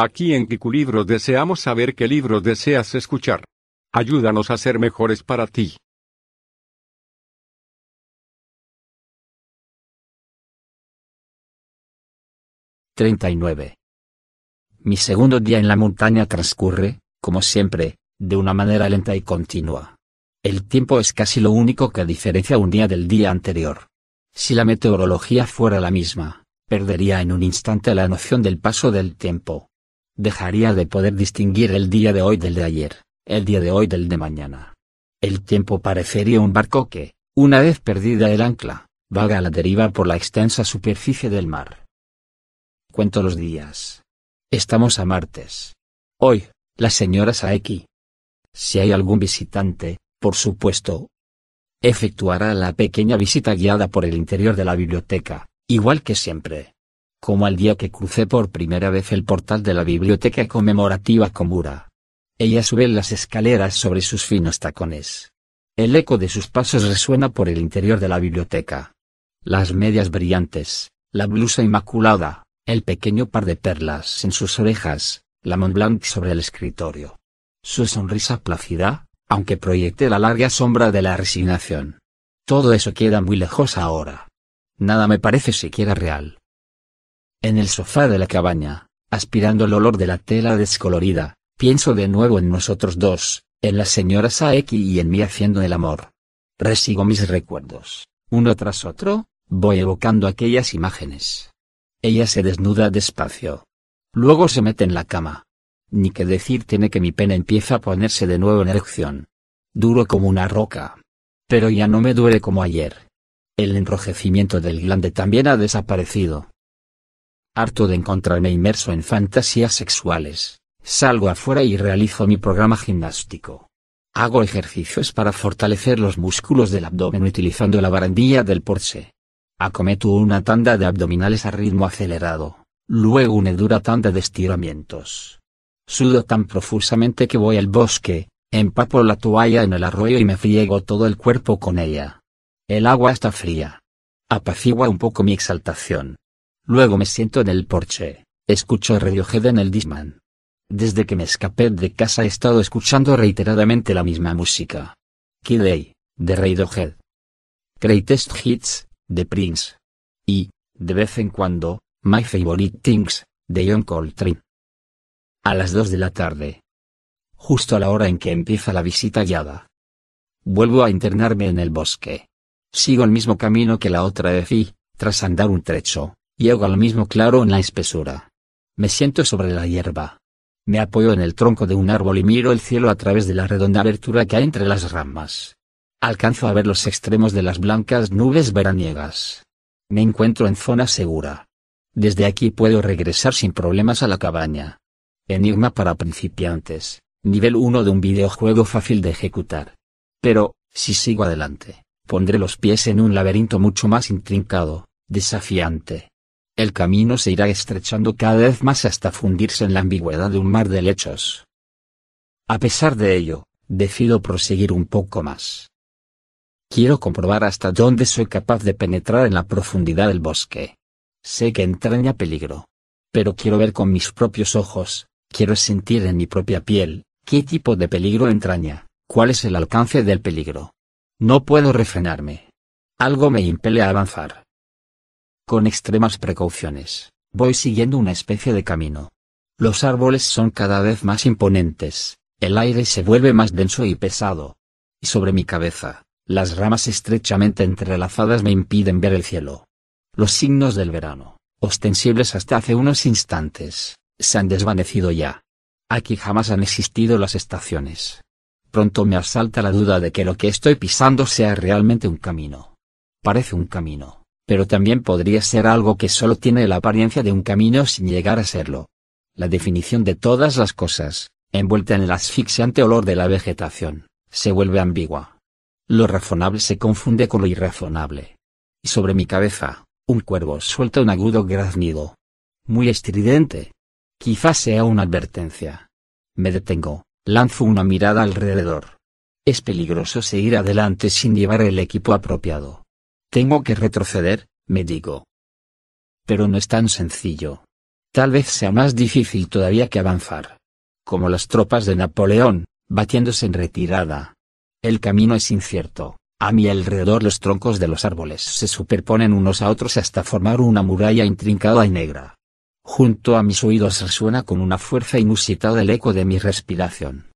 Aquí en Kikulibros deseamos saber qué libros deseas escuchar. Ayúdanos a ser mejores para ti. —39. Mi segundo día en la montaña transcurre, como siempre, de una manera lenta y continua. El tiempo es casi lo único que diferencia un día del día anterior. Si la meteorología fuera la misma, perdería en un instante la noción del paso del tiempo. Dejaría de poder distinguir el día de hoy del de ayer, el día de hoy del de mañana. El tiempo parecería un barco que, una vez perdida el ancla, vaga a la deriva por la extensa superficie del mar. Cuento los días. Estamos a martes. Hoy, la señora Saeki. Si hay algún visitante, por supuesto, efectuará la pequeña visita guiada por el interior de la biblioteca, igual que siempre. Como al día que crucé por primera vez el portal de la biblioteca conmemorativa Komura. Ella sube las escaleras sobre sus finos tacones. El eco de sus pasos resuena por el interior de la biblioteca. Las medias brillantes, la blusa inmaculada, el pequeño par de perlas en sus orejas, la Mont Blanc sobre el escritorio. Su sonrisa plácida, aunque proyecte la larga sombra de la resignación. Todo eso queda muy lejos ahora. Nada me parece siquiera real. En el sofá de la cabaña, aspirando el olor de la tela descolorida, pienso de nuevo en nosotros dos, en la señora Saeki y en mí haciendo el amor. Resigo mis recuerdos, uno tras otro, voy evocando aquellas imágenes. Ella se desnuda despacio. Luego se mete en la cama, ni que decir tiene que mi pena empieza a ponerse de nuevo en erección. Duro como una roca. Pero ya no me duele como ayer. El enrojecimiento del glande también ha desaparecido. Harto de encontrarme inmerso en fantasías sexuales, salgo afuera y realizo mi programa gimnástico. Hago ejercicios para fortalecer los músculos del abdomen utilizando la barandilla del Porsche. Acometo una tanda de abdominales a ritmo acelerado, luego una dura tanda de estiramientos Sudo tan profusamente que voy al bosque, empapo la toalla en el arroyo y me friego todo el cuerpo con ella. El agua está fría. Apacigua un poco mi exaltación. Luego me siento en el porche, escucho Radiohead en el Disman. Desde que me escapé de casa he estado escuchando reiteradamente la misma música. Kid Day, de Radiohead. Greatest Hits, de Prince. Y, de vez en cuando, My Favorite Things, de John Coltrane a las 2 de la tarde. Justo a la hora en que empieza la visita guiada. Vuelvo a internarme en el bosque. Sigo el mismo camino que la otra vez y, tras andar un trecho, llego al mismo claro en la espesura. Me siento sobre la hierba. Me apoyo en el tronco de un árbol y miro el cielo a través de la redonda abertura que hay entre las ramas. Alcanzo a ver los extremos de las blancas nubes veraniegas. Me encuentro en zona segura. Desde aquí puedo regresar sin problemas a la cabaña. Enigma para principiantes, nivel 1 de un videojuego fácil de ejecutar. Pero, si sigo adelante, pondré los pies en un laberinto mucho más intrincado, desafiante. El camino se irá estrechando cada vez más hasta fundirse en la ambigüedad de un mar de lechos. A pesar de ello, decido proseguir un poco más. Quiero comprobar hasta dónde soy capaz de penetrar en la profundidad del bosque. Sé que entraña peligro. Pero quiero ver con mis propios ojos, Quiero sentir en mi propia piel, qué tipo de peligro entraña, cuál es el alcance del peligro. No puedo refrenarme. Algo me impele a avanzar. Con extremas precauciones, voy siguiendo una especie de camino. Los árboles son cada vez más imponentes, el aire se vuelve más denso y pesado. Y sobre mi cabeza, las ramas estrechamente entrelazadas me impiden ver el cielo. Los signos del verano, ostensibles hasta hace unos instantes, se han desvanecido ya. Aquí jamás han existido las estaciones. Pronto me asalta la duda de que lo que estoy pisando sea realmente un camino. Parece un camino, pero también podría ser algo que solo tiene la apariencia de un camino sin llegar a serlo. La definición de todas las cosas, envuelta en el asfixiante olor de la vegetación, se vuelve ambigua. Lo razonable se confunde con lo irrazonable. Y sobre mi cabeza, un cuervo suelta un agudo graznido. Muy estridente, Quizás sea una advertencia. Me detengo, lanzo una mirada alrededor. Es peligroso seguir adelante sin llevar el equipo apropiado. Tengo que retroceder, me digo. Pero no es tan sencillo. Tal vez sea más difícil todavía que avanzar. Como las tropas de Napoleón, batiéndose en retirada. El camino es incierto. A mi alrededor los troncos de los árboles se superponen unos a otros hasta formar una muralla intrincada y negra. Junto a mis oídos resuena con una fuerza inusitada el eco de mi respiración.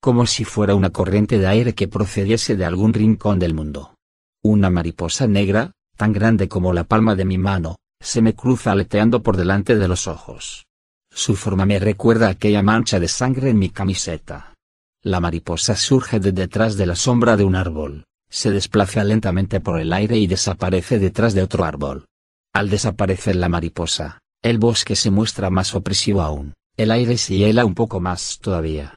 Como si fuera una corriente de aire que procediese de algún rincón del mundo. Una mariposa negra, tan grande como la palma de mi mano, se me cruza aleteando por delante de los ojos. Su forma me recuerda aquella mancha de sangre en mi camiseta. La mariposa surge de detrás de la sombra de un árbol, se desplaza lentamente por el aire y desaparece detrás de otro árbol. Al desaparecer la mariposa, el bosque se muestra más opresivo aún, el aire se hiela un poco más todavía.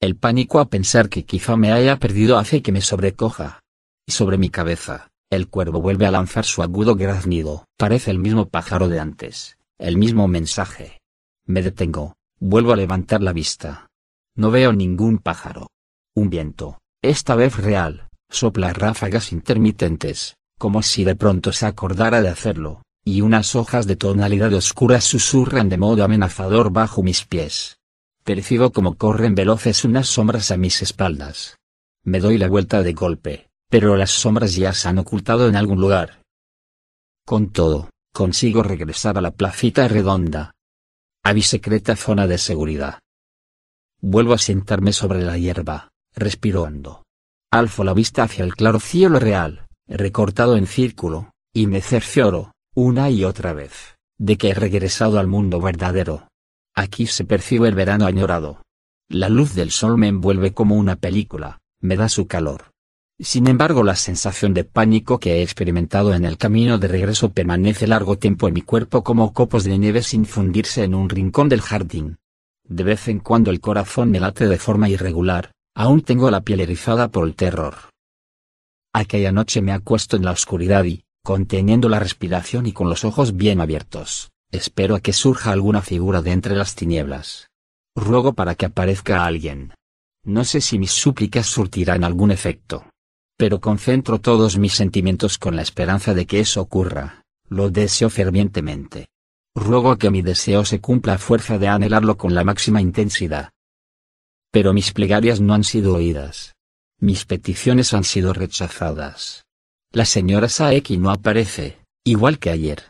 El pánico a pensar que quizá me haya perdido hace que me sobrecoja. Y sobre mi cabeza, el cuervo vuelve a lanzar su agudo graznido. Parece el mismo pájaro de antes, el mismo mensaje. Me detengo, vuelvo a levantar la vista. No veo ningún pájaro. Un viento, esta vez real, sopla ráfagas intermitentes, como si de pronto se acordara de hacerlo, y unas hojas de tonalidad oscura susurran de modo amenazador bajo mis pies. Percibo como corren veloces unas sombras a mis espaldas. Me doy la vuelta de golpe, pero las sombras ya se han ocultado en algún lugar. Con todo, consigo regresar a la placita redonda. A mi secreta zona de seguridad. Vuelvo a sentarme sobre la hierba, respiro hondo. Alzo la vista hacia el claro cielo real, recortado en círculo, y me cercioro, una y otra vez, de que he regresado al mundo verdadero. Aquí se percibe el verano añorado. La luz del sol me envuelve como una película, me da su calor. Sin embargo, la sensación de pánico que he experimentado en el camino de regreso permanece largo tiempo en mi cuerpo como copos de nieve sin fundirse en un rincón del jardín. De vez en cuando el corazón me late de forma irregular, aún tengo la piel erizada por el terror. Aquella noche me acuesto en la oscuridad y, conteniendo la respiración y con los ojos bien abiertos, espero a que surja alguna figura de entre las tinieblas. Ruego para que aparezca alguien. No sé si mis súplicas surtirán algún efecto pero concentro todos mis sentimientos con la esperanza de que eso ocurra, lo deseo fervientemente. Ruego que mi deseo se cumpla a fuerza de anhelarlo con la máxima intensidad. Pero mis plegarias no han sido oídas. Mis peticiones han sido rechazadas. La señora Saeki no aparece, igual que ayer.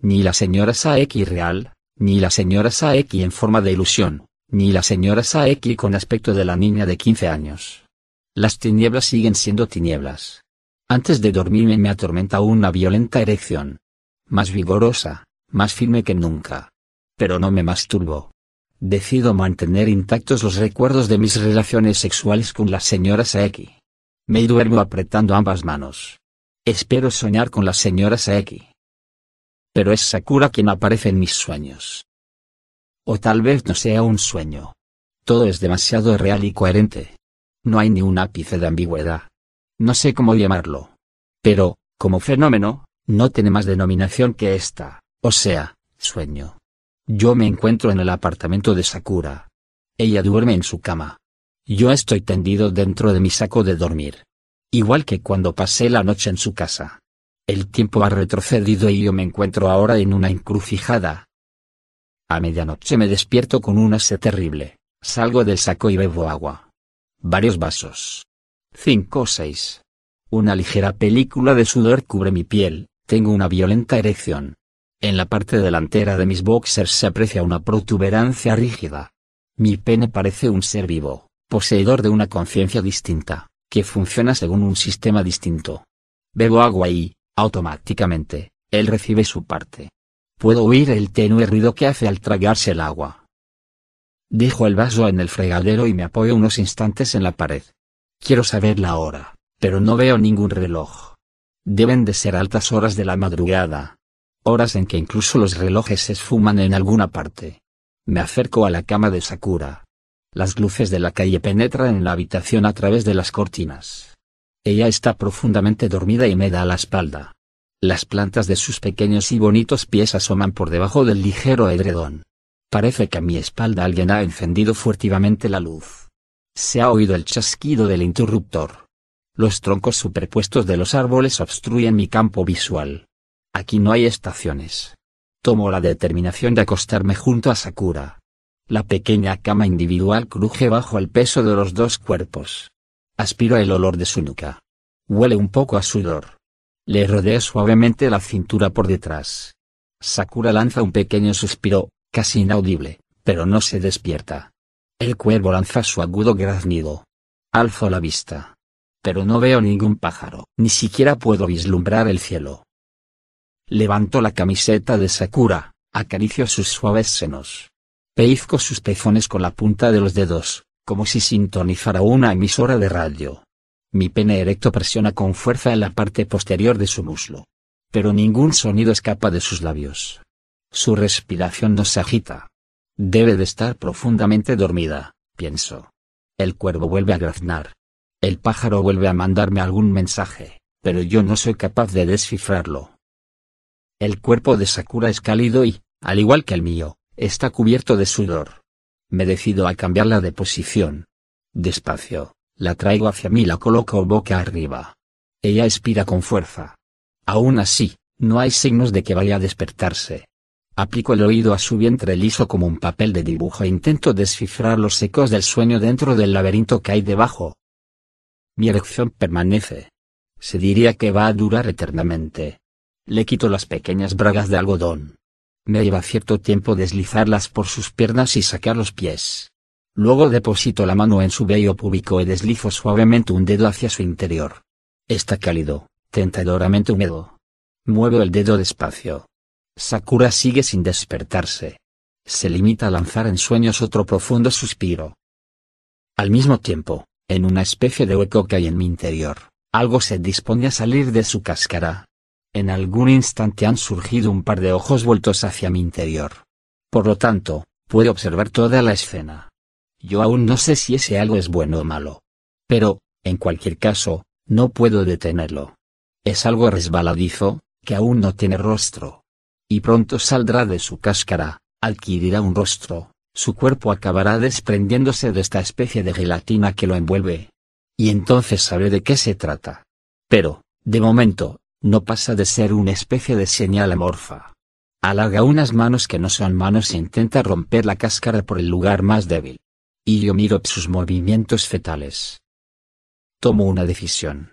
Ni la señora Saeki real, ni la señora Saeki en forma de ilusión, ni la señora Saeki con aspecto de la niña de 15 años. Las tinieblas siguen siendo tinieblas. Antes de dormirme me atormenta una violenta erección. Más vigorosa, más firme que nunca. Pero no me masturbo. Decido mantener intactos los recuerdos de mis relaciones sexuales con la señora Saeki. Me duermo apretando ambas manos. Espero soñar con la señora Saeki. Pero es Sakura quien aparece en mis sueños. O tal vez no sea un sueño. Todo es demasiado real y coherente. No hay ni un ápice de ambigüedad. No sé cómo llamarlo. Pero, como fenómeno, no tiene más denominación que esta, o sea, sueño. Yo me encuentro en el apartamento de Sakura. Ella duerme en su cama. Yo estoy tendido dentro de mi saco de dormir. Igual que cuando pasé la noche en su casa. El tiempo ha retrocedido y yo me encuentro ahora en una encrucijada. A medianoche me despierto con una sed terrible, salgo del saco y bebo agua. Varios vasos. Cinco o seis. Una ligera película de sudor cubre mi piel, tengo una violenta erección. En la parte delantera de mis boxers se aprecia una protuberancia rígida. Mi pene parece un ser vivo, poseedor de una conciencia distinta, que funciona según un sistema distinto. Bebo agua y, automáticamente, él recibe su parte. Puedo oír el tenue ruido que hace al tragarse el agua. Dejo el vaso en el fregadero y me apoyo unos instantes en la pared. Quiero saber la hora, pero no veo ningún reloj. Deben de ser altas horas de la madrugada. Horas en que incluso los relojes se esfuman en alguna parte. Me acerco a la cama de Sakura. Las luces de la calle penetran en la habitación a través de las cortinas. Ella está profundamente dormida y me da la espalda. Las plantas de sus pequeños y bonitos pies asoman por debajo del ligero edredón. Parece que a mi espalda alguien ha encendido furtivamente la luz. Se ha oído el chasquido del interruptor. Los troncos superpuestos de los árboles obstruyen mi campo visual. Aquí no hay estaciones. Tomo la determinación de acostarme junto a Sakura. La pequeña cama individual cruje bajo el peso de los dos cuerpos. Aspiro el olor de su nuca. Huele un poco a sudor. Le rodeo suavemente la cintura por detrás. Sakura lanza un pequeño suspiro, casi inaudible, pero no se despierta. El cuervo lanza su agudo graznido. Alzo la vista. Pero no veo ningún pájaro. Ni siquiera puedo vislumbrar el cielo. Levanto la camiseta de Sakura, acaricio sus suaves senos. Peizco sus pezones con la punta de los dedos, como si sintonizara una emisora de radio. Mi pene erecto presiona con fuerza en la parte posterior de su muslo. Pero ningún sonido escapa de sus labios. Su respiración no se agita. Debe de estar profundamente dormida, pienso. El cuervo vuelve a graznar. El pájaro vuelve a mandarme algún mensaje, pero yo no soy capaz de descifrarlo. El cuerpo de Sakura es cálido y, al igual que el mío, está cubierto de sudor. Me decido a cambiarla de posición. Despacio, la traigo hacia mí y la coloco boca arriba. Ella expira con fuerza. Aún así, no hay signos de que vaya a despertarse. Aplico el oído a su vientre liso como un papel de dibujo e intento descifrar los ecos del sueño dentro del laberinto que hay debajo. Mi erección permanece. Se diría que va a durar eternamente. Le quito las pequeñas bragas de algodón. Me lleva cierto tiempo deslizarlas por sus piernas y sacar los pies. Luego deposito la mano en su vello púbico y deslizo suavemente un dedo hacia su interior. Está cálido, tentadoramente húmedo. Muevo el dedo despacio. Sakura sigue sin despertarse. Se limita a lanzar en sueños otro profundo suspiro. Al mismo tiempo, en una especie de hueco que hay en mi interior, algo se dispone a salir de su cáscara, en algún instante han surgido un par de ojos vueltos hacia mi interior. Por lo tanto, puedo observar toda la escena. Yo aún no sé si ese algo es bueno o malo. Pero, en cualquier caso, no puedo detenerlo. Es algo resbaladizo, que aún no tiene rostro. Y pronto saldrá de su cáscara, adquirirá un rostro, su cuerpo acabará desprendiéndose de esta especie de gelatina que lo envuelve. Y entonces sabré de qué se trata. Pero, de momento, no pasa de ser una especie de señal amorfa. Alarga unas manos que no son manos e intenta romper la cáscara por el lugar más débil. Y yo miro sus movimientos fetales. Tomo una decisión.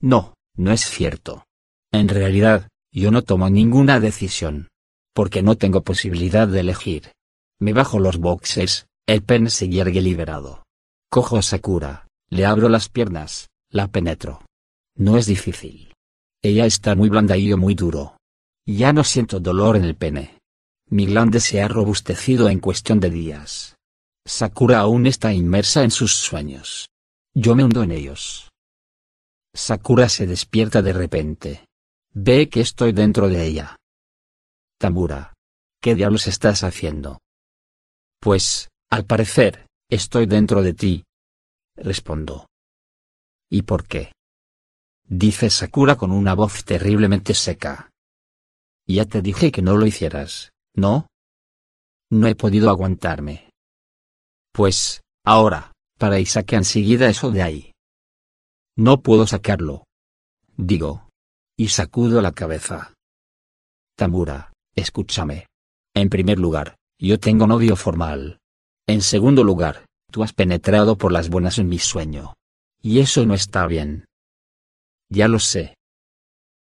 No, no es cierto. En realidad, yo no tomo ninguna decisión. Porque no tengo posibilidad de elegir. Me bajo los boxes, el pen se yergue liberado. Cojo a Sakura, le abro las piernas, la penetro. No es difícil. Ella está muy blanda y yo muy duro. Ya no siento dolor en el pene. Mi glande se ha robustecido en cuestión de días. Sakura aún está inmersa en sus sueños. Yo me hundo en ellos. Sakura se despierta de repente. Ve que estoy dentro de ella. Tamura. ¿Qué diablos estás haciendo? Pues, al parecer, estoy dentro de ti. Respondo. ¿Y por qué? dice Sakura con una voz terriblemente seca. Ya te dije que no lo hicieras, ¿no? No he podido aguantarme. Pues, ahora, para y saque enseguida eso de ahí. No puedo sacarlo. Digo. Y sacudo la cabeza. Tamura, escúchame. En primer lugar, yo tengo novio formal. En segundo lugar, tú has penetrado por las buenas en mi sueño. Y eso no está bien. Ya lo sé.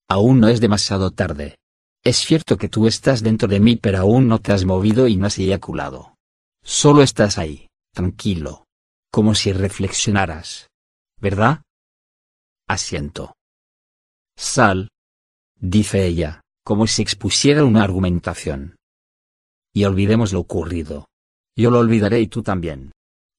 Aún no es demasiado tarde. Es cierto que tú estás dentro de mí pero aún no te has movido y no has eyaculado. Solo estás ahí, tranquilo. Como si reflexionaras. ¿Verdad? Asiento. Sal. Dice ella, como si expusiera una argumentación. Y olvidemos lo ocurrido. Yo lo olvidaré y tú también.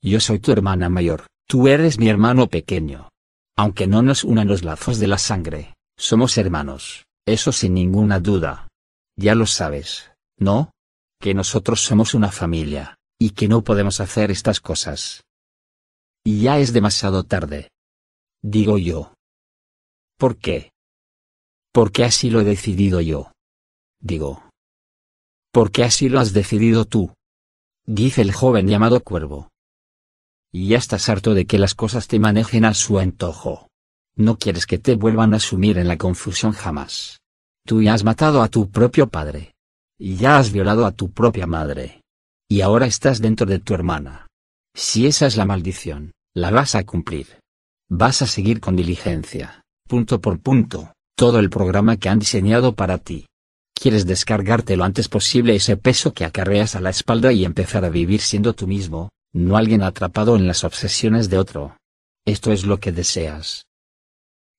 Yo soy tu hermana mayor, tú eres mi hermano pequeño. Aunque no nos unan los lazos de la sangre, somos hermanos, eso sin ninguna duda. Ya lo sabes, ¿no? Que nosotros somos una familia, y que no podemos hacer estas cosas. Y ya es demasiado tarde. Digo yo. ¿Por qué? Porque así lo he decidido yo. Digo. Porque así lo has decidido tú. Dice el joven llamado Cuervo y ya estás harto de que las cosas te manejen a su antojo. No quieres que te vuelvan a sumir en la confusión jamás. Tú ya has matado a tu propio padre. Ya has violado a tu propia madre. Y ahora estás dentro de tu hermana. Si esa es la maldición, la vas a cumplir. Vas a seguir con diligencia, punto por punto, todo el programa que han diseñado para ti. Quieres descargarte lo antes posible ese peso que acarreas a la espalda y empezar a vivir siendo tú mismo, no alguien atrapado en las obsesiones de otro. Esto es lo que deseas.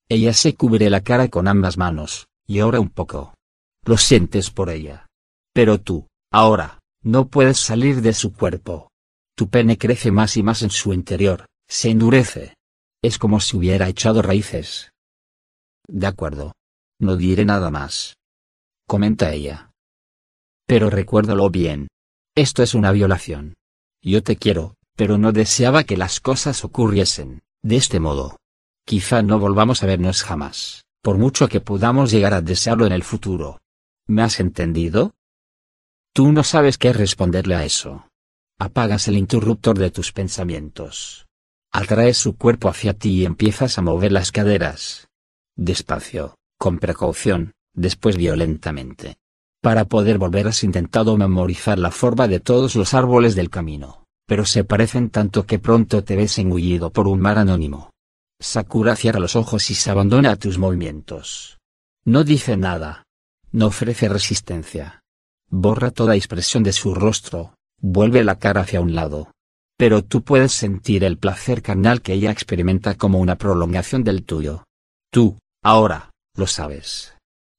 Ella se cubre la cara con ambas manos, y ahora un poco. Lo sientes por ella. Pero tú, ahora, no puedes salir de su cuerpo. Tu pene crece más y más en su interior, se endurece. Es como si hubiera echado raíces. De acuerdo. No diré nada más. Comenta ella. Pero recuérdalo bien. Esto es una violación. Yo te quiero, pero no deseaba que las cosas ocurriesen, de este modo. Quizá no volvamos a vernos jamás, por mucho que podamos llegar a desearlo en el futuro. ¿Me has entendido? Tú no sabes qué responderle a eso. Apagas el interruptor de tus pensamientos. Atraes su cuerpo hacia ti y empiezas a mover las caderas. Despacio, con precaución, después violentamente. Para poder volver has intentado memorizar la forma de todos los árboles del camino, pero se parecen tanto que pronto te ves engullido por un mar anónimo. Sakura cierra los ojos y se abandona a tus movimientos. No dice nada. No ofrece resistencia. Borra toda expresión de su rostro, vuelve la cara hacia un lado. Pero tú puedes sentir el placer carnal que ella experimenta como una prolongación del tuyo. Tú, ahora, lo sabes.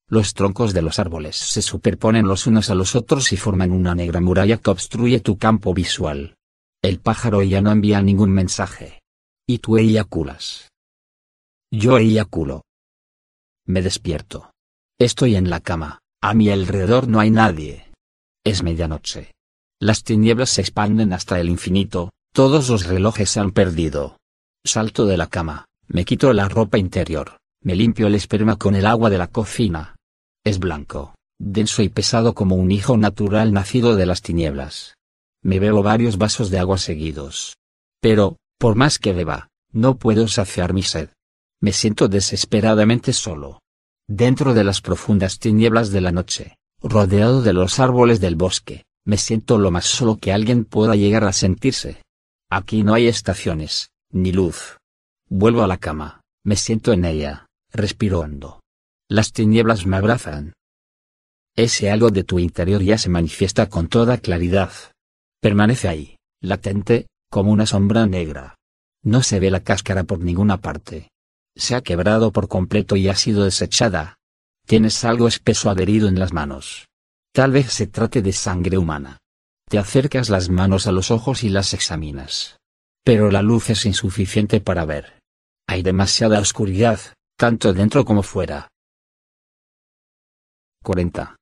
Los troncos de los árboles se superponen los unos a los otros y forman una negra muralla que obstruye tu campo visual. El pájaro ya no envía ningún mensaje. Y tú eyaculas. Yo eyaculo. Me despierto. Estoy en la cama, a mi alrededor no hay nadie. Es medianoche. Las tinieblas se expanden hasta el infinito, todos los relojes se han perdido. Salto de la cama, me quito la ropa interior, me limpio el esperma con el agua de la cocina. Es blanco, denso y pesado como un hijo natural nacido de las tinieblas. Me bebo varios vasos de agua seguidos. Pero, por más que beba, no puedo saciar mi sed. Me siento desesperadamente solo. Dentro de las profundas tinieblas de la noche, rodeado de los árboles del bosque, me siento lo más solo que alguien pueda llegar a sentirse. Aquí no hay estaciones, ni luz. Vuelvo a la cama, me siento en ella, respiro hondo. Las tinieblas me abrazan. Ese algo de tu interior ya se manifiesta con toda claridad. Permanece ahí, latente, como una sombra negra. No se ve la cáscara por ninguna parte. Se ha quebrado por completo y ha sido desechada. Tienes algo espeso adherido en las manos. Tal vez se trate de sangre humana. Te acercas las manos a los ojos y las examinas. Pero la luz es insuficiente para ver. Hay demasiada oscuridad, tanto dentro como fuera. 40.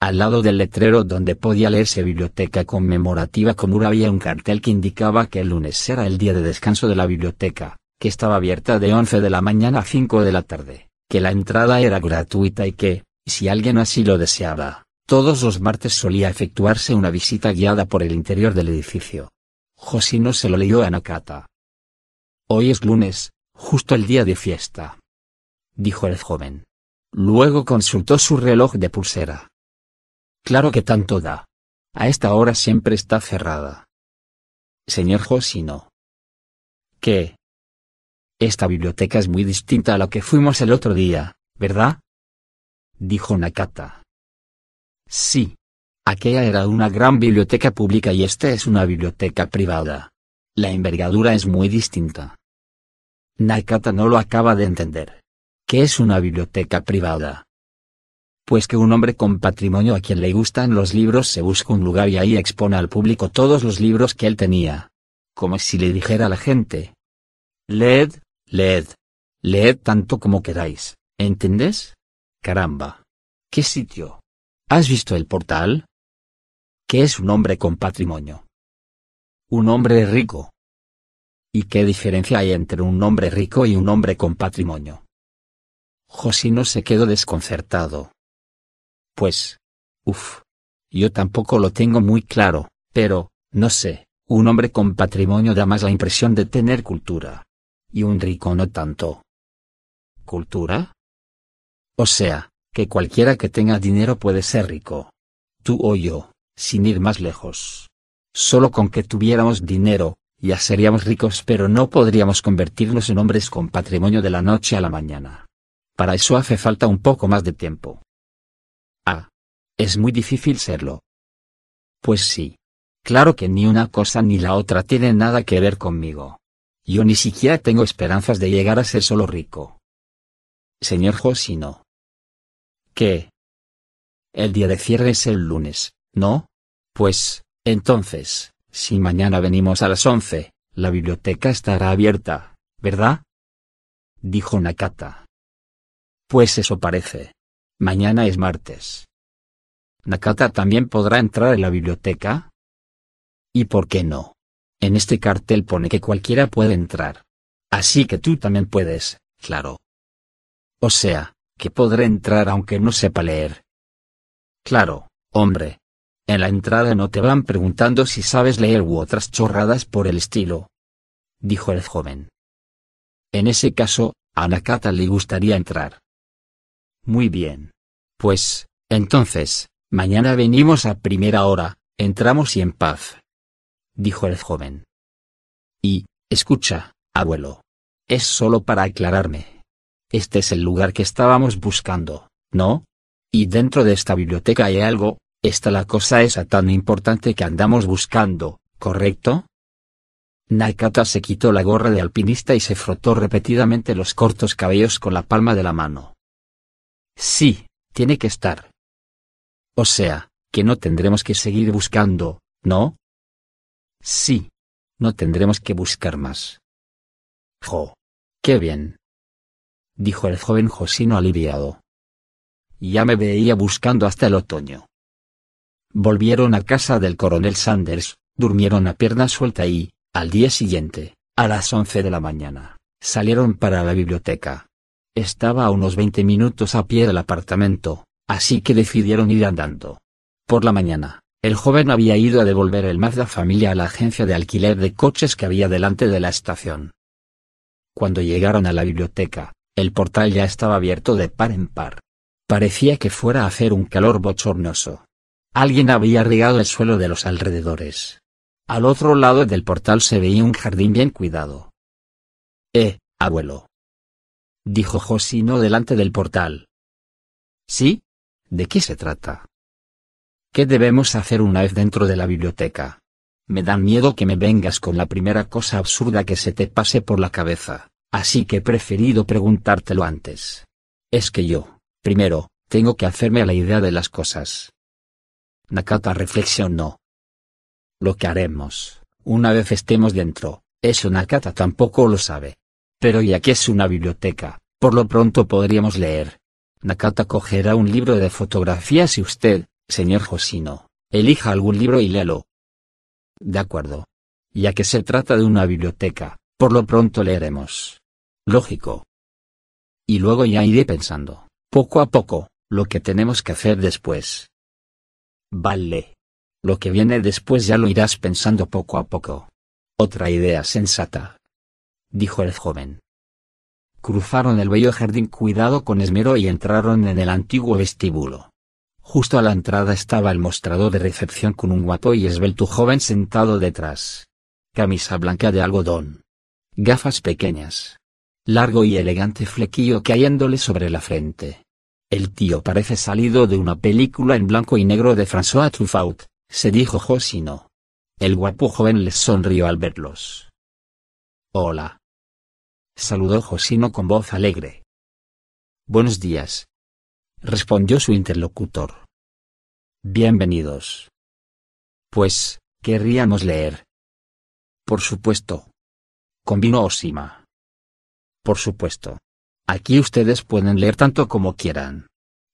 Al lado del letrero donde podía leerse biblioteca conmemorativa Komura había un cartel que indicaba que el lunes era el día de descanso de la biblioteca, que estaba abierta de 11 de la mañana a 5 de la tarde, que la entrada era gratuita y que, si alguien así lo deseaba, todos los martes solía efectuarse una visita guiada por el interior del edificio. Josino se lo leyó a Nakata. Hoy es lunes, justo el día de fiesta. Dijo el joven. Luego consultó su reloj de pulsera. Claro que tanto da. A esta hora siempre está cerrada. Señor Josino. ¿Qué? Esta biblioteca es muy distinta a la que fuimos el otro día, ¿verdad? Dijo Nakata. Sí. Aquella era una gran biblioteca pública y esta es una biblioteca privada. La envergadura es muy distinta. Nakata no lo acaba de entender. ¿Qué es una biblioteca privada? pues que un hombre con patrimonio a quien le gustan los libros se busca un lugar y ahí expone al público todos los libros que él tenía. Como si le dijera a la gente. Leed, leed. Leed tanto como queráis, ¿entendés? Caramba. ¿Qué sitio? ¿Has visto el portal? ¿Qué es un hombre con patrimonio? Un hombre rico. ¿Y qué diferencia hay entre un hombre rico y un hombre con patrimonio? Josino se quedó desconcertado. Pues. Uf. Yo tampoco lo tengo muy claro, pero, no sé, un hombre con patrimonio da más la impresión de tener cultura. Y un rico no tanto. ¿Cultura? O sea, que cualquiera que tenga dinero puede ser rico. tú o yo, sin ir más lejos. Solo con que tuviéramos dinero, ya seríamos ricos pero no podríamos convertirnos en hombres con patrimonio de la noche a la mañana. Para eso hace falta un poco más de tiempo. Ah. Es muy difícil serlo. Pues sí. Claro que ni una cosa ni la otra tiene nada que ver conmigo. Yo ni siquiera tengo esperanzas de llegar a ser solo rico. Señor Josino. ¿Qué? El día de cierre es el lunes, ¿no? Pues, entonces, si mañana venimos a las once, la biblioteca estará abierta, ¿verdad? Dijo Nakata. Pues eso parece. Mañana es martes. ¿Nakata también podrá entrar en la biblioteca? ¿Y por qué no? En este cartel pone que cualquiera puede entrar. Así que tú también puedes, claro. O sea, que podré entrar aunque no sepa leer. Claro, hombre. En la entrada no te van preguntando si sabes leer u otras chorradas por el estilo. Dijo el joven. En ese caso, a le gustaría entrar. Muy bien. Pues, entonces, mañana venimos a primera hora, entramos y en paz. Dijo el joven. Y, escucha, abuelo. Es solo para aclararme. Este es el lugar que estábamos buscando, ¿no? Y dentro de esta biblioteca hay algo, está la cosa esa tan importante que andamos buscando, ¿correcto? Nakata se quitó la gorra de alpinista y se frotó repetidamente los cortos cabellos con la palma de la mano. Sí, tiene que estar. O sea, que no tendremos que seguir buscando, ¿no? Sí. No tendremos que buscar más. Jo. Qué bien. Dijo el joven Josino aliviado. Ya me veía buscando hasta el otoño. Volvieron a casa del coronel Sanders, durmieron a pierna suelta y, al día siguiente, a las once de la mañana, salieron para la biblioteca. Estaba a unos veinte minutos a pie del apartamento, así que decidieron ir andando. Por la mañana, el joven había ido a devolver el Mazda familia a la agencia de alquiler de coches que había delante de la estación. Cuando llegaron a la biblioteca, el portal ya estaba abierto de par en par. Parecía que fuera a hacer un calor bochornoso. Alguien había regado el suelo de los alrededores. Al otro lado del portal se veía un jardín bien cuidado. Eh, abuelo. Dijo Josino delante del portal. ¿Sí? ¿De qué se trata? ¿Qué debemos hacer una vez dentro de la biblioteca? Me da miedo que me vengas con la primera cosa absurda que se te pase por la cabeza, así que he preferido preguntártelo antes. Es que yo, Primero, tengo que hacerme a la idea de las cosas. Nakata reflexionó. Lo que haremos, una vez estemos dentro, eso Nakata tampoco lo sabe. Pero ya que es una biblioteca, por lo pronto podríamos leer. Nakata cogerá un libro de fotografías y usted, señor Josino, elija algún libro y léalo. De acuerdo. Ya que se trata de una biblioteca, por lo pronto leeremos. Lógico. Y luego ya iré pensando poco a poco, lo que tenemos que hacer después. Vale. Lo que viene después ya lo irás pensando poco a poco. Otra idea sensata. Dijo el joven. Cruzaron el bello jardín cuidado con esmero y entraron en el antiguo vestíbulo. Justo a la entrada estaba el mostrador de recepción con un guapo y esbelto joven sentado detrás. Camisa blanca de algodón. Gafas pequeñas. Largo y elegante flequillo cayéndole sobre la frente. El tío parece salido de una película en blanco y negro de François Truffaut, se dijo Josino. El guapo joven les sonrió al verlos. Hola. Saludó Josino con voz alegre. Buenos días. Respondió su interlocutor. Bienvenidos. Pues, querríamos leer. Por supuesto. Convino Osima. Por supuesto. Aquí ustedes pueden leer tanto como quieran.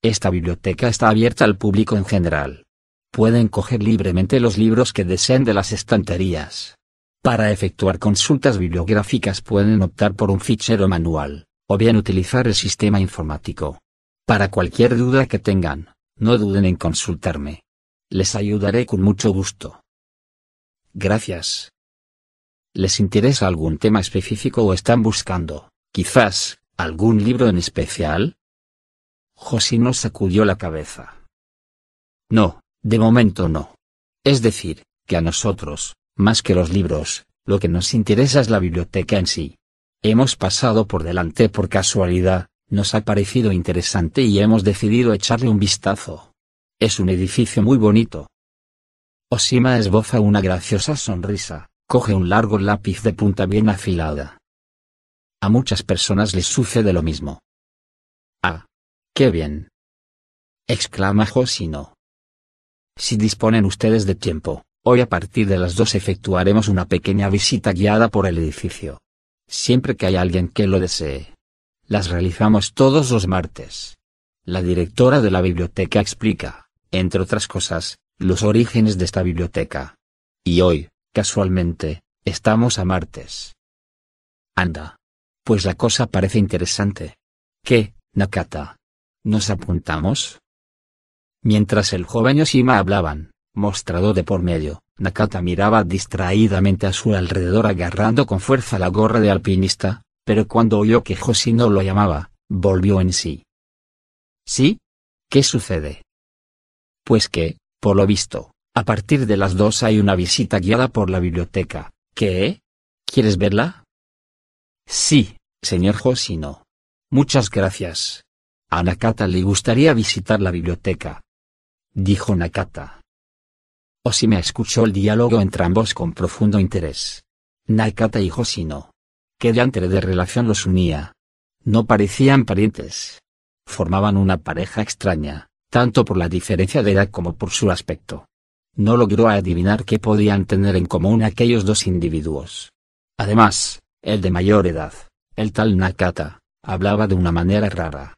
Esta biblioteca está abierta al público en general. Pueden coger libremente los libros que deseen de las estanterías. Para efectuar consultas bibliográficas pueden optar por un fichero manual, o bien utilizar el sistema informático. Para cualquier duda que tengan, no duden en consultarme. Les ayudaré con mucho gusto. Gracias. ¿Les interesa algún tema específico o están buscando, quizás, ¿Algún libro en especial? Josino sacudió la cabeza. No, De momento no. Es decir, que a nosotros, más que los libros, lo que nos interesa es la biblioteca en sí. Hemos pasado por delante por casualidad, nos ha parecido interesante y hemos decidido echarle un vistazo. Es un edificio muy bonito. Osima esboza una graciosa sonrisa, coge un largo lápiz de punta bien afilada. A muchas personas les sucede lo mismo. Ah. ¡Qué bien! exclama Josino. Si disponen ustedes de tiempo, hoy a partir de las dos efectuaremos una pequeña visita guiada por el edificio. Siempre que haya alguien que lo desee. Las realizamos todos los martes. La directora de la biblioteca explica, entre otras cosas, los orígenes de esta biblioteca. Y hoy, casualmente, estamos a martes. Anda. Pues la cosa parece interesante. ¿Qué, Nakata? ¿Nos apuntamos? Mientras el joven Yoshima hablaban, mostrado de por medio, Nakata miraba distraídamente a su alrededor agarrando con fuerza la gorra de alpinista, pero cuando oyó que Hoshino lo llamaba, volvió en sí. ¿Sí? ¿Qué sucede? Pues que, por lo visto, a partir de las dos hay una visita guiada por la biblioteca. ¿Qué? ¿Quieres verla? Sí, señor Hoshino. Muchas gracias. A Nakata le gustaría visitar la biblioteca. Dijo Nakata. Oshima escuchó el diálogo entre ambos con profundo interés. Nakata y Hoshino. ¿Qué diantre de relación los unía? No parecían parientes. Formaban una pareja extraña, tanto por la diferencia de edad como por su aspecto. No logró adivinar qué podían tener en común aquellos dos individuos. Además, el de mayor edad, el tal Nakata, hablaba de una manera rara.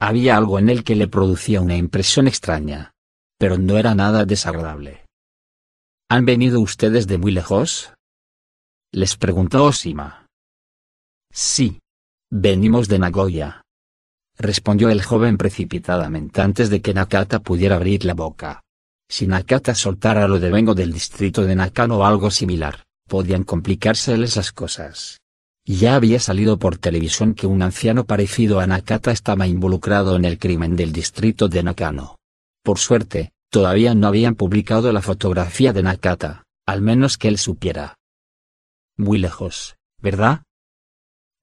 Había algo en él que le producía una impresión extraña. Pero no era nada desagradable. ¿Han venido ustedes de muy lejos? Les preguntó Osima. Sí. Venimos de Nagoya. Respondió el joven precipitadamente antes de que Nakata pudiera abrir la boca. Si Nakata soltara lo de vengo del distrito de Nakano o algo similar, podían complicárseles las cosas. Ya había salido por televisión que un anciano parecido a Nakata estaba involucrado en el crimen del distrito de Nakano. Por suerte, todavía no habían publicado la fotografía de Nakata, al menos que él supiera. Muy lejos, ¿verdad?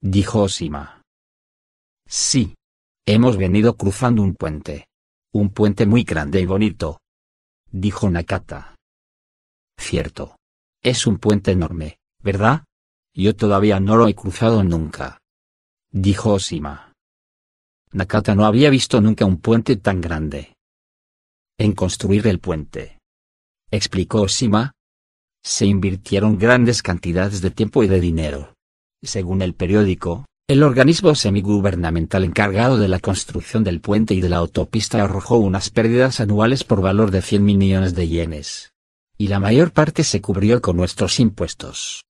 Dijo Osima. Sí. Hemos venido cruzando un puente. Un puente muy grande y bonito. Dijo Nakata. Cierto. Es un puente enorme, ¿verdad? Yo todavía no lo he cruzado nunca. Dijo Osima. Nakata no había visto nunca un puente tan grande. En construir el puente. Explicó Osima. Se invirtieron grandes cantidades de tiempo y de dinero. Según el periódico, el organismo semigubernamental encargado de la construcción del puente y de la autopista arrojó unas pérdidas anuales por valor de 100 millones de yenes. Y la mayor parte se cubrió con nuestros impuestos.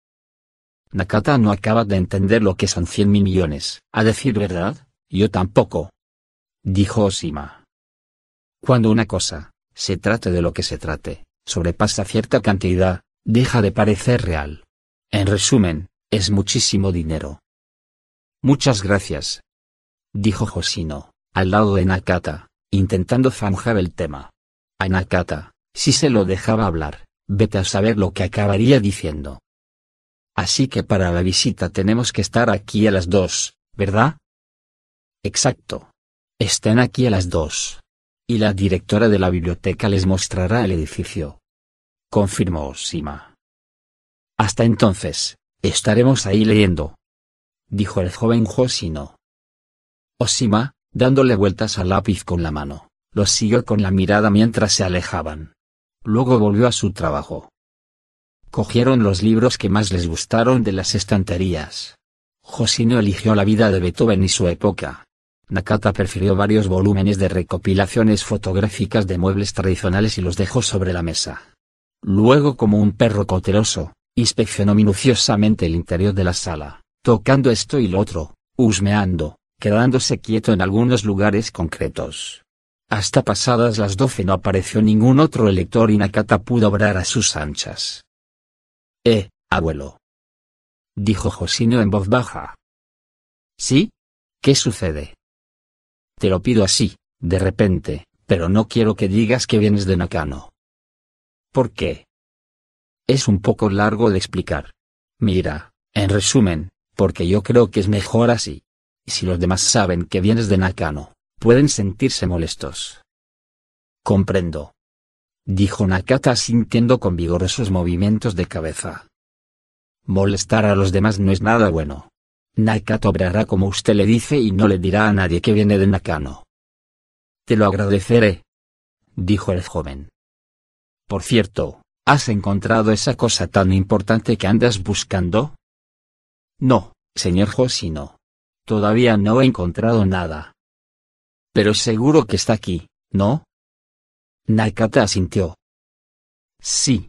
Nakata no acaba de entender lo que son 100 millones. A decir verdad, yo tampoco. Dijo Osima. Cuando una cosa, se trate de lo que se trate, sobrepasa cierta cantidad, deja de parecer real. En resumen, es muchísimo dinero. Muchas gracias. Dijo Josino, al lado de Nakata, intentando zanjar el tema. A Nakata, si se lo dejaba hablar, vete a saber lo que acabaría diciendo. Así que para la visita tenemos que estar aquí a las dos, ¿verdad? Exacto. Estén aquí a las dos. Y la directora de la biblioteca les mostrará el edificio. Confirmó Sima. Hasta entonces, estaremos ahí leyendo. Dijo el joven Josino. Osima, dándole vueltas al lápiz con la mano, los siguió con la mirada mientras se alejaban. Luego volvió a su trabajo. Cogieron los libros que más les gustaron de las estanterías. Josino eligió la vida de Beethoven y su época. Nakata prefirió varios volúmenes de recopilaciones fotográficas de muebles tradicionales y los dejó sobre la mesa. Luego como un perro cauteloso, inspeccionó minuciosamente el interior de la sala, tocando esto y lo otro, husmeando, quedándose quieto en algunos lugares concretos. Hasta pasadas las doce no apareció ningún otro elector y Nakata pudo obrar a sus anchas. Eh, abuelo. Dijo Josino en voz baja. ¿Sí? ¿Qué sucede? Te lo pido así, de repente, pero no quiero que digas que vienes de Nakano. ¿Por qué? Es un poco largo de explicar. Mira, en resumen, porque yo creo que es mejor así. Si los demás saben que vienes de Nakano, pueden sentirse molestos. Comprendo. Dijo Nakata sintiendo con vigorosos movimientos de cabeza. Molestar a los demás no es nada bueno. Nakata obrará como usted le dice y no le dirá a nadie que viene de Nakano. Te lo agradeceré. Dijo el joven. Por cierto, ¿has encontrado esa cosa tan importante que andas buscando? No, señor Josino. Todavía no he encontrado nada. Pero seguro que está aquí, ¿no? Nakata asintió. Sí.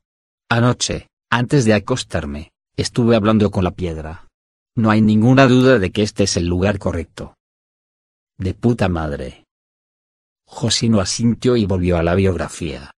Anoche, antes de acostarme, estuve hablando con la piedra. No hay ninguna duda de que este es el lugar correcto. De puta madre. Josino asintió y volvió a la biografía.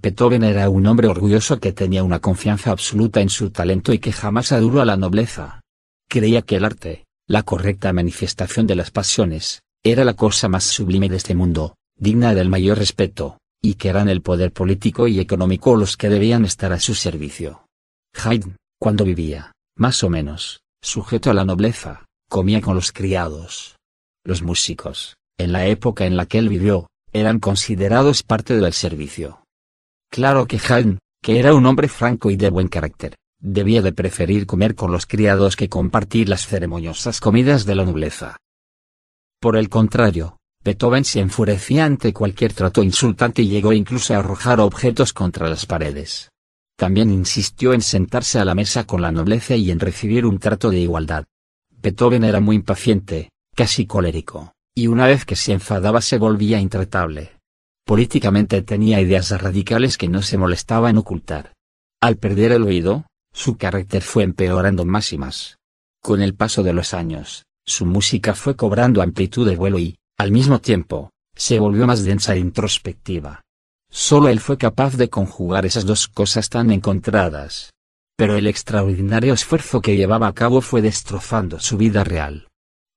Beethoven era un hombre orgulloso que tenía una confianza absoluta en su talento y que jamás aduró a la nobleza. Creía que el arte, la correcta manifestación de las pasiones, era la cosa más sublime de este mundo, digna del mayor respeto, y que eran el poder político y económico los que debían estar a su servicio. Haydn, cuando vivía, más o menos, sujeto a la nobleza, comía con los criados. Los músicos, en la época en la que él vivió, eran considerados parte del servicio. Claro que Haydn, que era un hombre franco y de buen carácter, debía de preferir comer con los criados que compartir las ceremoniosas comidas de la nobleza. Por el contrario, Beethoven se enfurecía ante cualquier trato insultante y llegó incluso a arrojar objetos contra las paredes. También insistió en sentarse a la mesa con la nobleza y en recibir un trato de igualdad. Beethoven era muy impaciente, casi colérico, y una vez que se enfadaba se volvía intratable. Políticamente tenía ideas radicales que no se molestaba en ocultar. Al perder el oído, su carácter fue empeorando más y más. Con el paso de los años, su música fue cobrando amplitud de vuelo y, al mismo tiempo, se volvió más densa e introspectiva. Solo él fue capaz de conjugar esas dos cosas tan encontradas. Pero el extraordinario esfuerzo que llevaba a cabo fue destrozando su vida real.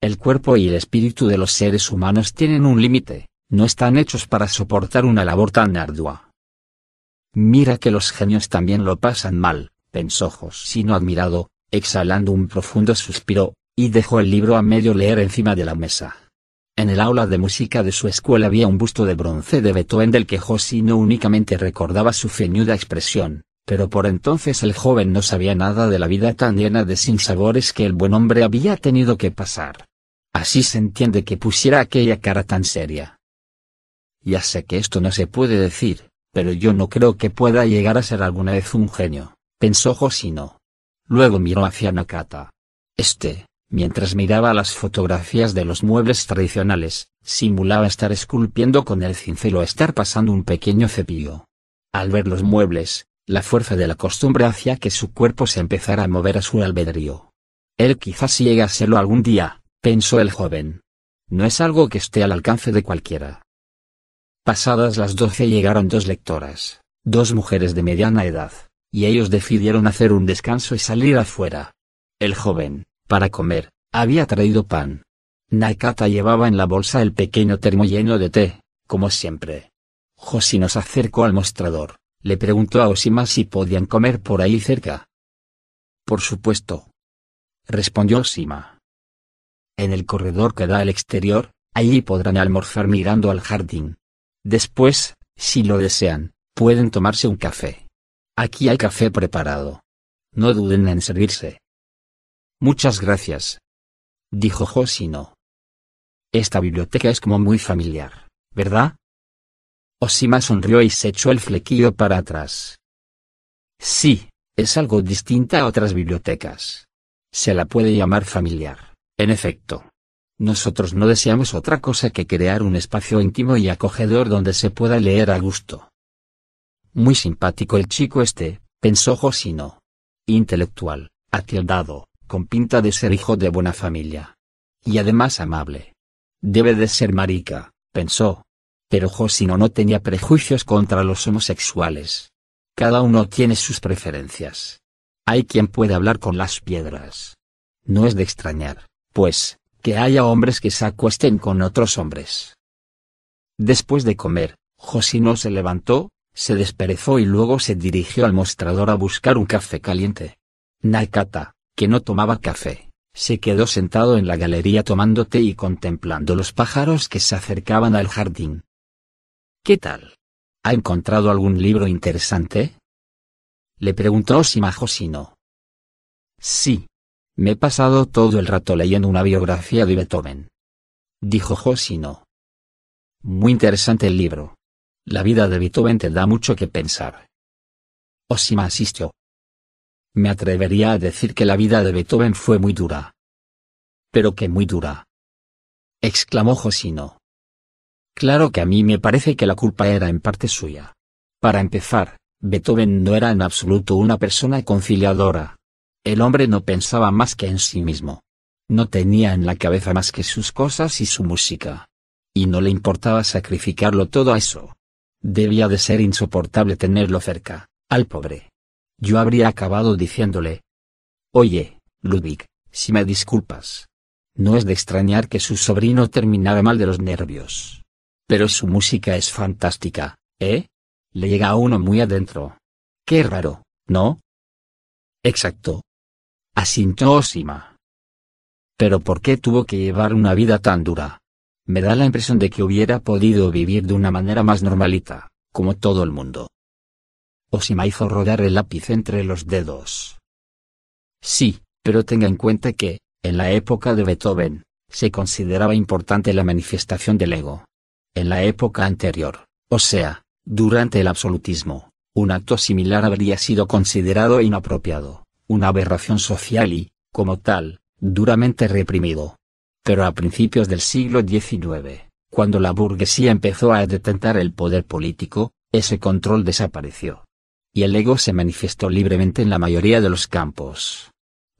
El cuerpo y el espíritu de los seres humanos tienen un límite, no están hechos para soportar una labor tan ardua. Mira que los genios también lo pasan mal, pensó Josino admirado, exhalando un profundo suspiro, y dejó el libro a medio leer encima de la mesa. En el aula de música de su escuela había un busto de bronce de Beethoven del que Josino únicamente recordaba su ceñuda expresión, pero por entonces el joven no sabía nada de la vida tan llena de sinsabores que el buen hombre había tenido que pasar. Así se entiende que pusiera aquella cara tan seria. Ya sé que esto no se puede decir, pero yo no creo que pueda llegar a ser alguna vez un genio pensó Josino. Luego miró hacia Nakata. Este, mientras miraba las fotografías de los muebles tradicionales, simulaba estar esculpiendo con el cincel o estar pasando un pequeño cepillo. Al ver los muebles, la fuerza de la costumbre hacía que su cuerpo se empezara a mover a su albedrío. Él quizás llegue a serlo algún día, pensó el joven. No es algo que esté al alcance de cualquiera. Pasadas las doce llegaron dos lectoras, dos mujeres de mediana edad, y ellos decidieron hacer un descanso y salir afuera. El joven, para comer, había traído pan. Nakata llevaba en la bolsa el pequeño termo lleno de té, como siempre. Josi nos acercó al mostrador, le preguntó a Osima si podían comer por ahí cerca. Por supuesto. Respondió Osima. En el corredor que da al exterior, allí podrán almorzar mirando al jardín. Después, si lo desean, pueden tomarse un café. Aquí hay café preparado. No duden en servirse. Muchas gracias. Dijo Josino. Esta biblioteca es como muy familiar, ¿verdad? Osima sonrió y se echó el flequillo para atrás. Sí, es algo distinta a otras bibliotecas. Se la puede llamar familiar, en efecto. Nosotros no deseamos otra cosa que crear un espacio íntimo y acogedor donde se pueda leer a gusto. Muy simpático el chico este, pensó Josino. Intelectual, atildado, con pinta de ser hijo de buena familia. Y además amable. Debe de ser marica, pensó. Pero Josino no tenía prejuicios contra los homosexuales. Cada uno tiene sus preferencias. Hay quien puede hablar con las piedras. No es de extrañar, pues, que haya hombres que se acuesten con otros hombres. Después de comer, Josino se levantó, Se desperezó y luego se dirigió al mostrador a buscar un café caliente. Nakata, que no tomaba café, se quedó sentado en la galería tomando té y contemplando los pájaros que se acercaban al jardín. ¿Qué tal? ¿Ha encontrado algún libro interesante? Le preguntó Osima Josino. Sí. Me he pasado todo el rato leyendo una biografía de Beethoven. Dijo Josino. Muy interesante el libro. La vida de Beethoven te da mucho que pensar. Osima asistió. Me atrevería a decir que la vida de Beethoven fue muy dura. Pero que muy dura. exclamó Josino. Claro que a mí me parece que la culpa era en parte suya. Para empezar, Beethoven no era en absoluto una persona conciliadora. El hombre no pensaba más que en sí mismo. No tenía en la cabeza más que sus cosas y su música. Y no le importaba sacrificarlo todo a eso. Debía de ser insoportable tenerlo cerca, al pobre. Yo habría acabado diciéndole. Oye, Ludwig, si me disculpas. No es de extrañar que su sobrino terminara mal de los nervios. Pero su música es fantástica, ¿eh? Le llega a uno muy adentro. Qué raro, ¿no? Exacto. Asintió Osima. Pero ¿por qué tuvo que llevar una vida tan dura? Me da la impresión de que hubiera podido vivir de una manera más normalita, como todo el mundo. Osima hizo rodar el lápiz entre los dedos. Sí, pero tenga en cuenta que, en la época de Beethoven, se consideraba importante la manifestación del ego. En la época anterior, o sea, durante el absolutismo, un acto similar habría sido considerado inapropiado, una aberración social y, como tal, duramente reprimido pero a principios del siglo XIX, cuando la burguesía empezó a detentar el poder político, ese control desapareció. Y el ego se manifestó libremente en la mayoría de los campos.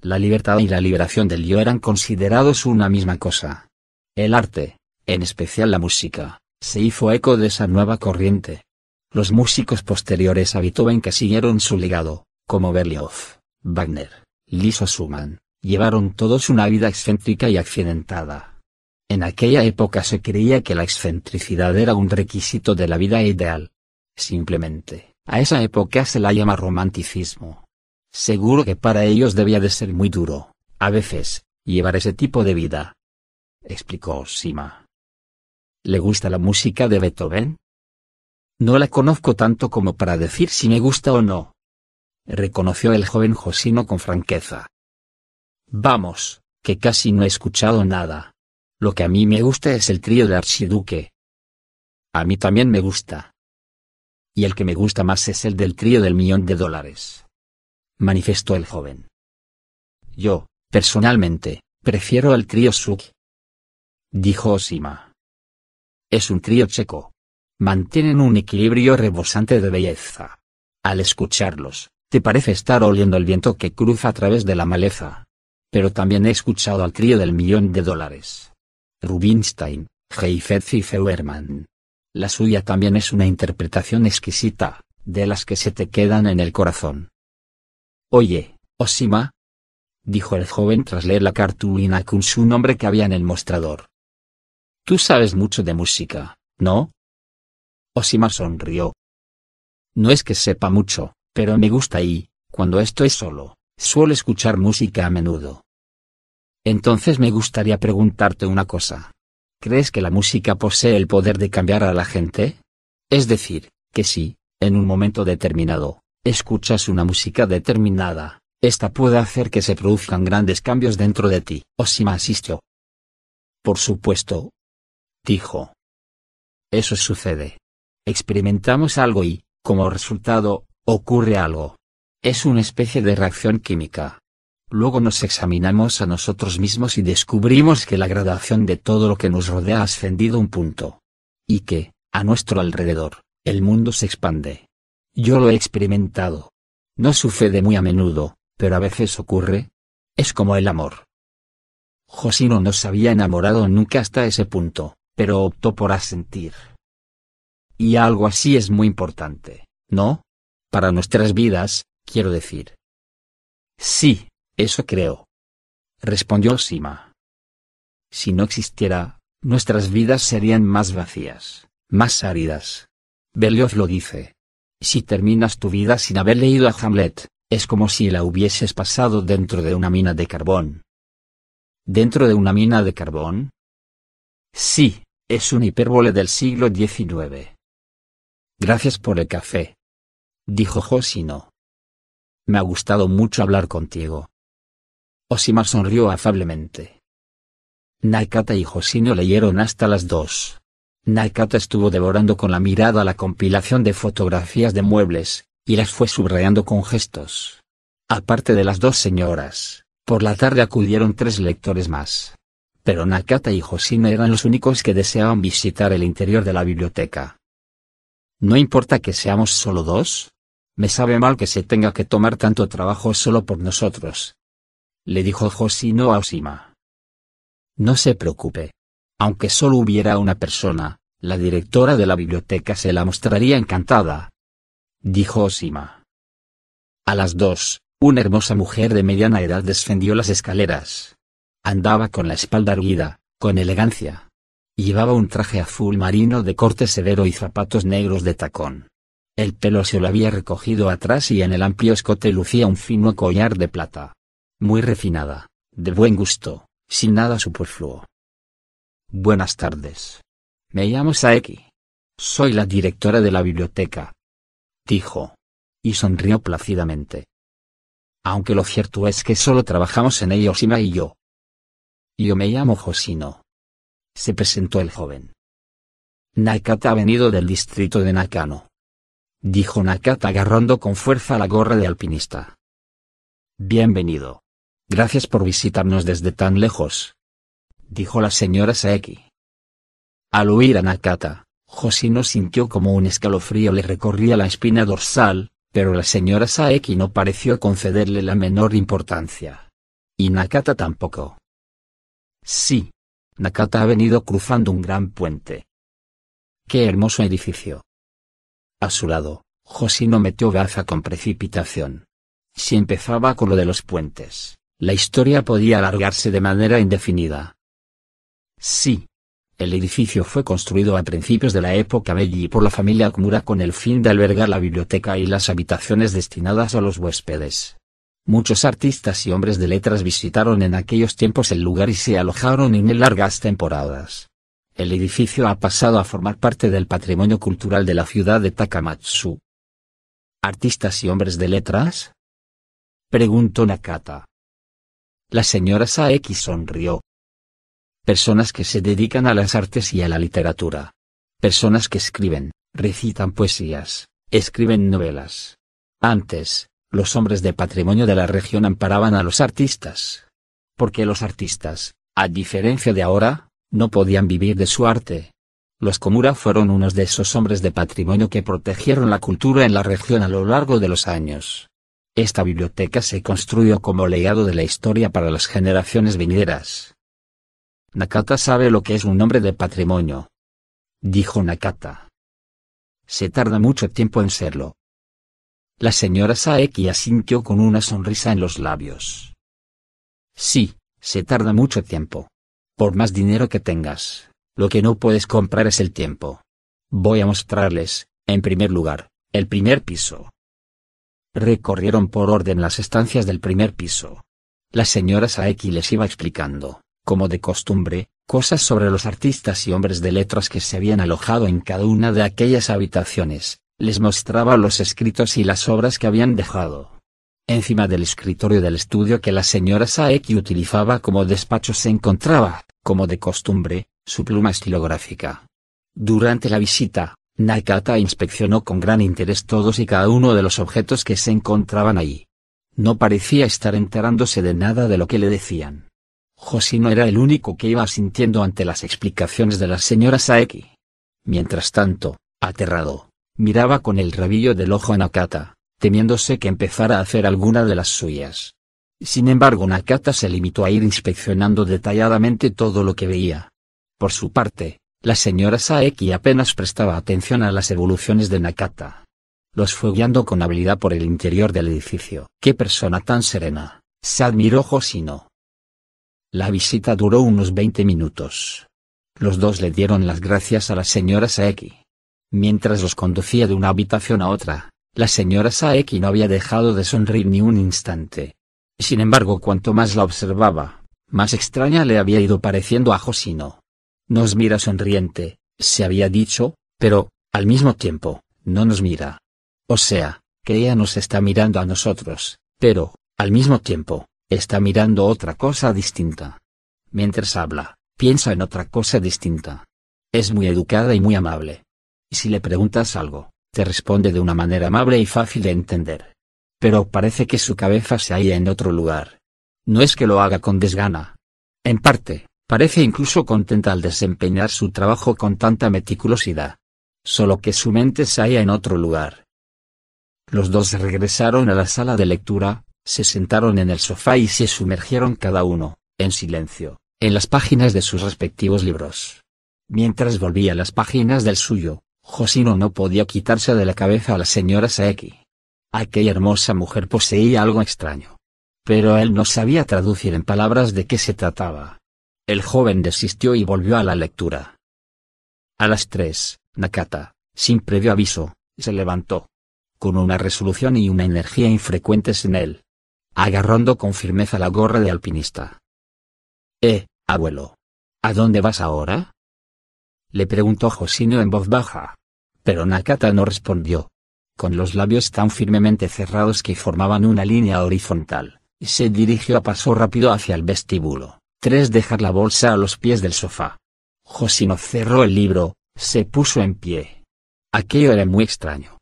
La libertad y la liberación del yo eran considerados una misma cosa. El arte, en especial la música, se hizo eco de esa nueva corriente. Los músicos posteriores a Beethoven que siguieron su legado, como Berlioz, Wagner, Liszt Schumann, llevaron todos una vida excéntrica y accidentada. En aquella época se creía que la excentricidad era un requisito de la vida ideal. Simplemente, a esa época se la llama romanticismo. Seguro que para ellos debía de ser muy duro, a veces, llevar ese tipo de vida. Explicó Sima. ¿Le gusta la música de Beethoven? No la conozco tanto como para decir si me gusta o no. Reconoció el joven Josino con franqueza. Vamos, que casi no he escuchado nada. Lo que a mí me gusta es el trío de Archiduque. A mí también me gusta. Y el que me gusta más es el del trío del millón de dólares. Manifestó el joven. Yo, personalmente, prefiero el trío Suk. Dijo Osima. Es un trío checo. Mantienen un equilibrio rebosante de belleza. Al escucharlos, te parece estar oliendo el viento que cruza a través de la maleza pero también he escuchado al trío del millón de dólares. Rubinstein, Heifetz y Feuermann. La suya también es una interpretación exquisita, de las que se te quedan en el corazón. Oye, Osima, dijo el joven tras leer la cartulina con su nombre que había en el mostrador. Tú sabes mucho de música, ¿no? Osima sonrió. No es que sepa mucho, pero me gusta y, cuando estoy solo, suelo escuchar música a menudo. Entonces me gustaría preguntarte una cosa. ¿Crees que la música posee el poder de cambiar a la gente? Es decir, que si, en un momento determinado, escuchas una música determinada, esta puede hacer que se produzcan grandes cambios dentro de ti. Osima asistió. Por supuesto. Dijo. Eso sucede. Experimentamos algo y, como resultado, ocurre algo. Es una especie de reacción química. Luego nos examinamos a nosotros mismos y descubrimos que la gradación de todo lo que nos rodea ha ascendido un punto. Y que, a nuestro alrededor, el mundo se expande. Yo lo he experimentado. No sucede muy a menudo, pero a veces ocurre. Es como el amor. Josino no se había enamorado nunca hasta ese punto, pero optó por asentir. Y algo así es muy importante, ¿no? Para nuestras vidas, quiero decir. Sí, eso creo. Respondió Sima. Si no existiera, nuestras vidas serían más vacías, más áridas. Berlioz lo dice. Si terminas tu vida sin haber leído a Hamlet, es como si la hubieses pasado dentro de una mina de carbón. ¿Dentro de una mina de carbón? Sí, es un hipérbole del siglo XIX. Gracias por el café. Dijo Josino. Me ha gustado mucho hablar contigo. Osima sonrió afablemente. Nakata y Josino leyeron hasta las dos. Nakata estuvo devorando con la mirada la compilación de fotografías de muebles, y las fue subrayando con gestos. Aparte de las dos señoras, por la tarde acudieron tres lectores más. Pero Nakata y Josino eran los únicos que deseaban visitar el interior de la biblioteca. ¿No importa que seamos solo dos? Me sabe mal que se tenga que tomar tanto trabajo solo por nosotros. Le dijo Josino a Osima. No se preocupe, aunque solo hubiera una persona, la directora de la biblioteca se la mostraría encantada. Dijo Osima. A las dos, una hermosa mujer de mediana edad descendió las escaleras. Andaba con la espalda erguida, con elegancia. Llevaba un traje azul marino de corte severo y zapatos negros de tacón. El pelo se lo había recogido atrás y en el amplio escote lucía un fino collar de plata. Muy refinada, de buen gusto, sin nada superfluo. Buenas tardes. Me llamo Saeki. Soy la directora de la biblioteca. Dijo. Y sonrió plácidamente. Aunque lo cierto es que solo trabajamos en ella Osima y yo. Yo me llamo Josino. Se presentó el joven. Nakata ha venido del distrito de Nakano. Dijo Nakata agarrando con fuerza la gorra de alpinista. Bienvenido. Gracias por visitarnos desde tan lejos dijo la señora Saeki. Al oír a Nakata, Josino sintió como un escalofrío le recorría la espina dorsal, pero la señora Saeki no pareció concederle la menor importancia. Y Nakata tampoco. Sí. Nakata ha venido cruzando un gran puente. Qué hermoso edificio. A su lado, Josino metió baza con precipitación. Si empezaba con lo de los puentes, la historia podía alargarse de manera indefinida. Sí. El edificio fue construido a principios de la época Meiji por la familia Kumura con el fin de albergar la biblioteca y las habitaciones destinadas a los huéspedes. Muchos artistas y hombres de letras visitaron en aquellos tiempos el lugar y se alojaron en él largas temporadas. El edificio ha pasado a formar parte del patrimonio cultural de la ciudad de Takamatsu. ¿Artistas y hombres de letras? Preguntó Nakata. La señora Saeki sonrió personas que se dedican a las artes y a la literatura. Personas que escriben, recitan poesías, escriben novelas. Antes, los hombres de patrimonio de la región amparaban a los artistas. Porque los artistas, a diferencia de ahora, no podían vivir de su arte. Los Komura fueron unos de esos hombres de patrimonio que protegieron la cultura en la región a lo largo de los años. Esta biblioteca se construyó como legado de la historia para las generaciones venideras. Nakata sabe lo que es un nombre de patrimonio. Dijo Nakata. Se tarda mucho tiempo en serlo. La señora Saeki asintió con una sonrisa en los labios. Sí, se tarda mucho tiempo. Por más dinero que tengas, lo que no puedes comprar es el tiempo. Voy a mostrarles, en primer lugar, el primer piso. Recorrieron por orden las estancias del primer piso. La señora Saeki les iba explicando como de costumbre, cosas sobre los artistas y hombres de letras que se habían alojado en cada una de aquellas habitaciones, les mostraba los escritos y las obras que habían dejado. Encima del escritorio del estudio que la señora Saeki utilizaba como despacho se encontraba, como de costumbre, su pluma estilográfica. Durante la visita, Nakata inspeccionó con gran interés todos y cada uno de los objetos que se encontraban ahí. No parecía estar enterándose de nada de lo que le decían. Josino era el único que iba sintiendo ante las explicaciones de la señora Saeki. Mientras tanto, aterrado, miraba con el rabillo del ojo a Nakata, temiéndose que empezara a hacer alguna de las suyas. Sin embargo, Nakata se limitó a ir inspeccionando detalladamente todo lo que veía. Por su parte, la señora Saeki apenas prestaba atención a las evoluciones de Nakata. Los fue guiando con habilidad por el interior del edificio. ¡Qué persona tan serena! Se admiró Josino. La visita duró unos 20 minutos. Los dos le dieron las gracias a la señora Saeki. Mientras los conducía de una habitación a otra, La señora Saeki no había dejado de sonreír ni un instante. Sin embargo, cuanto más la observaba, más extraña le había ido pareciendo a Josino. Nos mira sonriente, se había dicho, pero, al mismo tiempo, no nos mira. O sea, que ella nos está mirando a nosotros, pero, al mismo tiempo, está mirando otra cosa distinta. Mientras habla, piensa en otra cosa distinta. Es muy educada y muy amable. Y si le preguntas algo, te responde de una manera amable y fácil de entender. Pero parece que su cabeza se halla en otro lugar. No es que lo haga con desgana. En parte, parece incluso contenta al desempeñar su trabajo con tanta meticulosidad. Solo que su mente se halla en otro lugar. Los dos regresaron a la sala de lectura, se sentaron en el sofá y se sumergieron cada uno, en silencio, en las páginas de sus respectivos libros. Mientras volvía las páginas del suyo, Josino no podía quitarse de la cabeza a la señora Saeki. Aquella hermosa mujer poseía algo extraño. Pero él no sabía traducir en palabras de qué se trataba. El joven desistió y volvió a la lectura. A las tres, Nakata, sin previo aviso, se levantó. Con una resolución y una energía infrecuentes en él. Agarrando con firmeza la gorra de alpinista. Eh, abuelo. ¿A dónde vas ahora? Le preguntó Josino en voz baja. Pero Nakata no respondió. Con los labios tan firmemente cerrados que formaban una línea horizontal se dirigió a paso rápido hacia el vestíbulo. Tres dejar la bolsa a los pies del sofá. Josino cerró el libro, se puso en pie. Aquello era muy extraño.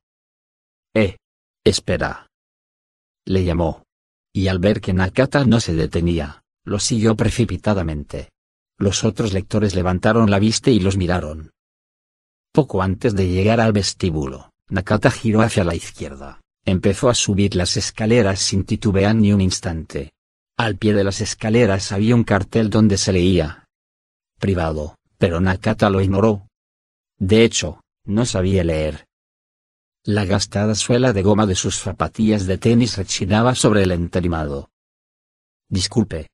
Eh. Espera. Le llamó. Y al ver que Nakata no se detenía, lo siguió precipitadamente. Los otros lectores levantaron la vista y los miraron. Poco antes de llegar al vestíbulo, Nakata giró hacia la izquierda. Empezó a subir las escaleras sin titubear ni un instante. Al pie de las escaleras había un cartel donde se leía. Privado, pero Nakata lo ignoró. De hecho, no sabía leer. La gastada suela de goma de sus zapatillas de tenis rechinaba sobre el enterimado. Disculpe.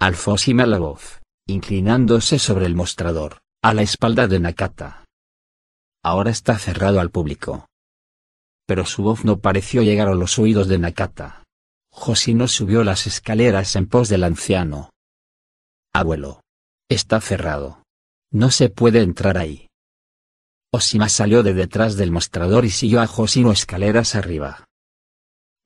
Alfosima la voz, inclinándose sobre el mostrador, a la espalda de Nakata. Ahora está cerrado al público pero su voz no pareció llegar a los oídos de Nakata. Josino subió las escaleras en pos del anciano. Abuelo. Está cerrado. No se puede entrar ahí. Osima salió de detrás del mostrador y siguió a Josino escaleras arriba.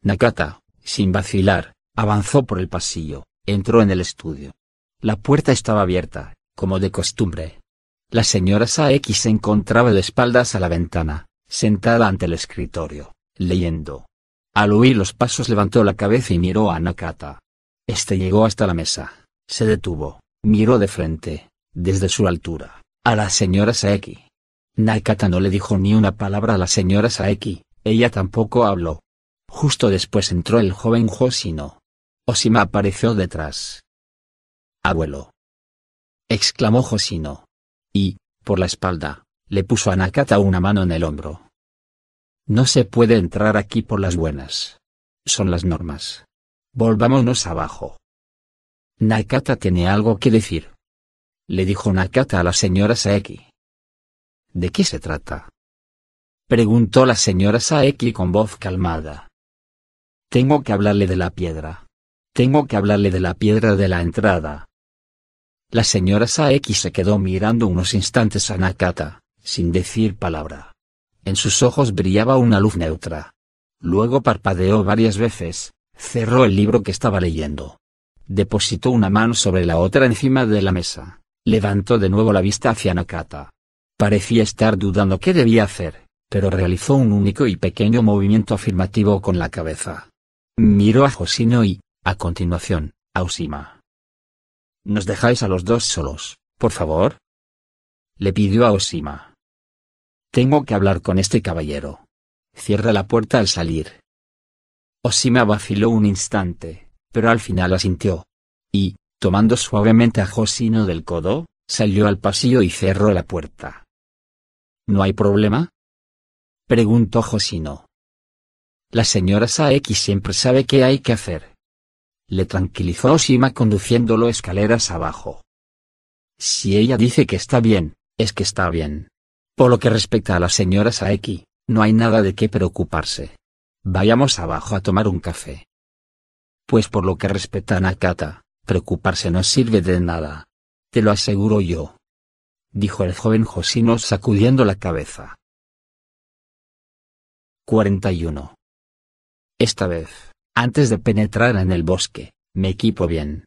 Nakata, sin vacilar, avanzó por el pasillo, entró en el estudio. La puerta estaba abierta, como de costumbre. La señora Saeki se encontraba de espaldas a la ventana, sentada ante el escritorio, leyendo. Al oír los pasos levantó la cabeza y miró a Nakata. Este llegó hasta la mesa, se detuvo, miró de frente, desde su altura, a la señora Saeki. Nakata no le dijo ni una palabra a la señora Saeki, ella tampoco habló. Justo después entró el joven Josino. Osima apareció detrás. Abuelo. exclamó Josino. Y, por la espalda, le puso a Nakata una mano en el hombro. No se puede entrar aquí por las buenas. Son las normas. Volvámonos abajo. Nakata tiene algo que decir. Le dijo Nakata a la señora Saeki. ¿De qué se trata? Preguntó la señora Saeki con voz calmada. Tengo que hablarle de la piedra. Tengo que hablarle de la piedra de la entrada. La señora Saeki se quedó mirando unos instantes a Nakata sin decir palabra. En sus ojos brillaba una luz neutra. Luego parpadeó varias veces, cerró el libro que estaba leyendo. Depositó una mano sobre la otra encima de la mesa, levantó de nuevo la vista hacia Nakata. Parecía estar dudando qué debía hacer, pero realizó un único y pequeño movimiento afirmativo con la cabeza. Miró a Josino y, a continuación, a Osima. ¿Nos dejáis a los dos solos, por favor? Le pidió a Osima. Tengo que hablar con este caballero. Cierra la puerta al salir. Osima vaciló un instante, pero al final asintió. Y, tomando suavemente a Josino del codo, salió al pasillo y cerró la puerta. ¿No hay problema? preguntó Josino. La señora Saeki siempre sabe qué hay que hacer. Le tranquilizó Osima conduciéndolo escaleras abajo. Si ella dice que está bien, es que está bien. Por lo que respecta a la señora Saeki, No hay nada de qué preocuparse. Vayamos abajo a tomar un café. Pues por lo que respecta a Nakata, preocuparse no sirve de nada. Te lo aseguro yo. Dijo el joven Josino sacudiendo la cabeza. 41. Esta vez, antes de penetrar en el bosque, me equipo bien.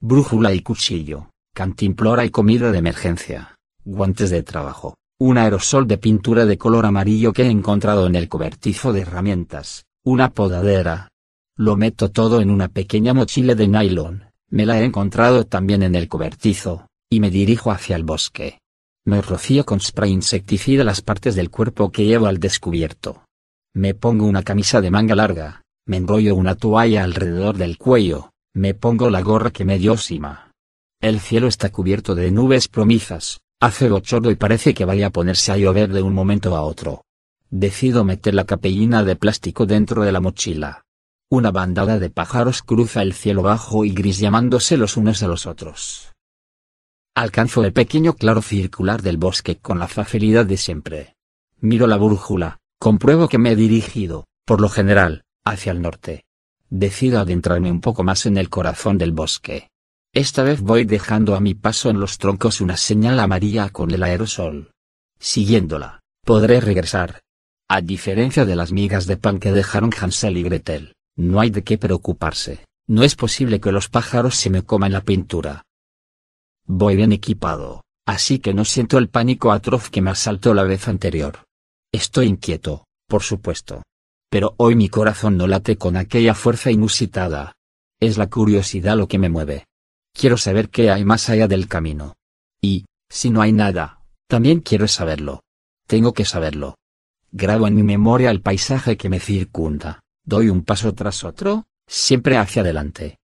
Brújula y cuchillo, cantimplora y comida de emergencia, guantes de trabajo, un aerosol de pintura de color amarillo que he encontrado en el cobertizo de herramientas, una podadera. Lo meto todo en una pequeña mochila de nylon, me la he encontrado también en el cobertizo, y me dirijo hacia el bosque. Me rocío con spray insecticida las partes del cuerpo que llevo al descubierto. Me pongo una camisa de manga larga, me enrollo una toalla alrededor del cuello, me pongo la gorra que me dio Sima. El cielo está cubierto de nubes promizas, Hace bochorno y parece que vaya a ponerse a llover de un momento a otro. Decido meter la capellina de plástico dentro de la mochila. Una bandada de pájaros cruza el cielo bajo y gris llamándose los unos a los otros. Alcanzo el pequeño claro circular del bosque con la facilidad de siempre. Miro la brújula, compruebo que me he dirigido, por lo general, hacia el norte. Decido adentrarme un poco más en el corazón del bosque. Esta vez voy dejando a mi paso en los troncos una señal amarilla con el aerosol. Siguiéndola, podré regresar. A diferencia de las migas de pan que dejaron Hansel y Gretel, no hay de qué preocuparse, no es posible que los pájaros se me coman la pintura. Voy bien equipado, así que no siento el pánico atroz que me asaltó la vez anterior. Estoy inquieto, por supuesto. Pero hoy mi corazón no late con aquella fuerza inusitada. Es la curiosidad lo que me mueve. Quiero saber qué hay más allá del camino. Y, si no hay nada, también quiero saberlo. Tengo que saberlo. Grabo en mi memoria el paisaje que me circunda, doy un paso tras otro, siempre hacia adelante.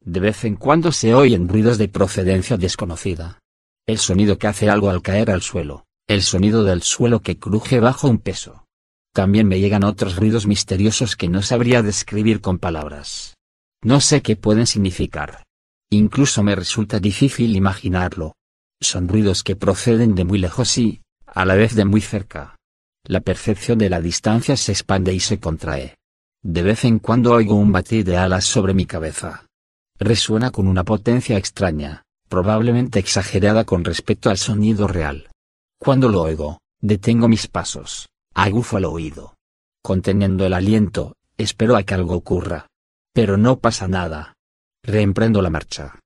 De vez en cuando se oyen ruidos de procedencia desconocida. El sonido que hace algo al caer al suelo, el sonido del suelo que cruje bajo un peso. También me llegan otros ruidos misteriosos que no sabría describir con palabras. No sé qué pueden significar. Incluso me resulta difícil imaginarlo. Son ruidos que proceden de muy lejos y, a la vez de muy cerca. La percepción de la distancia se expande y se contrae. De vez en cuando oigo un batir de alas sobre mi cabeza. Resuena con una potencia extraña, probablemente exagerada con respecto al sonido real. Cuando lo oigo, detengo mis pasos, agufo el oído. Conteniendo el aliento, espero a que algo ocurra. Pero no pasa nada reemprendo la marcha.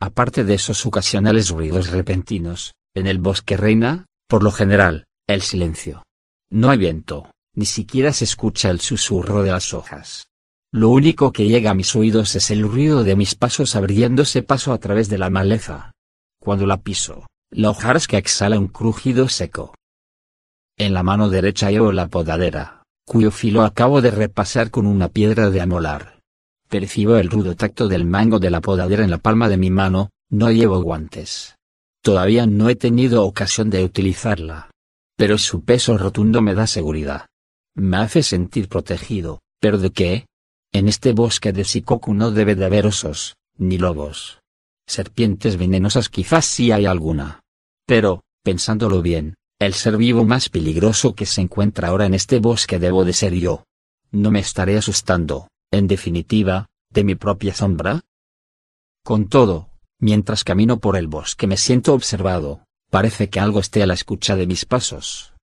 Aparte de esos ocasionales ruidos repentinos, en el bosque reina, por lo general, el silencio. No hay viento, ni siquiera se escucha el susurro de las hojas. Lo único que llega a mis oídos es el ruido de mis pasos abriéndose paso a través de la maleza. Cuando la piso, la hojarasca exhala un crujido seco. En la mano derecha llevo la podadera, cuyo filo acabo de repasar con una piedra de amolar. Percibo el rudo tacto del mango de la podadera en la palma de mi mano, no llevo guantes. Todavía no he tenido ocasión de utilizarla. Pero su peso rotundo me da seguridad. Me hace sentir protegido, pero ¿de qué? En este bosque de Sikoku no debe de haber osos, ni lobos. Serpientes venenosas quizás sí hay alguna. Pero, pensándolo bien, el ser vivo más peligroso que se encuentra ahora en este bosque debo de ser yo. No me estaré asustando, en definitiva, de mi propia sombra? Con todo, mientras camino por el bosque me siento observado, parece que algo esté a la escucha de mis pasos.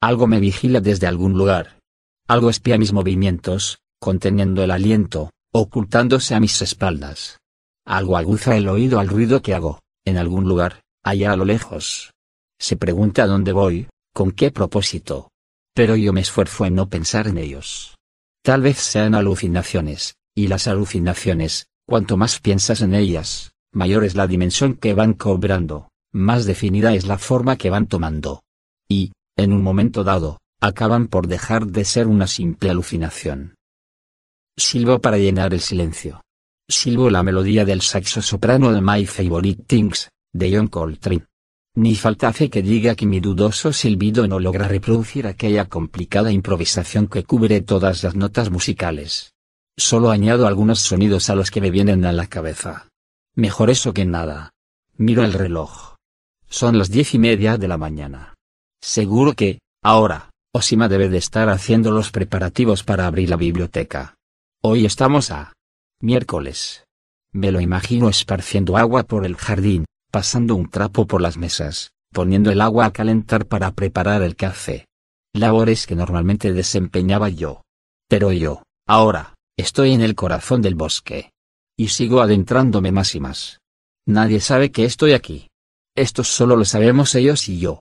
Algo me vigila desde algún lugar. Algo espía mis movimientos, conteniendo el aliento, ocultándose a mis espaldas. Algo aguza el oído al ruido que hago, en algún lugar, allá a lo lejos. Se pregunta dónde voy, con qué propósito. Pero yo me esfuerzo en no pensar en ellos. Tal vez sean alucinaciones, y las alucinaciones, cuanto más piensas en ellas, mayor es la dimensión que van cobrando, más definida es la forma que van tomando. Y, en un momento dado, acaban por dejar de ser una simple alucinación. Silbo para llenar el silencio. Silbo la melodía del saxo soprano de My Favorite Things, de John Coltrane. Ni falta hace que diga que mi dudoso silbido no logra reproducir aquella complicada improvisación que cubre todas las notas musicales. Solo añado algunos sonidos a los que me vienen a la cabeza. Mejor eso que nada. Miro el reloj. Son las diez y media de la mañana. Seguro que, ahora, Osima debe de estar haciendo los preparativos para abrir la biblioteca. Hoy estamos a miércoles. Me lo imagino esparciendo agua por el jardín, pasando un trapo por las mesas, poniendo el agua a calentar para preparar el café. Labores que normalmente desempeñaba yo. Pero yo, ahora, estoy en el corazón del bosque. Y sigo adentrándome más y más. Nadie sabe que estoy aquí. Esto solo lo sabemos ellos y yo.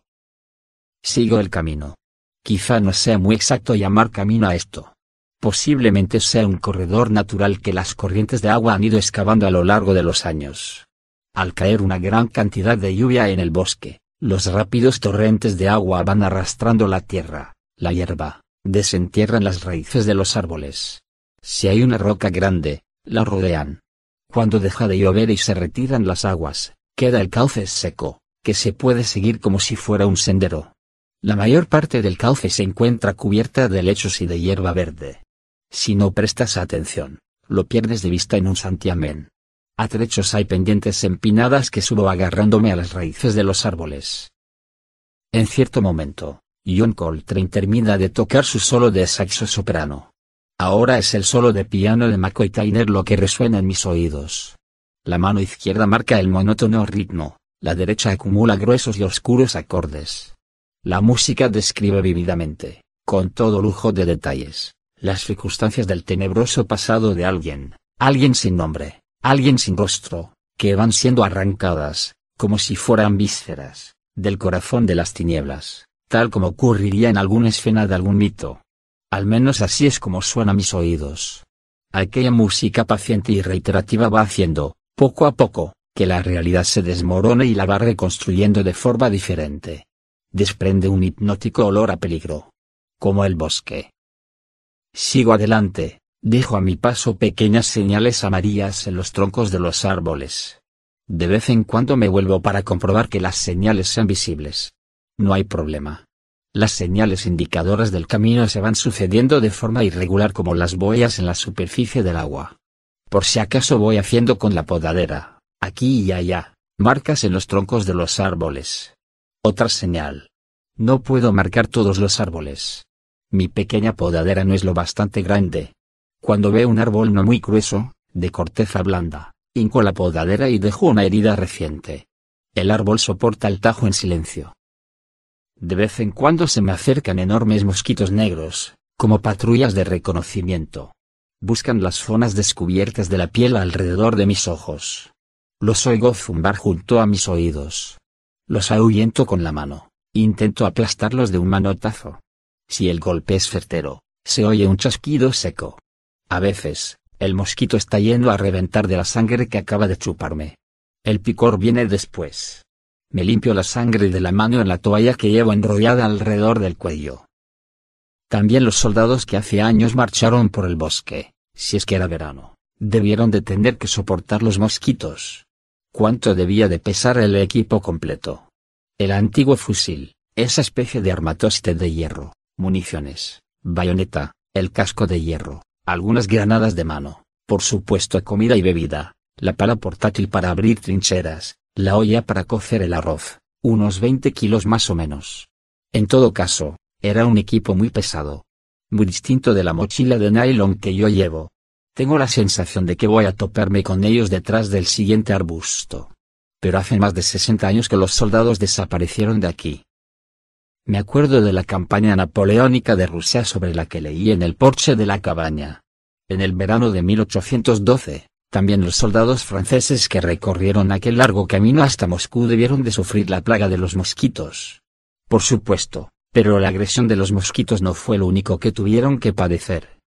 Sigo el camino. Quizá no sea muy exacto llamar camino a esto. Posiblemente sea un corredor natural que las corrientes de agua han ido excavando a lo largo de los años. Al caer una gran cantidad de lluvia en el bosque, los rápidos torrentes de agua van arrastrando la tierra, la hierba, desentierran las raíces de los árboles. Si hay una roca grande, la rodean. Cuando deja de llover y se retiran las aguas, queda el cauce seco, que se puede seguir como si fuera un sendero. La mayor parte del cauce se encuentra cubierta de lechos y de hierba verde. Si no prestas atención, lo pierdes de vista en un santiamén. A trechos hay pendientes empinadas que subo agarrándome a las raíces de los árboles. En cierto momento, John Coltrane termina de tocar su solo de saxo soprano. Ahora es el solo de piano de McCoy Tyner lo que resuena en mis oídos. La mano izquierda marca el monótono ritmo, la derecha acumula gruesos y oscuros acordes. La música describe vividamente, con todo lujo de detalles, las circunstancias del tenebroso pasado de alguien, alguien sin nombre, alguien sin rostro, que van siendo arrancadas, como si fueran vísceras, del corazón de las tinieblas, tal como ocurriría en alguna escena de algún mito. Al menos así es como suena a mis oídos. Aquella música paciente y reiterativa va haciendo, poco a poco, que la realidad se desmorone y la va reconstruyendo de forma diferente. Desprende un hipnótico olor a peligro. Como el bosque. Sigo adelante, Dejo a mi paso pequeñas señales amarillas en los troncos de los árboles. De vez en cuando me vuelvo para comprobar que las señales sean visibles. No hay problema. Las señales indicadoras del camino se van sucediendo de forma irregular como las boyas en la superficie del agua. Por si acaso voy haciendo con la podadera, aquí y allá, marcas en los troncos de los árboles. Otra señal. No puedo marcar todos los árboles. Mi pequeña podadera no es lo bastante grande, cuando veo un árbol no muy grueso, de corteza blanda, hinco la podadera y dejo una herida reciente. El árbol soporta el tajo en silencio. De vez en cuando se me acercan enormes mosquitos negros, como patrullas de reconocimiento. Buscan las zonas descubiertas de la piel alrededor de mis ojos. Los oigo zumbar junto a mis oídos. Los ahuyento con la mano. Intento aplastarlos de un manotazo. Si el golpe es certero, se oye un chasquido seco. A veces, el mosquito está yendo a reventar de la sangre que acaba de chuparme. El picor viene después. Me limpio la sangre de la mano en la toalla que llevo enrollada alrededor del cuello. También los soldados que hace años marcharon por el bosque, si es que era verano, debieron de tener que soportar los mosquitos. ¿Cuánto debía de pesar el equipo completo? El antiguo fusil, esa especie de armatoste de hierro, municiones, bayoneta, el casco de hierro, algunas granadas de mano, por supuesto comida y bebida, la pala portátil para abrir trincheras, la olla para cocer el arroz, unos 20 kilos más o menos. En todo caso, era un equipo muy pesado. Muy distinto de la mochila de nylon que yo llevo. Tengo la sensación de que voy a toparme con ellos detrás del siguiente arbusto. Pero hace más de 60 años que los soldados desaparecieron de aquí. Me acuerdo de la campaña napoleónica de Rusia sobre la que leí en el porche de la cabaña. En el verano de 1812, también los soldados franceses que recorrieron aquel largo camino hasta Moscú debieron de sufrir la plaga de los mosquitos. Por supuesto, pero la agresión de los mosquitos no fue lo único que tuvieron que padecer.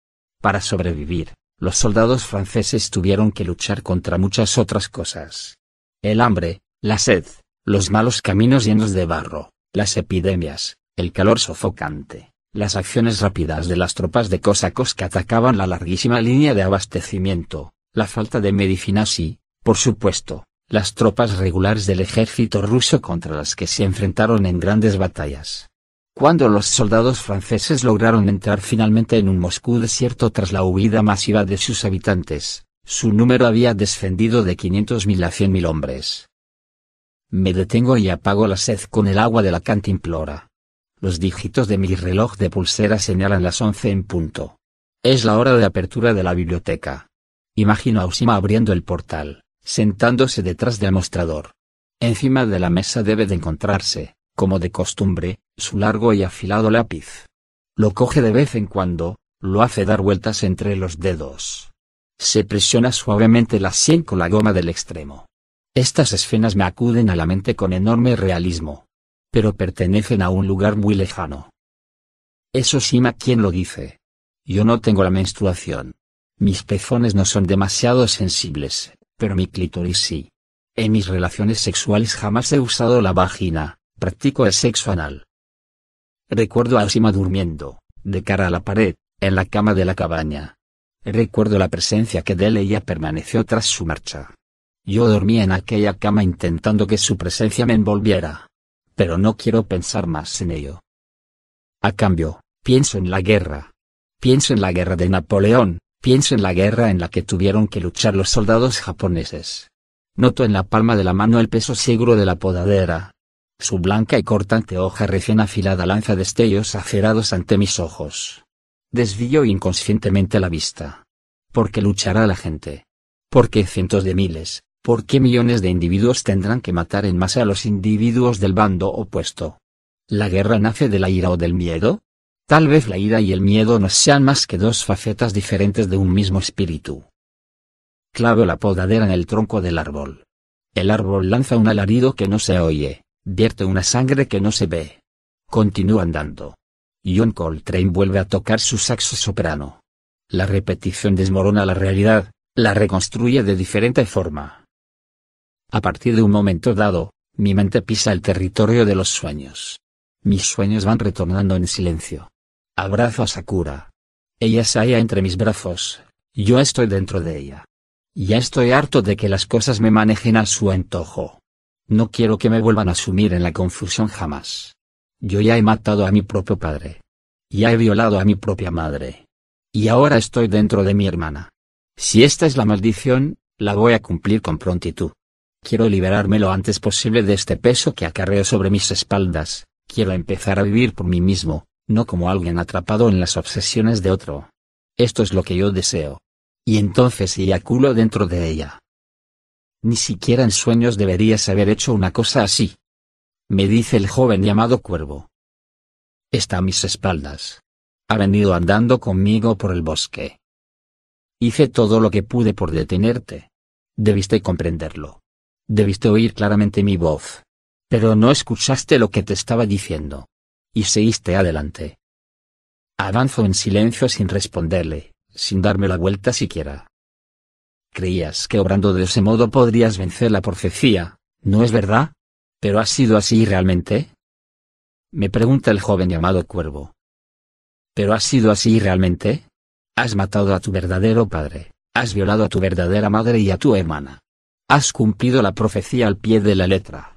Para sobrevivir, los soldados franceses tuvieron que luchar contra muchas otras cosas. El hambre, la sed, los malos caminos llenos de barro, las epidemias, el calor sofocante, las acciones rápidas de las tropas de cosacos que atacaban la larguísima línea de abastecimiento, la falta de medicinas y, por supuesto, las tropas regulares del ejército ruso contra las que se enfrentaron en grandes batallas. Cuando los soldados franceses lograron entrar finalmente en un Moscú desierto tras la huida masiva de sus habitantes, su número había descendido de 500.000 a 100.000 hombres. Me detengo y apago la sed con el agua de la cantimplora. Los dígitos de mi reloj de pulsera señalan las once en punto. Es la hora de apertura de la biblioteca. Imagino a Usima abriendo el portal, sentándose detrás del mostrador. Encima de la mesa debe de encontrarse, como de costumbre, su largo y afilado lápiz. Lo coge de vez en cuando, lo hace dar vueltas entre los dedos. Se presiona suavemente la sien con la goma del extremo. Estas escenas me acuden a la mente con enorme realismo. Pero pertenecen a un lugar muy lejano. Eso Shima quien lo dice. Yo no tengo la menstruación. Mis pezones no son demasiado sensibles, pero mi clítoris sí. En mis relaciones sexuales jamás he usado la vagina, practico el sexo anal. Recuerdo a Osima durmiendo, de cara a la pared, en la cama de la cabaña. Recuerdo la presencia que de él ella permaneció tras su marcha. Yo dormía en aquella cama intentando que su presencia me envolviera. Pero no quiero pensar más en ello. A cambio, pienso en la guerra. Pienso en la guerra de Napoleón, pienso en la guerra en la que tuvieron que luchar los soldados japoneses. Noto en la palma de la mano el peso seguro de la podadera. Su blanca y cortante hoja recién afilada lanza destellos acerados ante mis ojos. Desvío inconscientemente la vista. ¿Por qué luchará la gente? ¿Por qué cientos de miles, por qué millones de individuos tendrán que matar en masa a los individuos del bando opuesto? ¿La guerra nace de la ira o del miedo? Tal vez la ira y el miedo no sean más que dos facetas diferentes de un mismo espíritu. Clavo la podadera en el tronco del árbol. El árbol lanza un alarido que no se oye, vierte una sangre que no se ve. Continúa andando. John Coltrane vuelve a tocar su saxo soprano. La repetición desmorona la realidad, la reconstruye de diferente forma. A partir de un momento dado, mi mente pisa el territorio de los sueños. Mis sueños van retornando en silencio. Abrazo a Sakura. Ella se halla entre mis brazos, yo estoy dentro de ella. Ya estoy harto de que las cosas me manejen a su antojo. No quiero que me vuelvan a sumir en la confusión jamás. Yo ya he matado a mi propio padre. Ya he violado a mi propia madre. Y ahora estoy dentro de mi hermana. Si esta es la maldición, la voy a cumplir con prontitud. Quiero liberarme lo antes posible de este peso que acarreo sobre mis espaldas, quiero empezar a vivir por mí mismo, no como alguien atrapado en las obsesiones de otro. Esto es lo que yo deseo. Y entonces eyaculo dentro de ella. Ni siquiera en sueños deberías haber hecho una cosa así me dice el joven llamado Cuervo. Está a mis espaldas. Ha venido andando conmigo por el bosque. Hice todo lo que pude por detenerte. Debiste comprenderlo. Debiste oír claramente mi voz. Pero no escuchaste lo que te estaba diciendo. Y seguiste adelante. Avanzo en silencio sin responderle, sin darme la vuelta siquiera. Creías que obrando de ese modo podrías vencer la profecía, ¿no es verdad? ¿Pero ha sido así realmente? Me pregunta el joven llamado Cuervo. ¿Pero ha sido así realmente? Has matado a tu verdadero padre, has violado a tu verdadera madre y a tu hermana. Has cumplido la profecía al pie de la letra.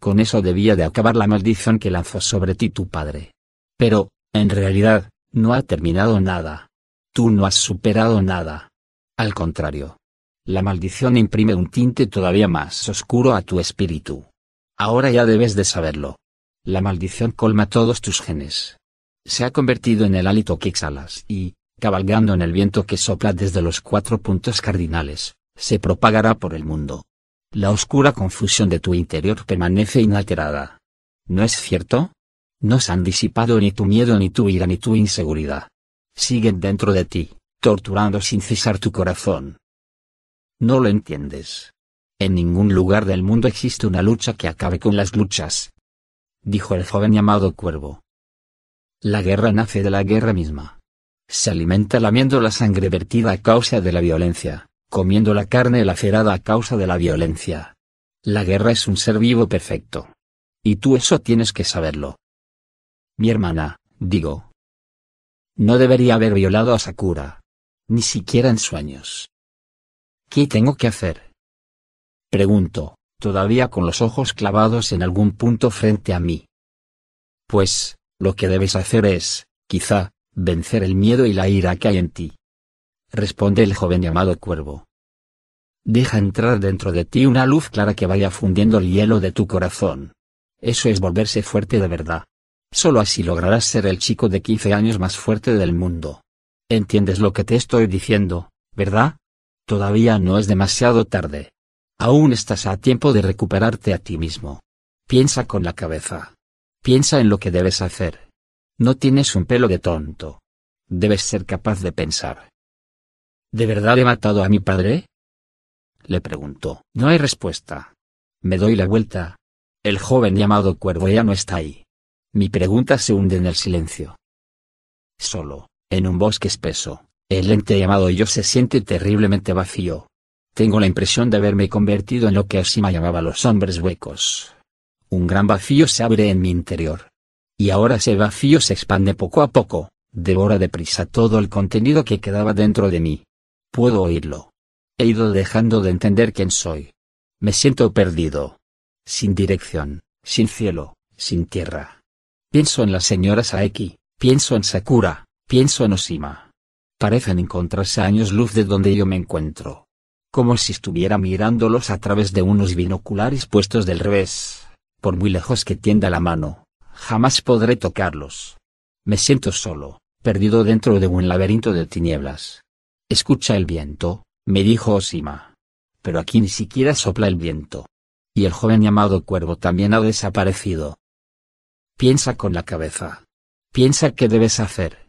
Con eso debía de acabar la maldición que lanzó sobre ti tu padre. Pero, en realidad, no ha terminado nada. Tú no has superado nada. Al contrario. La maldición imprime un tinte todavía más oscuro a tu espíritu. Ahora ya debes de saberlo. La maldición colma todos tus genes. Se ha convertido en el hálito que exhalas y, cabalgando en el viento que sopla desde los cuatro puntos cardinales, se propagará por el mundo. La oscura confusión de tu interior permanece inalterada. ¿No es cierto? No se han disipado ni tu miedo ni tu ira ni tu inseguridad. Siguen dentro de ti, torturando sin cesar tu corazón. No lo entiendes. En ningún lugar del mundo existe una lucha que acabe con las luchas. Dijo el joven llamado Cuervo. La guerra nace de la guerra misma. Se alimenta lamiendo la sangre vertida a causa de la violencia, comiendo la carne lacerada a causa de la violencia. La guerra es un ser vivo perfecto. Y tú eso tienes que saberlo. Mi hermana, digo. No debería haber violado a Sakura. Ni siquiera en sueños. ¿Qué tengo que hacer? Pregunto, todavía con los ojos clavados en algún punto frente a mí. Pues, lo que debes hacer es, quizá, vencer el miedo y la ira que hay en ti. Responde el joven llamado Cuervo. Deja entrar dentro de ti una luz clara que vaya fundiendo el hielo de tu corazón. Eso es volverse fuerte de verdad. Solo así lograrás ser el chico de 15 años más fuerte del mundo. ¿Entiendes lo que te estoy diciendo, verdad? Todavía no es demasiado tarde. Aún estás a tiempo de recuperarte a ti mismo. Piensa con la cabeza. Piensa en lo que debes hacer. No tienes un pelo de tonto. Debes ser capaz de pensar. ¿De verdad he matado a mi padre? Le preguntó. No hay respuesta. Me doy la vuelta. El joven llamado Cuervo ya no está ahí. Mi pregunta se hunde en el silencio. Solo, en un bosque espeso, el ente llamado yo se siente terriblemente vacío. Tengo la impresión de haberme convertido en lo que Osima llamaba los hombres huecos. Un gran vacío se abre en mi interior. Y ahora ese vacío se expande poco a poco, devora deprisa todo el contenido que quedaba dentro de mí. Puedo oírlo. He ido dejando de entender quién soy. Me siento perdido. Sin dirección, sin cielo, sin tierra. Pienso en la señora Saeki, pienso en Sakura, pienso en Osima. Parecen encontrarse años luz de donde yo me encuentro. Como si estuviera mirándolos a través de unos binoculares puestos del revés. Por muy lejos que tienda la mano, jamás podré tocarlos. Me siento solo, perdido dentro de un laberinto de tinieblas. Escucha el viento, me dijo Osima. Pero aquí ni siquiera sopla el viento. Y el joven llamado cuervo también ha desaparecido. Piensa con la cabeza. Piensa qué debes hacer.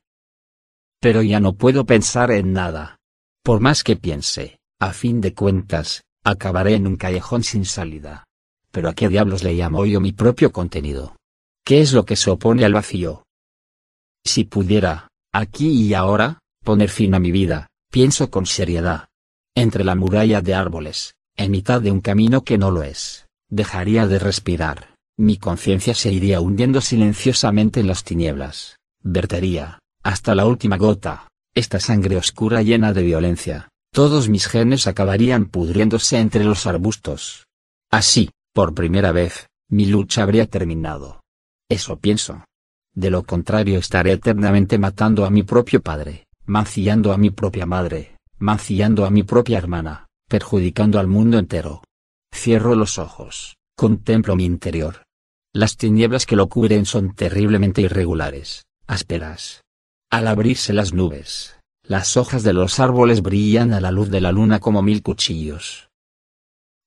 Pero ya no puedo pensar en nada. Por más que piense, a fin de cuentas, acabaré en un callejón sin salida. Pero a qué diablos le llamo yo mi propio contenido. ¿Qué es lo que se opone al vacío? Si pudiera, aquí y ahora, poner fin a mi vida, pienso con seriedad. Entre la muralla de árboles, en mitad de un camino que no lo es, dejaría de respirar mi conciencia se iría hundiendo silenciosamente en las tinieblas, vertería, hasta la última gota, esta sangre oscura llena de violencia, todos mis genes acabarían pudriéndose entre los arbustos. Así, por primera vez, mi lucha habría terminado. Eso pienso. De lo contrario estaré eternamente matando a mi propio padre, mancillando a mi propia madre, mancillando a mi propia hermana, perjudicando al mundo entero. Cierro los ojos, contemplo mi interior, las tinieblas que lo cubren son terriblemente irregulares, ásperas. Al abrirse las nubes, las hojas de los árboles brillan a la luz de la luna como mil cuchillos.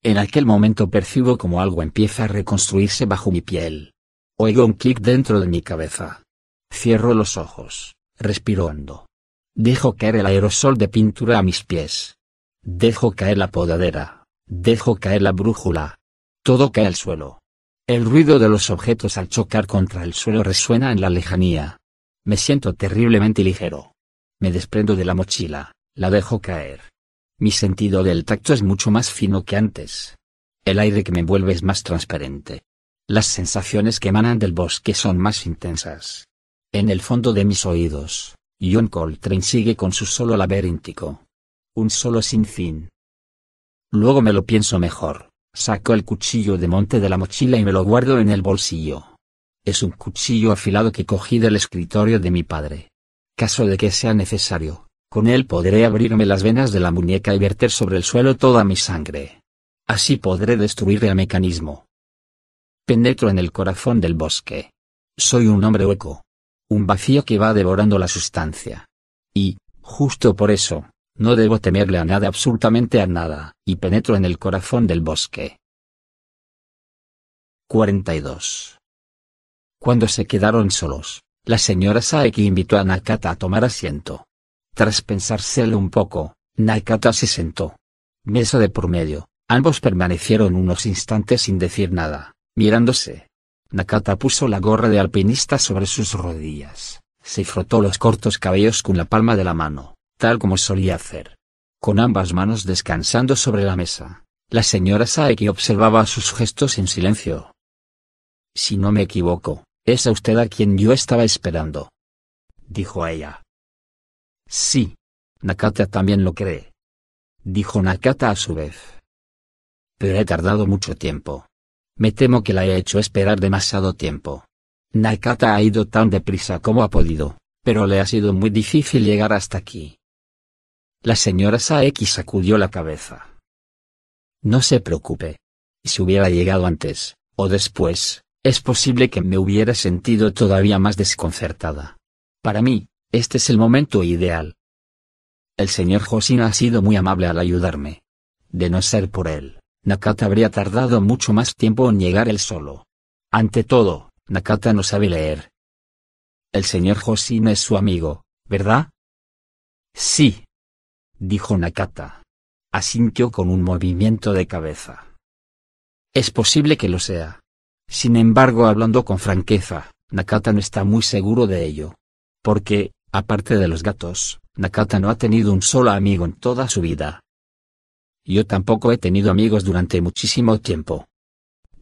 En aquel momento percibo como algo empieza a reconstruirse bajo mi piel. Oigo un clic dentro de mi cabeza. Cierro los ojos, respiro hondo. Dejo caer el aerosol de pintura a mis pies. Dejo caer la podadera. Dejo caer la brújula. Todo cae al suelo. El ruido de los objetos al chocar contra el suelo resuena en la lejanía. Me siento terriblemente ligero. Me desprendo de la mochila, la dejo caer. Mi sentido del tacto es mucho más fino que antes. El aire que me envuelve es más transparente. Las sensaciones que emanan del bosque son más intensas. En el fondo de mis oídos, John Coltrane sigue con su solo laberíntico. Un solo sin fin. Luego me lo pienso mejor. Saco el cuchillo de monte de la mochila y me lo guardo en el bolsillo. Es un cuchillo afilado que cogí del escritorio de mi padre. Caso de que sea necesario, con él podré abrirme las venas de la muñeca y verter sobre el suelo toda mi sangre. Así podré destruir el mecanismo. Penetro en el corazón del bosque. Soy un hombre hueco. Un vacío que va devorando la sustancia. Y, justo por eso, no debo temerle a nada absolutamente a nada, y penetro en el corazón del bosque. 42. Cuando se quedaron solos, la señora Saeki invitó a Nakata a tomar asiento. Tras pensárselo un poco, Nakata se sentó. Mesa de por medio, ambos permanecieron unos instantes sin decir nada, mirándose. Nakata puso la gorra de alpinista sobre sus rodillas, se frotó los cortos cabellos con la palma de la mano tal como solía hacer. Con ambas manos descansando sobre la mesa, la señora Saeki observaba sus gestos en silencio. Si no me equivoco, es a usted a quien yo estaba esperando. Dijo ella. Sí. Nakata también lo cree. Dijo Nakata a su vez. Pero he tardado mucho tiempo. Me temo que la he hecho esperar demasiado tiempo. Nakata ha ido tan deprisa como ha podido, pero le ha sido muy difícil llegar hasta aquí. La señora Saeki sacudió la cabeza. No se preocupe. Si hubiera llegado antes, o después, es posible que me hubiera sentido todavía más desconcertada. Para mí, este es el momento ideal. El señor Hosin ha sido muy amable al ayudarme. De no ser por él, Nakata habría tardado mucho más tiempo en llegar él solo. Ante todo, Nakata no sabe leer. El señor Hosin es su amigo, ¿verdad? Sí. Dijo Nakata. Asintió con un movimiento de cabeza. Es posible que lo sea. Sin embargo, hablando con franqueza, Nakata no está muy seguro de ello. Porque, aparte de los gatos, Nakata no ha tenido un solo amigo en toda su vida. Yo tampoco he tenido amigos durante muchísimo tiempo.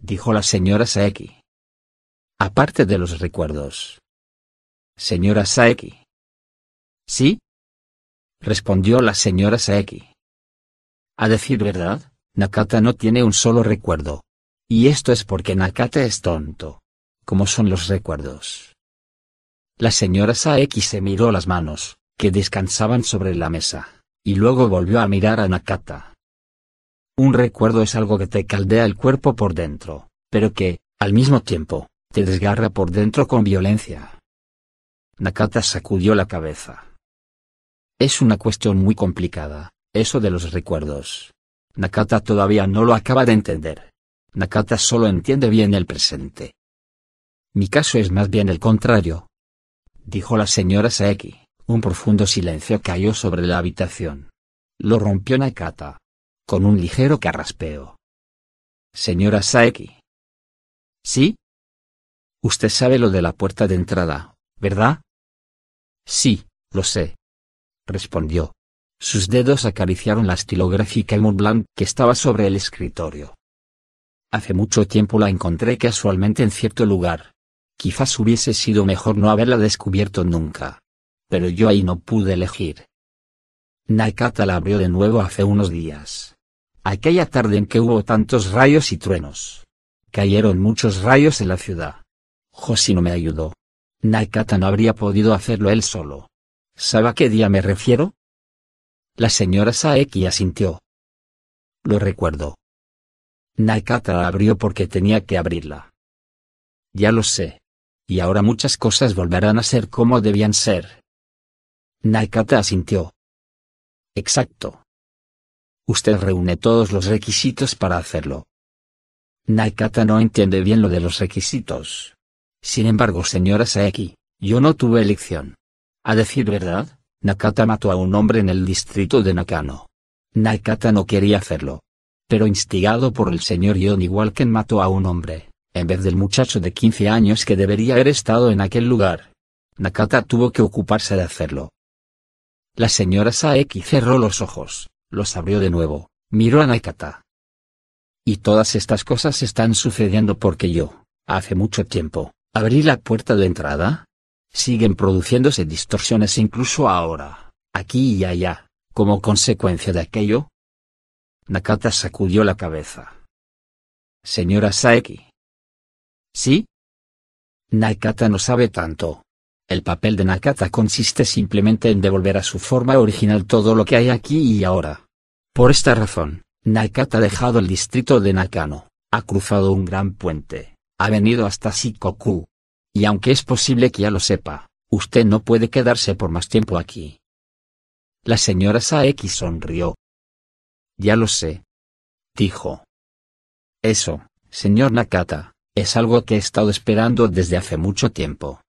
Dijo la señora Saeki. Aparte de los recuerdos. Señora Saeki. ¿Sí? Respondió la señora Saeki. A decir verdad, Nakata no tiene un solo recuerdo. Y esto es porque Nakata es tonto. Como son los recuerdos. La señora Saeki se miró las manos, que descansaban sobre la mesa, y luego volvió a mirar a Nakata. Un recuerdo es algo que te caldea el cuerpo por dentro, pero que, al mismo tiempo, te desgarra por dentro con violencia. Nakata sacudió la cabeza. Es una cuestión muy complicada, eso de los recuerdos. Nakata todavía no lo acaba de entender. Nakata solo entiende bien el presente. Mi caso es más bien el contrario. Dijo la señora Saeki. Un profundo silencio cayó sobre la habitación. Lo rompió Nakata. Con un ligero carraspeo. Señora Saeki. ¿Sí? Usted sabe lo de la puerta de entrada, ¿verdad? Sí, lo sé. Respondió. Sus dedos acariciaron la estilográfica Montblanc que estaba sobre el escritorio. Hace mucho tiempo la encontré casualmente en cierto lugar. Quizás hubiese sido mejor no haberla descubierto nunca. Pero yo ahí no pude elegir. Nakata la abrió de nuevo hace unos días. Aquella tarde en que hubo tantos rayos y truenos. Cayeron muchos rayos en la ciudad. no me ayudó. Nakata no habría podido hacerlo él solo. ¿Sabe a qué día me refiero? La señora Saeki asintió. Lo recuerdo. Nakata la abrió porque tenía que abrirla. Ya lo sé. Y ahora muchas cosas volverán a ser como debían ser. Nakata asintió. Exacto. Usted reúne todos los requisitos para hacerlo. Nakata no entiende bien lo de los requisitos. Sin embargo, señora Saeki, yo no tuve elección. A decir verdad, Nakata mató a un hombre en el distrito de Nakano. Nakata no quería hacerlo pero instigado por el señor John Walken mató a un hombre, en vez del muchacho de 15 años que debería haber estado en aquel lugar. Nakata tuvo que ocuparse de hacerlo. La señora Saeki cerró los ojos, los abrió de nuevo, miró a Nakata. Y todas estas cosas están sucediendo porque yo, hace mucho tiempo, abrí la puerta de entrada. Siguen produciéndose distorsiones incluso ahora, aquí y allá, como consecuencia de aquello, Nakata sacudió la cabeza. Señora Saeki. ¿Sí? Nakata no sabe tanto. El papel de Nakata consiste simplemente en devolver a su forma original todo lo que hay aquí y ahora. Por esta razón, Nakata ha dejado el distrito de Nakano, ha cruzado un gran puente, ha venido hasta Shikoku. Y aunque es posible que ya lo sepa, usted no puede quedarse por más tiempo aquí. La señora Saeki sonrió, ya lo sé. Dijo. Eso, señor Nakata, es algo que he estado esperando desde hace mucho tiempo.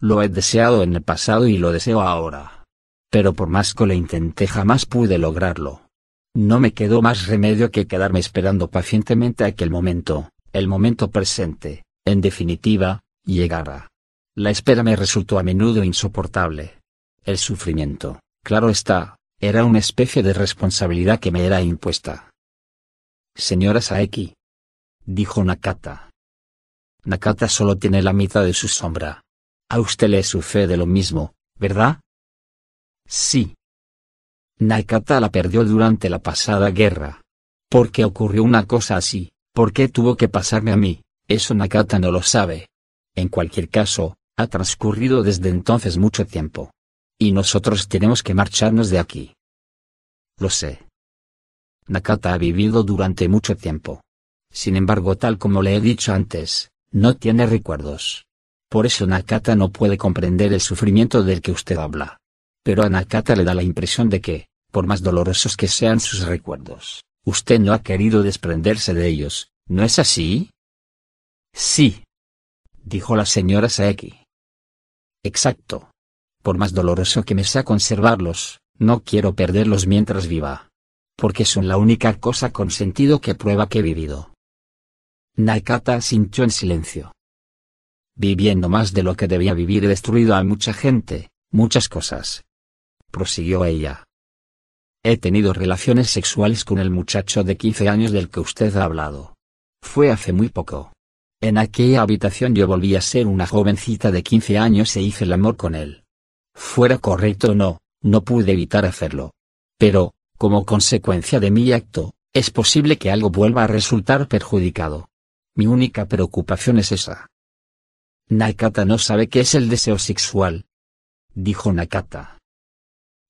Lo he deseado en el pasado y lo deseo ahora. Pero por más que lo intenté jamás pude lograrlo. No me quedó más remedio que quedarme esperando pacientemente a que el momento, el momento presente, en definitiva, llegara. La espera me resultó a menudo insoportable. El sufrimiento, claro está, era una especie de responsabilidad que me era impuesta. Señora Saeki. Dijo Nakata. Nakata solo tiene la mitad de su sombra. A usted le sucede lo mismo, ¿verdad? Sí. Nakata la perdió durante la pasada guerra. ¿Por qué ocurrió una cosa así? ¿Por qué tuvo que pasarme a mí? Eso Nakata no lo sabe. En cualquier caso, ha transcurrido desde entonces mucho tiempo. Y nosotros tenemos que marcharnos de aquí. Lo sé. Nakata ha vivido durante mucho tiempo. Sin embargo, tal como le he dicho antes, No tiene recuerdos. Por eso Nakata no puede comprender el sufrimiento del que usted habla. Pero a Nakata le da la impresión de que, por más dolorosos que sean sus recuerdos, usted no ha querido desprenderse de ellos, ¿no es así? Sí. Dijo la señora Saeki. Exacto. Por más doloroso que me sea conservarlos, no quiero perderlos mientras viva. Porque son la única cosa con sentido que prueba que he vivido. Nakata sintió en silencio. Viviendo más de lo que debía vivir he destruido a mucha gente, muchas cosas. Prosiguió ella. He tenido relaciones sexuales con el muchacho de 15 años del que usted ha hablado. Fue hace muy poco. En aquella habitación yo volví a ser una jovencita de 15 años e hice el amor con él. Fuera correcto o no, no pude evitar hacerlo. Pero, como consecuencia de mi acto, es posible que algo vuelva a resultar perjudicado. Mi única preocupación es esa. Nakata no sabe qué es el deseo sexual. Dijo Nakata.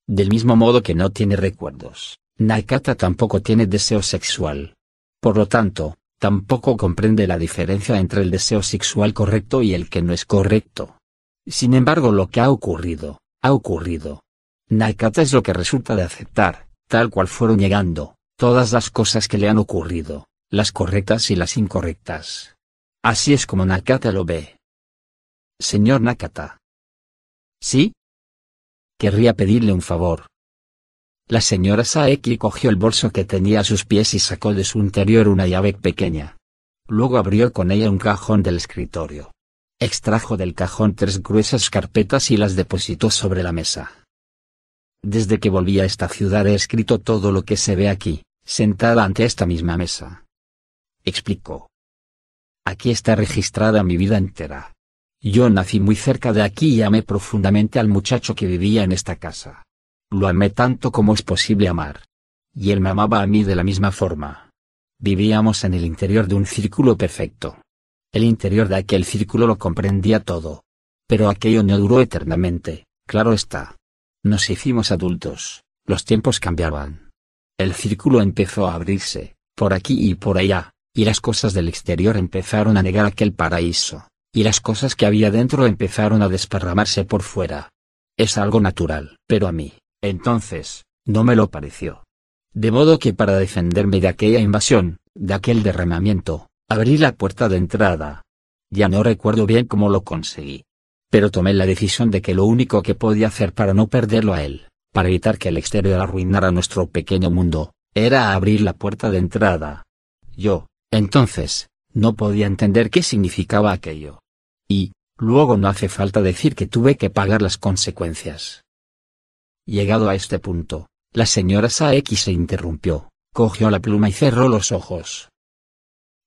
Del mismo modo que no tiene recuerdos, Nakata tampoco tiene deseo sexual. Por lo tanto, tampoco comprende la diferencia entre el deseo sexual correcto y el que no es correcto. Sin embargo, lo que ha ocurrido, ha ocurrido. Nakata es lo que resulta de aceptar, tal cual fueron llegando, todas las cosas que le han ocurrido, las correctas y las incorrectas. Así es como Nakata lo ve. Señor Nakata. ¿Sí? Querría pedirle un favor. La señora Saeki cogió el bolso que tenía a sus pies y sacó de su interior una llave pequeña. Luego abrió con ella un cajón del escritorio. Extrajo del cajón tres gruesas carpetas y las depositó sobre la mesa. Desde que volví a esta ciudad he escrito todo lo que se ve aquí, sentada ante esta misma mesa. Explicó. Aquí está registrada mi vida entera. Yo nací muy cerca de aquí y amé profundamente al muchacho que vivía en esta casa. Lo amé tanto como es posible amar. Y él me amaba a mí de la misma forma. Vivíamos en el interior de un círculo perfecto. El interior de aquel círculo lo comprendía todo. Pero aquello no duró eternamente, claro está. Nos hicimos adultos, los tiempos cambiaban. El círculo empezó a abrirse, por aquí y por allá, y las cosas del exterior empezaron a negar aquel paraíso y las cosas que había dentro empezaron a desparramarse por fuera. Es algo natural, pero a mí, entonces, no me lo pareció. De modo que para defenderme de aquella invasión, de aquel derramamiento, abrí la puerta de entrada. Ya no recuerdo bien cómo lo conseguí. Pero tomé la decisión de que lo único que podía hacer para no perderlo a él, para evitar que el exterior arruinara nuestro pequeño mundo, era abrir la puerta de entrada. Yo, entonces, no podía entender qué significaba aquello. Y, luego no hace falta decir que tuve que pagar las consecuencias. Llegado a este punto, la señora Saeki se interrumpió, cogió la pluma y cerró los ojos.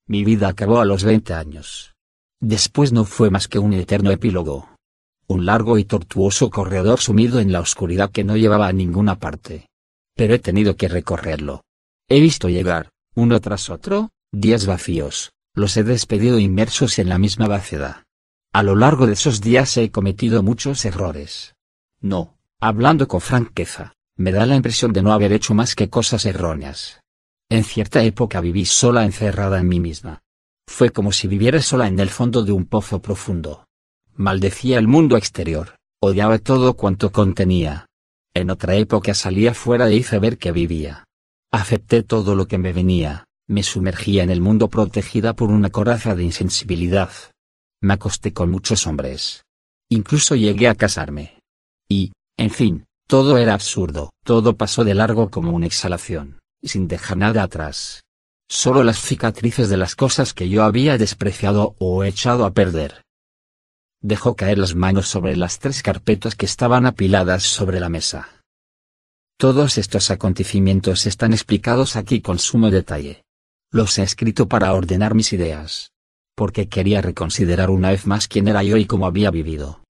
Mi vida acabó a los 20 años. Después no fue más que un eterno epílogo. Un largo y tortuoso corredor sumido en la oscuridad que no llevaba a ninguna parte. Pero he tenido que recorrerlo. He visto llegar, uno tras otro, días vacíos, los he despedido inmersos en la misma vacedad. A lo largo de esos días he cometido muchos errores. No, hablando con franqueza, me da la impresión de no haber hecho más que cosas erróneas. En cierta época viví sola encerrada en mí misma. Fue como si viviera sola en el fondo de un pozo profundo. Maldecía el mundo exterior, odiaba todo cuanto contenía. En otra época salía fuera e hice ver que vivía. Acepté todo lo que me venía, me sumergía en el mundo protegida por una coraza de insensibilidad, me acosté con muchos hombres. Incluso llegué a casarme. Y, en fin, todo era absurdo, todo pasó de largo como una exhalación, sin dejar nada atrás. Solo las cicatrices de las cosas que yo había despreciado o echado a perder. Dejó caer las manos sobre las tres carpetas que estaban apiladas sobre la mesa. Todos estos acontecimientos están explicados aquí con sumo detalle. Los he escrito para ordenar mis ideas porque quería reconsiderar una vez más quién era yo y cómo había vivido.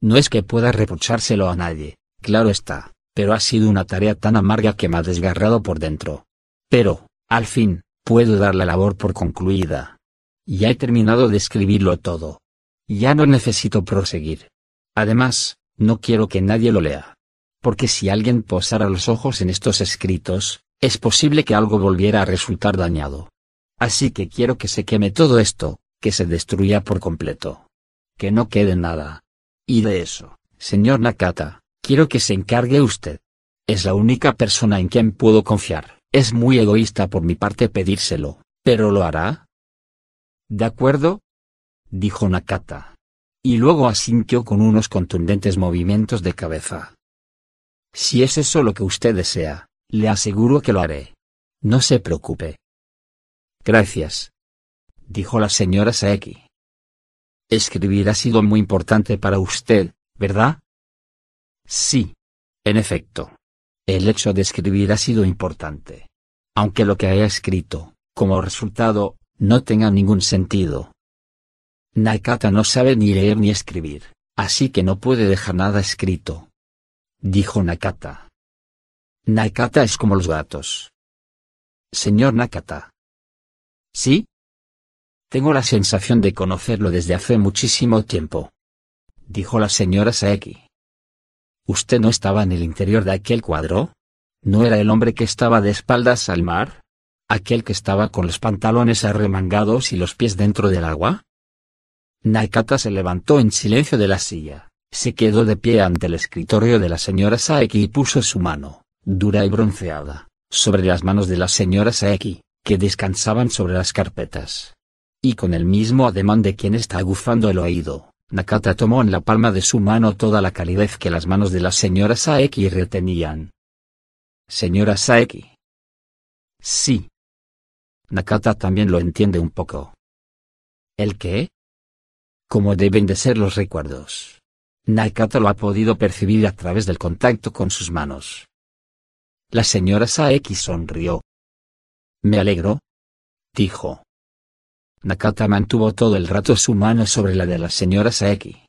No es que pueda reprochárselo a nadie, claro está, pero ha sido una tarea tan amarga que me ha desgarrado por dentro. Pero, al fin, puedo dar la labor por concluida. Ya he terminado de escribirlo todo. Ya no necesito proseguir. Además, no quiero que nadie lo lea. Porque si alguien posara los ojos en estos escritos, es posible que algo volviera a resultar dañado. Así que quiero que se queme todo esto, que se destruya por completo. Que no quede nada. Y de eso, señor Nakata, quiero que se encargue usted. Es la única persona en quien puedo confiar. Es muy egoísta por mi parte pedírselo, pero lo hará. De acuerdo, dijo Nakata. Y luego asintió con unos contundentes movimientos de cabeza. Si es eso lo que usted desea, le aseguro que lo haré. No se preocupe. Gracias. Dijo la señora Saeki. Escribir ha sido muy importante para usted, ¿verdad? Sí. En efecto. El hecho de escribir ha sido importante. Aunque lo que haya escrito, como resultado, no tenga ningún sentido. Nakata no sabe ni leer ni escribir, así que no puede dejar nada escrito. Dijo Nakata. Nakata es como los gatos. Señor Nakata. ¿Sí? Tengo la sensación de conocerlo desde hace muchísimo tiempo. Dijo la señora Saeki. ¿Usted no estaba en el interior de aquel cuadro? ¿No era el hombre que estaba de espaldas al mar? ¿Aquel que estaba con los pantalones arremangados y los pies dentro del agua? Nakata se levantó en silencio de la silla, se quedó de pie ante el escritorio de la señora Saeki y puso su mano, dura y bronceada, sobre las manos de la señora Saeki, que descansaban sobre las carpetas. Y con el mismo ademán de quien está aguzando el oído, Nakata tomó en la palma de su mano toda la calidez que las manos de la señora Saeki retenían. Señora Saeki. Sí. Nakata también lo entiende un poco. ¿El qué? ¿Cómo deben de ser los recuerdos? Nakata lo ha podido percibir a través del contacto con sus manos. La señora Saeki sonrió. Me alegro. Dijo. Nakata mantuvo todo el rato su mano sobre la de la señora Saeki.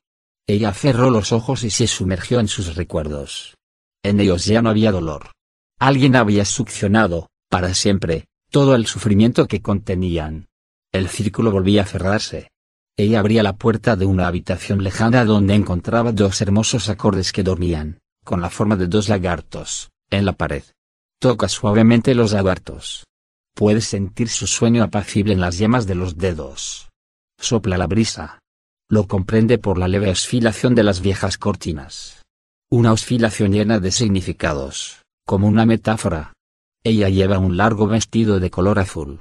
Ella cerró los ojos y se sumergió en sus recuerdos. En ellos ya no había dolor. Alguien había succionado, para siempre, todo el sufrimiento que contenían. El círculo volvía a cerrarse. Ella abría la puerta de una habitación lejana donde encontraba dos hermosos acordes que dormían, con la forma de dos lagartos, en la pared. Toca suavemente los lagartos. Puedes sentir su sueño apacible en las yemas de los dedos. Sopla la brisa. Lo comprende por la leve oscilación de las viejas cortinas. Una oscilación llena de significados, como una metáfora. Ella lleva un largo vestido de color azul.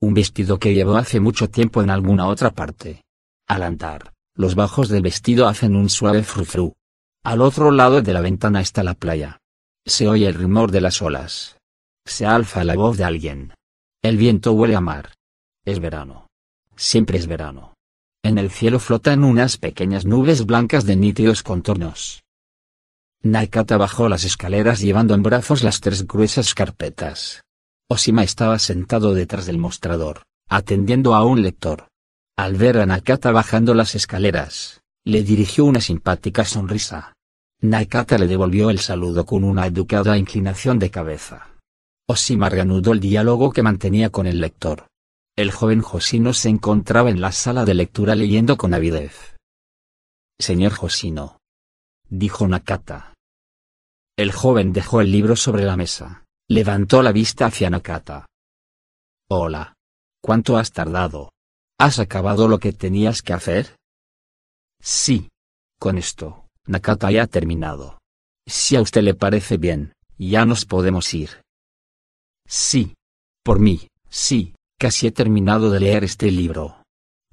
Un vestido que llevó hace mucho tiempo en alguna otra parte. Al andar, los bajos del vestido hacen un suave frufru. Al otro lado de la ventana está la playa. Se oye el rumor de las olas. Se alza la voz de alguien. El viento huele a mar. Es verano. Siempre es verano. En el cielo flotan unas pequeñas nubes blancas de nítidos contornos. Nakata bajó las escaleras llevando en brazos las tres gruesas carpetas. Osima estaba sentado detrás del mostrador, atendiendo a un lector. Al ver a Nakata bajando las escaleras, le dirigió una simpática sonrisa. Nakata le devolvió el saludo con una educada inclinación de cabeza. Osima reanudó el diálogo que mantenía con el lector. El joven Josino se encontraba en la sala de lectura leyendo con avidez. Señor Josino. Dijo Nakata. El joven dejó el libro sobre la mesa, levantó la vista hacia Nakata. Hola. ¿Cuánto has tardado? ¿Has acabado lo que tenías que hacer? Sí. Con esto, Nakata ya ha terminado. Si a usted le parece bien, ya nos podemos ir. Sí. Por mí, sí, casi he terminado de leer este libro.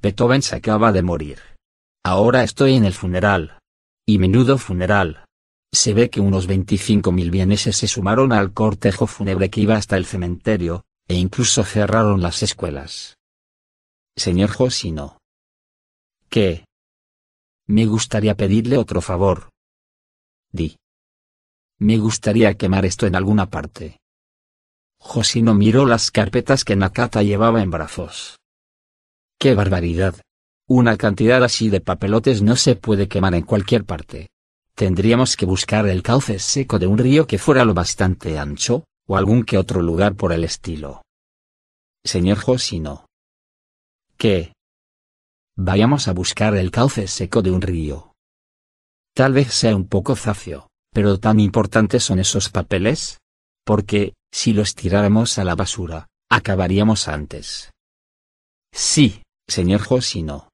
Beethoven se acaba de morir. Ahora estoy en el funeral. Y menudo funeral. Se ve que unos 25.000 vieneses se sumaron al cortejo fúnebre que iba hasta el cementerio, e incluso cerraron las escuelas. Señor Josino. ¿Qué? Me gustaría pedirle otro favor. Di. Me gustaría quemar esto en alguna parte. Josino miró las carpetas que Nakata llevaba en brazos. ¡Qué barbaridad! Una cantidad así de papelotes no se puede quemar en cualquier parte. Tendríamos que buscar el cauce seco de un río que fuera lo bastante ancho, o algún que otro lugar por el estilo. Señor Josino. ¿Qué? Vayamos a buscar el cauce seco de un río. Tal vez sea un poco zafio, pero tan importantes son esos papeles. Porque, si los tiráramos a la basura, acabaríamos antes. Sí, Señor Josino.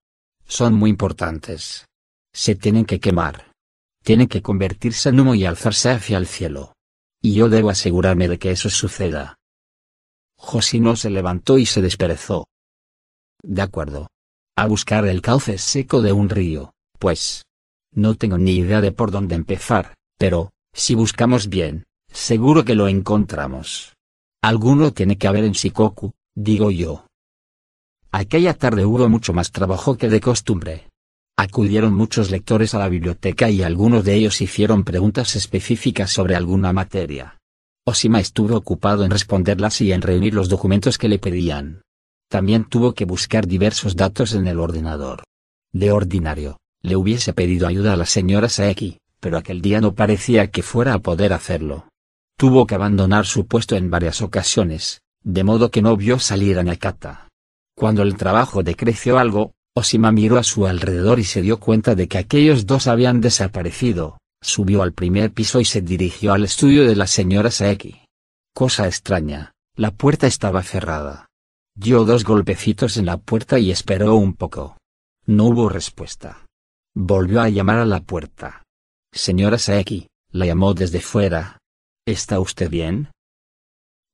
Son muy importantes. Se tienen que quemar. Tienen que convertirse en humo y alzarse hacia el cielo. Y yo debo asegurarme de que eso suceda. Josino se levantó y se desperezó. De acuerdo. A buscar el cauce seco de un río, pues. No tengo ni idea de por dónde empezar, pero, si buscamos bien, seguro que lo encontramos. Alguno tiene que haber en Shikoku, digo yo. Aquella tarde hubo mucho más trabajo que de costumbre. Acudieron muchos lectores a la biblioteca y algunos de ellos hicieron preguntas específicas sobre alguna materia. Osima estuvo ocupado en responderlas y en reunir los documentos que le pedían. También tuvo que buscar diversos datos en el ordenador. De ordinario, le hubiese pedido ayuda a la señora Saeki, pero aquel día no parecía que fuera a poder hacerlo. Tuvo que abandonar su puesto en varias ocasiones, de modo que no vio salir a Nakata. Cuando el trabajo decreció algo, Osima miró a su alrededor y se dio cuenta de que aquellos dos habían desaparecido, subió al primer piso y se dirigió al estudio de la señora Saeki. Cosa extraña, la puerta estaba cerrada. Dio dos golpecitos en la puerta y esperó un poco. No hubo respuesta. Volvió a llamar a la puerta. Señora Saeki, la llamó desde fuera, ¿Está usted bien?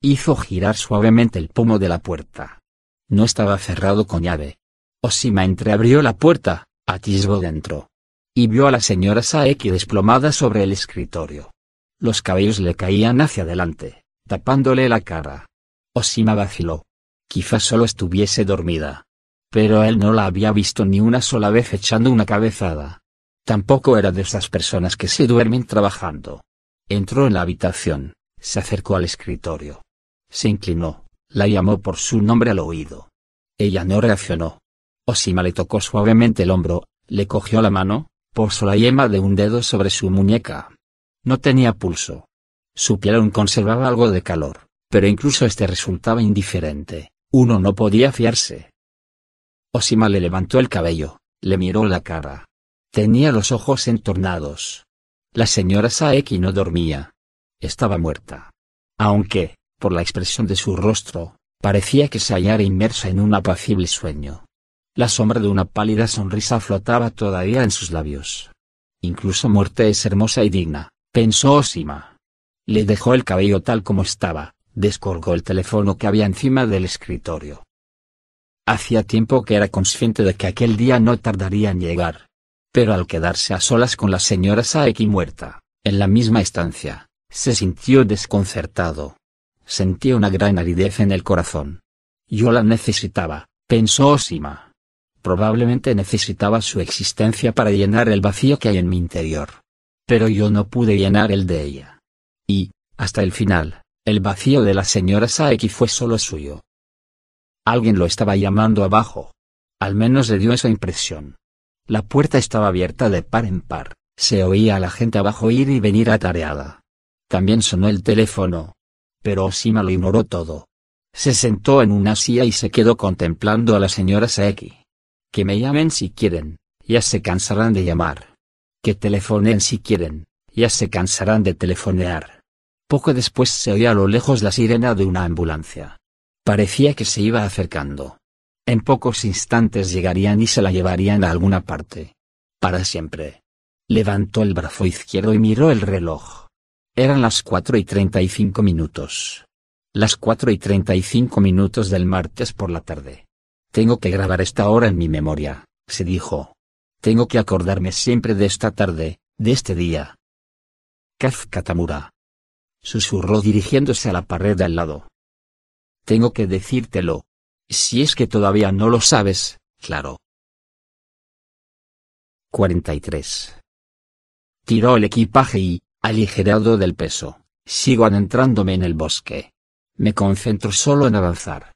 Hizo girar suavemente el pomo de la puerta. No estaba cerrado con llave. Osima entreabrió la puerta, atisbó dentro. Y vio a la señora Saeki desplomada sobre el escritorio. Los cabellos le caían hacia adelante, tapándole la cara. Osima vaciló. Quizás solo estuviese dormida. Pero él no la había visto ni una sola vez echando una cabezada. Tampoco era de esas personas que se duermen trabajando. Entró en la habitación, se acercó al escritorio. Se inclinó, la llamó por su nombre al oído. Ella no reaccionó. Osima le tocó suavemente el hombro, le cogió la mano, posó la yema de un dedo sobre su muñeca. No tenía pulso. Su piel aún conservaba algo de calor, pero incluso este resultaba indiferente. Uno no podía fiarse. Osima le levantó el cabello, le miró la cara. Tenía los ojos entornados, la señora Saeki no dormía. Estaba muerta. Aunque, por la expresión de su rostro, parecía que se hallara inmersa en un apacible sueño. La sombra de una pálida sonrisa flotaba todavía en sus labios. Incluso muerte es hermosa y digna, pensó Osima. Le dejó el cabello tal como estaba, descolgó el teléfono que había encima del escritorio. Hacía tiempo que era consciente de que aquel día no tardaría en llegar. Pero al quedarse a solas con la señora Saeki muerta, en la misma estancia, se sintió desconcertado. Sentía una gran aridez en el corazón. Yo la necesitaba, pensó Osima. Probablemente necesitaba su existencia para llenar el vacío que hay en mi interior. Pero yo no pude llenar el de ella. Y, hasta el final, el vacío de la señora Saeki fue solo suyo. Alguien lo estaba llamando abajo. Al menos le dio esa impresión. La puerta estaba abierta de par en par, se oía a la gente abajo ir y venir atareada. También sonó el teléfono. Pero Osima lo ignoró todo. Se sentó en una silla y se quedó contemplando a la señora Saeki. Que me llamen si quieren, ya se cansarán de llamar. Que telefoneen si quieren, ya se cansarán de telefonear. Poco después se oía a lo lejos la sirena de una ambulancia. Parecía que se iba acercando. En pocos instantes llegarían y se la llevarían a alguna parte. Para siempre. Levantó el brazo izquierdo y miró el reloj. Eran las cuatro y treinta y cinco minutos. Las cuatro y treinta y cinco minutos del martes por la tarde. Tengo que grabar esta hora en mi memoria, se dijo. Tengo que acordarme siempre de esta tarde, de este día. Kaz Katamura. Susurró dirigiéndose a la pared al lado. Tengo que decírtelo, si es que todavía no lo sabes, claro. 43. Tiró el equipaje y, aligerado del peso, sigo adentrándome en el bosque. Me concentro solo en avanzar.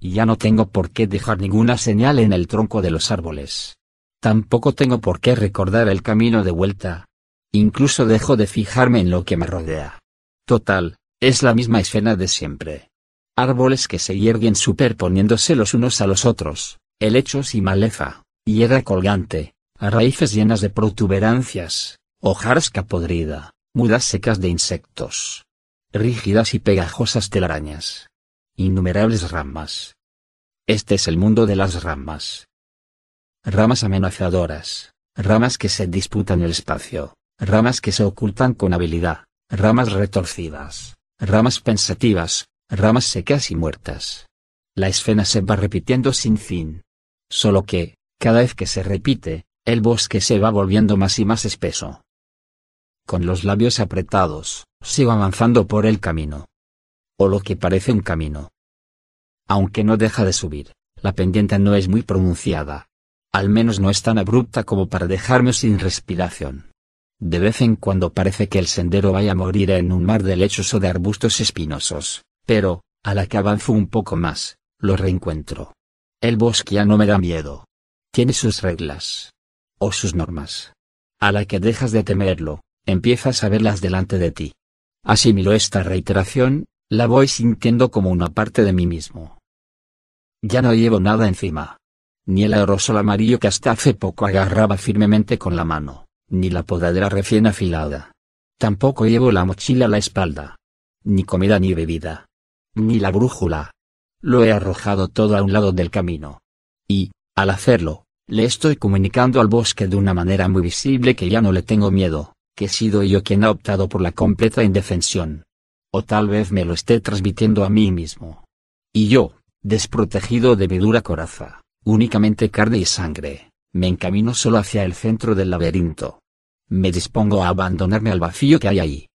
Ya no tengo por qué dejar ninguna señal en el tronco de los árboles. Tampoco tengo por qué recordar el camino de vuelta. Incluso dejo de fijarme en lo que me rodea. Total, es la misma escena de siempre árboles que se hierguen superponiéndose los unos a los otros, helechos y maleza, hierra colgante, raíces llenas de protuberancias, hojarasca podrida, mudas secas de insectos, rígidas y pegajosas telarañas, innumerables ramas. Este es el mundo de las ramas, ramas amenazadoras, ramas que se disputan el espacio, ramas que se ocultan con habilidad, ramas retorcidas, ramas pensativas, ramas secas y muertas. La escena se va repitiendo sin fin. Solo que, cada vez que se repite, el bosque se va volviendo más y más espeso. Con los labios apretados, sigo avanzando por el camino. O lo que parece un camino. Aunque no deja de subir, la pendiente no es muy pronunciada. Al menos no es tan abrupta como para dejarme sin respiración. De vez en cuando parece que el sendero vaya a morir en un mar de lechos o de arbustos espinosos, pero, a la que avanzo un poco más, lo reencuentro. El bosque ya no me da miedo. Tiene sus reglas. O sus normas. A la que dejas de temerlo, empiezas a verlas delante de ti. Asimilo esta reiteración, la voy sintiendo como una parte de mí mismo. Ya no llevo nada encima. Ni el aerosol amarillo que hasta hace poco agarraba firmemente con la mano ni la podadera recién afilada. Tampoco llevo la mochila a la espalda. Ni comida ni bebida. Ni la brújula. Lo he arrojado todo a un lado del camino. Y, al hacerlo, le estoy comunicando al bosque de una manera muy visible que ya no le tengo miedo, que he sido yo quien ha optado por la completa indefensión. O tal vez me lo esté transmitiendo a mí mismo. Y yo, desprotegido de mi dura coraza, únicamente carne y sangre, me encamino solo hacia el centro del laberinto me dispongo a abandonarme al vacío que hay ahí.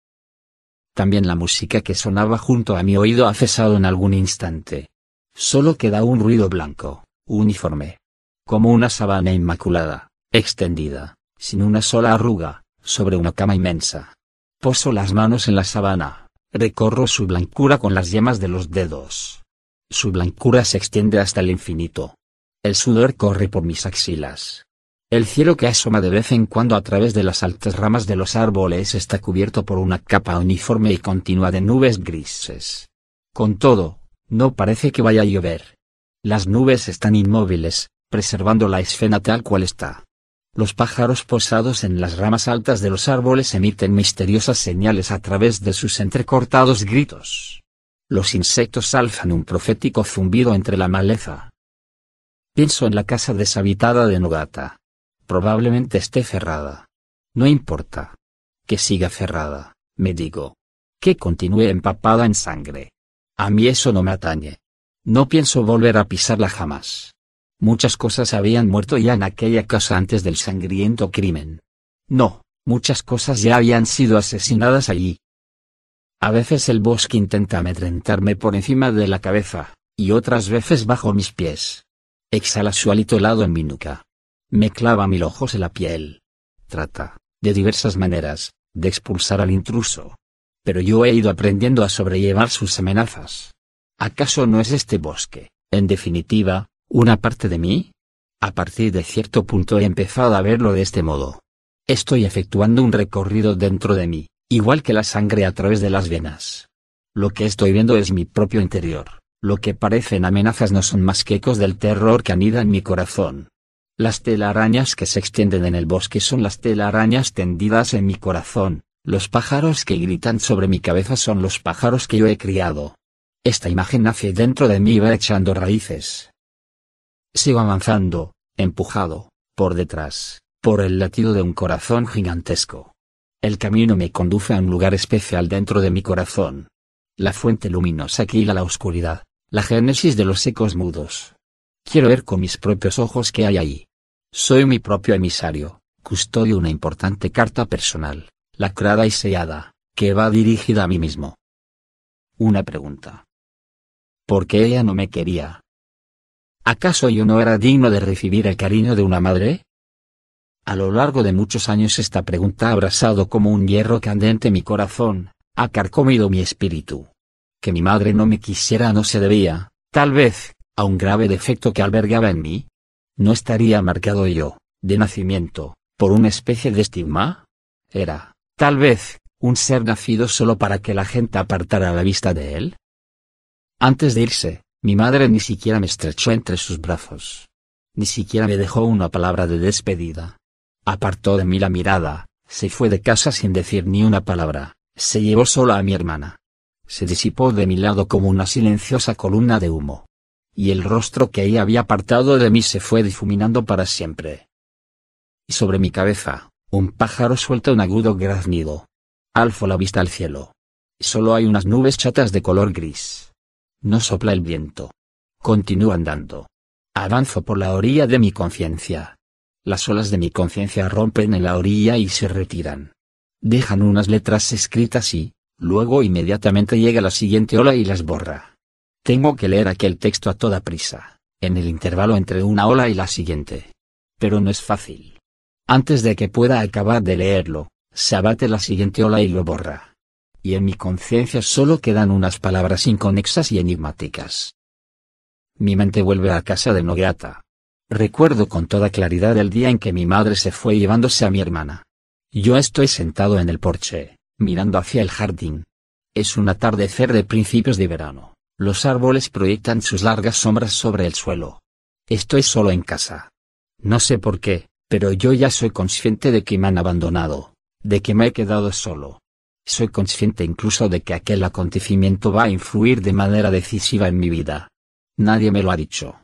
También la música que sonaba junto a mi oído ha cesado en algún instante. Solo queda un ruido blanco, uniforme. Como una sabana inmaculada, extendida, sin una sola arruga, sobre una cama inmensa. Poso las manos en la sabana, recorro su blancura con las yemas de los dedos. Su blancura se extiende hasta el infinito. El sudor corre por mis axilas, el cielo que asoma de vez en cuando a través de las altas ramas de los árboles está cubierto por una capa uniforme y continua de nubes grises. Con todo, no parece que vaya a llover. Las nubes están inmóviles, preservando la escena tal cual está. Los pájaros posados en las ramas altas de los árboles emiten misteriosas señales a través de sus entrecortados gritos. Los insectos alzan un profético zumbido entre la maleza. Pienso en la casa deshabitada de Nogata Probablemente esté cerrada. No importa. Que siga cerrada, me digo. Que continúe empapada en sangre. A mí eso no me atañe. No pienso volver a pisarla jamás. Muchas cosas habían muerto ya en aquella casa antes del sangriento crimen. No, muchas cosas ya habían sido asesinadas allí. A veces el bosque intenta amedrentarme por encima de la cabeza, y otras veces bajo mis pies. Exhala su alito helado en mi nuca. Me clava mil ojos en la piel. Trata, de diversas maneras, de expulsar al intruso. Pero yo he ido aprendiendo a sobrellevar sus amenazas. ¿Acaso no es este bosque, en definitiva, una parte de mí? A partir de cierto punto he empezado a verlo de este modo. Estoy efectuando un recorrido dentro de mí, igual que la sangre a través de las venas. Lo que estoy viendo es mi propio interior, lo que parecen amenazas no son más que ecos del terror que anida en mi corazón. Las telarañas que se extienden en el bosque son las telarañas tendidas en mi corazón, los pájaros que gritan sobre mi cabeza son los pájaros que yo he criado. Esta imagen nace dentro de mí y va echando raíces. Sigo avanzando, empujado, por detrás, por el latido de un corazón gigantesco. El camino me conduce a un lugar especial dentro de mi corazón. La fuente luminosa que la oscuridad, la génesis de los ecos mudos. Quiero ver con mis propios ojos qué hay ahí. Soy mi propio emisario, custodio una importante carta personal, lacrada y sellada, que va dirigida a mí mismo. Una pregunta. ¿Por qué ella no me quería? ¿Acaso yo no era digno de recibir el cariño de una madre? A lo largo de muchos años esta pregunta ha abrasado como un hierro candente mi corazón, ha carcomido mi espíritu. Que mi madre no me quisiera no se debía, tal vez, a un grave defecto que albergaba en mí, ¿No estaría marcado yo, de nacimiento, por una especie de estigma? Era, tal vez, un ser nacido solo para que la gente apartara la vista de él. Antes de irse, mi madre ni siquiera me estrechó entre sus brazos. Ni siquiera me dejó una palabra de despedida. Apartó de mí la mirada, se fue de casa sin decir ni una palabra, se llevó sola a mi hermana. Se disipó de mi lado como una silenciosa columna de humo y el rostro que ella había apartado de mí se fue difuminando para siempre. Y sobre mi cabeza, un pájaro suelta un agudo graznido. Alzo la vista al cielo. Solo hay unas nubes chatas de color gris. No sopla el viento. Continúo andando. Avanzo por la orilla de mi conciencia. Las olas de mi conciencia rompen en la orilla y se retiran. Dejan unas letras escritas y, luego inmediatamente llega la siguiente ola y las borra. Tengo que leer aquel texto a toda prisa, en el intervalo entre una ola y la siguiente. Pero no es fácil. Antes de que pueda acabar de leerlo, se abate la siguiente ola y lo borra. Y en mi conciencia solo quedan unas palabras inconexas y enigmáticas. Mi mente vuelve a casa de Nogata. Recuerdo con toda claridad el día en que mi madre se fue llevándose a mi hermana. Yo estoy sentado en el porche, mirando hacia el jardín. Es un atardecer de principios de verano. Los árboles proyectan sus largas sombras sobre el suelo. Estoy solo en casa. No sé por qué, pero yo ya soy consciente de que me han abandonado, de que me he quedado solo. Soy consciente incluso de que aquel acontecimiento va a influir de manera decisiva en mi vida. Nadie me lo ha dicho.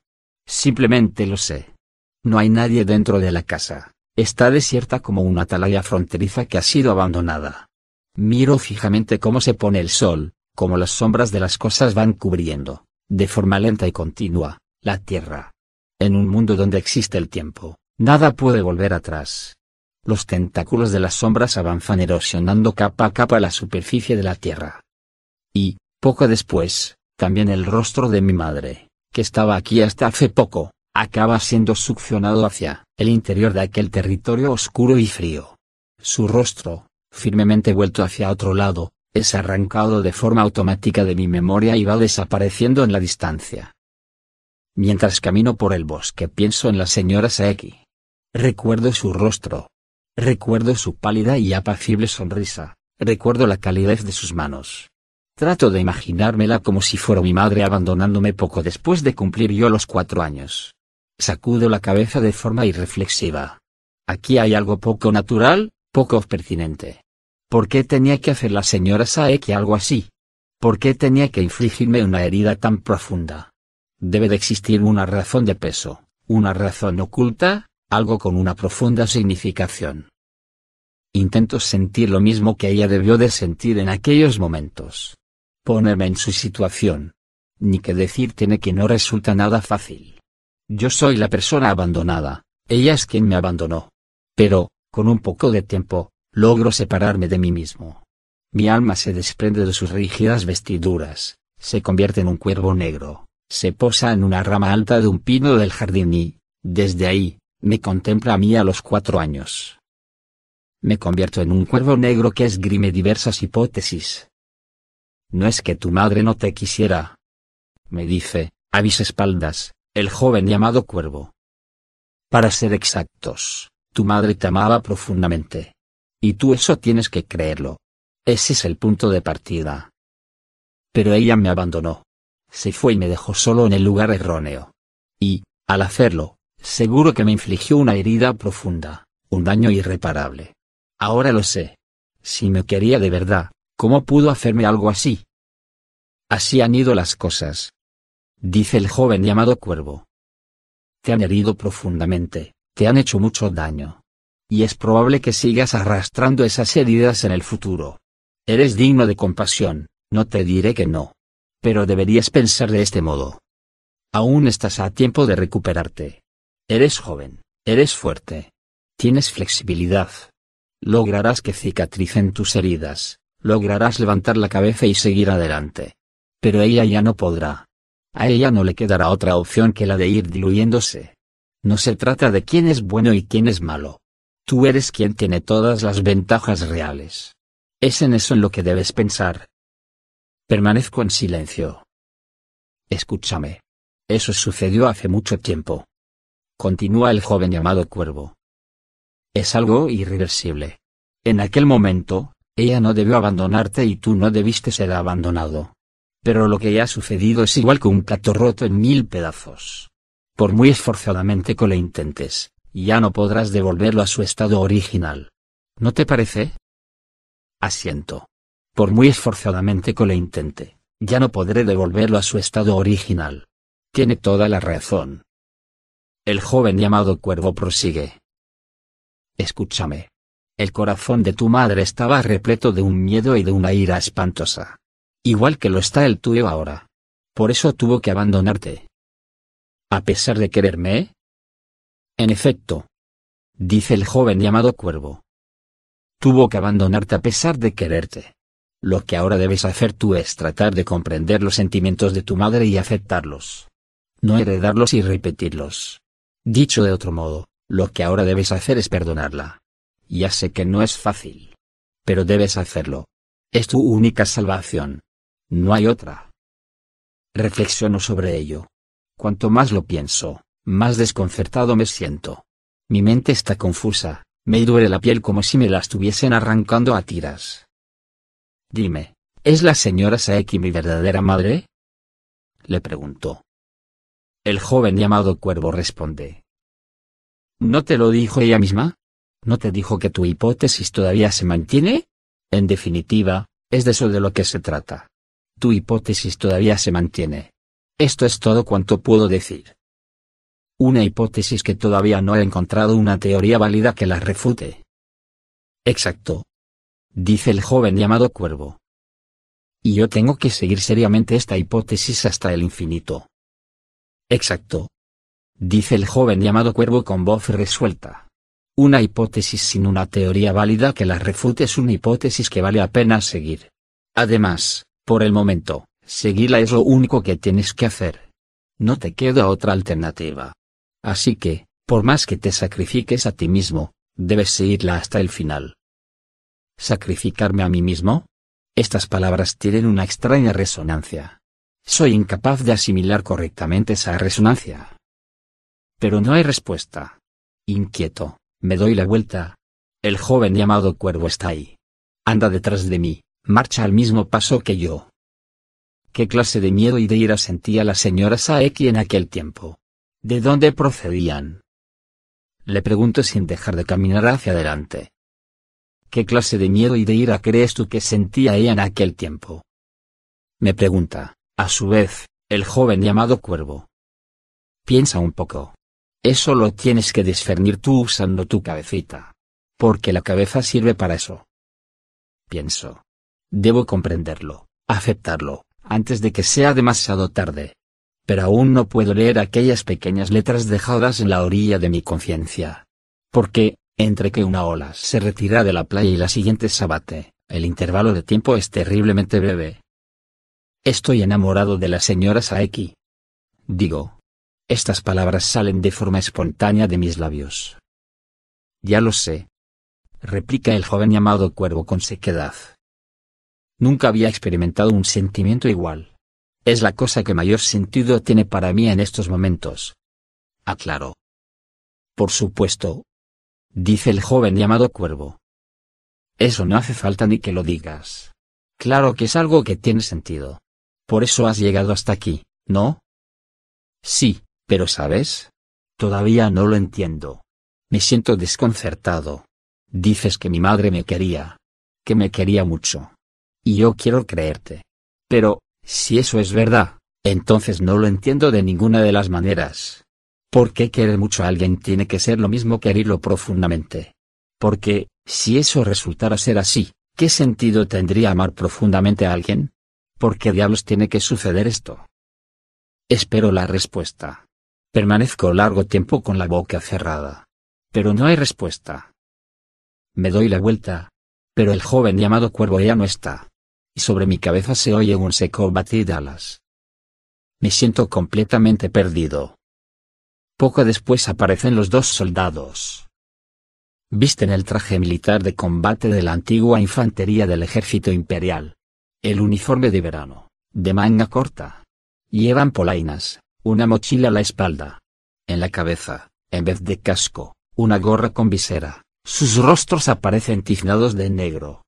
Simplemente lo sé. No hay nadie dentro de la casa. Está desierta como una atalaya fronteriza que ha sido abandonada. Miro fijamente cómo se pone el sol, cómo las sombras de las cosas van cubriendo, de forma lenta y continua, la tierra. En un mundo donde existe el tiempo, nada puede volver atrás. Los tentáculos de las sombras avanzan erosionando capa a capa la superficie de la tierra. Y, poco después, también el rostro de mi madre, que estaba aquí hasta hace poco, acaba siendo succionado hacia el interior de aquel territorio oscuro y frío. Su rostro, firmemente vuelto hacia otro lado, es arrancado de forma automática de mi memoria y va desapareciendo en la distancia. Mientras camino por el bosque pienso en la señora Saeki. Recuerdo su rostro. Recuerdo su pálida y apacible sonrisa. Recuerdo la calidez de sus manos. Trato de imaginármela como si fuera mi madre abandonándome poco después de cumplir yo los cuatro años. Sacudo la cabeza de forma irreflexiva. Aquí hay algo poco natural, poco pertinente. ¿Por qué tenía que hacer la señora Saeki algo así? ¿Por qué tenía que infligirme una herida tan profunda? Debe de existir una razón de peso, una razón oculta, algo con una profunda significación. Intento sentir lo mismo que ella debió de sentir en aquellos momentos ponerme en su situación. Ni que decir tiene que no resulta nada fácil. Yo soy la persona abandonada, ella es quien me abandonó. Pero, con un poco de tiempo, logro separarme de mí mismo. Mi alma se desprende de sus rígidas vestiduras, se convierte en un cuervo negro, se posa en una rama alta de un pino del jardín y, desde ahí, me contempla a mí a los cuatro años. Me convierto en un cuervo negro que esgrime diversas hipótesis, no es que tu madre no te quisiera. Me dice, a mis espaldas, el joven llamado Cuervo. Para ser exactos, tu madre te amaba profundamente. Y tú eso tienes que creerlo. Ese es el punto de partida. Pero ella me abandonó. Se fue y me dejó solo en el lugar erróneo. Y, al hacerlo, seguro que me infligió una herida profunda, un daño irreparable. Ahora lo sé. Si me quería de verdad, ¿Cómo pudo hacerme algo así? Así han ido las cosas. Dice el joven llamado Cuervo. Te han herido profundamente, te han hecho mucho daño. Y es probable que sigas arrastrando esas heridas en el futuro. Eres digno de compasión, no te diré que no. Pero deberías pensar de este modo. Aún estás a tiempo de recuperarte. Eres joven, eres fuerte. Tienes flexibilidad. Lograrás que cicatricen tus heridas, lograrás levantar la cabeza y seguir adelante. Pero ella ya no podrá. A ella no le quedará otra opción que la de ir diluyéndose. No se trata de quién es bueno y quién es malo. Tú eres quien tiene todas las ventajas reales. Es en eso en lo que debes pensar. Permanezco en silencio. Escúchame. Eso sucedió hace mucho tiempo. Continúa el joven llamado Cuervo. Es algo irreversible. En aquel momento, ella no debió abandonarte y tú no debiste ser abandonado. Pero lo que ya ha sucedido es igual que un plato roto en mil pedazos. Por muy esforzadamente que lo intentes, ya no podrás devolverlo a su estado original. ¿No te parece? Asiento. Por muy esforzadamente que lo intente, ya no podré devolverlo a su estado original. Tiene toda la razón. El joven llamado Cuervo prosigue. Escúchame. El corazón de tu madre estaba repleto de un miedo y de una ira espantosa. Igual que lo está el tuyo ahora. Por eso tuvo que abandonarte. ¿A pesar de quererme? En efecto. Dice el joven llamado Cuervo. Tuvo que abandonarte a pesar de quererte. Lo que ahora debes hacer tú es tratar de comprender los sentimientos de tu madre y aceptarlos. No heredarlos y repetirlos. Dicho de otro modo, lo que ahora debes hacer es perdonarla. Ya sé que no es fácil. Pero debes hacerlo. Es tu única salvación. No hay otra. Reflexiono sobre ello. Cuanto más lo pienso, más desconcertado me siento. Mi mente está confusa, me duele la piel como si me la estuviesen arrancando a tiras. Dime, ¿es la señora Saeki mi verdadera madre? Le preguntó. El joven llamado Cuervo responde. ¿No te lo dijo ella misma? ¿No te dijo que tu hipótesis todavía se mantiene? En definitiva, es de eso de lo que se trata. Tu hipótesis todavía se mantiene. Esto es todo cuanto puedo decir. Una hipótesis que todavía no he encontrado una teoría válida que la refute. Exacto. Dice el joven llamado Cuervo. Y yo tengo que seguir seriamente esta hipótesis hasta el infinito. Exacto. Dice el joven llamado Cuervo con voz resuelta. Una hipótesis sin una teoría válida que la refute es una hipótesis que vale la pena seguir. Además, por el momento, seguirla es lo único que tienes que hacer. No te queda otra alternativa. Así que, por más que te sacrifiques a ti mismo, debes seguirla hasta el final. ¿Sacrificarme a mí mismo? Estas palabras tienen una extraña resonancia. Soy incapaz de asimilar correctamente esa resonancia. Pero no hay respuesta. Inquieto, me doy la vuelta. El joven llamado Cuervo está ahí. Anda detrás de mí, marcha al mismo paso que yo. ¿Qué clase de miedo y de ira sentía la señora Saeki en aquel tiempo? ¿De dónde procedían? Le pregunto sin dejar de caminar hacia adelante. ¿Qué clase de miedo y de ira crees tú que sentía ella en aquel tiempo? Me pregunta, a su vez, el joven llamado Cuervo. Piensa un poco. Eso lo tienes que discernir tú usando tu cabecita. Porque la cabeza sirve para eso. Pienso. Debo comprenderlo, aceptarlo, antes de que sea demasiado tarde. Pero aún no puedo leer aquellas pequeñas letras dejadas en la orilla de mi conciencia. Porque, entre que una ola se retira de la playa y la siguiente se abate, el intervalo de tiempo es terriblemente breve. Estoy enamorado de la señora Saeki. Digo, estas palabras salen de forma espontánea de mis labios. Ya lo sé. Replica el joven llamado cuervo con sequedad. Nunca había experimentado un sentimiento igual. Es la cosa que mayor sentido tiene para mí en estos momentos. Aclaro. Por supuesto. Dice el joven llamado cuervo. Eso no hace falta ni que lo digas. Claro que es algo que tiene sentido. Por eso has llegado hasta aquí, ¿no? Sí, pero ¿sabes? Todavía no lo entiendo. Me siento desconcertado. Dices que mi madre me quería. Que me quería mucho. Y yo quiero creerte. Pero, si eso es verdad, entonces no lo entiendo de ninguna de las maneras. ¿Por qué querer mucho a alguien tiene que ser lo mismo que herirlo profundamente? Porque, si eso resultara ser así, ¿qué sentido tendría amar profundamente a alguien? ¿Por qué diablos tiene que suceder esto? Espero la respuesta. Permanezco largo tiempo con la boca cerrada. Pero no hay respuesta. Me doy la vuelta. Pero el joven llamado cuervo ya no está. Y sobre mi cabeza se oye un seco batir de alas. Me siento completamente perdido. Poco después aparecen los dos soldados. Visten el traje militar de combate de la antigua infantería del ejército imperial. El uniforme de verano, de manga corta. Llevan polainas, una mochila a la espalda. En la cabeza, en vez de casco, una gorra con visera. Sus rostros aparecen tiznados de negro.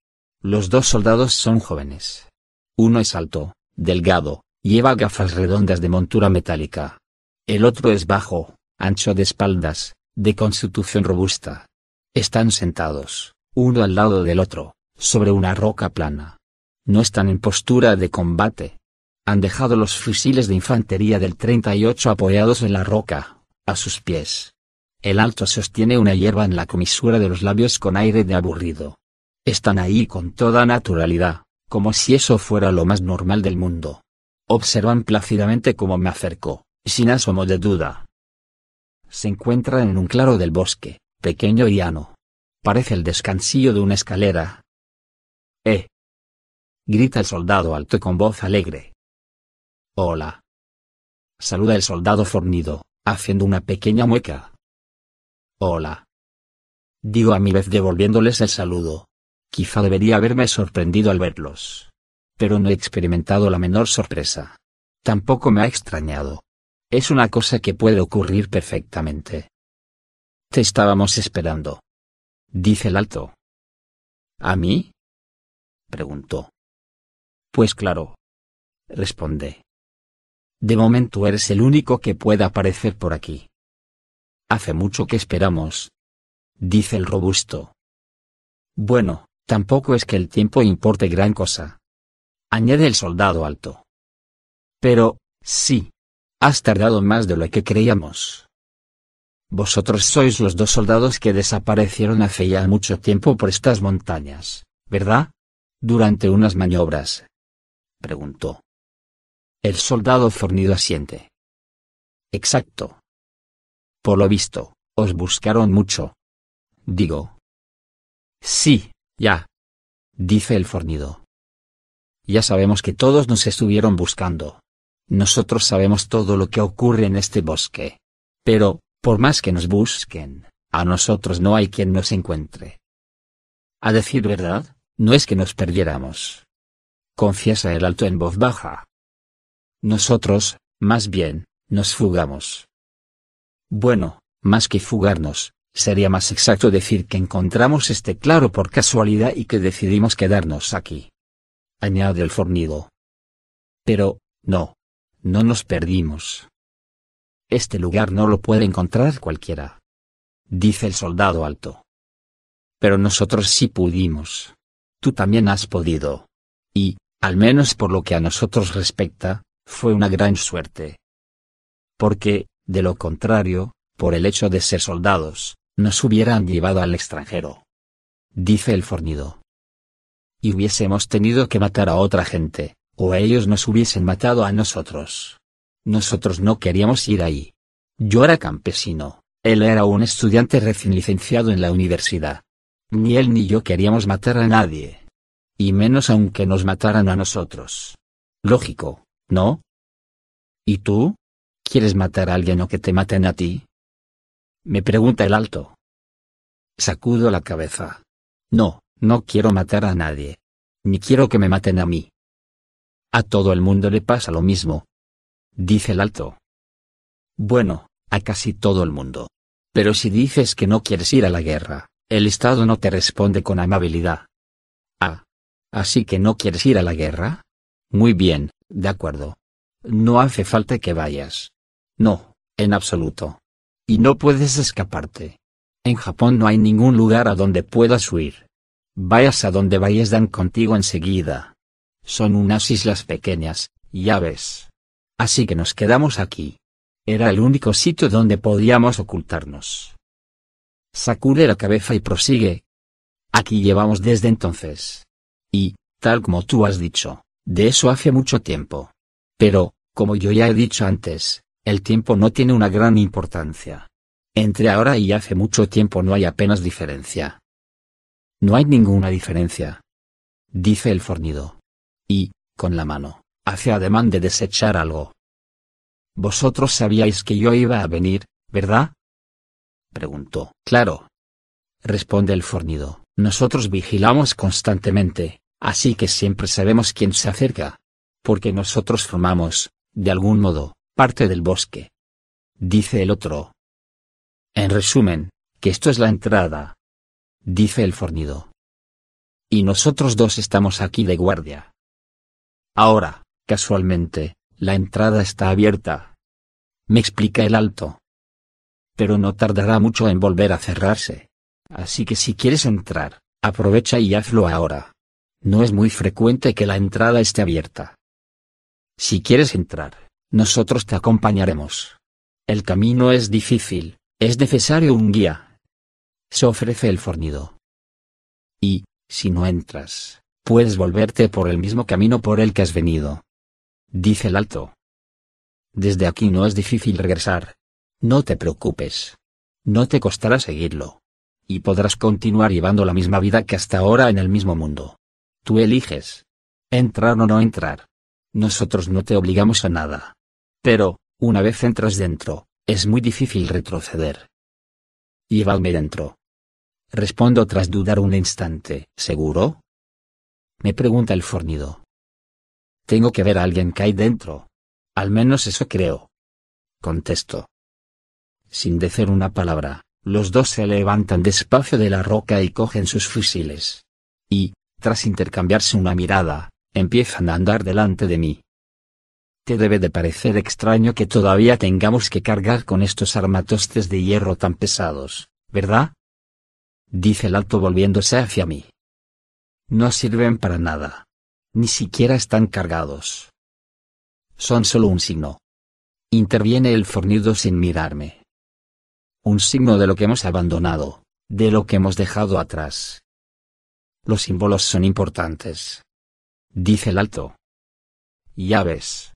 Los dos soldados son jóvenes. Uno es alto, delgado, lleva gafas redondas de montura metálica. El otro es bajo, ancho de espaldas, de constitución robusta. Están sentados, uno al lado del otro, sobre una roca plana. No están en postura de combate. Han dejado los fusiles de infantería del 38 apoyados en la roca, a sus pies. El alto sostiene una hierba en la comisura de los labios con aire de aburrido. Están ahí con toda naturalidad, como si eso fuera lo más normal del mundo. Observan plácidamente cómo me acerco, sin asomo de duda. Se encuentran en un claro del bosque, pequeño y llano. Parece el descansillo de una escalera. ¡Eh! grita el soldado alto con voz alegre. Hola. Saluda el soldado fornido, haciendo una pequeña mueca. Hola. Digo a mi vez devolviéndoles el saludo. Quizá debería haberme sorprendido al verlos. Pero no he experimentado la menor sorpresa. Tampoco me ha extrañado. Es una cosa que puede ocurrir perfectamente. Te estábamos esperando. Dice el alto. ¿A mí? Preguntó. Pues claro. Responde. De momento eres el único que pueda aparecer por aquí. Hace mucho que esperamos. Dice el robusto. Bueno, tampoco es que el tiempo importe gran cosa. Añade el soldado alto. Pero, sí. Has tardado más de lo que creíamos. Vosotros sois los dos soldados que desaparecieron hace ya mucho tiempo por estas montañas, ¿verdad? Durante unas maniobras. Preguntó. El soldado fornido asiente. Exacto. Por lo visto, os buscaron mucho. Digo. Sí, ya. Dice el fornido. Ya sabemos que todos nos estuvieron buscando. Nosotros sabemos todo lo que ocurre en este bosque. Pero, por más que nos busquen, a nosotros no hay quien nos encuentre. A decir verdad, no es que nos perdiéramos. Confiesa el alto en voz baja. Nosotros, más bien, nos fugamos. Bueno, más que fugarnos, sería más exacto decir que encontramos este claro por casualidad y que decidimos quedarnos aquí. Añade el fornido. Pero, no. No nos perdimos. Este lugar no lo puede encontrar cualquiera. Dice el soldado alto. Pero nosotros sí pudimos. Tú también has podido. Y, al menos por lo que a nosotros respecta, fue una gran suerte. Porque, de lo contrario, por el hecho de ser soldados, nos hubieran llevado al extranjero. Dice el fornido. Y hubiésemos tenido que matar a otra gente, o ellos nos hubiesen matado a nosotros. Nosotros no queríamos ir ahí. Yo era campesino, él era un estudiante recién licenciado en la universidad. Ni él ni yo queríamos matar a nadie. Y menos aunque nos mataran a nosotros. Lógico, ¿No? ¿Y tú? ¿Quieres matar a alguien o que te maten a ti? Me pregunta el alto. Sacudo la cabeza. No, no quiero matar a nadie. Ni quiero que me maten a mí. A todo el mundo le pasa lo mismo. Dice el alto. Bueno, a casi todo el mundo. Pero si dices que no quieres ir a la guerra, el Estado no te responde con amabilidad. Ah. ¿Así que no quieres ir a la guerra? Muy bien, de acuerdo. No hace falta que vayas. No, en absoluto. Y no puedes escaparte. En Japón no hay ningún lugar a donde puedas huir. Vayas a donde vayas dan contigo enseguida. Son unas islas pequeñas, ya ves. Así que nos quedamos aquí. Era el único sitio donde podíamos ocultarnos. Sacude la cabeza y prosigue. Aquí llevamos desde entonces. Y, tal como tú has dicho, de eso hace mucho tiempo. Pero, como yo ya he dicho antes, el tiempo no tiene una gran importancia. Entre ahora y hace mucho tiempo no hay apenas diferencia. No hay ninguna diferencia. Dice el fornido. Y, con la mano, hace ademán de desechar algo. Vosotros sabíais que yo iba a venir, ¿verdad? Preguntó. Claro. Responde el fornido. Nosotros vigilamos constantemente, Así que siempre sabemos quién se acerca. Porque nosotros formamos, de algún modo, parte del bosque. Dice el otro. En resumen, que esto es la entrada. Dice el fornido. Y nosotros dos estamos aquí de guardia. Ahora, casualmente, la entrada está abierta. Me explica el alto. Pero no tardará mucho en volver a cerrarse. Así que si quieres entrar, aprovecha y hazlo ahora. No es muy frecuente que la entrada esté abierta. Si quieres entrar, nosotros te acompañaremos. El camino es difícil, es necesario un guía. Se ofrece el fornido. Y, si no entras, puedes volverte por el mismo camino por el que has venido. Dice el alto. Desde aquí no es difícil regresar. No te preocupes. No te costará seguirlo. Y podrás continuar llevando la misma vida que hasta ahora en el mismo mundo. Tú eliges. Entrar o no entrar. Nosotros no te obligamos a nada. Pero, una vez entras dentro, es muy difícil retroceder. Llévame dentro. Respondo tras dudar un instante. ¿Seguro? Me pregunta el fornido. Tengo que ver a alguien que hay dentro. Al menos eso creo. Contesto. Sin decir una palabra, los dos se levantan despacio de la roca y cogen sus fusiles. Y, tras intercambiarse una mirada, empiezan a andar delante de mí. Te debe de parecer extraño que todavía tengamos que cargar con estos armatostes de hierro tan pesados, ¿verdad? Dice el alto volviéndose hacia mí. No sirven para nada. Ni siquiera están cargados son solo un signo. Interviene el fornido sin mirarme. Un signo de lo que hemos abandonado, de lo que hemos dejado atrás. Los símbolos son importantes. Dice el alto. Ya ves.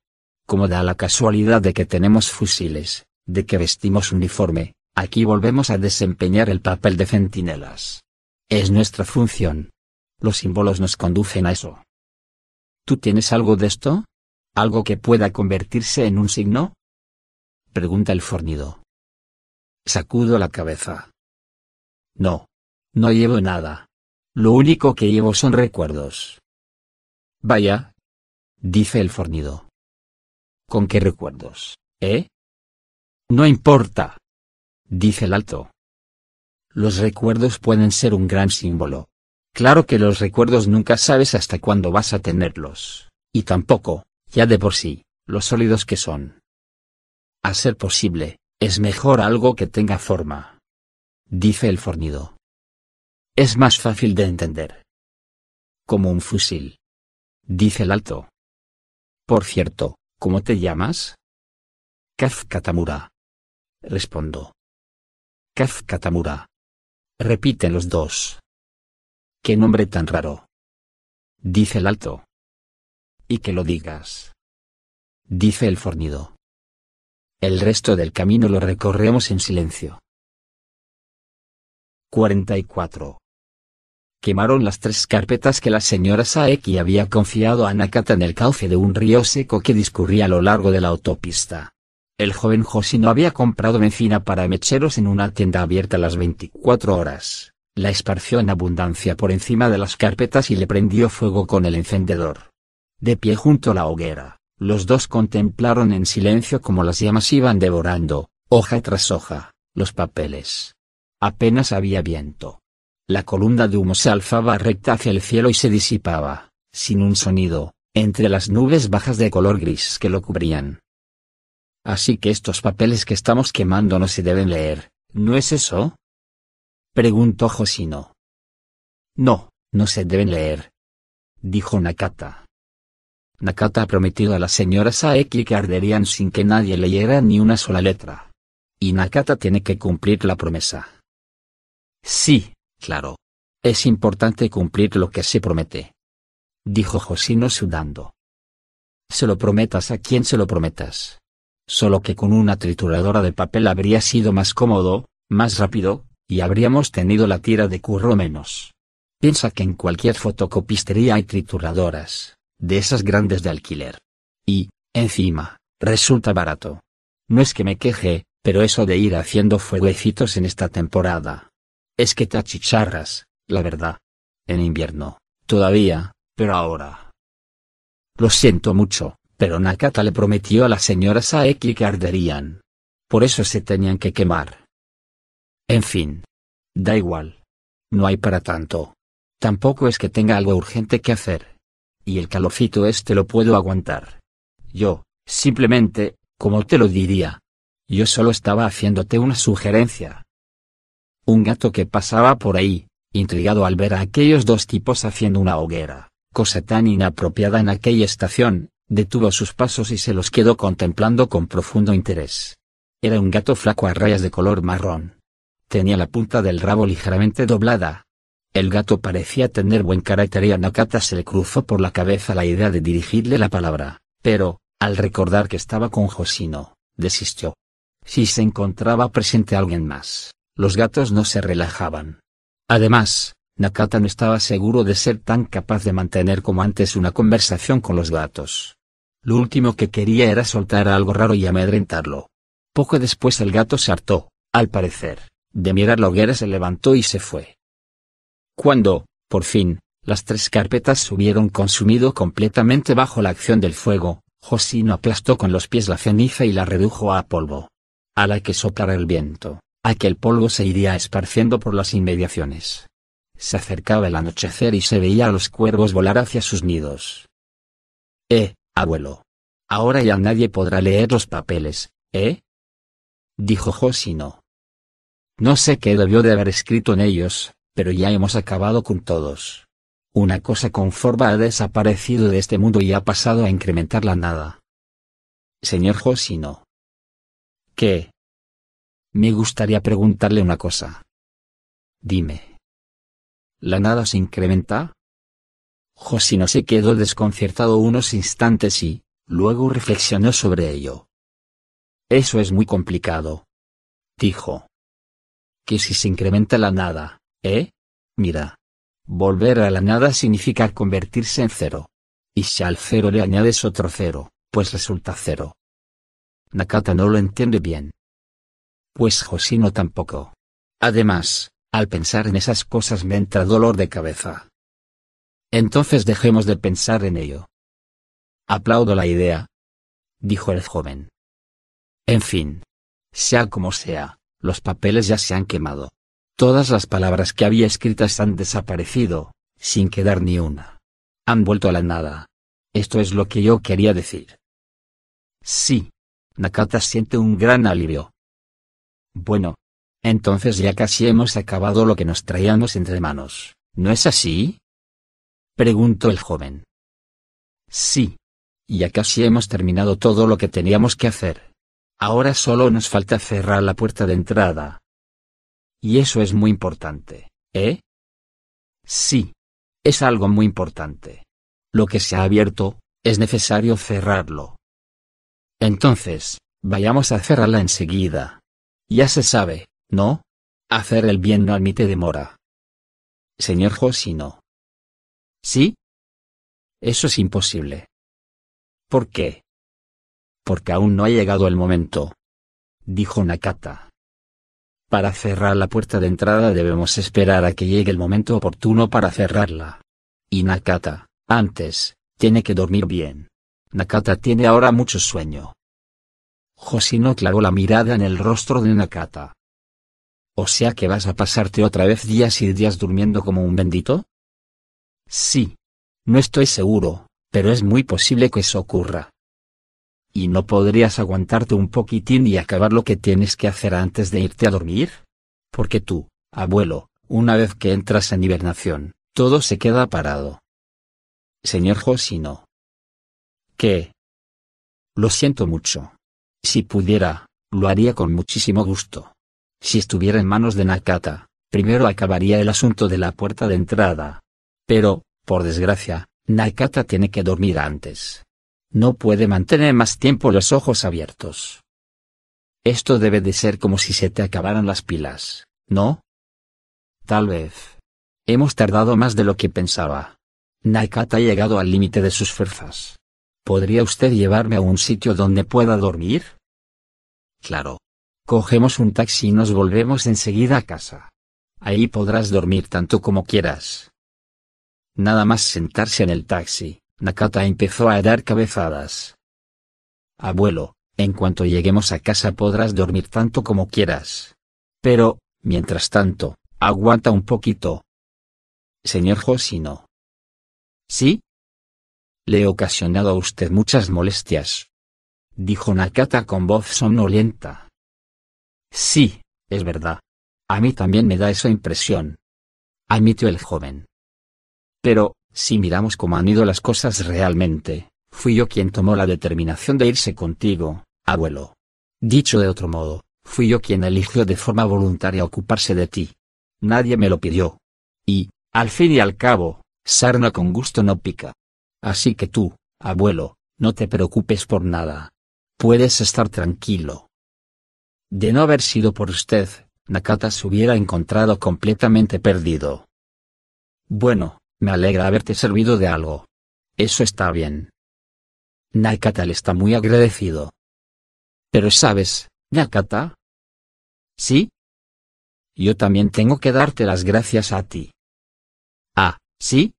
Como da la casualidad de que tenemos fusiles, de que vestimos uniforme, aquí volvemos a desempeñar el papel de centinelas. Es nuestra función. Los símbolos nos conducen a eso. ¿Tú tienes algo de esto? ¿Algo que pueda convertirse en un signo? Pregunta el fornido. Sacudo la cabeza. No. No llevo nada. Lo único que llevo son recuerdos. Vaya. Dice el fornido. ¿Con qué recuerdos, eh? No importa. Dice el alto. Los recuerdos pueden ser un gran símbolo. Claro que los recuerdos nunca sabes hasta cuándo vas a tenerlos. Y tampoco, ya de por sí, los sólidos que son. A ser posible, es mejor algo que tenga forma. Dice el fornido. Es más fácil de entender. Como un fusil. Dice el alto. Por cierto, ¿cómo te llamas? Kaz Katamura. Respondo. Kaz Katamura. Repiten los dos. ¿Qué nombre tan raro? Dice el alto y que lo digas. Dice el fornido. El resto del camino lo recorremos en silencio. 44. Quemaron las tres carpetas que la señora Saeki había confiado a Nakata en el cauce de un río seco que discurría a lo largo de la autopista. El joven Hoshino había comprado benzina para mecheros en una tienda abierta las 24 horas, la esparció en abundancia por encima de las carpetas y le prendió fuego con el encendedor. De pie junto a la hoguera, los dos contemplaron en silencio cómo las llamas iban devorando, hoja tras hoja, los papeles. Apenas había viento. La columna de humo se alzaba recta hacia el cielo y se disipaba, sin un sonido, entre las nubes bajas de color gris que lo cubrían. Así que estos papeles que estamos quemando no se deben leer, ¿no es eso? Preguntó Josino. No, no se deben leer. Dijo Nakata. Nakata ha prometido a la señora Saeki que arderían sin que nadie leyera ni una sola letra. Y Nakata tiene que cumplir la promesa. Sí, claro. Es importante cumplir lo que se promete. Dijo Josino sudando. Se lo prometas a quien se lo prometas. Solo que con una trituradora de papel habría sido más cómodo, más rápido, y habríamos tenido la tira de curro menos. Piensa que en cualquier fotocopistería hay trituradoras de esas grandes de alquiler. Y, encima, resulta barato. No es que me queje, pero eso de ir haciendo fueguecitos en esta temporada. Es que te achicharras, la verdad. En invierno, todavía, pero ahora. Lo siento mucho, pero Nakata le prometió a la señora Saeki que arderían. Por eso se tenían que quemar. En fin. Da igual. No hay para tanto. Tampoco es que tenga algo urgente que hacer y el calorcito este lo puedo aguantar. Yo, simplemente, como te lo diría. Yo solo estaba haciéndote una sugerencia. Un gato que pasaba por ahí, intrigado al ver a aquellos dos tipos haciendo una hoguera, cosa tan inapropiada en aquella estación, Detuvo sus pasos y se los quedó contemplando con profundo interés. Era un gato flaco a rayas de color marrón. Tenía la punta del rabo ligeramente doblada. El gato parecía tener buen carácter y a Nakata se le cruzó por la cabeza la idea de dirigirle la palabra, pero, al recordar que estaba con Josino, desistió. Si se encontraba presente alguien más, los gatos no se relajaban. Además, Nakata no estaba seguro de ser tan capaz de mantener como antes una conversación con los gatos. Lo último que quería era soltar algo raro y amedrentarlo. Poco después el gato se hartó, al parecer, de mirar la hoguera se levantó y se fue. Cuando, por fin, las tres carpetas se hubieron consumido completamente bajo la acción del fuego, Josino aplastó con los pies la ceniza y la redujo a polvo. A la que soplara el viento, aquel polvo se iría esparciendo por las inmediaciones. Se acercaba el anochecer y se veía a los cuervos volar hacia sus nidos. Eh, abuelo. Ahora ya nadie podrá leer los papeles, ¿eh? Dijo Josino. No sé qué debió de haber escrito en ellos, pero ya hemos acabado con todos. Una cosa conforme ha desaparecido de este mundo y ha pasado a incrementar la nada. Señor Josino. ¿Qué? Me gustaría preguntarle una cosa. Dime. ¿La nada se incrementa? Josino se quedó desconcertado unos instantes y, luego reflexionó sobre ello. Eso es muy complicado. Dijo. Que si se incrementa la nada, ¿eh? Mira. Volver a la nada significa convertirse en cero. Y si al cero le añades otro cero, pues resulta cero. Nakata no lo entiende bien. Pues Josino tampoco. Además, al pensar en esas cosas me entra dolor de cabeza. Entonces dejemos de pensar en ello. Aplaudo la idea. Dijo el joven. En fin. Sea como sea, los papeles ya se han quemado. Todas las palabras que había escritas han desaparecido, sin quedar ni una. Han vuelto a la nada. Esto es lo que yo quería decir. Sí. Nakata siente un gran alivio. Bueno. Entonces ya casi hemos acabado lo que nos traíamos entre manos, ¿no es así? Preguntó el joven. Sí. Ya casi hemos terminado todo lo que teníamos que hacer. Ahora solo nos falta cerrar la puerta de entrada. Y eso es muy importante, ¿eh? Sí. Es algo muy importante. Lo que se ha abierto, es necesario cerrarlo. Entonces, vayamos a cerrarla enseguida. Ya se sabe, ¿no? Hacer el bien no admite demora. Señor Josino. ¿Sí? Eso es imposible. ¿Por qué? Porque aún no ha llegado el momento. Dijo Nakata. Para cerrar la puerta de entrada debemos esperar a que llegue el momento oportuno para cerrarla. Y Nakata, antes, tiene que dormir bien. Nakata tiene ahora mucho sueño. Josino clavó la mirada en el rostro de Nakata. ¿O sea que vas a pasarte otra vez días y días durmiendo como un bendito? Sí. No estoy seguro, pero es muy posible que eso ocurra. ¿Y no podrías aguantarte un poquitín y acabar lo que tienes que hacer antes de irte a dormir? Porque tú, abuelo, una vez que entras en hibernación, todo se queda parado. Señor Josino. ¿Qué? Lo siento mucho. Si pudiera, lo haría con muchísimo gusto. Si estuviera en manos de Nakata, primero acabaría el asunto de la puerta de entrada. Pero, por desgracia, Nakata tiene que dormir antes. No puede mantener más tiempo los ojos abiertos. Esto debe de ser como si se te acabaran las pilas, ¿no? Tal vez. Hemos tardado más de lo que pensaba. Nakata ha llegado al límite de sus fuerzas. ¿Podría usted llevarme a un sitio donde pueda dormir? Claro. Cogemos un taxi y nos volvemos enseguida a casa. Ahí podrás dormir tanto como quieras. Nada más sentarse en el taxi, Nakata empezó a dar cabezadas. Abuelo, en cuanto lleguemos a casa podrás dormir tanto como quieras. Pero, mientras tanto, aguanta un poquito. Señor Josino. ¿Sí? Le he ocasionado a usted muchas molestias. Dijo Nakata con voz somnolienta. Sí, es verdad. A mí también me da esa impresión. Admitió el joven. Pero, si miramos cómo han ido las cosas realmente, fui yo quien tomó la determinación de irse contigo, abuelo. Dicho de otro modo, fui yo quien eligió de forma voluntaria ocuparse de ti. Nadie me lo pidió. Y, al fin y al cabo, sarna con gusto no pica. Así que tú, abuelo, no te preocupes por nada. Puedes estar tranquilo. De no haber sido por usted, Nakata se hubiera encontrado completamente perdido. Bueno, me alegra haberte servido de algo. Eso está bien. Nakata le está muy agradecido. Pero sabes, Nakata. ¿Sí? Yo también tengo que darte las gracias a ti. Ah, ¿sí?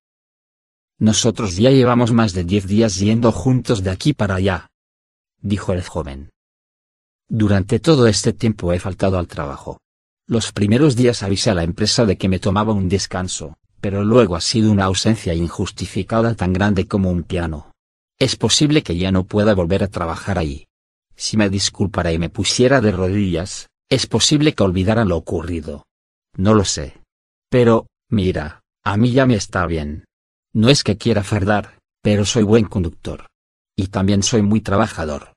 Nosotros ya llevamos más de diez días yendo juntos de aquí para allá. Dijo el joven. Durante todo este tiempo he faltado al trabajo. Los primeros días avisé a la empresa de que me tomaba un descanso, pero luego ha sido una ausencia injustificada tan grande como un piano. Es posible que ya no pueda volver a trabajar ahí. Si me disculpara y me pusiera de rodillas, es posible que olvidara lo ocurrido. No lo sé. Pero, mira, a mí ya me está bien. No es que quiera fardar, pero soy buen conductor. Y también soy muy trabajador.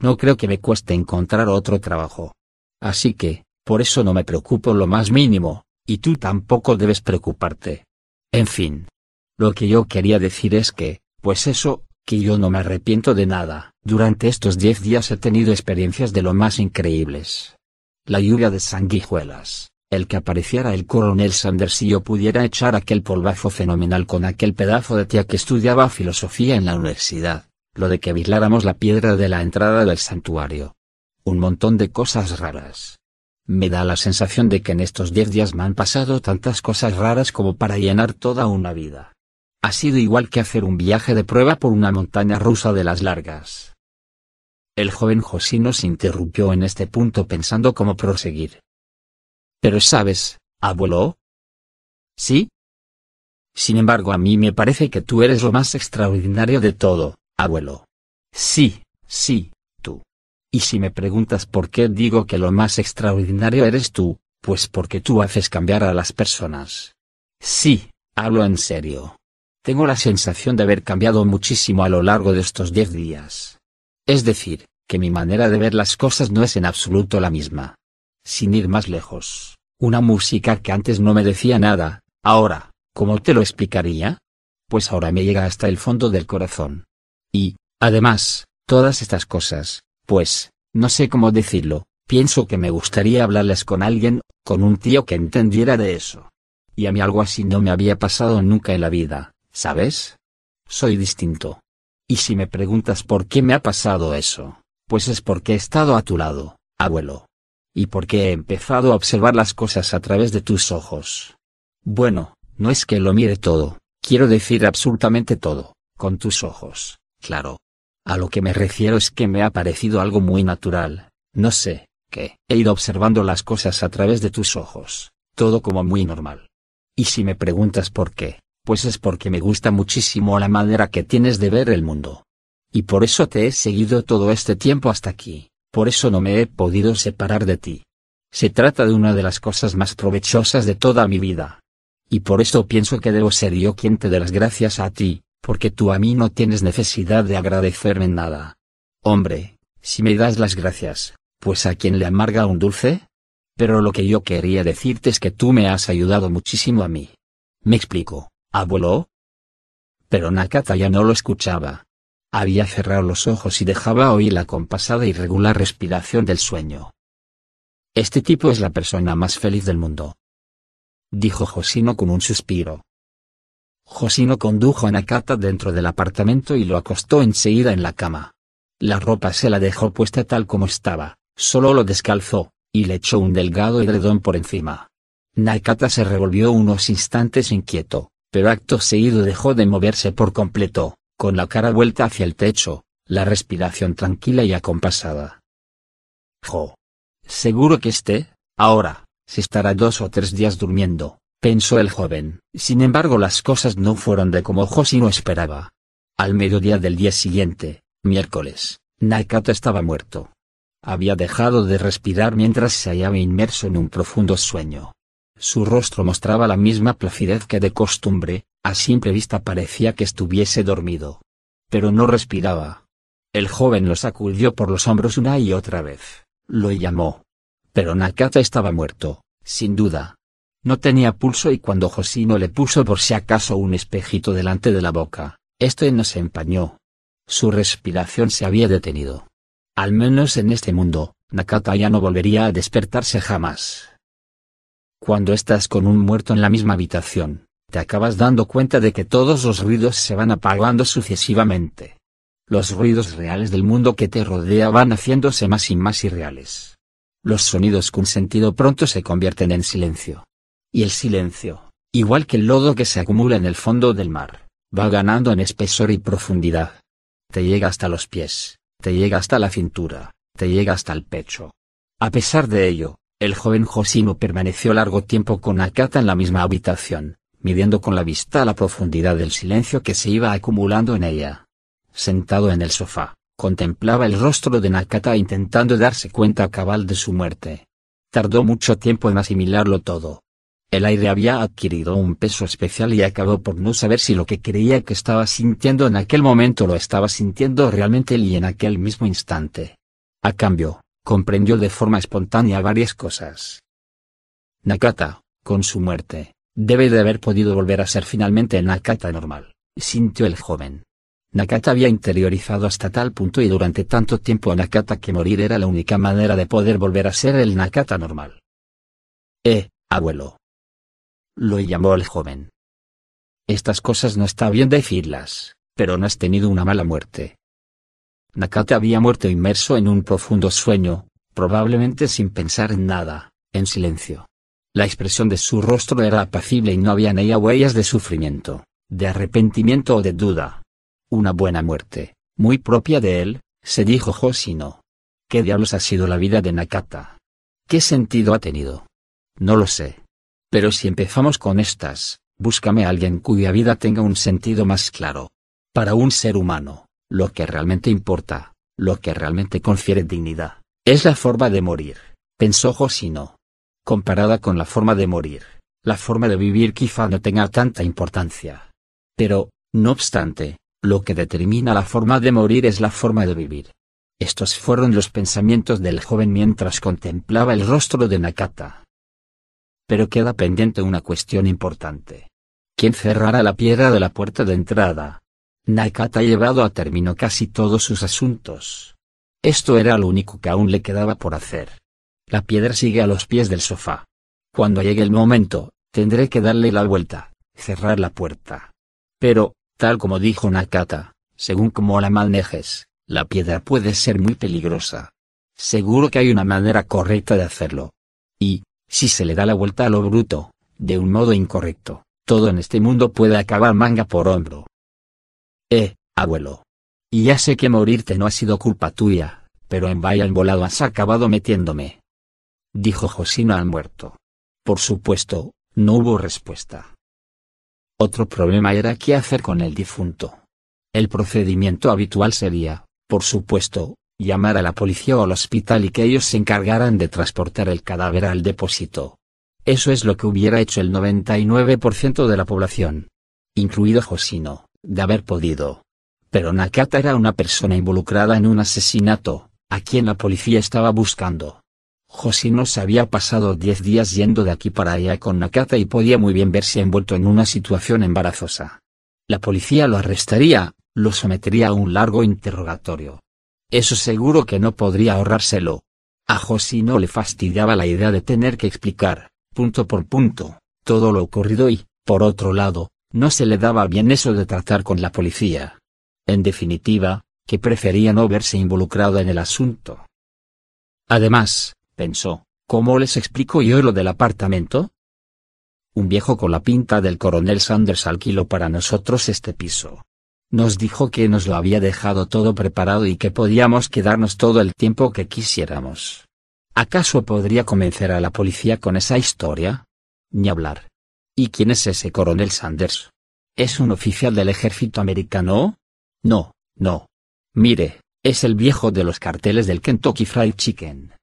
No creo que me cueste encontrar otro trabajo. Así que, por eso no me preocupo lo más mínimo, y tú tampoco debes preocuparte. En fin. Lo que yo quería decir es que, pues eso, que yo no me arrepiento de nada. Durante estos diez días he tenido experiencias de lo más increíbles. La lluvia de sanguijuelas, el que apareciera el coronel Sanders si yo pudiera echar aquel polvazo fenomenal con aquel pedazo de tía que estudiaba filosofía en la universidad, lo de que vigiláramos la piedra de la entrada del santuario. Un montón de cosas raras. Me da la sensación de que en estos diez días me han pasado tantas cosas raras como para llenar toda una vida. Ha sido igual que hacer un viaje de prueba por una montaña rusa de las largas. El joven Josino se interrumpió en este punto pensando cómo proseguir. Pero sabes, abuelo. ¿Sí? Sin embargo, a mí me parece que tú eres lo más extraordinario de todo, abuelo. Sí, sí, y si me preguntas por qué digo que lo más extraordinario eres tú, pues porque tú haces cambiar a las personas. Sí, hablo en serio. Tengo la sensación de haber cambiado muchísimo a lo largo de estos diez días. Es decir, que mi manera de ver las cosas no es en absoluto la misma. Sin ir más lejos, una música que antes no me decía nada, ahora, ¿cómo te lo explicaría? Pues ahora me llega hasta el fondo del corazón. Y, además, todas estas cosas, pues, no sé cómo decirlo, pienso que me gustaría hablarles con alguien, con un tío que entendiera de eso. Y a mí algo así no me había pasado nunca en la vida, ¿sabes? Soy distinto. Y si me preguntas por qué me ha pasado eso, pues es porque he estado a tu lado, abuelo. Y porque he empezado a observar las cosas a través de tus ojos. Bueno, no es que lo mire todo, quiero decir absolutamente todo, con tus ojos, claro. A lo que me refiero es que me ha parecido algo muy natural, no sé, que he ido observando las cosas a través de tus ojos, todo como muy normal. Y si me preguntas por qué, pues es porque me gusta muchísimo la manera que tienes de ver el mundo. Y por eso te he seguido todo este tiempo hasta aquí, por eso no me he podido separar de ti. Se trata de una de las cosas más provechosas de toda mi vida. Y por eso pienso que debo ser yo quien te dé las gracias a ti, porque tú a mí no tienes necesidad de agradecerme nada. Hombre, si me das las gracias, pues a quien le amarga un dulce. Pero lo que yo quería decirte es que tú me has ayudado muchísimo a mí. ¿Me explico, abuelo? Pero Nakata ya no lo escuchaba. Había cerrado los ojos y dejaba oír la compasada y regular respiración del sueño. Este tipo es la persona más feliz del mundo. Dijo Josino con un suspiro. Josino condujo a Nakata dentro del apartamento y lo acostó enseguida en la cama. La ropa se la dejó puesta tal como estaba, solo lo descalzó, y le echó un delgado edredón por encima. Nakata se revolvió unos instantes inquieto, pero acto seguido dejó de moverse por completo, con la cara vuelta hacia el techo, la respiración tranquila y acompasada. Jo. Seguro que esté, ahora, se estará dos o tres días durmiendo, pensó el joven. Sin embargo las cosas no fueron de como Josino esperaba. Al mediodía del día siguiente, miércoles, Nakata estaba muerto. Había dejado de respirar mientras se hallaba inmerso en un profundo sueño. Su rostro mostraba la misma placidez que de costumbre, a simple vista parecía que estuviese dormido. pero no respiraba. El joven lo sacudió por los hombros una y otra vez, lo llamó. Pero Nakata estaba muerto, sin duda. No tenía pulso y cuando Josino le puso por si acaso un espejito delante de la boca, este no se empañó. Su respiración se había detenido. Al menos en este mundo, Nakata ya no volvería a despertarse jamás. Cuando estás con un muerto en la misma habitación, te acabas dando cuenta de que todos los ruidos se van apagando sucesivamente. Los ruidos reales del mundo que te rodea van haciéndose más y más irreales. Los sonidos con sentido pronto se convierten en silencio. Y el silencio, igual que el lodo que se acumula en el fondo del mar, va ganando en espesor y profundidad. Te llega hasta los pies, te llega hasta la cintura, te llega hasta el pecho. A pesar de ello, el joven Josino permaneció largo tiempo con Nakata en la misma habitación, midiendo con la vista la profundidad del silencio que se iba acumulando en ella. Sentado en el sofá, contemplaba el rostro de Nakata intentando darse cuenta cabal de su muerte. Tardó mucho tiempo en asimilarlo todo. El aire había adquirido un peso especial y acabó por no saber si lo que creía que estaba sintiendo en aquel momento lo estaba sintiendo realmente y en aquel mismo instante. A cambio, comprendió de forma espontánea varias cosas. Nakata, con su muerte, debe de haber podido volver a ser finalmente el Nakata normal, sintió el joven. Nakata había interiorizado hasta tal punto y durante tanto tiempo a Nakata que morir era la única manera de poder volver a ser el Nakata normal. Eh, abuelo, lo llamó el joven. Estas cosas no está bien decirlas, pero no has tenido una mala muerte. Nakata había muerto inmerso en un profundo sueño, probablemente sin pensar en nada, en silencio. La expresión de su rostro era apacible y no había en ella huellas de sufrimiento, de arrepentimiento o de duda. Una buena muerte, muy propia de él, se dijo Josino. ¿Qué diablos ha sido la vida de Nakata? ¿Qué sentido ha tenido? No lo sé. Pero si empezamos con estas, búscame a alguien cuya vida tenga un sentido más claro. Para un ser humano, lo que realmente importa, lo que realmente confiere dignidad, es la forma de morir, pensó Josino. Comparada con la forma de morir, la forma de vivir quizá no tenga tanta importancia. Pero, no obstante, lo que determina la forma de morir es la forma de vivir. Estos fueron los pensamientos del joven mientras contemplaba el rostro de Nakata. Pero queda pendiente una cuestión importante. ¿Quién cerrará la piedra de la puerta de entrada? Nakata ha llevado a término casi todos sus asuntos. Esto era lo único que aún le quedaba por hacer. La piedra sigue a los pies del sofá. Cuando llegue el momento, tendré que darle la vuelta, cerrar la puerta. Pero, tal como dijo Nakata, según como la manejes, la piedra puede ser muy peligrosa. Seguro que hay una manera correcta de hacerlo. Y, si se le da la vuelta a lo bruto, de un modo incorrecto, todo en este mundo puede acabar manga por hombro. Eh, abuelo. Y ya sé que morirte no ha sido culpa tuya, pero en vaya volado has acabado metiéndome. Dijo Josino al muerto. Por supuesto, no hubo respuesta. Otro problema era qué hacer con el difunto. El procedimiento habitual sería, por supuesto, llamar a la policía o al hospital y que ellos se encargaran de transportar el cadáver al depósito. Eso es lo que hubiera hecho el 99% de la población. Incluido Josino, de haber podido. Pero Nakata era una persona involucrada en un asesinato, a quien la policía estaba buscando. Josino se había pasado diez días yendo de aquí para allá con Nakata y podía muy bien verse envuelto en una situación embarazosa. La policía lo arrestaría, lo sometería a un largo interrogatorio, eso seguro que no podría ahorrárselo. A no le fastidiaba la idea de tener que explicar, punto por punto, todo lo ocurrido y, por otro lado, no se le daba bien eso de tratar con la policía. En definitiva, que prefería no verse involucrado en el asunto. Además, pensó, ¿cómo les explico yo lo del apartamento? Un viejo con la pinta del coronel Sanders alquiló para nosotros este piso. Nos dijo que nos lo había dejado todo preparado y que podíamos quedarnos todo el tiempo que quisiéramos. ¿Acaso podría convencer a la policía con esa historia? Ni hablar. ¿Y quién es ese coronel Sanders? ¿Es un oficial del ejército americano? No, no. Mire, es el viejo de los carteles del Kentucky Fried Chicken.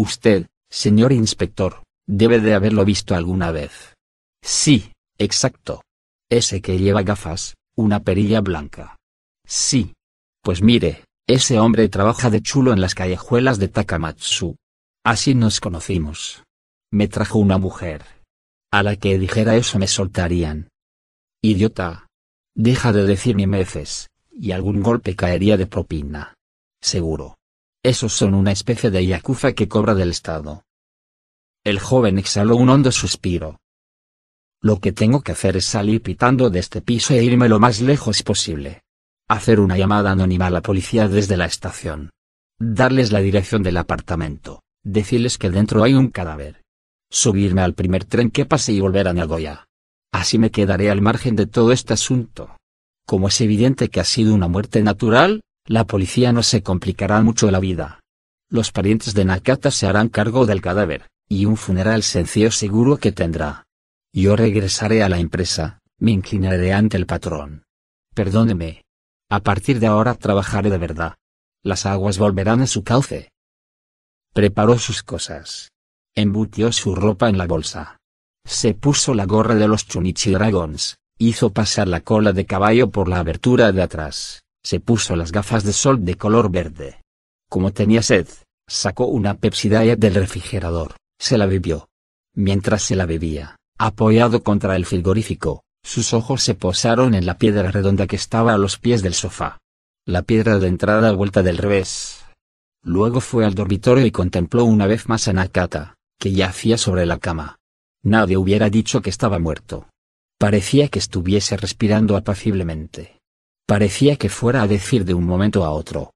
Usted, señor inspector, debe de haberlo visto alguna vez. Sí, exacto. Ese que lleva gafas, una perilla blanca. Sí. Pues mire, ese hombre trabaja de chulo en las callejuelas de Takamatsu. Así nos conocimos. Me trajo una mujer. A la que dijera eso me soltarían. Idiota. Deja de decir ni meces, y algún golpe caería de propina. Seguro. Esos son una especie de yakuza que cobra del Estado. El joven exhaló un hondo suspiro. Lo que tengo que hacer es salir pitando de este piso e irme lo más lejos posible. Hacer una llamada anónima a la policía desde la estación. Darles la dirección del apartamento. Decirles que dentro hay un cadáver. Subirme al primer tren que pase y volver a Nagoya. Así me quedaré al margen de todo este asunto. Como es evidente que ha sido una muerte natural, la policía no se complicará mucho la vida. Los parientes de Nakata se harán cargo del cadáver, y un funeral sencillo seguro que tendrá. Yo regresaré a la empresa, me inclinaré ante el patrón. Perdóneme. A partir de ahora trabajaré de verdad. Las aguas volverán a su cauce. Preparó sus cosas. Embutió su ropa en la bolsa. Se puso la gorra de los Chunichi Dragons, hizo pasar la cola de caballo por la abertura de atrás, se puso las gafas de sol de color verde. Como tenía sed, sacó una Pepsi Diet del refrigerador, se la bebió. Mientras se la bebía, apoyado contra el frigorífico, sus ojos se posaron en la piedra redonda que estaba a los pies del sofá. La piedra de entrada vuelta del revés. Luego fue al dormitorio y contempló una vez más a Nakata, que yacía sobre la cama. Nadie hubiera dicho que estaba muerto. Parecía que estuviese respirando apaciblemente. Parecía que fuera a decir de un momento a otro.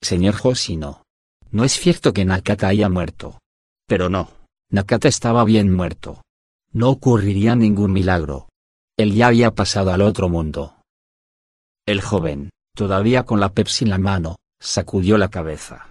Señor Hoshino. No es cierto que Nakata haya muerto. Pero no, Nakata estaba bien muerto. No ocurriría ningún milagro. Él ya había pasado al otro mundo. El joven, todavía con la Pepsi en la mano, sacudió la cabeza.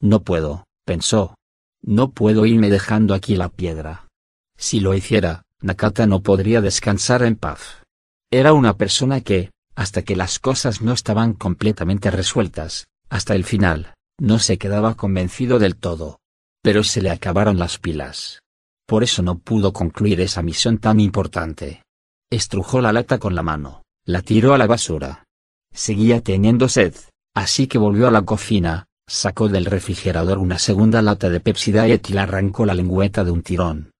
No puedo, pensó. No puedo irme dejando aquí la piedra. Si lo hiciera, Nakata no podría descansar en paz. Era una persona que, hasta que las cosas no estaban completamente resueltas, hasta el final, no se quedaba convencido del todo. Pero se le acabaron las pilas. Por eso no pudo concluir esa misión tan importante. Estrujó la lata con la mano, la tiró a la basura. Seguía teniendo sed, así que volvió a la cocina, sacó del refrigerador una segunda lata de Pepsi Diet y le arrancó la lengüeta de un tirón.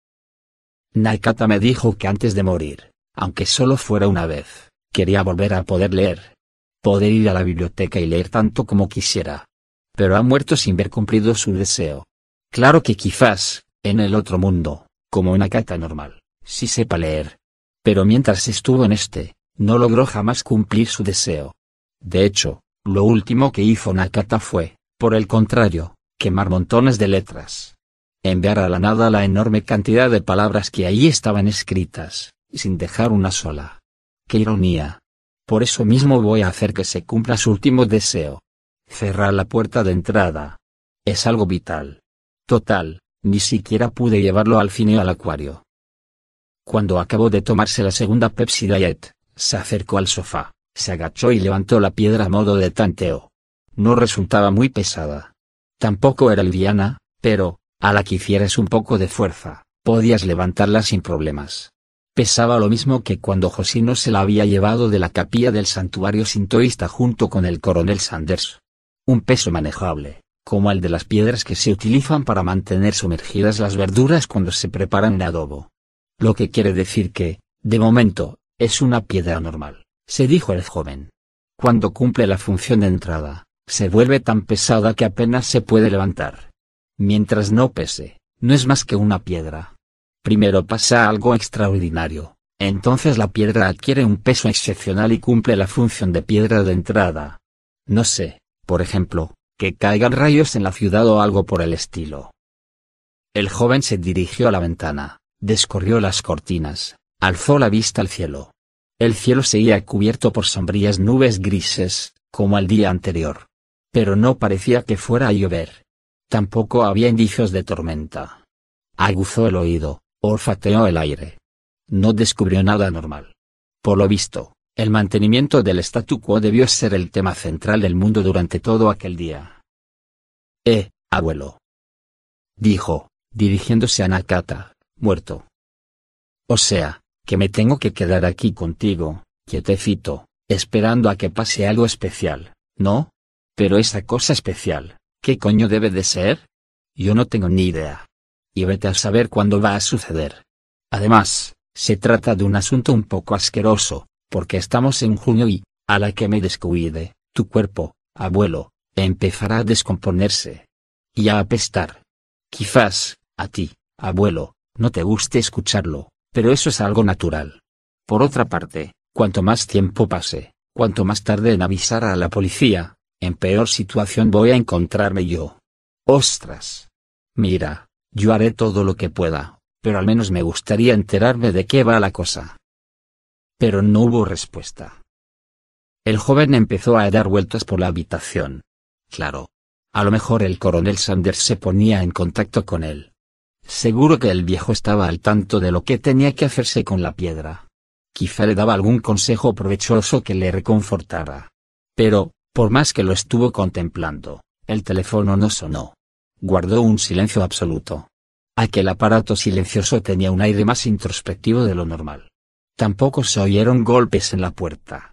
Nakata me dijo que antes de morir, aunque solo fuera una vez, Quería volver a poder leer. Poder ir a la biblioteca y leer tanto como quisiera. Pero ha muerto sin ver cumplido su deseo. Claro que quizás, en el otro mundo, como una cata normal, sí sepa leer. Pero mientras estuvo en este, no logró jamás cumplir su deseo. De hecho, lo último que hizo Nakata fue, por el contrario, quemar montones de letras. Enviar a la nada la enorme cantidad de palabras que allí estaban escritas, sin dejar una sola. ¡Qué ironía! Por eso mismo voy a hacer que se cumpla su último deseo. Cerrar la puerta de entrada. Es algo vital. Total, ni siquiera pude llevarlo al cine al acuario. Cuando acabó de tomarse la segunda Pepsi Diet, se acercó al sofá, se agachó y levantó la piedra a modo de tanteo. No resultaba muy pesada. Tampoco era liviana, pero, a la que hicieras un poco de fuerza, podías levantarla sin problemas pesaba lo mismo que cuando Josino se la había llevado de la capilla del santuario sintoísta junto con el coronel Sanders. Un peso manejable, como el de las piedras que se utilizan para mantener sumergidas las verduras cuando se preparan en adobo. Lo que quiere decir que, de momento, es una piedra normal, se dijo el joven. Cuando cumple la función de entrada, se vuelve tan pesada que apenas se puede levantar. Mientras no pese, no es más que una piedra. Primero pasa algo extraordinario, entonces la piedra adquiere un peso excepcional y cumple la función de piedra de entrada. No sé, por ejemplo, que caigan rayos en la ciudad o algo por el estilo. El joven se dirigió a la ventana, descorrió las cortinas, alzó la vista al cielo. El cielo seguía cubierto por sombrías nubes grises, como el día anterior. Pero no parecía que fuera a llover. Tampoco había indicios de tormenta. Aguzó el oído, Olfateó el aire. No descubrió nada normal. Por lo visto, el mantenimiento del statu quo debió ser el tema central del mundo durante todo aquel día. Eh, abuelo. Dijo, dirigiéndose a Nakata, muerto. O sea, que me tengo que quedar aquí contigo, quietecito, esperando a que pase algo especial, ¿no? Pero esa cosa especial, ¿qué coño debe de ser? Yo no tengo ni idea. Y vete a saber cuándo va a suceder. Además, se trata de un asunto un poco asqueroso, porque estamos en junio y, a la que me descuide, tu cuerpo, abuelo, empezará a descomponerse. Y a apestar. Quizás, a ti, abuelo, no te guste escucharlo, pero eso es algo natural. Por otra parte, cuanto más tiempo pase, cuanto más tarde en avisar a la policía, en peor situación voy a encontrarme yo. Ostras. Mira, yo haré todo lo que pueda, pero al menos me gustaría enterarme de qué va la cosa. Pero no hubo respuesta. El joven empezó a dar vueltas por la habitación. Claro. A lo mejor el coronel Sanders se ponía en contacto con él. Seguro que el viejo estaba al tanto de lo que tenía que hacerse con la piedra. Quizá le daba algún consejo provechoso que le reconfortara. Pero, por más que lo estuvo contemplando, el teléfono no sonó. Guardó un silencio absoluto. Aquel aparato silencioso tenía un aire más introspectivo de lo normal. Tampoco se oyeron golpes en la puerta.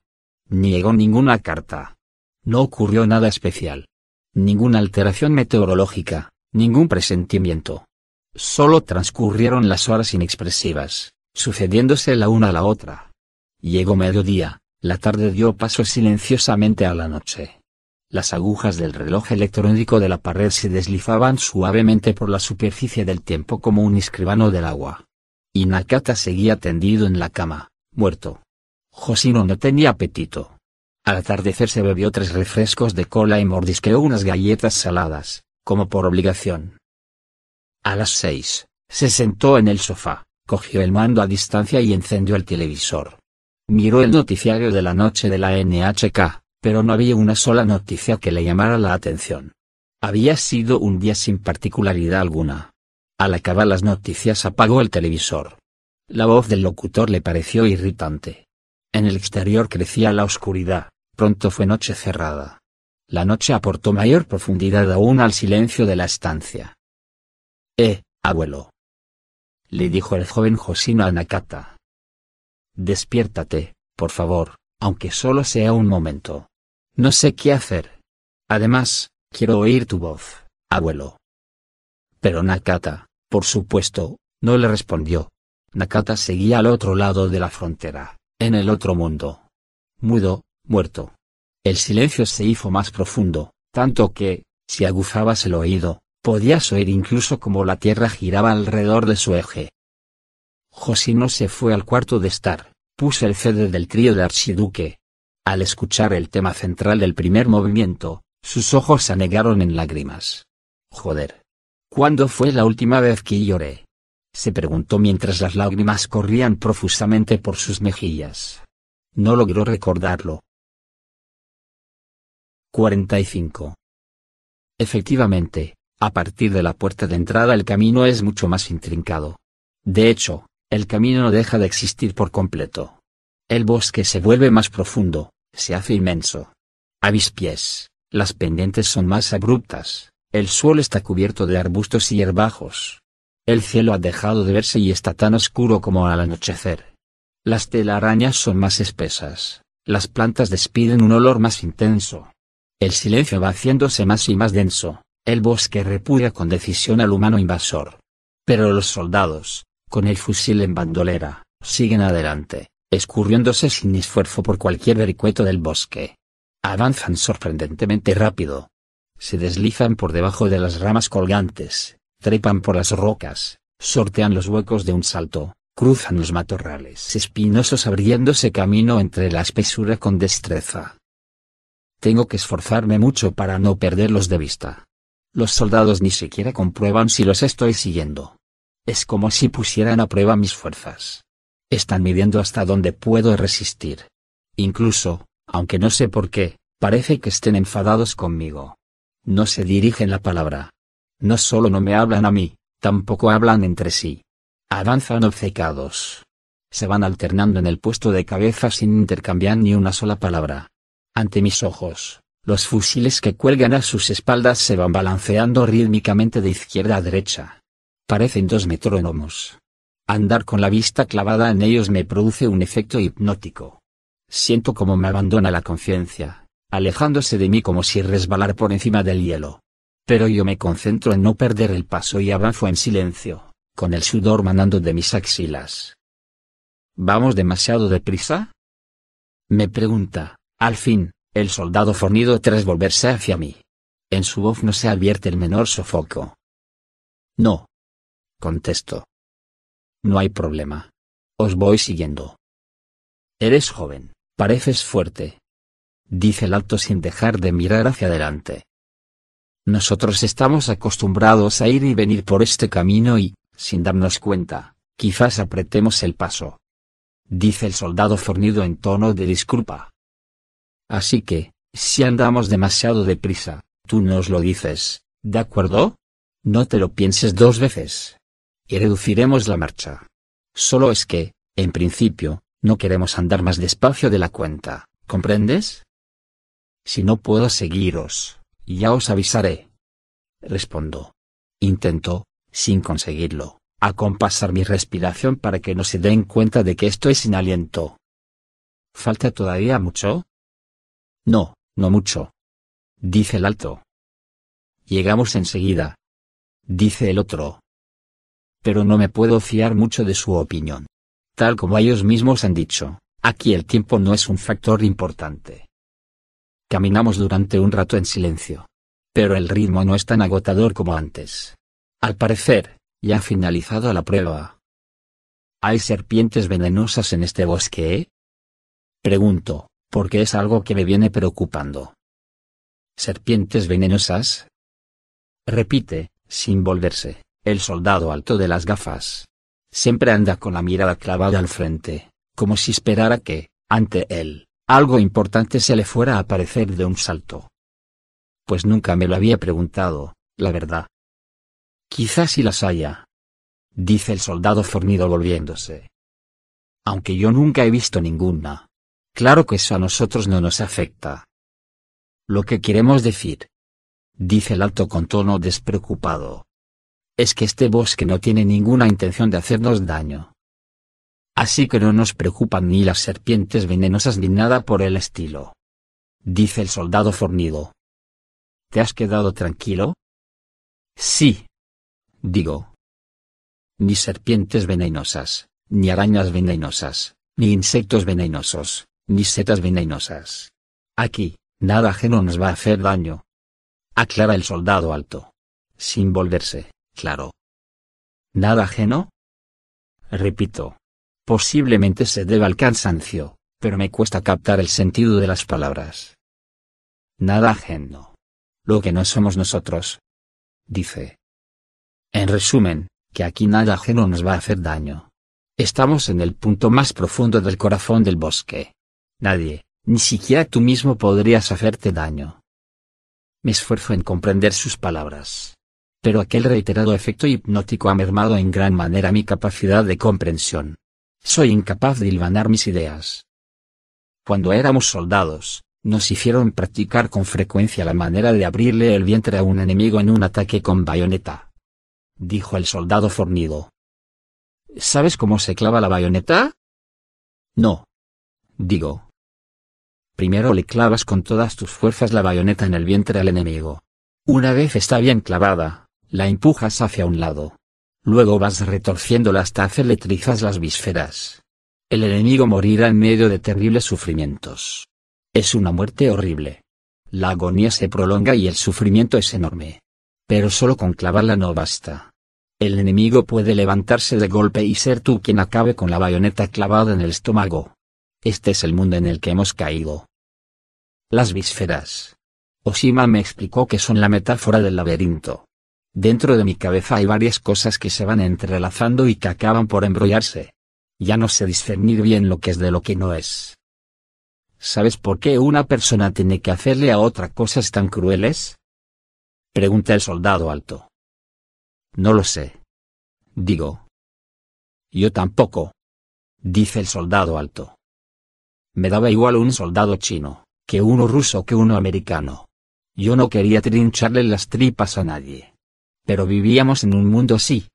Ni llegó ninguna carta. No ocurrió nada especial. Ninguna alteración meteorológica, ningún presentimiento. Solo transcurrieron las horas inexpresivas, sucediéndose la una a la otra. Llegó mediodía, la tarde dio paso silenciosamente a la noche. Las agujas del reloj electrónico de la pared se deslizaban suavemente por la superficie del tiempo como un escribano del agua. Y Nakata seguía tendido en la cama, muerto. Josino no tenía apetito. Al atardecer se bebió tres refrescos de cola y mordisqueó unas galletas saladas, como por obligación. A las seis, se sentó en el sofá, cogió el mando a distancia y encendió el televisor. Miró el noticiario de la noche de la NHK, pero no había una sola noticia que le llamara la atención. Había sido un día sin particularidad alguna. Al acabar las noticias apagó el televisor. La voz del locutor le pareció irritante. En el exterior crecía la oscuridad, pronto fue noche cerrada. La noche aportó mayor profundidad aún al silencio de la estancia. Eh, abuelo. Le dijo el joven Josino a Nakata. Despiértate, por favor, aunque solo sea un momento. No sé qué hacer. Además, quiero oír tu voz, abuelo. Pero Nakata, por supuesto, no le respondió. Nakata seguía al otro lado de la frontera, en el otro mundo. Mudo, muerto. El silencio se hizo más profundo, tanto que, si aguzabas el oído, podías oír incluso como la tierra giraba alrededor de su eje. Josino se fue al cuarto de estar, puso el CD del trío de Archiduque. Al escuchar el tema central del primer movimiento, sus ojos se anegaron en lágrimas. Joder. ¿Cuándo fue la última vez que lloré? Se preguntó mientras las lágrimas corrían profusamente por sus mejillas. No logró recordarlo. 45. Efectivamente, a partir de la puerta de entrada el camino es mucho más intrincado. De hecho, el camino no deja de existir por completo. El bosque se vuelve más profundo, se hace inmenso. A mis pies, las pendientes son más abruptas, el suelo está cubierto de arbustos y hierbajos. El cielo ha dejado de verse y está tan oscuro como al anochecer. Las telarañas son más espesas, las plantas despiden un olor más intenso. El silencio va haciéndose más y más denso, el bosque repudia con decisión al humano invasor. Pero los soldados, con el fusil en bandolera, siguen adelante, escurriéndose sin esfuerzo por cualquier vericueto del bosque. Avanzan sorprendentemente rápido. Se deslizan por debajo de las ramas colgantes, trepan por las rocas, sortean los huecos de un salto, cruzan los matorrales espinosos abriéndose camino entre la espesura con destreza. Tengo que esforzarme mucho para no perderlos de vista. Los soldados ni siquiera comprueban si los estoy siguiendo. Es como si pusieran a prueba mis fuerzas. Están midiendo hasta dónde puedo resistir. Incluso, aunque no sé por qué, parece que estén enfadados conmigo. No se dirigen la palabra. No solo no me hablan a mí, tampoco hablan entre sí. Avanzan obcecados. Se van alternando en el puesto de cabeza sin intercambiar ni una sola palabra. Ante mis ojos, los fusiles que cuelgan a sus espaldas se van balanceando rítmicamente de izquierda a derecha. Parecen dos metrónomos. Andar con la vista clavada en ellos me produce un efecto hipnótico. Siento como me abandona la conciencia, alejándose de mí como si resbalar por encima del hielo. Pero yo me concentro en no perder el paso y avanzo en silencio, con el sudor manando de mis axilas. ¿Vamos demasiado deprisa? Me pregunta, al fin, el soldado fornido tras volverse hacia mí. En su voz no se advierte el menor sofoco. No. Contesto. No hay problema. Os voy siguiendo. Eres joven, pareces fuerte. Dice el alto sin dejar de mirar hacia adelante. Nosotros estamos acostumbrados a ir y venir por este camino y, sin darnos cuenta, quizás apretemos el paso. Dice el soldado fornido en tono de disculpa. Así que, si andamos demasiado deprisa, tú nos lo dices, ¿de acuerdo? No te lo pienses dos veces. Y reduciremos la marcha. Solo es que, en principio, no queremos andar más despacio de la cuenta, ¿comprendes? Si no puedo seguiros, ya os avisaré. Respondo. Intento, sin conseguirlo, acompasar mi respiración para que no se den cuenta de que estoy sin aliento. ¿Falta todavía mucho? No, no mucho. Dice el alto. Llegamos enseguida. Dice el otro. Pero no me puedo fiar mucho de su opinión. Tal como ellos mismos han dicho, aquí el tiempo no es un factor importante. Caminamos durante un rato en silencio. Pero el ritmo no es tan agotador como antes. Al parecer, ya ha finalizado la prueba. ¿Hay serpientes venenosas en este bosque? Pregunto, porque es algo que me viene preocupando. ¿Serpientes venenosas? Repite, sin volverse, el soldado alto de las gafas. Siempre anda con la mirada clavada al frente, como si esperara que, ante él, algo importante se le fuera a aparecer de un salto. Pues nunca me lo había preguntado, la verdad. Quizás si las haya. Dice el soldado fornido volviéndose. Aunque yo nunca he visto ninguna. Claro que eso a nosotros no nos afecta. Lo que queremos decir. Dice el alto con tono despreocupado es que este bosque no tiene ninguna intención de hacernos daño. Así que no nos preocupan ni las serpientes venenosas ni nada por el estilo. Dice el soldado fornido. ¿Te has quedado tranquilo? Sí. Digo. Ni serpientes venenosas, ni arañas venenosas, ni insectos venenosos, ni setas venenosas. Aquí, nada ajeno nos va a hacer daño. Aclara el soldado alto. Sin volverse. Claro. ¿Nada ajeno? Repito. Posiblemente se deba al cansancio, pero me cuesta captar el sentido de las palabras. Nada ajeno. Lo que no somos nosotros. Dice. En resumen, que aquí nada ajeno nos va a hacer daño. Estamos en el punto más profundo del corazón del bosque. Nadie, ni siquiera tú mismo podrías hacerte daño. Me esfuerzo en comprender sus palabras pero aquel reiterado efecto hipnótico ha mermado en gran manera mi capacidad de comprensión. Soy incapaz de hilvanar mis ideas. Cuando éramos soldados, nos hicieron practicar con frecuencia la manera de abrirle el vientre a un enemigo en un ataque con bayoneta. Dijo el soldado fornido. ¿Sabes cómo se clava la bayoneta? No. Digo. Primero le clavas con todas tus fuerzas la bayoneta en el vientre al enemigo. Una vez está bien clavada, la empujas hacia un lado. Luego vas retorciéndola hasta hacerle trizas las vísceras. El enemigo morirá en medio de terribles sufrimientos. Es una muerte horrible. La agonía se prolonga y el sufrimiento es enorme. Pero solo con clavarla no basta. El enemigo puede levantarse de golpe y ser tú quien acabe con la bayoneta clavada en el estómago. Este es el mundo en el que hemos caído. Las vísceras. Oshima me explicó que son la metáfora del laberinto. Dentro de mi cabeza hay varias cosas que se van entrelazando y que acaban por embrollarse. Ya no sé discernir bien lo que es de lo que no es. ¿Sabes por qué una persona tiene que hacerle a otra cosas tan crueles? Pregunta el soldado alto. No lo sé. Digo. Yo tampoco. Dice el soldado alto. Me daba igual un soldado chino, que uno ruso que uno americano. Yo no quería trincharle las tripas a nadie. Pero vivíamos en un mundo así.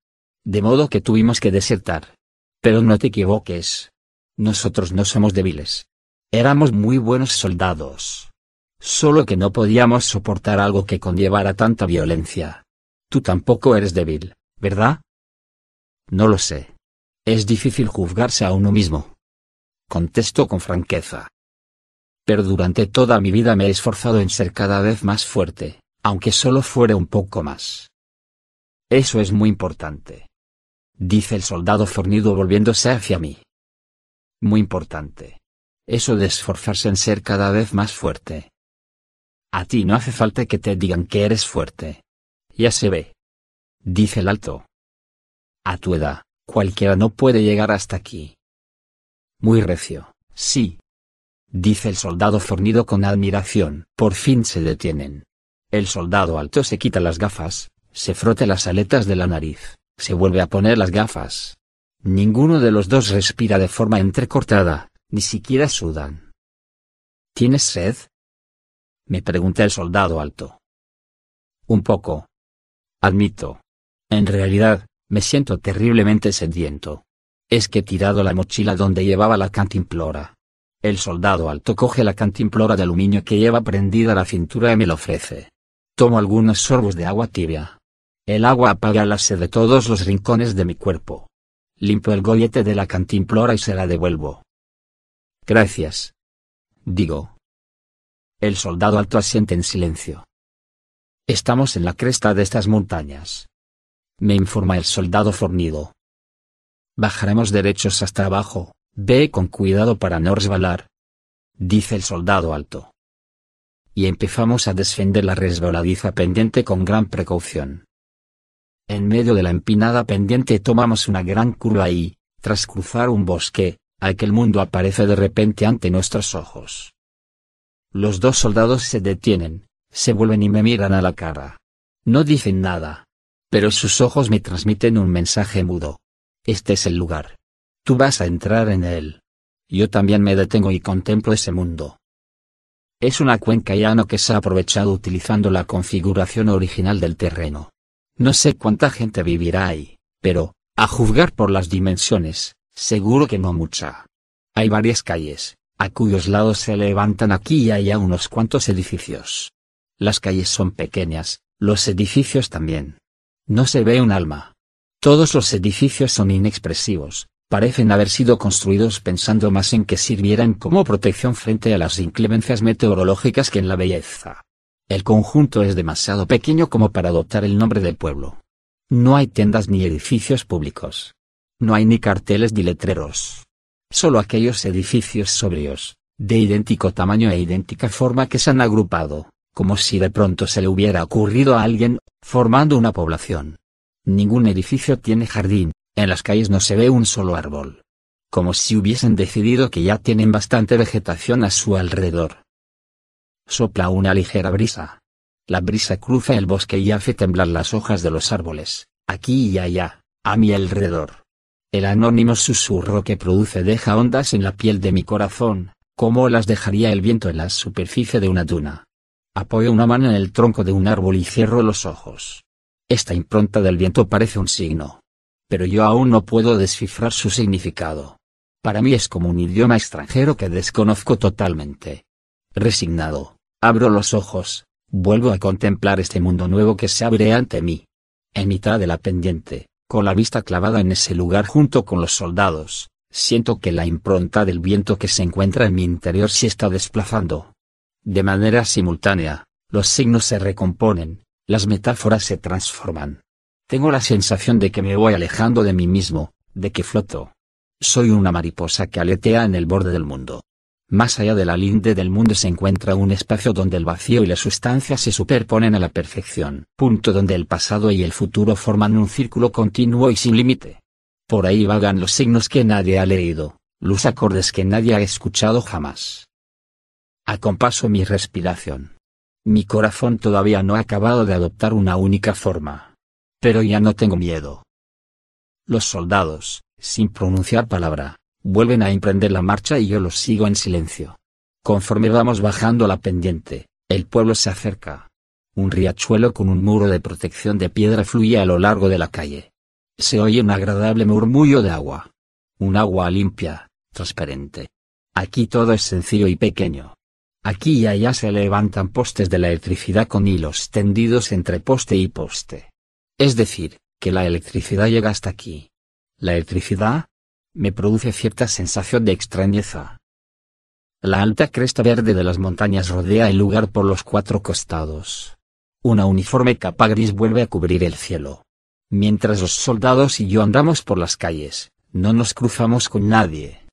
De modo que tuvimos que desertar. Pero no te equivoques. Nosotros no somos débiles. Éramos muy buenos soldados. Solo que no podíamos soportar algo que conllevara tanta violencia. Tú tampoco eres débil, ¿verdad? No lo sé. Es difícil juzgarse a uno mismo. Contesto con franqueza. Pero durante toda mi vida me he esforzado en ser cada vez más fuerte, aunque solo fuera un poco más. Eso es muy importante. Dice el soldado fornido volviéndose hacia mí. Muy importante. Eso de esforzarse en ser cada vez más fuerte. A ti no hace falta que te digan que eres fuerte. Ya se ve. Dice el alto. A tu edad, cualquiera no puede llegar hasta aquí. Muy recio, sí. Dice el soldado fornido con admiración. Por fin se detienen. El soldado alto se quita las gafas, se frota las aletas de la nariz, se vuelve a poner las gafas. Ninguno de los dos respira de forma entrecortada, ni siquiera sudan. ¿Tienes sed? Me pregunta el soldado alto. Un poco. Admito. En realidad, me siento terriblemente sediento. Es que he tirado la mochila donde llevaba la cantimplora. El soldado alto coge la cantimplora de aluminio que lleva prendida a la cintura y me lo ofrece. Tomo algunos sorbos de agua tibia. El agua apaga la sed de todos los rincones de mi cuerpo. Limpio el gollete de la cantimplora y se la devuelvo. Gracias. Digo. El soldado alto asiente en silencio. Estamos en la cresta de estas montañas. Me informa el soldado fornido. Bajaremos derechos hasta abajo, ve con cuidado para no resbalar. Dice el soldado alto. Y empezamos a descender la resbaladiza pendiente con gran precaución. En medio de la empinada pendiente tomamos una gran curva y, tras cruzar un bosque, aquel mundo aparece de repente ante nuestros ojos. Los dos soldados se detienen, se vuelven y me miran a la cara. No dicen nada. Pero sus ojos me transmiten un mensaje mudo. Este es el lugar. Tú vas a entrar en él. Yo también me detengo y contemplo ese mundo. Es una cuenca llano que se ha aprovechado utilizando la configuración original del terreno. No sé cuánta gente vivirá ahí, pero, a juzgar por las dimensiones, seguro que no mucha. Hay varias calles, a cuyos lados se levantan aquí y allá unos cuantos edificios. Las calles son pequeñas, los edificios también. No se ve un alma. Todos los edificios son inexpresivos, parecen haber sido construidos pensando más en que sirvieran como protección frente a las inclemencias meteorológicas que en la belleza. El conjunto es demasiado pequeño como para adoptar el nombre de pueblo. No hay tiendas ni edificios públicos. No hay ni carteles ni letreros. Solo aquellos edificios sobrios, de idéntico tamaño e idéntica forma que se han agrupado, como si de pronto se le hubiera ocurrido a alguien, formando una población. Ningún edificio tiene jardín, en las calles no se ve un solo árbol. Como si hubiesen decidido que ya tienen bastante vegetación a su alrededor. Sopla una ligera brisa. La brisa cruza el bosque y hace temblar las hojas de los árboles, aquí y allá, a mi alrededor. El anónimo susurro que produce deja ondas en la piel de mi corazón, como las dejaría el viento en la superficie de una duna. Apoyo una mano en el tronco de un árbol y cierro los ojos. Esta impronta del viento parece un signo. Pero yo aún no puedo descifrar su significado. Para mí es como un idioma extranjero que desconozco totalmente. Resignado, abro los ojos, vuelvo a contemplar este mundo nuevo que se abre ante mí. En mitad de la pendiente, con la vista clavada en ese lugar junto con los soldados, siento que la impronta del viento que se encuentra en mi interior se está desplazando. De manera simultánea, los signos se recomponen, las metáforas se transforman. Tengo la sensación de que me voy alejando de mí mismo, de que floto. Soy una mariposa que aletea en el borde del mundo. Más allá de la linde del mundo se encuentra un espacio donde el vacío y la sustancia se superponen a la perfección. Punto donde el pasado y el futuro forman un círculo continuo y sin límite. Por ahí vagan los signos que nadie ha leído, los acordes que nadie ha escuchado jamás. Acompaso mi respiración. Mi corazón todavía no ha acabado de adoptar una única forma. Pero ya no tengo miedo. Los soldados, sin pronunciar palabra, Vuelven a emprender la marcha y yo los sigo en silencio. Conforme vamos bajando la pendiente, el pueblo se acerca. Un riachuelo con un muro de protección de piedra fluye a lo largo de la calle. Se oye un agradable murmullo de agua. Un agua limpia, transparente. Aquí todo es sencillo y pequeño. Aquí y allá se levantan postes de la electricidad con hilos tendidos entre poste y poste. Es decir, que la electricidad llega hasta aquí. La electricidad me produce cierta sensación de extrañeza. La alta cresta verde de las montañas rodea el lugar por los cuatro costados. Una uniforme capa gris vuelve a cubrir el cielo. Mientras los soldados y yo andamos por las calles, no nos cruzamos con nadie.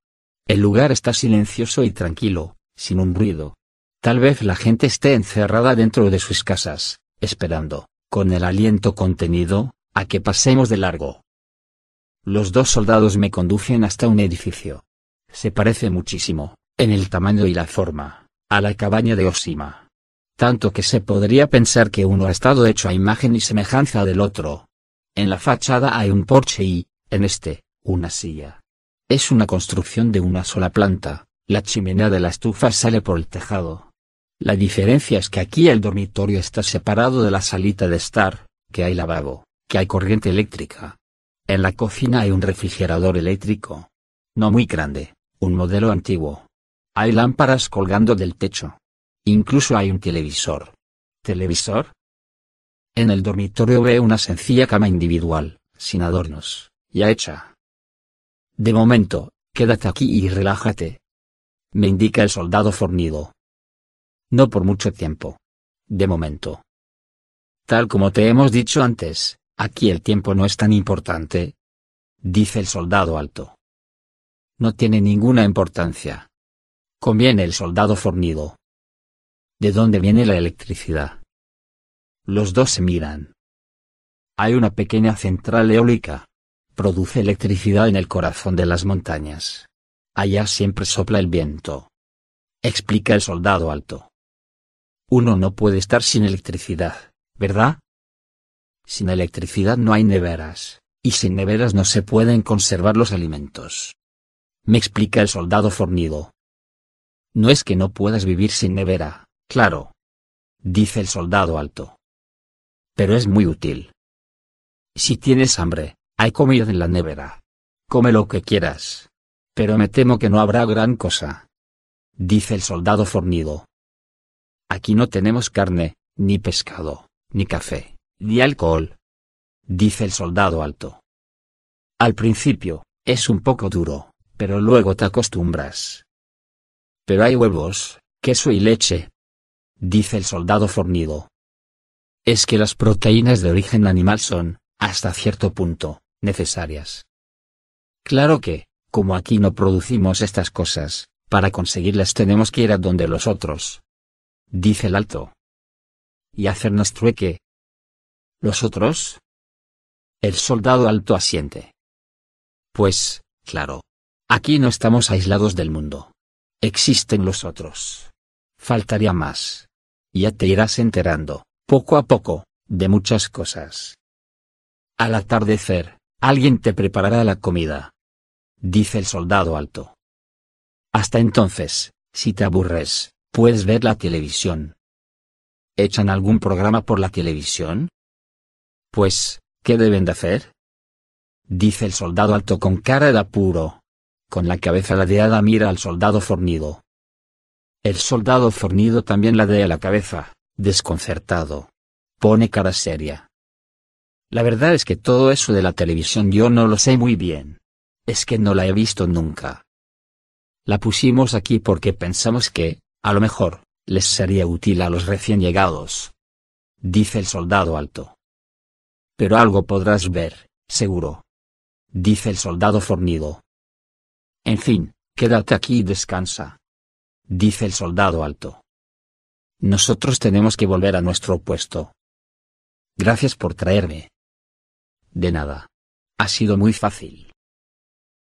El lugar está silencioso y tranquilo, sin un ruido. Tal vez la gente esté encerrada dentro de sus casas, esperando, con el aliento contenido, a que pasemos de largo. Los dos soldados me conducen hasta un edificio. Se parece muchísimo, en el tamaño y la forma, a la cabaña de Osima. Tanto que se podría pensar que uno ha estado hecho a imagen y semejanza del otro. En la fachada hay un porche y, en este, una silla. Es una construcción de una sola planta, la chimenea de la estufa sale por el tejado. La diferencia es que aquí el dormitorio está separado de la salita de estar, que hay lavabo, que hay corriente eléctrica. En la cocina hay un refrigerador eléctrico. No muy grande, un modelo antiguo. Hay lámparas colgando del techo. Incluso hay un televisor. ¿Televisor? En el dormitorio ve una sencilla cama individual, sin adornos, ya hecha. De momento, quédate aquí y relájate. Me indica el soldado fornido. No por mucho tiempo. De momento. Tal como te hemos dicho antes, aquí el tiempo no es tan importante. Dice el soldado alto. No tiene ninguna importancia. Conviene el soldado fornido. ¿De dónde viene la electricidad? Los dos se miran. Hay una pequeña central eólica. Produce electricidad en el corazón de las montañas. Allá siempre sopla el viento. Explica el soldado alto. Uno no puede estar sin electricidad, ¿verdad? Sin electricidad no hay neveras, y sin neveras no se pueden conservar los alimentos. Me explica el soldado fornido. No es que no puedas vivir sin nevera, claro. Dice el soldado alto. Pero es muy útil. Si tienes hambre, hay comida en la nevera. Come lo que quieras. Pero me temo que no habrá gran cosa. Dice el soldado fornido. Aquí no tenemos carne, ni pescado, ni café, ni alcohol. Dice el soldado alto. Al principio, es un poco duro, pero luego te acostumbras. Pero hay huevos, queso y leche. Dice el soldado fornido. Es que las proteínas de origen animal son, hasta cierto punto, necesarias. Claro que, como aquí no producimos estas cosas, para conseguirlas tenemos que ir a donde los otros, dice el alto. Y hacernos trueque. ¿Los otros? El soldado alto asiente. Pues, claro. Aquí no estamos aislados del mundo. Existen los otros. Faltaría más. Ya te irás enterando, poco a poco, de muchas cosas. Al atardecer, alguien te preparará la comida. Dice el soldado alto. Hasta entonces, si te aburres, Puedes ver la televisión. ¿Echan algún programa por la televisión? Pues, ¿qué deben de hacer? Dice el soldado alto con cara de apuro. Con la cabeza ladeada mira al soldado fornido. El soldado fornido también ladea la cabeza, desconcertado. Pone cara seria. La verdad es que todo eso de la televisión yo no lo sé muy bien. Es que no la he visto nunca. La pusimos aquí porque pensamos que, a lo mejor, les sería útil a los recién llegados. Dice el soldado alto. Pero algo podrás ver, seguro. Dice el soldado fornido. En fin, quédate aquí y descansa. Dice el soldado alto. Nosotros tenemos que volver a nuestro puesto. Gracias por traerme. De nada. Ha sido muy fácil.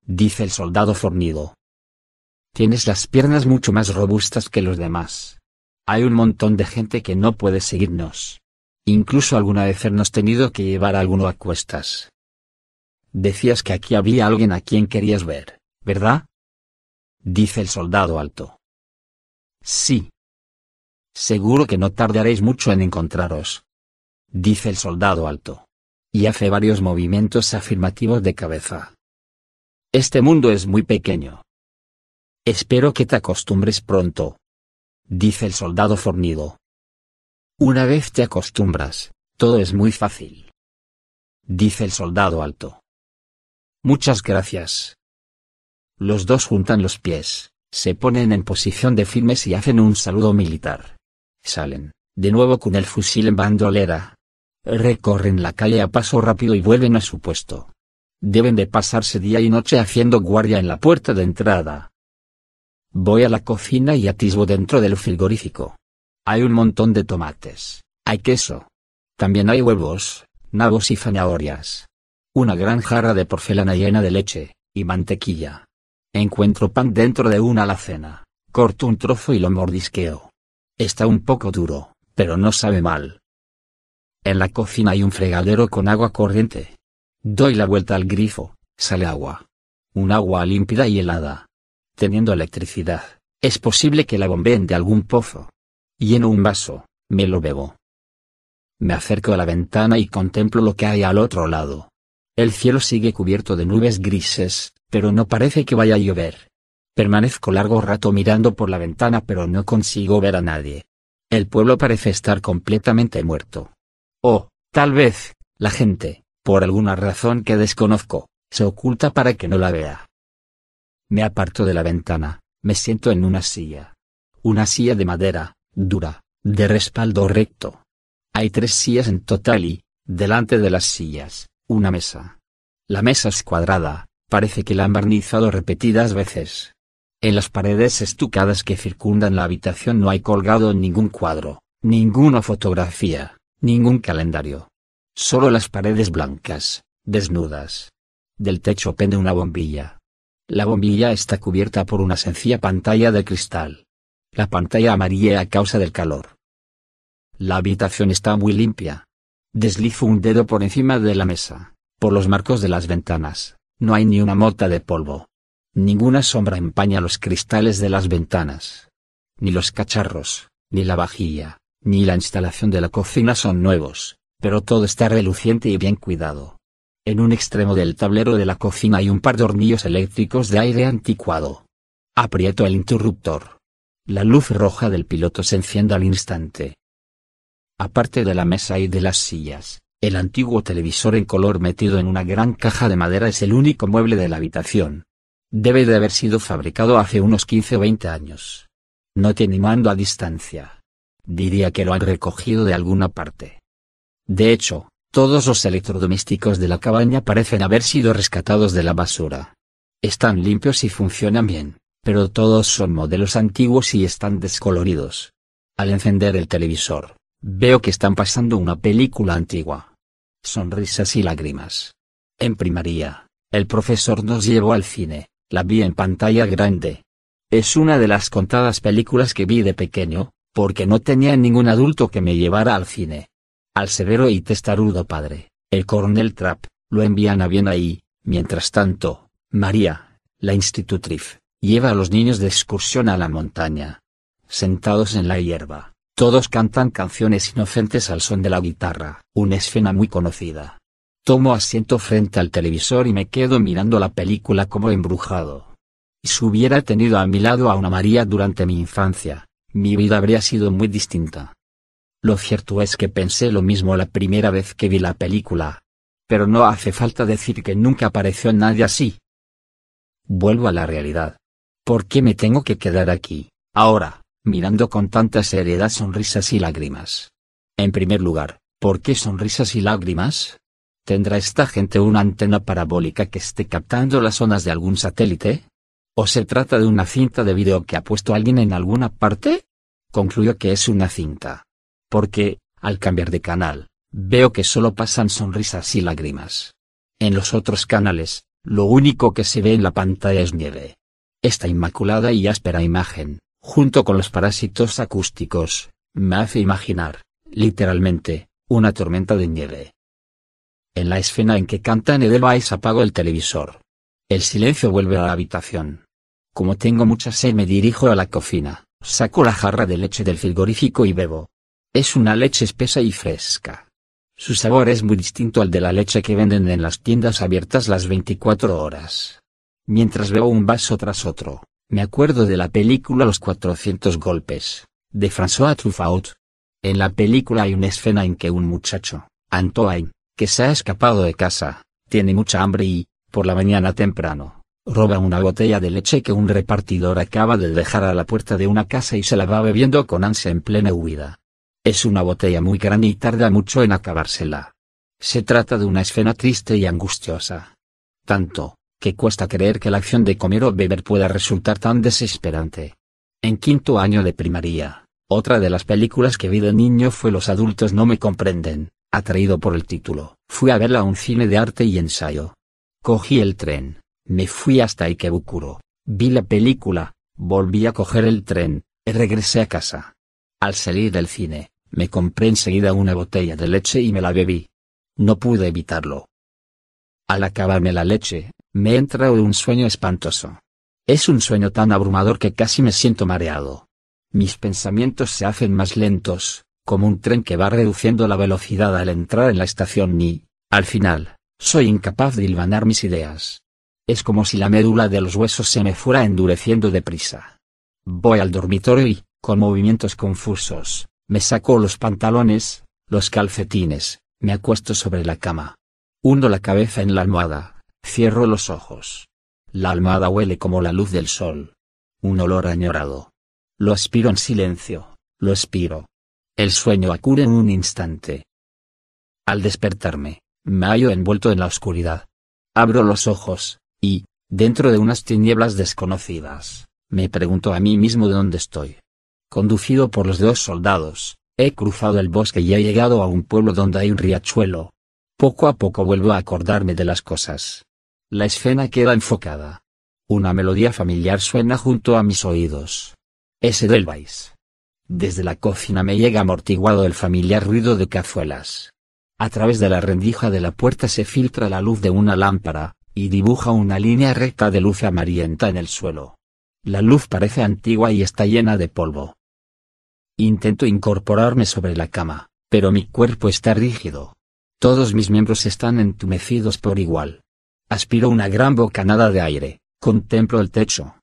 Dice el soldado fornido. Tienes las piernas mucho más robustas que los demás. Hay un montón de gente que no puede seguirnos. Incluso alguna vez hemos tenido que llevar a alguno a cuestas. Decías que aquí había alguien a quien querías ver, ¿verdad? Dice el soldado alto. Sí. Seguro que no tardaréis mucho en encontraros. Dice el soldado alto. Y hace varios movimientos afirmativos de cabeza. Este mundo es muy pequeño. Espero que te acostumbres pronto. Dice el soldado fornido. Una vez te acostumbras, todo es muy fácil. Dice el soldado alto. Muchas gracias. Los dos juntan los pies, se ponen en posición de firmes y hacen un saludo militar. Salen, de nuevo con el fusil en bandolera. Recorren la calle a paso rápido y vuelven a su puesto. Deben de pasarse día y noche haciendo guardia en la puerta de entrada. Voy a la cocina y atisbo dentro del frigorífico. Hay un montón de tomates, hay queso. También hay huevos, nabos y zanahorias una gran jarra de porcelana llena de leche, y mantequilla. Encuentro pan dentro de una alacena, corto un trozo y lo mordisqueo. Está un poco duro, pero no sabe mal. En la cocina hay un fregadero con agua corriente. Doy la vuelta al grifo, sale agua. Un agua límpida y helada. Teniendo electricidad, es posible que la bombeen de algún pozo. Lleno un vaso, me lo bebo. Me acerco a la ventana y contemplo lo que hay al otro lado. El cielo sigue cubierto de nubes grises, pero no parece que vaya a llover. Permanezco largo rato mirando por la ventana pero no consigo ver a nadie. El pueblo parece estar completamente muerto. O, tal vez, la gente, por alguna razón que desconozco, se oculta para que no la vea. Me aparto de la ventana, me siento en una silla. Una silla de madera, dura, de respaldo recto. Hay tres sillas en total y, delante de las sillas, una mesa. La mesa es cuadrada, parece que la han barnizado repetidas veces. En las paredes estucadas que circundan la habitación no hay colgado ningún cuadro, ninguna fotografía, ningún calendario. Solo las paredes blancas, desnudas. Del techo pende una bombilla. La bombilla está cubierta por una sencilla pantalla de cristal. La pantalla amarilla a causa del calor. La habitación está muy limpia, Deslizo un dedo por encima de la mesa, por los marcos de las ventanas, no hay ni una mota de polvo. Ninguna sombra empaña los cristales de las ventanas. Ni los cacharros, ni la vajilla, ni la instalación de la cocina son nuevos, pero todo está reluciente y bien cuidado. En un extremo del tablero de la cocina hay un par de hornillos eléctricos de aire anticuado. Aprieto el interruptor. La luz roja del piloto se enciende al instante. Aparte de la mesa y de las sillas, el antiguo televisor en color metido en una gran caja de madera es el único mueble de la habitación. Debe de haber sido fabricado hace unos 15 o 20 años. No tiene mando a distancia. Diría que lo han recogido de alguna parte. De hecho, todos los electrodomésticos de la cabaña parecen haber sido rescatados de la basura. Están limpios y funcionan bien, pero todos son modelos antiguos y están descoloridos. Al encender el televisor, Veo que están pasando una película antigua. Sonrisas y lágrimas. En primaria, el profesor nos llevó al cine, la vi en pantalla grande. Es una de las contadas películas que vi de pequeño, porque no tenía ningún adulto que me llevara al cine. Al severo y testarudo padre, el coronel Trapp, lo envían a Viena y, mientras tanto, María, la institutriz, lleva a los niños de excursión a la montaña. Sentados en la hierba, todos cantan canciones inocentes al son de la guitarra, una escena muy conocida. Tomo asiento frente al televisor y me quedo mirando la película como embrujado. Si hubiera tenido a mi lado a una María durante mi infancia, mi vida habría sido muy distinta. Lo cierto es que pensé lo mismo la primera vez que vi la película. Pero no hace falta decir que nunca apareció nadie así. Vuelvo a la realidad. ¿Por qué me tengo que quedar aquí, ahora? mirando con tanta seriedad sonrisas y lágrimas. En primer lugar, ¿por qué sonrisas y lágrimas? ¿Tendrá esta gente una antena parabólica que esté captando las ondas de algún satélite? ¿O se trata de una cinta de video que ha puesto alguien en alguna parte? Concluyo que es una cinta. Porque, al cambiar de canal, veo que solo pasan sonrisas y lágrimas. En los otros canales, lo único que se ve en la pantalla es nieve. Esta inmaculada y áspera imagen, junto con los parásitos acústicos, me hace imaginar, literalmente, una tormenta de nieve. En la escena en que cantan Edelweiss apago el televisor. El silencio vuelve a la habitación. Como tengo mucha sed me dirijo a la cocina, saco la jarra de leche del frigorífico y bebo. Es una leche espesa y fresca. Su sabor es muy distinto al de la leche que venden en las tiendas abiertas las 24 horas. Mientras bebo un vaso tras otro, Me acuerdo de la película Los 400 golpes, de François Truffaut. En la película hay una escena en que un muchacho, Antoine, que se ha escapado de casa, tiene mucha hambre y, por la mañana temprano, roba una botella de leche que un repartidor acaba de dejar a la puerta de una casa y se la va bebiendo con ansia en plena huida. Es una botella muy grande y tarda mucho en acabársela. Se trata de una escena triste y angustiosa. Tanto, que cuesta creer que la acción de comer o beber pueda resultar tan desesperante. En quinto año de primaria, otra de las películas que vi de niño fue Los adultos no me comprenden, atraído por el título. Fui a verla a un cine de arte y ensayo. Cogí el tren, me fui hasta Ikebukuro, vi la película, volví a coger el tren, y regresé a casa. Al salir del cine, me compré enseguida una botella de leche y me la bebí. No pude evitarlo. Al acabarme la leche, me entra un sueño espantoso. Es un sueño tan abrumador que casi me siento mareado. Mis pensamientos se hacen más lentos, como un tren que va reduciendo la velocidad al entrar en la estación ni, al final, soy incapaz de hilvanar mis ideas. Es como si la médula de los huesos se me fuera endureciendo deprisa. Voy al dormitorio y, con movimientos confusos, me saco los pantalones, los calcetines, me acuesto sobre la cama. Hundo la cabeza en la almohada, cierro los ojos. La almohada huele como la luz del sol. Un olor añorado. Lo aspiro en silencio, lo expiro. El sueño acude en un instante. Al despertarme, me hallo envuelto en la oscuridad. Abro los ojos, y, dentro de unas tinieblas desconocidas, me pregunto a mí mismo de dónde estoy. Conducido por los dos soldados, he cruzado el bosque y he llegado a un pueblo donde hay un riachuelo. Poco a poco vuelvo a acordarme de las cosas. La escena queda enfocada. Una melodía familiar suena junto a mis oídos. Es Edelweiss. Desde la cocina me llega amortiguado el familiar ruido de cazuelas. A través de la rendija de la puerta se filtra la luz de una lámpara, y dibuja una línea recta de luz amarillenta en el suelo. La luz parece antigua y está llena de polvo. Intento incorporarme sobre la cama, pero mi cuerpo está rígido. Todos mis miembros están entumecidos por igual. Aspiro una gran bocanada de aire, contemplo el techo.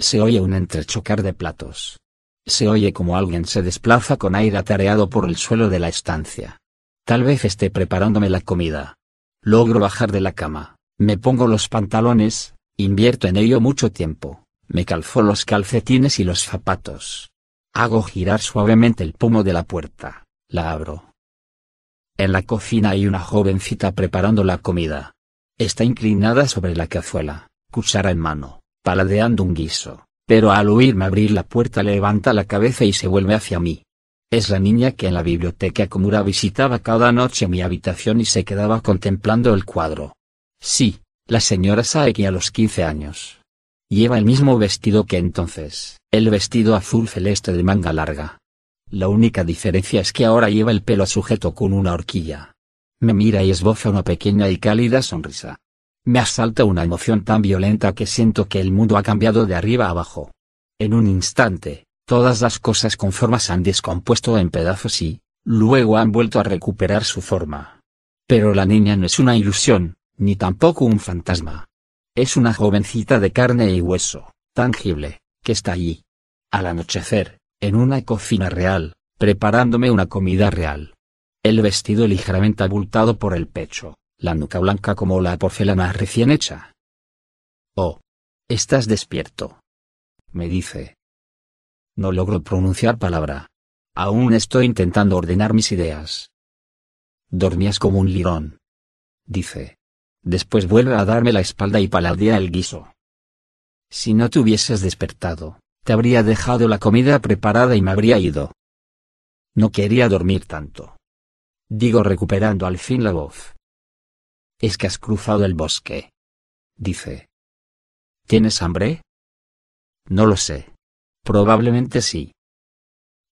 Se oye un entrechocar de platos. Se oye como alguien se desplaza con aire atareado por el suelo de la estancia. Tal vez esté preparándome la comida. Logro bajar de la cama, me pongo los pantalones, invierto en ello mucho tiempo, me calzo los calcetines y los zapatos. Hago girar suavemente el pomo de la puerta, la abro. En la cocina hay una jovencita preparando la comida. Está inclinada sobre la cazuela, cuchara en mano, paladeando un guiso, pero al oírme abrir la puerta levanta la cabeza y se vuelve hacia mí. Es la niña que en la biblioteca Komura visitaba cada noche mi habitación y se quedaba contemplando el cuadro. Sí, la señora Saeki a los 15 años. Lleva el mismo vestido que entonces, el vestido azul celeste de manga larga. La única diferencia es que ahora lleva el pelo sujeto con una horquilla. Me mira y esboza una pequeña y cálida sonrisa. Me asalta una emoción tan violenta que siento que el mundo ha cambiado de arriba abajo. En un instante, todas las cosas con formas han descompuesto en pedazos y, luego han vuelto a recuperar su forma. Pero la niña no es una ilusión, ni tampoco un fantasma. Es una jovencita de carne y hueso, tangible, que está allí. Al anochecer, en una cocina real, preparándome una comida real el vestido ligeramente abultado por el pecho, la nuca blanca como la porcelana recién hecha. Oh. Estás despierto. Me dice. No logro pronunciar palabra. Aún estoy intentando ordenar mis ideas. Dormías como un lirón. Dice. Después vuelve a darme la espalda y paladea el guiso. Si no te hubieses despertado, te habría dejado la comida preparada y me habría ido. No quería dormir tanto. Digo recuperando al fin la voz. Es que has cruzado el bosque. Dice. ¿Tienes hambre? No lo sé. Probablemente sí.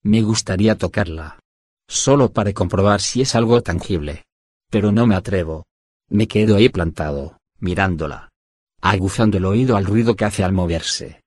Me gustaría tocarla. Solo para comprobar si es algo tangible. Pero no me atrevo. Me quedo ahí plantado, mirándola. Aguzando el oído al ruido que hace al moverse.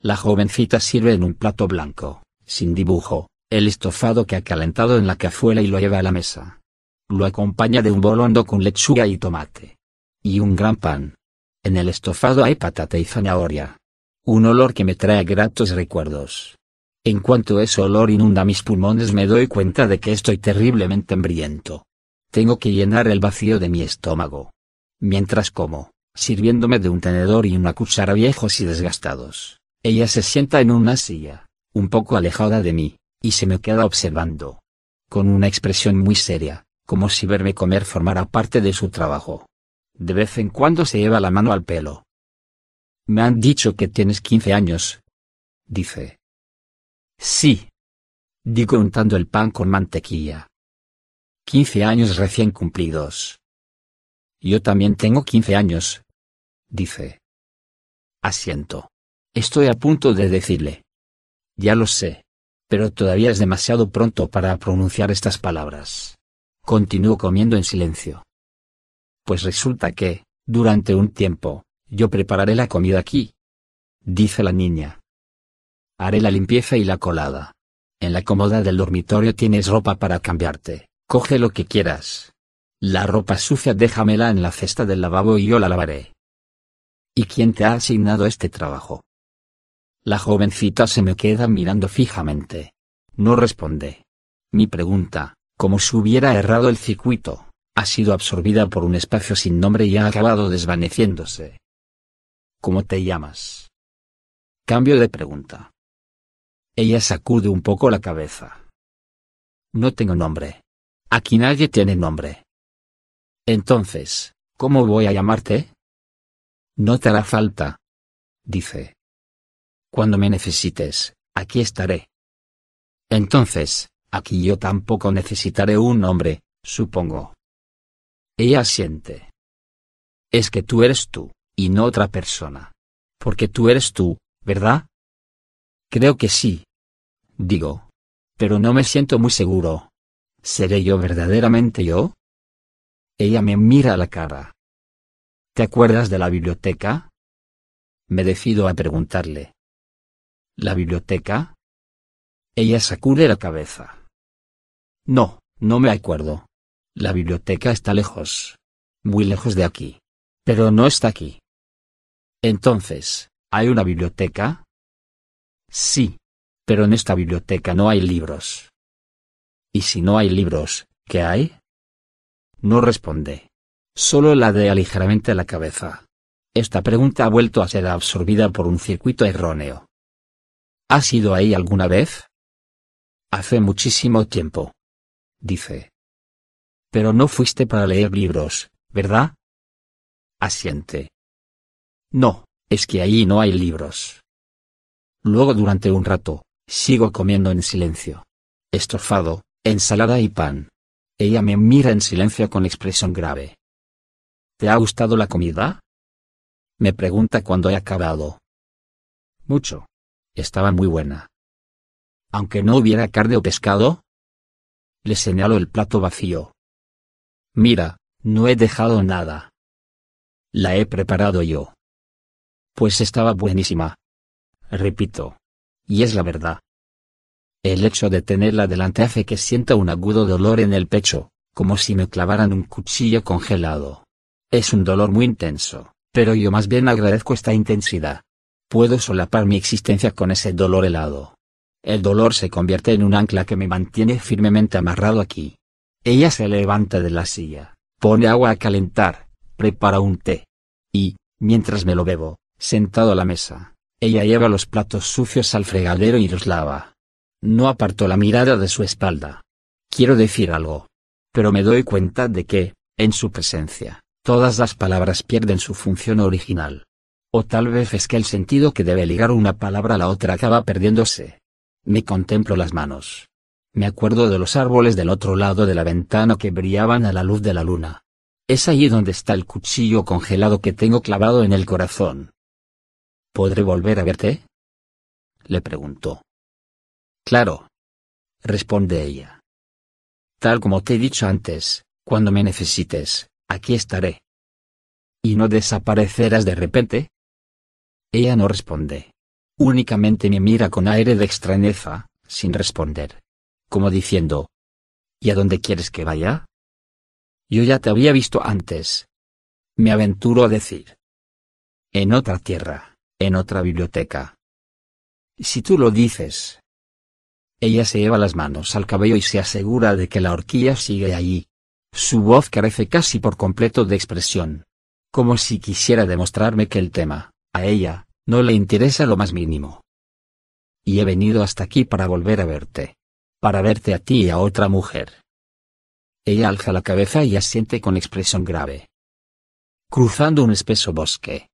La jovencita sirve en un plato blanco, sin dibujo, el estofado que ha calentado en la cazuela y lo lleva a la mesa. Lo acompaña de un bolondo con lechuga y tomate. Y un gran pan. En el estofado hay patata y zanahoria. Un olor que me trae gratos recuerdos. En cuanto ese olor inunda mis pulmones me doy cuenta de que estoy terriblemente hambriento. Tengo que llenar el vacío de mi estómago. Mientras como, sirviéndome de un tenedor y una cuchara viejos y desgastados, ella se sienta en una silla, un poco alejada de mí, y se me queda observando. Con una expresión muy seria, como si verme comer formara parte de su trabajo. De vez en cuando se lleva la mano al pelo. Me han dicho que tienes 15 años. Dice. Sí. Digo untando el pan con mantequilla. 15 años recién cumplidos. Yo también tengo 15 años. Dice. Asiento. Estoy a punto de decirle. Ya lo sé. Pero todavía es demasiado pronto para pronunciar estas palabras. Continúo comiendo en silencio. Pues resulta que, durante un tiempo, yo prepararé la comida aquí. Dice la niña. Haré la limpieza y la colada. En la cómoda del dormitorio tienes ropa para cambiarte, coge lo que quieras. La ropa sucia déjamela en la cesta del lavabo y yo la lavaré. ¿Y quién te ha asignado este trabajo? La jovencita se me queda mirando fijamente. No responde. Mi pregunta, como si hubiera errado el circuito, ha sido absorbida por un espacio sin nombre y ha acabado desvaneciéndose. ¿Cómo te llamas? Cambio de pregunta. Ella sacude un poco la cabeza. No tengo nombre. Aquí nadie tiene nombre. Entonces, ¿cómo voy a llamarte? No te hará falta. Dice. Cuando me necesites, aquí estaré. Entonces, aquí yo tampoco necesitaré un nombre, supongo. Ella siente. Es que tú eres tú, y no otra persona. Porque tú eres tú, ¿verdad? Creo que sí. Digo. Pero no me siento muy seguro. ¿Seré yo verdaderamente yo? Ella me mira a la cara. ¿Te acuerdas de la biblioteca? Me decido a preguntarle. ¿La biblioteca? Ella sacude la cabeza. No, no me acuerdo. La biblioteca está lejos. Muy lejos de aquí. Pero no está aquí. Entonces, ¿hay una biblioteca? Sí. Pero en esta biblioteca no hay libros. ¿Y si no hay libros, qué hay? No responde. Solo ladea ligeramente la cabeza. Esta pregunta ha vuelto a ser absorbida por un circuito erróneo. ¿Has ido ahí alguna vez? Hace muchísimo tiempo. Dice. Pero no fuiste para leer libros, ¿verdad? Asiente. No, es que allí no hay libros. Luego durante un rato, sigo comiendo en silencio. Estofado, ensalada y pan. Ella me mira en silencio con expresión grave. ¿Te ha gustado la comida? Me pregunta cuando he acabado. Mucho. Estaba muy buena. Aunque no hubiera carne o pescado. Le señalo el plato vacío. Mira, no he dejado nada. La he preparado yo. Pues estaba buenísima. Repito. Y es la verdad. El hecho de tenerla delante hace que sienta un agudo dolor en el pecho, como si me clavaran un cuchillo congelado. Es un dolor muy intenso, pero yo más bien agradezco esta intensidad. Puedo solapar mi existencia con ese dolor helado. El dolor se convierte en un ancla que me mantiene firmemente amarrado aquí. Ella se levanta de la silla, pone agua a calentar, prepara un té. Y, mientras me lo bebo, sentado a la mesa, ella lleva los platos sucios al fregadero y los lava. No aparto la mirada de su espalda. Quiero decir algo. Pero me doy cuenta de que, en su presencia, todas las palabras pierden su función original. O tal vez es que el sentido que debe ligar una palabra a la otra acaba perdiéndose. Me contemplo las manos. Me acuerdo de los árboles del otro lado de la ventana que brillaban a la luz de la luna. Es allí donde está el cuchillo congelado que tengo clavado en el corazón. ¿Podré volver a verte? Le preguntó. Claro. Responde ella. Tal como te he dicho antes, cuando me necesites, aquí estaré. ¿Y no desaparecerás de repente? Ella no responde. Únicamente me mira con aire de extrañeza, sin responder. Como diciendo. ¿Y a dónde quieres que vaya? Yo ya te había visto antes. Me aventuro a decir. En otra tierra, En otra biblioteca. Si tú lo dices. Ella se lleva las manos al cabello y se asegura de que la horquilla sigue allí. Su voz carece casi por completo de expresión. Como si quisiera demostrarme que el tema, a ella, no le interesa lo más mínimo. Y he venido hasta aquí para volver a verte. Para verte a ti y a otra mujer. Ella alza la cabeza y asiente con expresión grave. Cruzando un espeso bosque.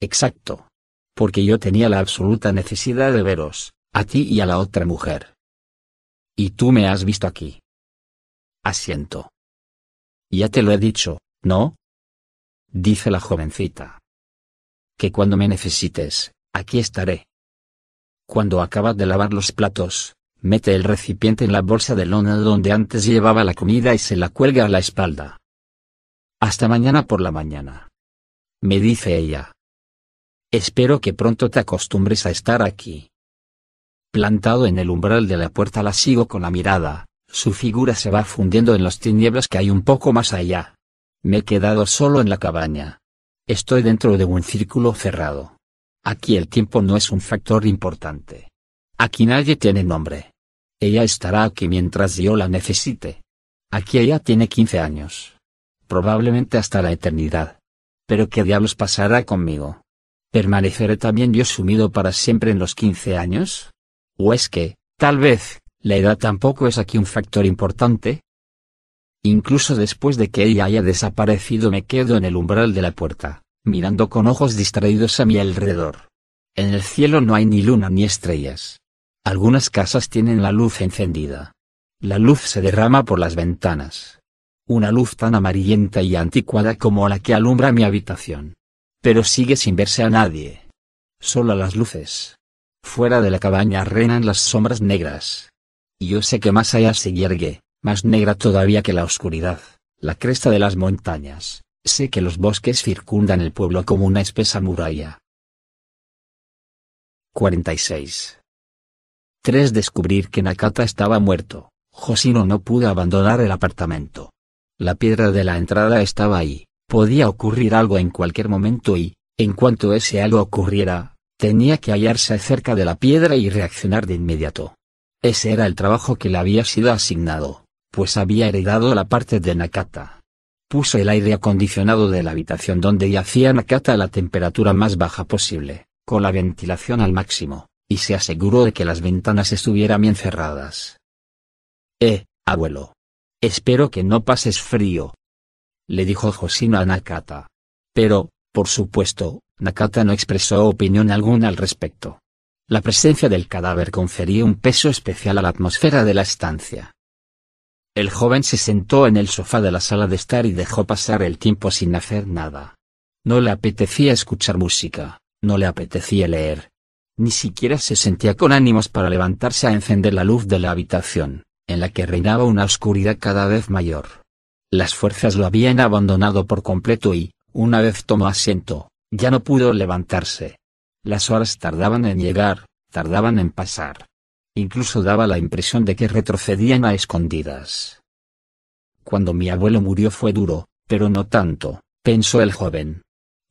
Exacto. Porque yo tenía la absoluta necesidad de veros, a ti y a la otra mujer. Y tú me has visto aquí. Asiento. Ya te lo he dicho, ¿no? Dice la jovencita. Que cuando me necesites, aquí estaré. Cuando acabas de lavar los platos, mete el recipiente en la bolsa de lona donde antes llevaba la comida y se la cuelga a la espalda. Hasta mañana por la mañana. Me dice ella. Espero que pronto te acostumbres a estar aquí. Plantado en el umbral de la puerta la sigo con la mirada, su figura se va fundiendo en las tinieblas que hay un poco más allá. Me he quedado solo en la cabaña. Estoy dentro de un círculo cerrado. Aquí el tiempo no es un factor importante. Aquí nadie tiene nombre. Ella estará aquí mientras yo la necesite. Aquí ella tiene 15 años. Probablemente hasta la eternidad. Pero ¿qué diablos pasará conmigo? ¿Permaneceré también yo sumido para siempre en los 15 años? ¿O es que, tal vez, la edad tampoco es aquí un factor importante? Incluso después de que ella haya desaparecido me quedo en el umbral de la puerta, mirando con ojos distraídos a mi alrededor. En el cielo no hay ni luna ni estrellas. Algunas casas tienen la luz encendida. La luz se derrama por las ventanas. Una luz tan amarillenta y anticuada como la que alumbra mi habitación. Pero sigue sin verse a nadie. Solo las luces. Fuera de la cabaña reinan las sombras negras. Y yo sé que más allá se yergue, más negra todavía que la oscuridad, la cresta de las montañas. Sé que los bosques circundan el pueblo como una espesa muralla. 46. 3. Descubrir que Nakata estaba muerto. Josino no pudo abandonar el apartamento. La piedra de la entrada estaba ahí, podía ocurrir algo en cualquier momento y, en cuanto ese algo ocurriera, tenía que hallarse cerca de la piedra y reaccionar de inmediato. Ese era el trabajo que le había sido asignado, pues había heredado la parte de Nakata. Puso el aire acondicionado de la habitación donde yacía Nakata a la temperatura más baja posible, con la ventilación al máximo y se aseguró de que las ventanas estuvieran bien cerradas. Eh, abuelo. Espero que no pases frío. Le dijo Josino a Nakata. Pero, por supuesto, Nakata no expresó opinión alguna al respecto. La presencia del cadáver confería un peso especial a la atmósfera de la estancia. El joven se sentó en el sofá de la sala de estar y dejó pasar el tiempo sin hacer nada. No le apetecía escuchar música, no le apetecía leer, ni siquiera se sentía con ánimos para levantarse a encender la luz de la habitación, en la que reinaba una oscuridad cada vez mayor. Las fuerzas lo habían abandonado por completo y, una vez tomó asiento, ya no pudo levantarse. Las horas tardaban en llegar, tardaban en pasar. Incluso daba la impresión de que retrocedían a escondidas. Cuando mi abuelo murió fue duro, pero no tanto, pensó el joven.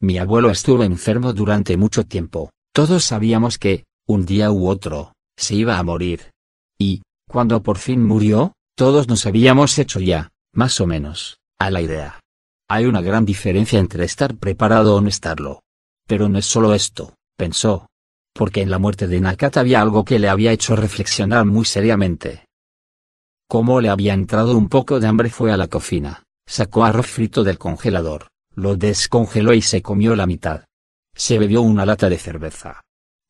Mi abuelo estuvo enfermo durante mucho tiempo, todos sabíamos que, un día u otro, se iba a morir. Y, cuando por fin murió, todos nos habíamos hecho ya, más o menos, a la idea. Hay una gran diferencia entre estar preparado o no estarlo. Pero no es solo esto, pensó. Porque en la muerte de Nakata había algo que le había hecho reflexionar muy seriamente. Como le había entrado un poco de hambre fue a la cocina, sacó arroz frito del congelador, lo descongeló y se comió la mitad. Se bebió una lata de cerveza.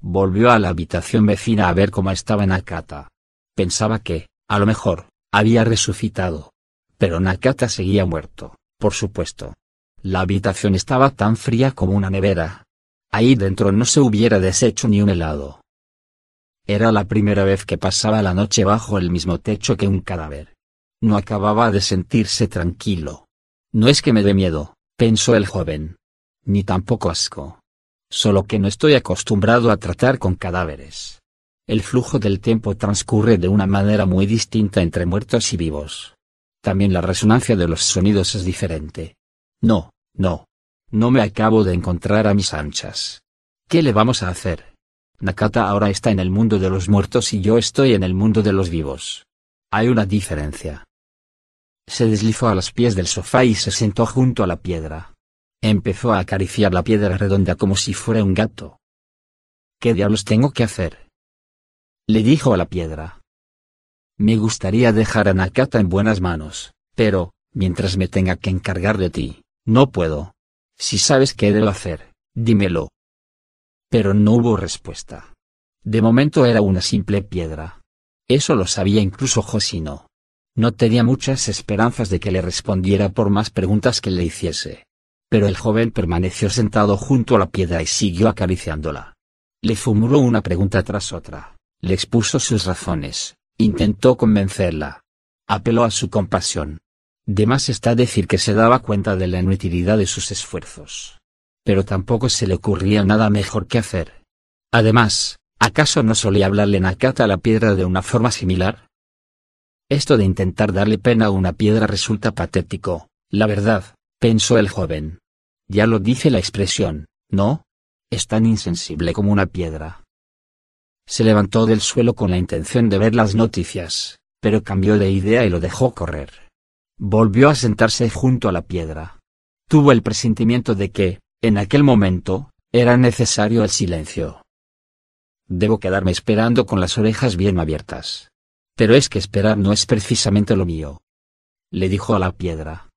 Volvió a la habitación vecina a ver cómo estaba Nakata. Pensaba que, a lo mejor, había resucitado. Pero Nakata seguía muerto, por supuesto. La habitación estaba tan fría como una nevera. Ahí dentro no se hubiera deshecho ni un helado. Era la primera vez que pasaba la noche bajo el mismo techo que un cadáver. No acababa de sentirse tranquilo. No es que me dé miedo, pensó el joven. Ni tampoco asco solo que no estoy acostumbrado a tratar con cadáveres. El flujo del tiempo transcurre de una manera muy distinta entre muertos y vivos. También la resonancia de los sonidos es diferente. No, no. No me acabo de encontrar a mis anchas. ¿Qué le vamos a hacer? Nakata ahora está en el mundo de los muertos y yo estoy en el mundo de los vivos. Hay una diferencia. Se deslizó a los pies del sofá y se sentó junto a la piedra. Empezó a acariciar la piedra redonda como si fuera un gato. ¿Qué diablos tengo que hacer? Le dijo a la piedra. Me gustaría dejar a Nakata en buenas manos, pero, mientras me tenga que encargar de ti, no puedo. Si sabes qué debo hacer, dímelo. Pero no hubo respuesta. De momento era una simple piedra. Eso lo sabía incluso Josino. No tenía muchas esperanzas de que le respondiera por más preguntas que le hiciese. Pero el joven permaneció sentado junto a la piedra y siguió acariciándola. Le formuló una pregunta tras otra, le expuso sus razones, intentó convencerla. Apeló a su compasión. De más está decir que se daba cuenta de la inutilidad de sus esfuerzos pero tampoco se le ocurría nada mejor que hacer. Además, ¿acaso no solía hablarle Nakata a la piedra de una forma similar? Esto de intentar darle pena a una piedra resulta patético, la verdad, pensó el joven. Ya lo dice la expresión, ¿no? Es tan insensible como una piedra. Se levantó del suelo con la intención de ver las noticias, pero cambió de idea y lo dejó correr. Volvió a sentarse junto a la piedra. Tuvo el presentimiento de que, en aquel momento, era necesario el silencio. Debo quedarme esperando con las orejas bien abiertas. Pero es que esperar no es precisamente lo mío. Le dijo a la piedra.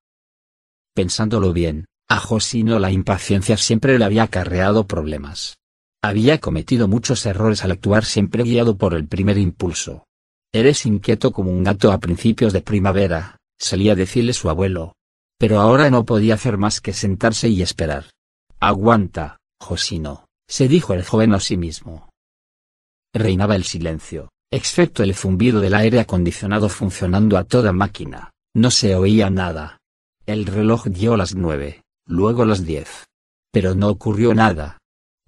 Pensándolo bien, a Josino la impaciencia siempre le había acarreado problemas. Había cometido muchos errores al actuar siempre guiado por el primer impulso. Eres inquieto como un gato a principios de primavera, solía decirle su abuelo. Pero ahora no podía hacer más que sentarse y esperar. Aguanta, Josino, se dijo el joven a sí mismo. Reinaba el silencio, excepto el zumbido del aire acondicionado funcionando a toda máquina, no se oía nada. El reloj dio las nueve, luego las diez. Pero no ocurrió nada.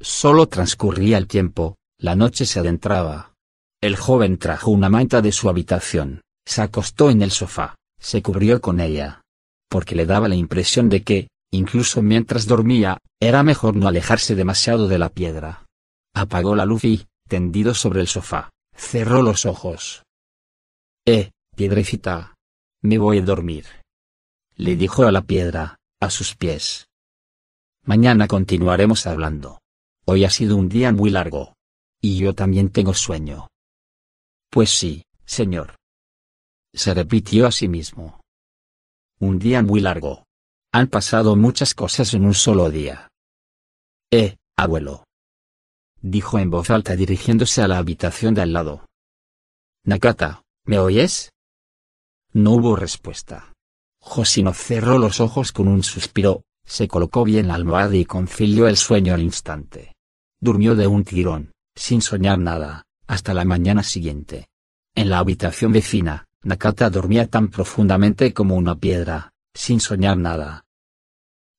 Solo transcurría el tiempo, la noche se adentraba. El joven trajo una manta de su habitación, se acostó en el sofá, se cubrió con ella. Porque le daba la impresión de que, Incluso mientras dormía, era mejor no alejarse demasiado de la piedra. Apagó la luz y, tendido sobre el sofá, cerró los ojos. Eh, piedrecita. Me voy a dormir. Le dijo a la piedra, a sus pies. Mañana continuaremos hablando. Hoy ha sido un día muy largo. Y yo también tengo sueño. Pues sí, señor. Se repitió a sí mismo. Un día muy largo. Han pasado muchas cosas en un solo día. Eh, abuelo. Dijo en voz alta dirigiéndose a la habitación de al lado. Nakata, ¿me oyes? No hubo respuesta. Josino cerró los ojos con un suspiro, se colocó bien la almohada y concilió el sueño al instante. Durmió de un tirón, sin soñar nada, hasta la mañana siguiente. En la habitación vecina, Nakata dormía tan profundamente como una piedra, sin soñar nada.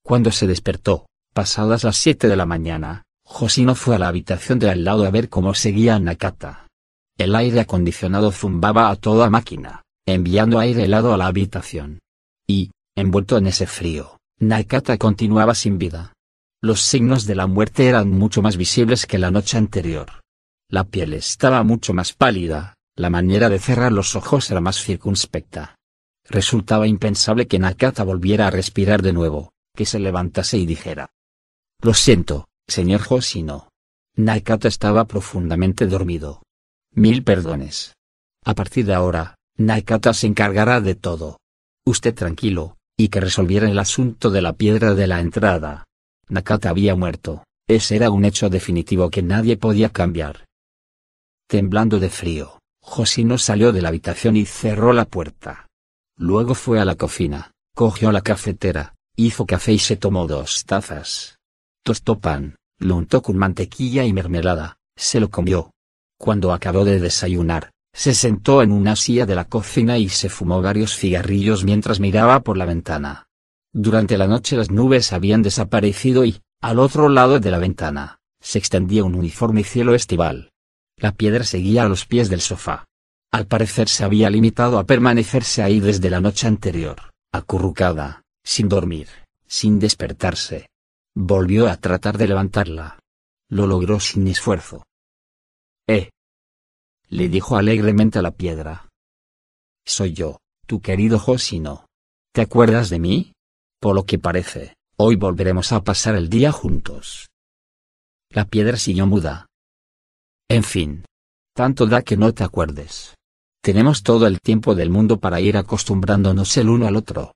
Cuando se despertó, pasadas las siete de la mañana, Josino fue a la habitación de al lado a ver cómo seguía Nakata. El aire acondicionado zumbaba a toda máquina, enviando aire helado a la habitación. Y, envuelto en ese frío, Nakata continuaba sin vida. Los signos de la muerte eran mucho más visibles que la noche anterior. La piel estaba mucho más pálida, la manera de cerrar los ojos era más circunspecta. Resultaba impensable que Nakata volviera a respirar de nuevo, que se levantase y dijera. Lo siento, señor Hoshino. Nakata estaba profundamente dormido. Mil perdones. A partir de ahora, Nakata se encargará de todo. Usted tranquilo, y que resolviera el asunto de la piedra de la entrada. Nakata había muerto, ese era un hecho definitivo que nadie podía cambiar. Temblando de frío, Hoshino salió de la habitación y cerró la puerta. Luego fue a la cocina, cogió la cafetera, hizo café y se tomó dos tazas. Tostó pan, lo untó con mantequilla y mermelada, se lo comió. Cuando acabó de desayunar, se sentó en una silla de la cocina y se fumó varios cigarrillos mientras miraba por la ventana. Durante la noche las nubes habían desaparecido y, al otro lado de la ventana, se extendía un uniforme cielo estival. La piedra seguía a los pies del sofá. Al parecer se había limitado a permanecerse ahí desde la noche anterior, acurrucada, sin dormir, sin despertarse. Volvió a tratar de levantarla. Lo logró sin esfuerzo. Eh. Le dijo alegremente a la piedra. Soy yo, tu querido Josino. ¿Te acuerdas de mí? Por lo que parece, hoy volveremos a pasar el día juntos. La piedra siguió muda. En fin. Tanto da que no te acuerdes. Tenemos todo el tiempo del mundo para ir acostumbrándonos el uno al otro.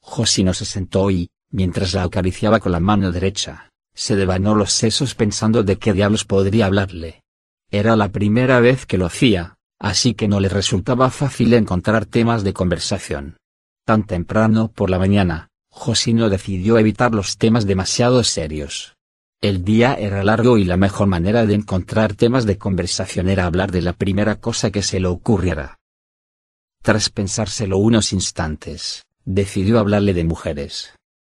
Josino se sentó y, mientras la acariciaba con la mano derecha, se devanó los sesos pensando de qué diablos podría hablarle. Era la primera vez que lo hacía, así que no le resultaba fácil encontrar temas de conversación. Tan temprano por la mañana, Josino decidió evitar los temas demasiado serios. El día era largo y la mejor manera de encontrar temas de conversación era hablar de la primera cosa que se le ocurriera. Tras pensárselo unos instantes, decidió hablarle de mujeres.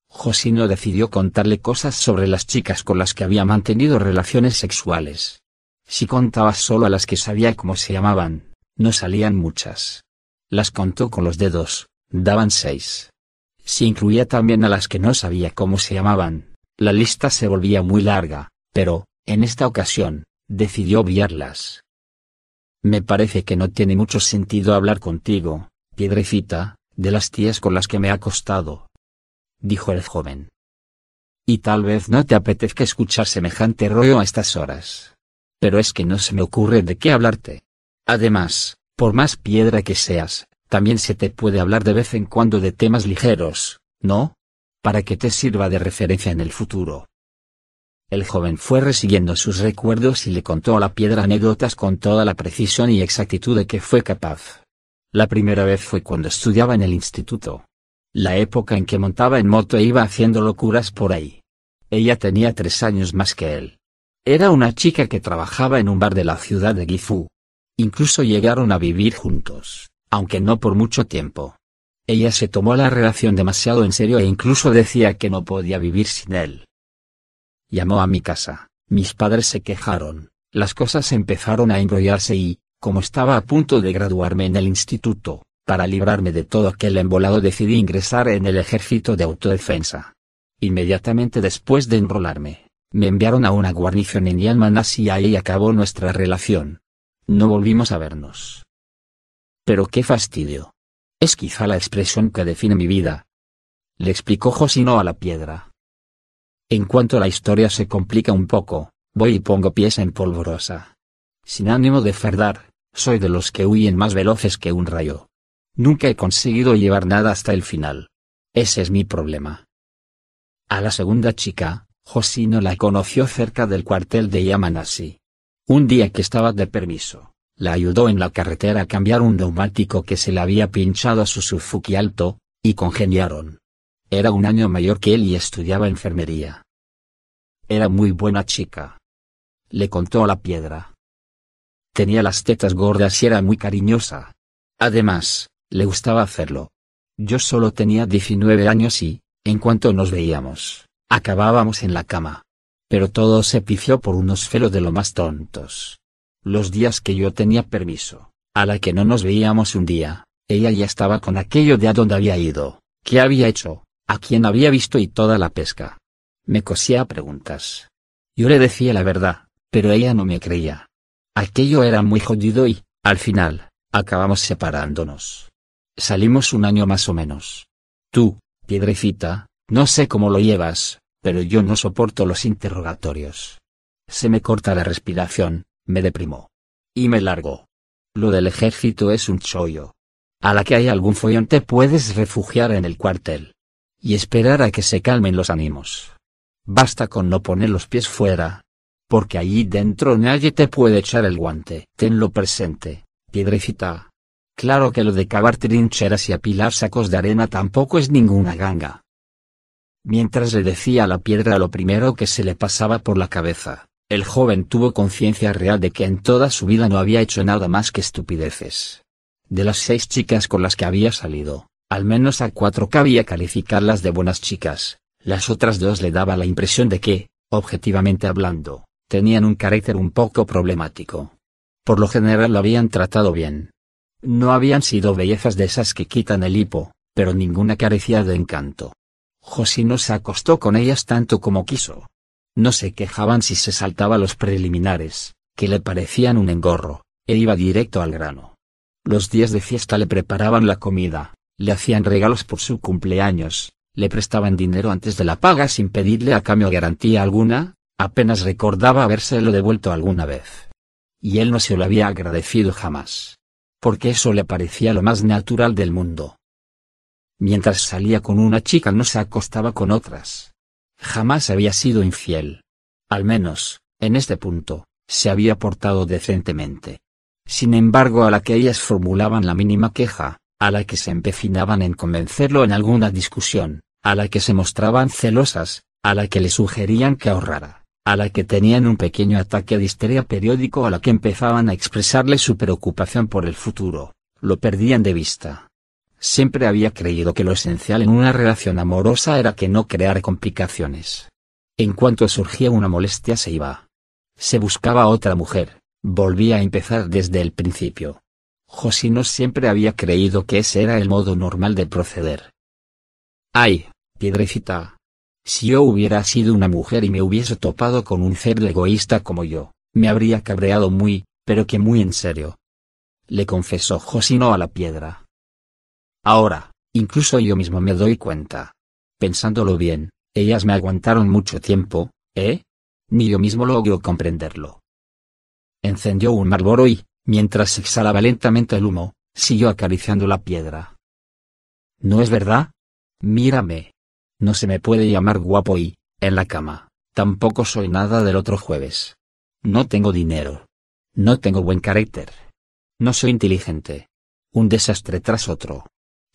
Josino decidió contarle cosas sobre las chicas con las que había mantenido relaciones sexuales. Si contaba solo a las que sabía cómo se llamaban, no salían muchas. Las contó con los dedos, daban seis. Si incluía también a las que no sabía cómo se llamaban, la lista se volvía muy larga, pero, en esta ocasión, decidió obviarlas. Me parece que no tiene mucho sentido hablar contigo, piedrecita, de las tías con las que me ha acostado. Dijo el joven. Y tal vez no te apetezca escuchar semejante rollo a estas horas. Pero es que no se me ocurre de qué hablarte. Además, por más piedra que seas, también se te puede hablar de vez en cuando de temas ligeros, ¿no? Para que te sirva de referencia en el futuro. El joven fue resiguiendo sus recuerdos y le contó a la piedra anécdotas con toda la precisión y exactitud de que fue capaz. La primera vez fue cuando estudiaba en el instituto. La época en que montaba en moto e iba haciendo locuras por ahí. Ella tenía tres años más que él. Era una chica que trabajaba en un bar de la ciudad de Gifu. Incluso llegaron a vivir juntos, aunque no por mucho tiempo. Ella se tomó la relación demasiado en serio e incluso decía que no podía vivir sin él. Llamó a mi casa, mis padres se quejaron, las cosas empezaron a enrollarse y, como estaba a punto de graduarme en el instituto, para librarme de todo aquel embolado decidí ingresar en el ejército de autodefensa. Inmediatamente después de enrolarme, me enviaron a una guarnición en Yanmanas y ahí acabó nuestra relación. No volvimos a vernos. Pero qué fastidio. Es quizá la expresión que define mi vida. Le explicó Josino a la piedra. En cuanto la historia se complica un poco, voy y pongo pies en polvorosa. Sin ánimo de fardar, soy de los que huyen más veloces que un rayo. Nunca he conseguido llevar nada hasta el final. Ese es mi problema. A la segunda chica, Josino la conoció cerca del cuartel de Yamanasi. Un día que estaba de permiso, la ayudó en la carretera a cambiar un neumático que se le había pinchado a su Suzuki Alto, y congeniaron. Era un año mayor que él y estudiaba enfermería. Era muy buena chica. Le contó la piedra. Tenía las tetas gordas y era muy cariñosa. Además, le gustaba hacerlo. Yo solo tenía 19 años y, en cuanto nos veíamos, acabábamos en la cama. Pero todo se pifió por unos felos de lo más tontos. Los días que yo tenía permiso, a la que no nos veíamos un día, ella ya estaba con aquello de a dónde había ido, qué había hecho, a quién había visto y toda la pesca. Me cosía preguntas. Yo le decía la verdad, pero ella no me creía. Aquello era muy jodido y, al final, acabamos separándonos. Salimos un año más o menos. Tú, piedrecita, no sé cómo lo llevas, pero yo no soporto los interrogatorios. Se me corta la respiración, me deprimó. Y me largo. Lo del ejército es un chollo. A la que hay algún follón te puedes refugiar en el cuartel. Y esperar a que se calmen los ánimos. Basta con no poner los pies fuera. Porque allí dentro nadie te puede echar el guante. Tenlo presente, piedrecita. Claro que lo de cavar trincheras y apilar sacos de arena tampoco es ninguna ganga. Mientras le decía la piedra lo primero que se le pasaba por la cabeza, el joven tuvo conciencia real de que en toda su vida no había hecho nada más que estupideces. De las seis chicas con las que había salido, al menos a cuatro cabía calificarlas de buenas chicas, las otras dos le daba la impresión de que, objetivamente hablando, tenían un carácter un poco problemático. Por lo general lo habían tratado bien. No habían sido bellezas de esas que quitan el hipo, pero ninguna carecía de encanto. Josino se acostó con ellas tanto como quiso, No se quejaban si se saltaba los preliminares, que le parecían un engorro, e iba directo al grano. Los días de fiesta le preparaban la comida, le hacían regalos por su cumpleaños, le prestaban dinero antes de la paga sin pedirle a cambio garantía alguna, apenas recordaba habérselo devuelto alguna vez. Y él no se lo había agradecido jamás. Porque eso le parecía lo más natural del mundo. Mientras salía con una chica no se acostaba con otras. Jamás había sido infiel. Al menos, en este punto, se había portado decentemente. Sin embargo, a la que ellas formulaban la mínima queja, a la que se empecinaban en convencerlo en alguna discusión, a la que se mostraban celosas, a la que le sugerían que ahorrara, a la que tenían un pequeño ataque de histeria periódico a la que empezaban a expresarle su preocupación por el futuro, lo perdían de vista. Siempre había creído que lo esencial en una relación amorosa era que no creara complicaciones. En cuanto surgía una molestia se iba. Se buscaba otra mujer, volvía a empezar desde el principio. Josino siempre había creído que ese era el modo normal de proceder. Ay, piedrecita. Si yo hubiera sido una mujer y me hubiese topado con un cerdo egoísta como yo, me habría cabreado muy, pero que muy en serio. Le confesó Josino a la piedra. Ahora, incluso yo mismo me doy cuenta. Pensándolo bien, ellas me aguantaron mucho tiempo, ¿eh? Ni yo mismo logro comprenderlo. Encendió un Marlboro y, mientras exhalaba lentamente el humo, siguió acariciando la piedra. ¿No es verdad? Mírame. No se me puede llamar guapo y, en la cama, tampoco soy nada del otro jueves. No tengo dinero. No tengo buen carácter. No soy inteligente. Un desastre tras otro.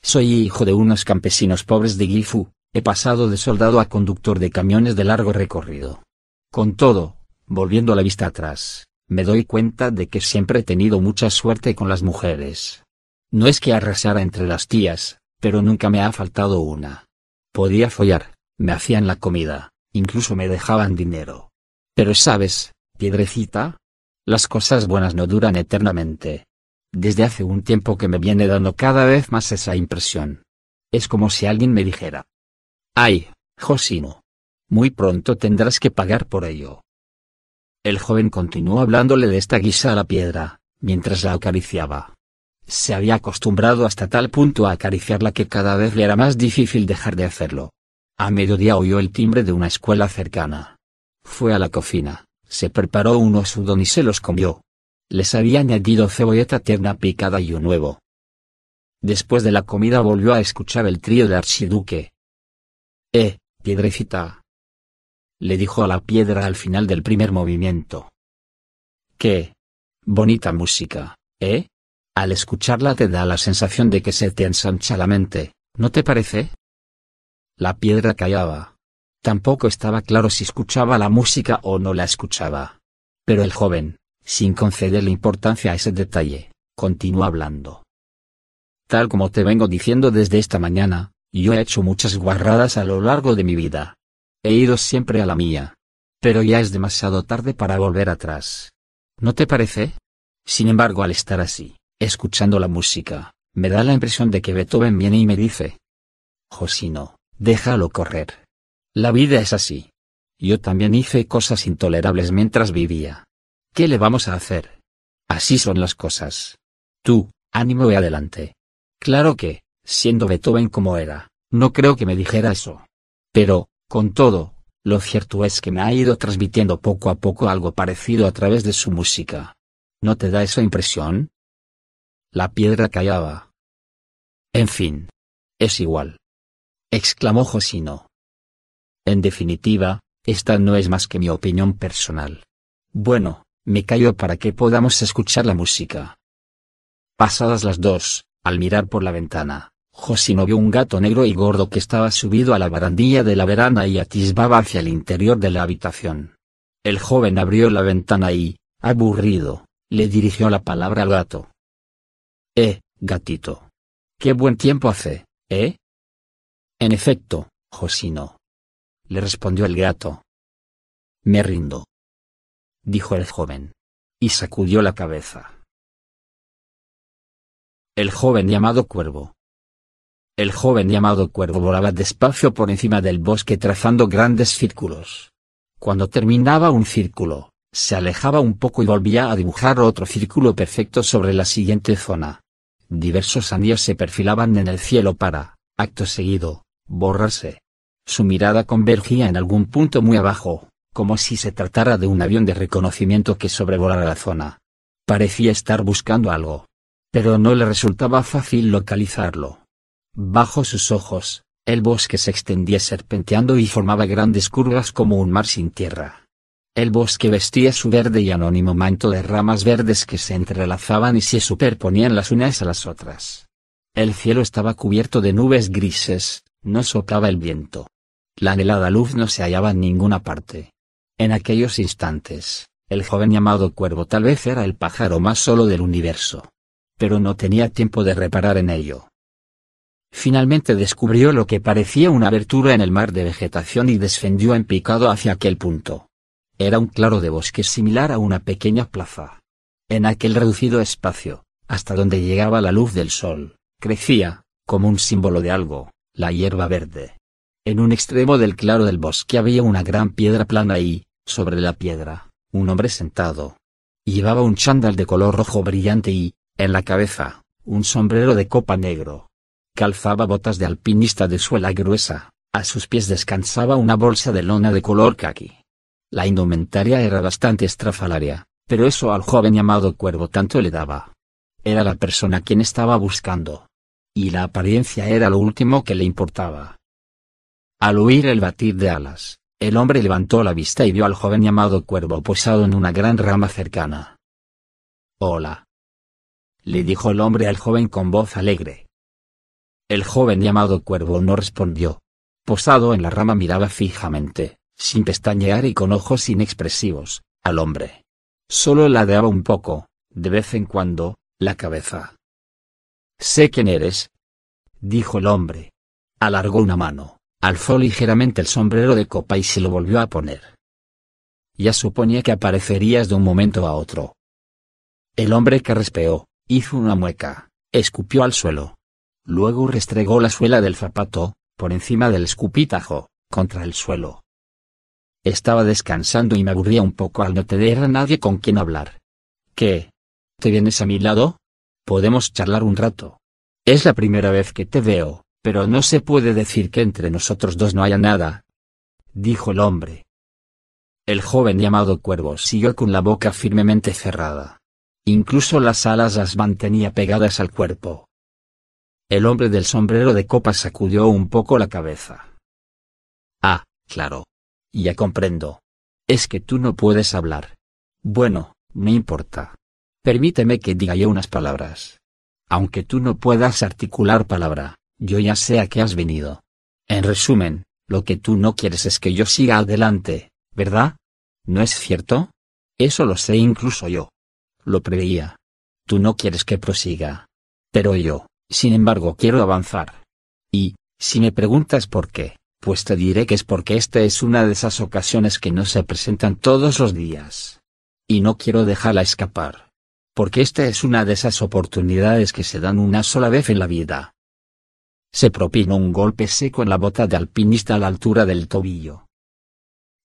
Soy hijo de unos campesinos pobres de Gifu, he pasado de soldado a conductor de camiones de largo recorrido. Con todo, volviendo la vista atrás, me doy cuenta de que siempre he tenido mucha suerte con las mujeres. No es que arrasara entre las tías, pero nunca me ha faltado una. Podía follar, me hacían la comida, incluso me dejaban dinero. Pero sabes, piedrecita, las cosas buenas no duran eternamente. Desde hace un tiempo que me viene dando cada vez más esa impresión. Es como si alguien me dijera. Ay, Josino. Muy pronto tendrás que pagar por ello. El joven continuó hablándole de esta guisa a la piedra, mientras la acariciaba. Se había acostumbrado hasta tal punto a acariciarla que cada vez le era más difícil dejar de hacerlo. A mediodía oyó el timbre de una escuela cercana. Fue a la cocina, se preparó unos udon y se los comió. Les había añadido cebolleta tierna picada y un huevo. Después de la comida volvió a escuchar el trío de archiduque. Eh, piedrecita, le dijo a la piedra al final del primer movimiento. ¡Qué bonita música, eh! Al escucharla te da la sensación de que se te ensancha la mente, ¿no te parece? La piedra callaba. Tampoco estaba claro si escuchaba la música o no la escuchaba. Pero el joven, sin concederle importancia a ese detalle, continuó hablando. Tal como te vengo diciendo desde esta mañana, yo he hecho muchas guarradas a lo largo de mi vida, He ido siempre a la mía. Pero ya es demasiado tarde para volver atrás. ¿No te parece? Sin embargo, al estar así, escuchando la música, me da la impresión de que Beethoven viene y me dice, Josino, déjalo correr. La vida es así. Yo también hice cosas intolerables mientras vivía. ¿Qué le vamos a hacer? Así son las cosas. Tú, ánimo y adelante. Claro que, siendo Beethoven como era, no creo que me dijera eso. Pero, con todo, lo cierto es que me ha ido transmitiendo poco a poco algo parecido a través de su música. ¿No te da esa impresión? La piedra callaba. En fin. Es igual. exclamó Josino. En definitiva, esta no es más que mi opinión personal. Bueno, me callo para que podamos escuchar la música. Pasadas las dos, al mirar por la ventana, Josino vio un gato negro y gordo que estaba subido a la barandilla de la verana y atisbaba hacia el interior de la habitación. El joven abrió la ventana y, aburrido, le dirigió la palabra al gato. Eh, gatito. Qué buen tiempo hace, ¿eh? En efecto, Josino. Le respondió el gato. Me rindo. Dijo el joven. Y sacudió la cabeza. El joven llamado Cuervo el joven llamado Cuervo volaba despacio por encima del bosque trazando grandes círculos. Cuando terminaba un círculo, se alejaba un poco y volvía a dibujar otro círculo perfecto sobre la siguiente zona. Diversos anillos se perfilaban en el cielo para, acto seguido, borrarse. Su mirada convergía en algún punto muy abajo, como si se tratara de un avión de reconocimiento que sobrevolara la zona. Parecía estar buscando algo. Pero no le resultaba fácil localizarlo. Bajo sus ojos, el bosque se extendía serpenteando y formaba grandes curvas como un mar sin tierra. El bosque vestía su verde y anónimo manto de ramas verdes que se entrelazaban y se superponían las unas a las otras. El cielo estaba cubierto de nubes grises, no soplaba el viento. La anhelada luz no se hallaba en ninguna parte. En aquellos instantes, el joven llamado cuervo tal vez era el pájaro más solo del universo. Pero no tenía tiempo de reparar en ello. Finalmente descubrió lo que parecía una abertura en el mar de vegetación y descendió en picado hacia aquel punto. Era un claro de bosque similar a una pequeña plaza. En aquel reducido espacio, hasta donde llegaba la luz del sol, crecía, como un símbolo de algo, la hierba verde. En un extremo del claro del bosque había una gran piedra plana y, sobre la piedra, un hombre sentado. Llevaba un chándal de color rojo brillante y, en la cabeza, un sombrero de copa negro. Calzaba botas de alpinista de suela gruesa, a sus pies descansaba una bolsa de lona de color caqui. La indumentaria era bastante estrafalaria, pero eso al joven llamado Cuervo tanto le daba. Era la persona quien estaba buscando. Y la apariencia era lo último que le importaba. Al oír el batir de alas, el hombre levantó la vista y vio al joven llamado Cuervo posado en una gran rama cercana. Hola. Le dijo el hombre al joven con voz alegre. El joven llamado Cuervo no respondió. Posado en la rama miraba fijamente, sin pestañear y con ojos inexpresivos, al hombre. Solo ladeaba un poco, de vez en cuando, la cabeza. Sé quién eres. Dijo el hombre. Alargó una mano alzó ligeramente el sombrero de copa y se lo volvió a poner. Ya suponía que aparecerías de un momento a otro. El hombre que respeó, hizo una mueca, escupió al suelo. Luego restregó la suela del zapato, por encima del escupitajo, contra el suelo. Estaba descansando y me aburría un poco al no tener a nadie con quien hablar. ¿Qué? ¿Te vienes a mi lado? Podemos charlar un rato. Es la primera vez que te veo, pero no se puede decir que entre nosotros dos no haya nada. Dijo el hombre. El joven llamado Cuervo siguió con la boca firmemente cerrada. Incluso las alas las mantenía pegadas al cuerpo. El hombre del sombrero de copa sacudió un poco la cabeza. Ah, claro. Ya comprendo. Es que tú no puedes hablar. Bueno, no importa. Permíteme que diga yo unas palabras. Aunque tú no puedas articular palabra, yo ya sé a qué has venido. En resumen, lo que tú no quieres es que yo siga adelante, ¿verdad? ¿No es cierto? Eso lo sé incluso yo. Lo preveía. Tú no quieres que prosiga. Pero yo, sin embargo, quiero avanzar. Y, si me preguntas por qué, pues te diré que es porque esta es una de esas ocasiones que no se presentan todos los días. Y no quiero dejarla escapar. Porque esta es una de esas oportunidades que se dan una sola vez en la vida. Se propinó un golpe seco en la bota de alpinista a la altura del tobillo.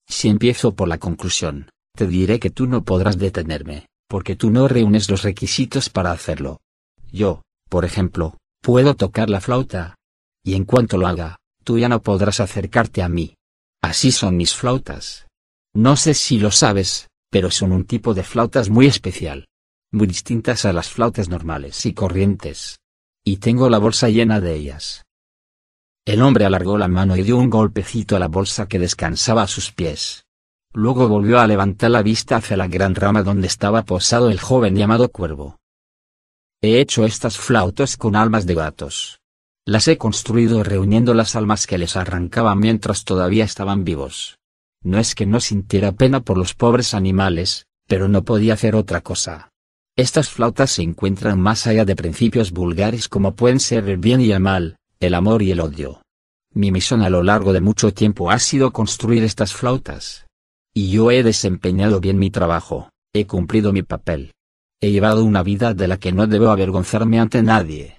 Si empiezo por la conclusión, te diré que tú no podrás detenerme, porque tú no reúnes los requisitos para hacerlo. Yo, por ejemplo, puedo tocar la flauta. Y en cuanto lo haga, tú ya no podrás acercarte a mí. Así son mis flautas. No sé si lo sabes, pero son un tipo de flautas muy especial. Muy distintas a las flautas normales y corrientes y tengo la bolsa llena de ellas. El hombre alargó la mano y dio un golpecito a la bolsa que descansaba a sus pies. Luego volvió a levantar la vista hacia la gran rama donde estaba posado el joven llamado Cuervo. He hecho estas flautas con almas de gatos. Las he construido reuniendo las almas que les arrancaban mientras todavía estaban vivos. No es que no sintiera pena por los pobres animales, pero no podía hacer otra cosa. Estas flautas se encuentran más allá de principios vulgares como pueden ser el bien y el mal, el amor y el odio. Mi misión a lo largo de mucho tiempo ha sido construir estas flautas. Y yo he desempeñado bien mi trabajo, he cumplido mi papel. He llevado una vida de la que no debo avergonzarme ante nadie.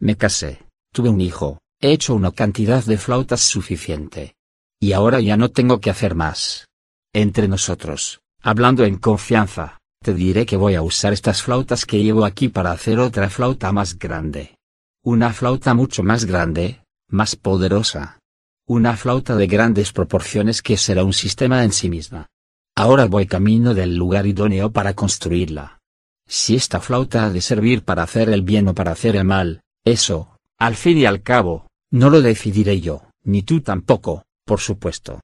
Me casé, tuve un hijo, he hecho una cantidad de flautas suficiente. Y ahora ya no tengo que hacer más. Entre nosotros, hablando en confianza, te diré que voy a usar estas flautas que llevo aquí para hacer otra flauta más grande. Una flauta mucho más grande, más poderosa. Una flauta de grandes proporciones que será un sistema en sí misma. Ahora voy camino del lugar idóneo para construirla. Si esta flauta ha de servir para hacer el bien o para hacer el mal, eso, al fin y al cabo, no lo decidiré yo, ni tú tampoco, por supuesto.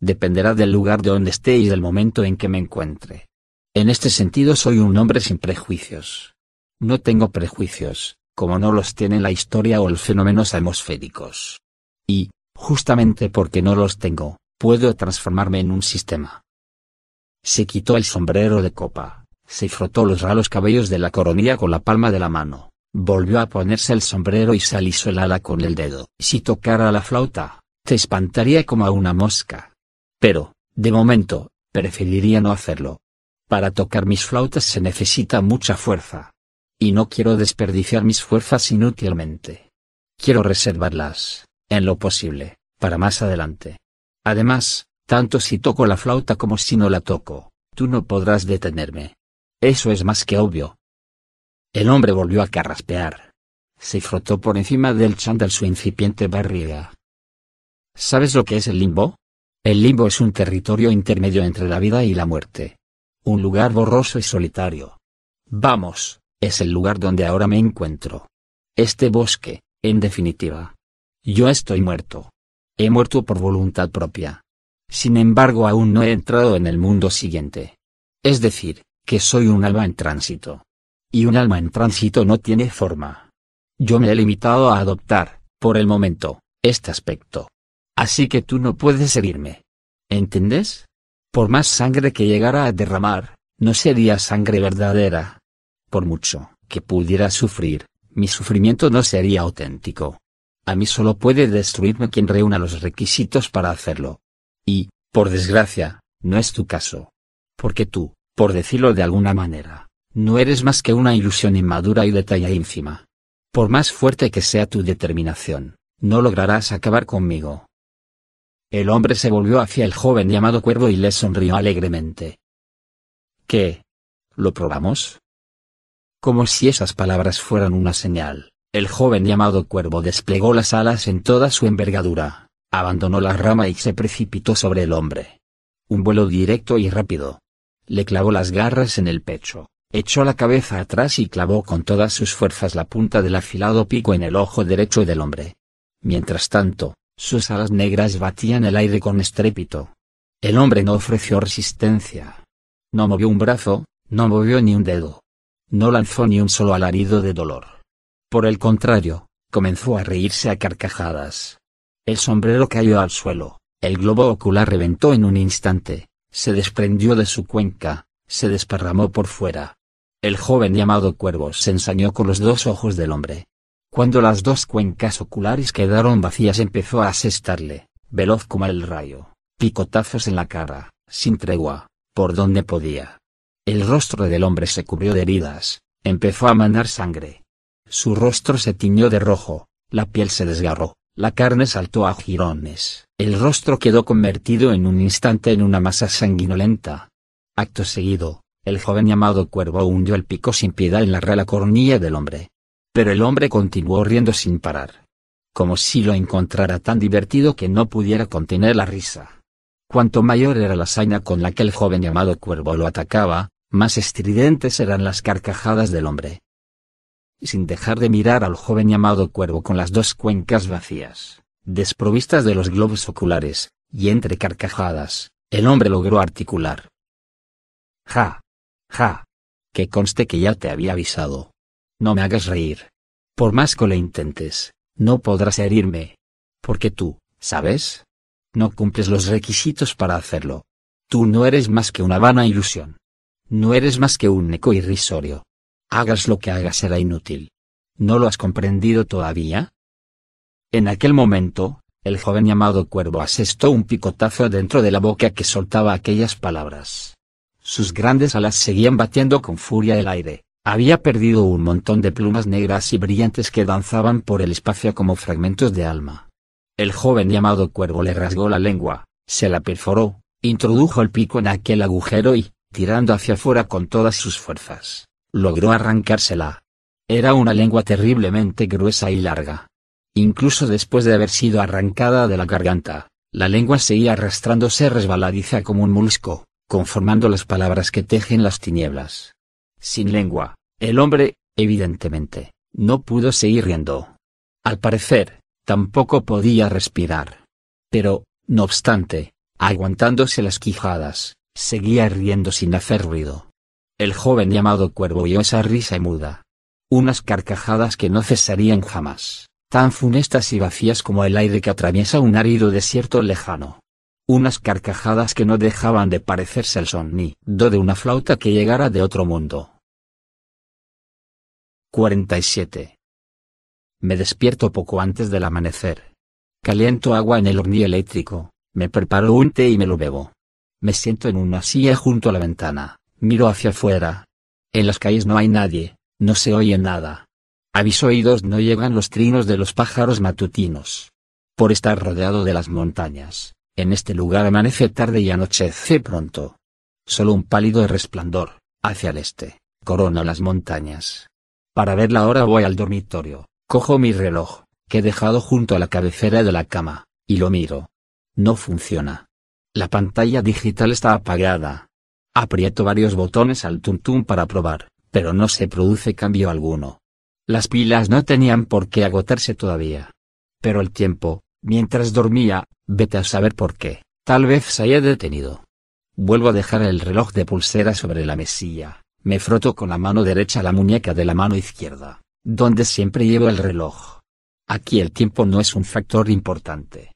Dependerá del lugar de donde esté y del momento en que me encuentre. En este sentido soy un hombre sin prejuicios. No tengo prejuicios, como no los tiene la historia o los fenómenos atmosféricos. Y, justamente porque no los tengo, puedo transformarme en un sistema. Se quitó el sombrero de copa, se frotó los ralos cabellos de la coronilla con la palma de la mano, volvió a ponerse el sombrero y se alisó el ala con el dedo. Si tocara la flauta, te espantaría como a una mosca. Pero, de momento, preferiría no hacerlo. Para tocar mis flautas se necesita mucha fuerza. Y no quiero desperdiciar mis fuerzas inútilmente. Quiero reservarlas, en lo posible, para más adelante. Además, tanto si toco la flauta como si no la toco, tú no podrás detenerme. Eso es más que obvio. El hombre volvió a carraspear. Se frotó por encima del chándal su incipiente barriga. ¿Sabes lo que es el limbo? El limbo es un territorio intermedio entre la vida y la muerte. Un lugar borroso y solitario. Vamos, es el lugar donde ahora me encuentro. Este bosque, en definitiva. Yo estoy muerto. He muerto por voluntad propia. Sin embargo aún no he entrado en el mundo siguiente. Es decir, que soy un alma en tránsito. Y un alma en tránsito no tiene forma. Yo me he limitado a adoptar, por el momento, este aspecto. Así que tú no puedes seguirme. ¿Entiendes? Por más sangre que llegara a derramar, no sería sangre verdadera. Por mucho que pudiera sufrir, mi sufrimiento no sería auténtico. A mí solo puede destruirme quien reúna los requisitos para hacerlo. Y, por desgracia, no es tu caso. Porque tú, por decirlo de alguna manera, no eres más que una ilusión inmadura y de talla ínfima. Por más fuerte que sea tu determinación, no lograrás acabar conmigo. El hombre se volvió hacia el joven llamado Cuervo y le sonrió alegremente. ¿Qué? ¿Lo probamos? Como si esas palabras fueran una señal, el joven llamado Cuervo desplegó las alas en toda su envergadura, abandonó la rama y se precipitó sobre el hombre. Un vuelo directo y rápido. Le clavó las garras en el pecho, echó la cabeza atrás y clavó con todas sus fuerzas la punta del afilado pico en el ojo derecho del hombre. Mientras tanto, sus alas negras batían el aire con estrépito. El hombre no ofreció resistencia. No movió un brazo, no movió ni un dedo. No lanzó ni un solo alarido de dolor. Por el contrario, comenzó a reírse a carcajadas. El sombrero cayó al suelo, el globo ocular reventó en un instante, se desprendió de su cuenca, se desparramó por fuera. El joven llamado Cuervo se ensañó con los dos ojos del hombre, cuando las dos cuencas oculares quedaron vacías empezó a asestarle, veloz como el rayo, picotazos en la cara, sin tregua, por donde podía. El rostro del hombre se cubrió de heridas, empezó a manar sangre. Su rostro se tiñó de rojo, la piel se desgarró, la carne saltó a jirones, el rostro quedó convertido en un instante en una masa sanguinolenta. Acto seguido, el joven llamado cuervo hundió el pico sin piedad en la real cornilla del hombre, pero el hombre continuó riendo sin parar. Como si lo encontrara tan divertido que no pudiera contener la risa. Cuanto mayor era la hazaña con la que el joven llamado cuervo lo atacaba, más estridentes eran las carcajadas del hombre. Sin dejar de mirar al joven llamado cuervo con las dos cuencas vacías, desprovistas de los globos oculares, y entre carcajadas, el hombre logró articular. Ja. Ja. Que conste que ya te había avisado. No me hagas reír. Por más que lo intentes, no podrás herirme. Porque tú, ¿sabes? No cumples los requisitos para hacerlo. Tú no eres más que una vana ilusión. No eres más que un eco irrisorio. Hagas lo que hagas será inútil. ¿No lo has comprendido todavía? En aquel momento, el joven llamado Cuervo asestó un picotazo dentro de la boca que soltaba aquellas palabras. Sus grandes alas seguían batiendo con furia el aire. Había perdido un montón de plumas negras y brillantes que danzaban por el espacio como fragmentos de alma. El joven llamado cuervo le rasgó la lengua, se la perforó, Introdujo el pico en aquel agujero y, tirando hacia afuera con todas sus fuerzas, logró arrancársela. Era una lengua terriblemente gruesa y larga. Incluso después de haber sido arrancada de la garganta, la lengua seguía arrastrándose resbaladiza como un molusco, conformando las palabras que tejen las tinieblas. Sin lengua, el hombre, evidentemente, no pudo seguir riendo. Al parecer, tampoco podía respirar. Pero, no obstante, aguantándose las quijadas, seguía riendo sin hacer ruido. El joven llamado Cuervo oyó esa risa muda. Unas carcajadas que no cesarían jamás, tan funestas y vacías como el aire que atraviesa un árido desierto lejano. Unas carcajadas que no dejaban de parecerse al sonido de una flauta que llegara de otro mundo. 47. Me despierto poco antes del amanecer. Caliento agua en el hornillo eléctrico, me preparo un té y me lo bebo. Me siento en una silla junto a la ventana, miro hacia afuera. En las calles no hay nadie, no se oye nada. A mis oídos no llegan los trinos de los pájaros matutinos. Por estar rodeado de las montañas, en este lugar amanece tarde y anochece pronto. Solo un pálido resplandor, hacia el este, corona las montañas. Para ver la hora voy al dormitorio, cojo mi reloj, que he dejado junto a la cabecera de la cama, y lo miro. No funciona. La pantalla digital está apagada. Aprieto varios botones al tuntum para probar, pero no se produce cambio alguno. Las pilas no tenían por qué agotarse todavía. Pero el tiempo, mientras dormía, vete a saber por qué, tal vez se haya detenido. Vuelvo a dejar el reloj de pulsera sobre la mesilla, me froto con la mano derecha la muñeca de la mano izquierda, donde siempre llevo el reloj. Aquí el tiempo no es un factor importante.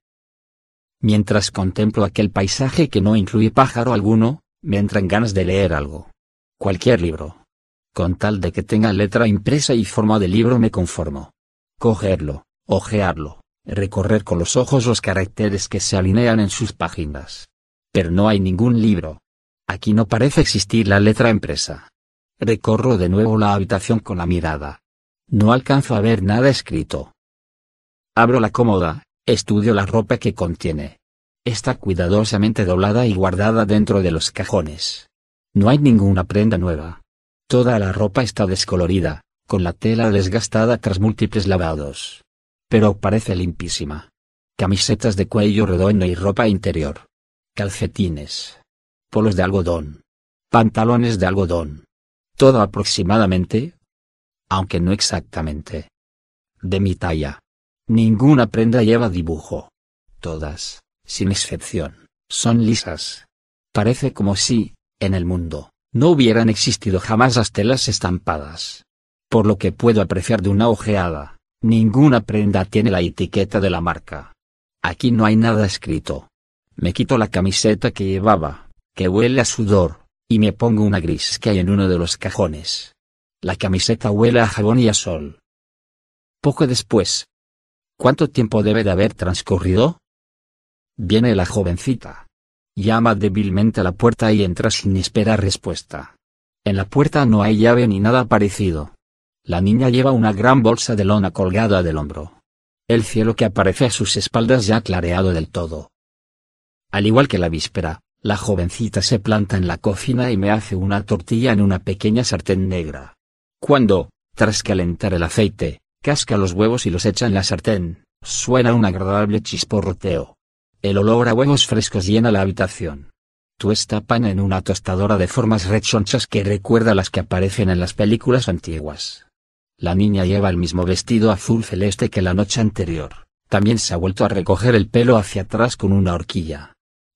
Mientras contemplo aquel paisaje que no incluye pájaro alguno, me entran ganas de leer algo. Cualquier libro. Con tal de que tenga letra impresa y forma de libro me conformo. Cogerlo, ojearlo, recorrer con los ojos los caracteres que se alinean en sus páginas. Pero no hay ningún libro. Aquí no parece existir la letra impresa. Recorro de nuevo la habitación con la mirada. No alcanzo a ver nada escrito. Abro la cómoda, Estudio la ropa que contiene. Está cuidadosamente doblada y guardada dentro de los cajones. No hay ninguna prenda nueva. Toda la ropa está descolorida, con la tela desgastada tras múltiples lavados. Pero parece limpísima. Camisetas de cuello redondo y ropa interior. Calcetines. Polos de algodón. Pantalones de algodón. Todo aproximadamente. Aunque no exactamente. De mi talla. Ninguna prenda lleva dibujo. Todas, sin excepción, son lisas. Parece como si, en el mundo, no hubieran existido jamás las telas estampadas. Por lo que puedo apreciar de una ojeada, ninguna prenda tiene la etiqueta de la marca. Aquí no hay nada escrito. Me quito la camiseta que llevaba, que huele a sudor, y me pongo una gris que hay en uno de los cajones. La camiseta huele a jabón y a sol. Poco después, ¿Cuánto tiempo debe de haber transcurrido? Viene la jovencita. Llama débilmente a la puerta y entra sin esperar respuesta. En la puerta no hay llave ni nada parecido. La niña lleva una gran bolsa de lona colgada del hombro. El cielo que aparece a sus espaldas ya clareado del todo. Al igual que la víspera, la jovencita se planta en la cocina y me hace una tortilla en una pequeña sartén negra. Cuando, tras calentar el aceite, casca los huevos y los echa en la sartén, suena un agradable chisporroteo. El olor a huevos frescos llena la habitación. Tuesta pan en una tostadora de formas rechonchas que recuerda las que aparecen en las películas antiguas. La niña lleva el mismo vestido azul celeste que la noche anterior, también se ha vuelto a recoger el pelo hacia atrás con una horquilla.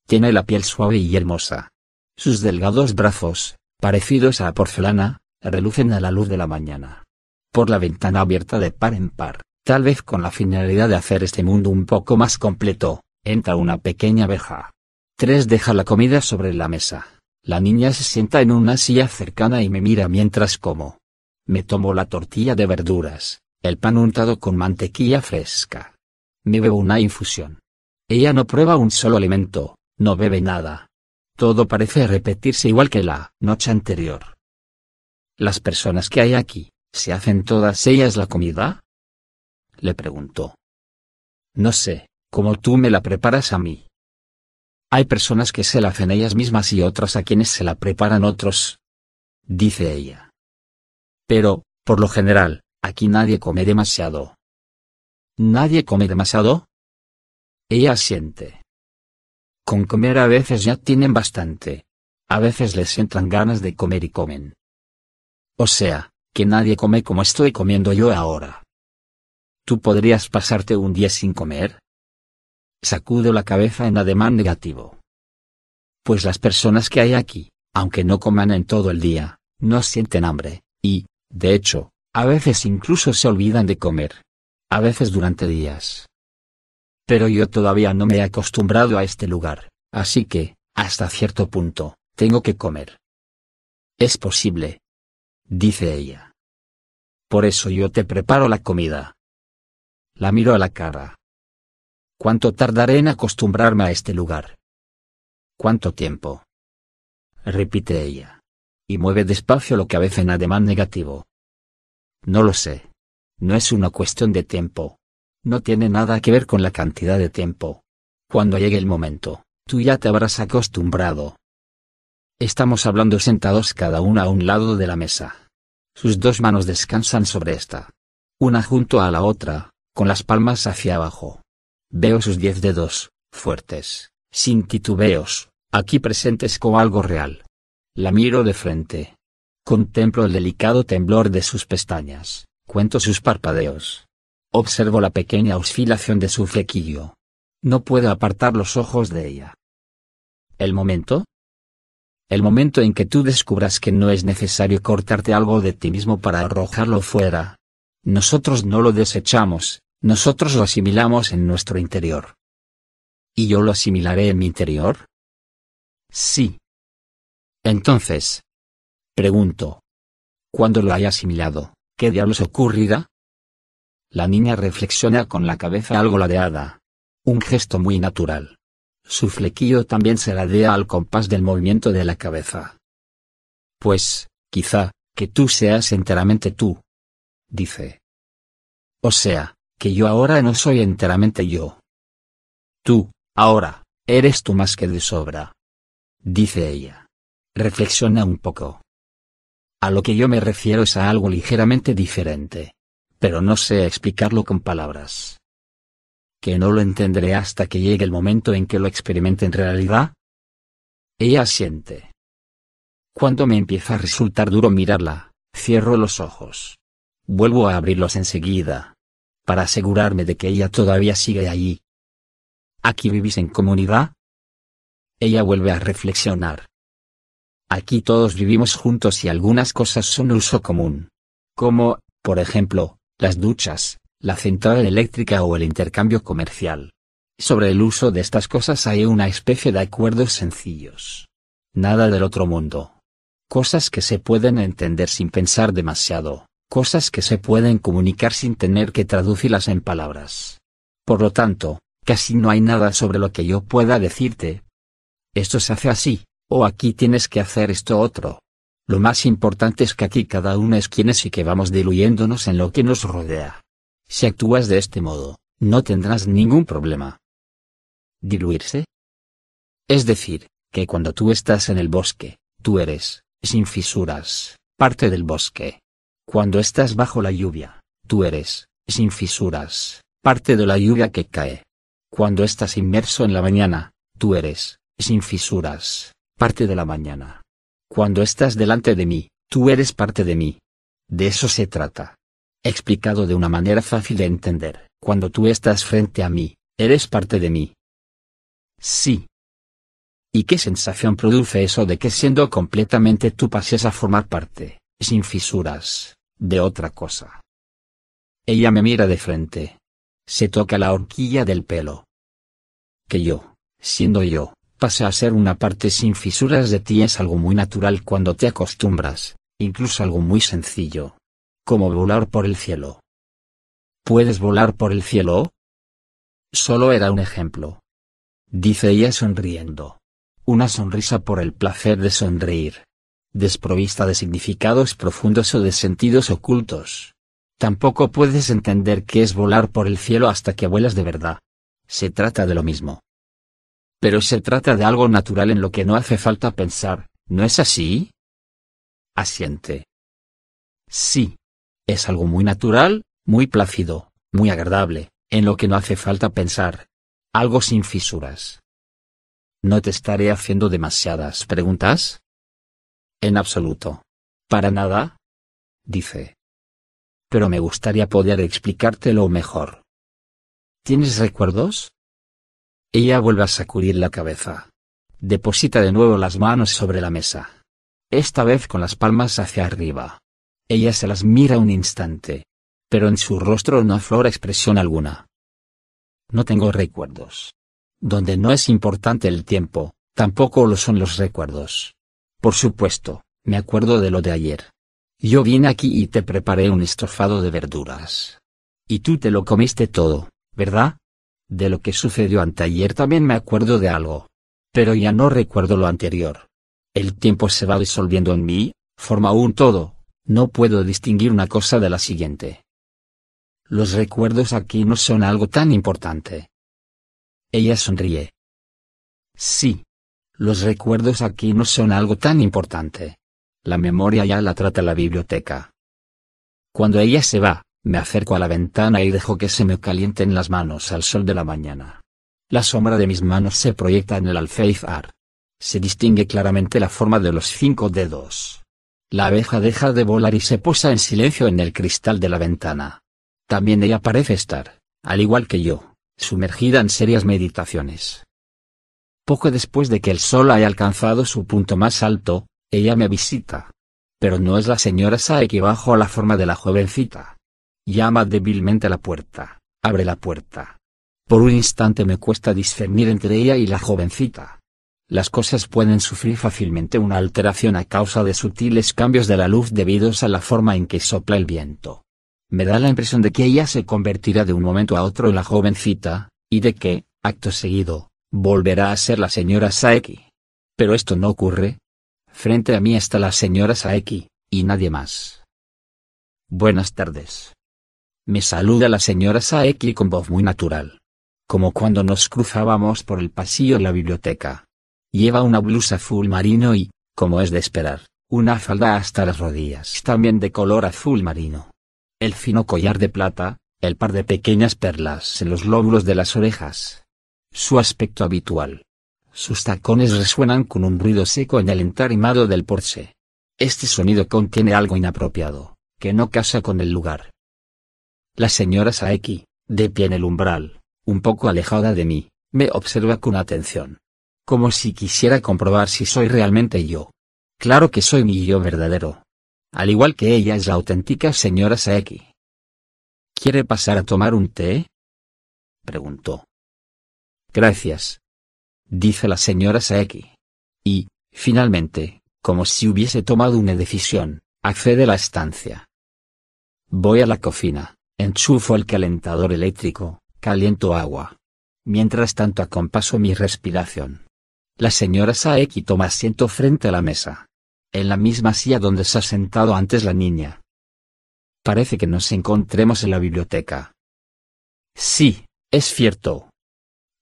Tiene la piel suave y hermosa. Sus delgados brazos, parecidos a porcelana, relucen a la luz de la mañana por la ventana abierta de par en par, tal vez con la finalidad de hacer este mundo un poco más completo, entra una pequeña abeja. Tres deja la comida sobre la mesa. La niña se sienta en una silla cercana y me mira mientras como. Me tomo la tortilla de verduras, el pan untado con mantequilla fresca. Me bebo una infusión. Ella no prueba un solo alimento, no bebe nada. Todo parece repetirse igual que la noche anterior. Las personas que hay aquí, ¿Se hacen todas ellas la comida? Le preguntó. No sé, como tú me la preparas a mí. Hay personas que se la hacen ellas mismas y otras a quienes se la preparan otros. Dice ella. Pero, por lo general, aquí nadie come demasiado. ¿Nadie come demasiado? Ella asiente. Con comer a veces ya tienen bastante. A veces les entran ganas de comer y comen. O sea, que nadie come como estoy comiendo yo ahora. ¿Tú podrías pasarte un día sin comer? Sacudo la cabeza en ademán negativo. Pues las personas que hay aquí, aunque no coman en todo el día, no sienten hambre, y, de hecho, a veces incluso se olvidan de comer. A veces durante días. Pero yo todavía no me he acostumbrado a este lugar, así que, hasta cierto punto, tengo que comer. Es posible. Dice ella. Por eso yo te preparo la comida. La miro a la cara. ¿Cuánto tardaré en acostumbrarme a este lugar? ¿Cuánto tiempo? Repite ella. Y mueve despacio lo que a veces en ademán negativo. No lo sé. No es una cuestión de tiempo. No tiene nada que ver con la cantidad de tiempo. Cuando llegue el momento, tú ya te habrás acostumbrado. Estamos hablando sentados cada una a un lado de la mesa. Sus dos manos descansan sobre esta. Una junto a la otra, con las palmas hacia abajo. Veo sus diez dedos, fuertes, sin titubeos, aquí presentes como algo real. La miro de frente. Contemplo el delicado temblor de sus pestañas, cuento sus parpadeos. Observo la pequeña oscilación de su flequillo. No puedo apartar los ojos de ella. ¿El momento? El momento en que tú descubras que no es necesario cortarte algo de ti mismo para arrojarlo fuera. Nosotros no lo desechamos, nosotros lo asimilamos en nuestro interior. ¿Y yo lo asimilaré en mi interior? Sí. Entonces. Pregunto. Cuando lo haya asimilado, ¿qué diablos ocurrirá? La niña reflexiona con la cabeza algo ladeada. Un gesto muy natural. Su flequillo también se ladea al compás del movimiento de la cabeza. Pues, quizá, que tú seas enteramente tú. Dice. O sea, que yo ahora no soy enteramente yo. Tú, ahora, eres tú más que de sobra. Dice ella. Reflexiona un poco. A lo que yo me refiero es a algo ligeramente diferente. Pero no sé explicarlo con palabras. ¿Que no lo entenderé hasta que llegue el momento en que lo experimente en realidad? Ella asiente. Cuando me empieza a resultar duro mirarla, cierro los ojos. Vuelvo a abrirlos enseguida para asegurarme de que ella todavía sigue allí. ¿Aquí vivís en comunidad? Ella vuelve a reflexionar. Aquí todos vivimos juntos y algunas cosas son uso común. Como, por ejemplo, las duchas, la central eléctrica o el intercambio comercial. Sobre el uso de estas cosas hay una especie de acuerdos sencillos. Nada del otro mundo. Cosas que se pueden entender sin pensar demasiado cosas que se pueden comunicar sin tener que traducirlas en palabras. Por lo tanto, casi no hay nada sobre lo que yo pueda decirte. Esto se hace así, o aquí tienes que hacer esto otro. Lo más importante es que aquí cada uno es quien es y que vamos diluyéndonos en lo que nos rodea. Si actúas de este modo, no tendrás ningún problema. ¿Diluirse? Es decir, que cuando tú estás en el bosque, tú eres, sin fisuras, parte del bosque. Cuando estás bajo la lluvia, tú eres, sin fisuras, parte de la lluvia que cae. Cuando estás inmerso en la mañana, tú eres, sin fisuras, parte de la mañana. Cuando estás delante de mí, tú eres parte de mí. De eso se trata. Explicado de una manera fácil de entender, cuando tú estás frente a mí, eres parte de mí. Sí. ¿Y qué sensación produce eso de que siendo completamente tú pases a formar parte, sin fisuras, de otra cosa. Ella me mira de frente. Se toca la horquilla del pelo. Que yo, siendo yo, pase a ser una parte sin fisuras de ti es algo muy natural cuando te acostumbras, incluso algo muy sencillo. Como volar por el cielo. ¿Puedes volar por el cielo? Solo era un ejemplo. Dice ella sonriendo. Una sonrisa por el placer de sonreír desprovista de significados profundos o de sentidos ocultos. Tampoco puedes entender qué es volar por el cielo hasta que vuelas de verdad. Se trata de lo mismo. Pero se trata de algo natural en lo que no hace falta pensar, ¿no es así? Asiente. Sí. Es algo muy natural, muy plácido, muy agradable, en lo que no hace falta pensar. Algo sin fisuras. ¿No te estaré haciendo demasiadas preguntas? En absoluto. ¿Para nada? Dice. Pero me gustaría poder explicártelo mejor. ¿Tienes recuerdos? Ella vuelve a sacudir la cabeza. Deposita de nuevo las manos sobre la mesa. Esta vez con las palmas hacia arriba. Ella se las mira un instante. Pero en su rostro no aflora expresión alguna. No tengo recuerdos. Donde no es importante el tiempo, tampoco lo son los recuerdos. Por supuesto, me acuerdo de lo de ayer. Yo vine aquí y te preparé un estofado de verduras. Y tú te lo comiste todo, ¿verdad? De lo que sucedió anteayer también me acuerdo de algo. Pero ya no recuerdo lo anterior. El tiempo se va disolviendo en mí, forma un todo, no puedo distinguir una cosa de la siguiente. Los recuerdos aquí no son algo tan importante. Ella sonríe. Sí. Los recuerdos aquí no son algo tan importante. La memoria ya la trata la biblioteca. Cuando ella se va, me acerco a la ventana y dejo que se me calienten las manos al sol de la mañana. La sombra de mis manos se proyecta en el alféizar. Se distingue claramente la forma de los cinco dedos. La abeja deja de volar y se posa en silencio en el cristal de la ventana. También ella parece estar, al igual que yo, sumergida en serias meditaciones. Poco después de que el sol haya alcanzado su punto más alto, ella me visita. Pero no es la señora Saeki bajo la forma de la jovencita. Llama débilmente a la puerta, abre la puerta. Por un instante me cuesta discernir entre ella y la jovencita. Las cosas pueden sufrir fácilmente una alteración a causa de sutiles cambios de la luz debidos a la forma en que sopla el viento. Me da la impresión de que ella se convertirá de un momento a otro en la jovencita, y de que, acto seguido, volverá a ser la señora Saeki. Pero esto no ocurre. Frente a mí está la señora Saeki, y nadie más. Buenas tardes. Me saluda la señora Saeki con voz muy natural. Como cuando nos cruzábamos por el pasillo de la biblioteca. Lleva una blusa azul marino y, como es de esperar, una falda hasta las rodillas también de color azul marino. El fino collar de plata, el par de pequeñas perlas en los lóbulos de las orejas. Su aspecto habitual. Sus tacones resuenan con un ruido seco en el entarimado del porche. Este sonido contiene algo inapropiado, que no casa con el lugar. La señora Saeki, de pie en el umbral, un poco alejada de mí, me observa con atención como si quisiera comprobar si soy realmente yo. Claro que soy mi yo verdadero. Al igual que ella es la auténtica señora Saeki. ¿Quiere pasar a tomar un té? preguntó. Gracias. Dice la señora Saeki. Y, finalmente, como si hubiese tomado una decisión, accede a la estancia. Voy a la cocina, enchufo el calentador eléctrico, caliento agua. Mientras tanto acompaso mi respiración. La señora Saeki toma asiento frente a la mesa. En la misma silla donde se ha sentado antes la niña. Parece que nos encontremos en la biblioteca. Sí, es cierto.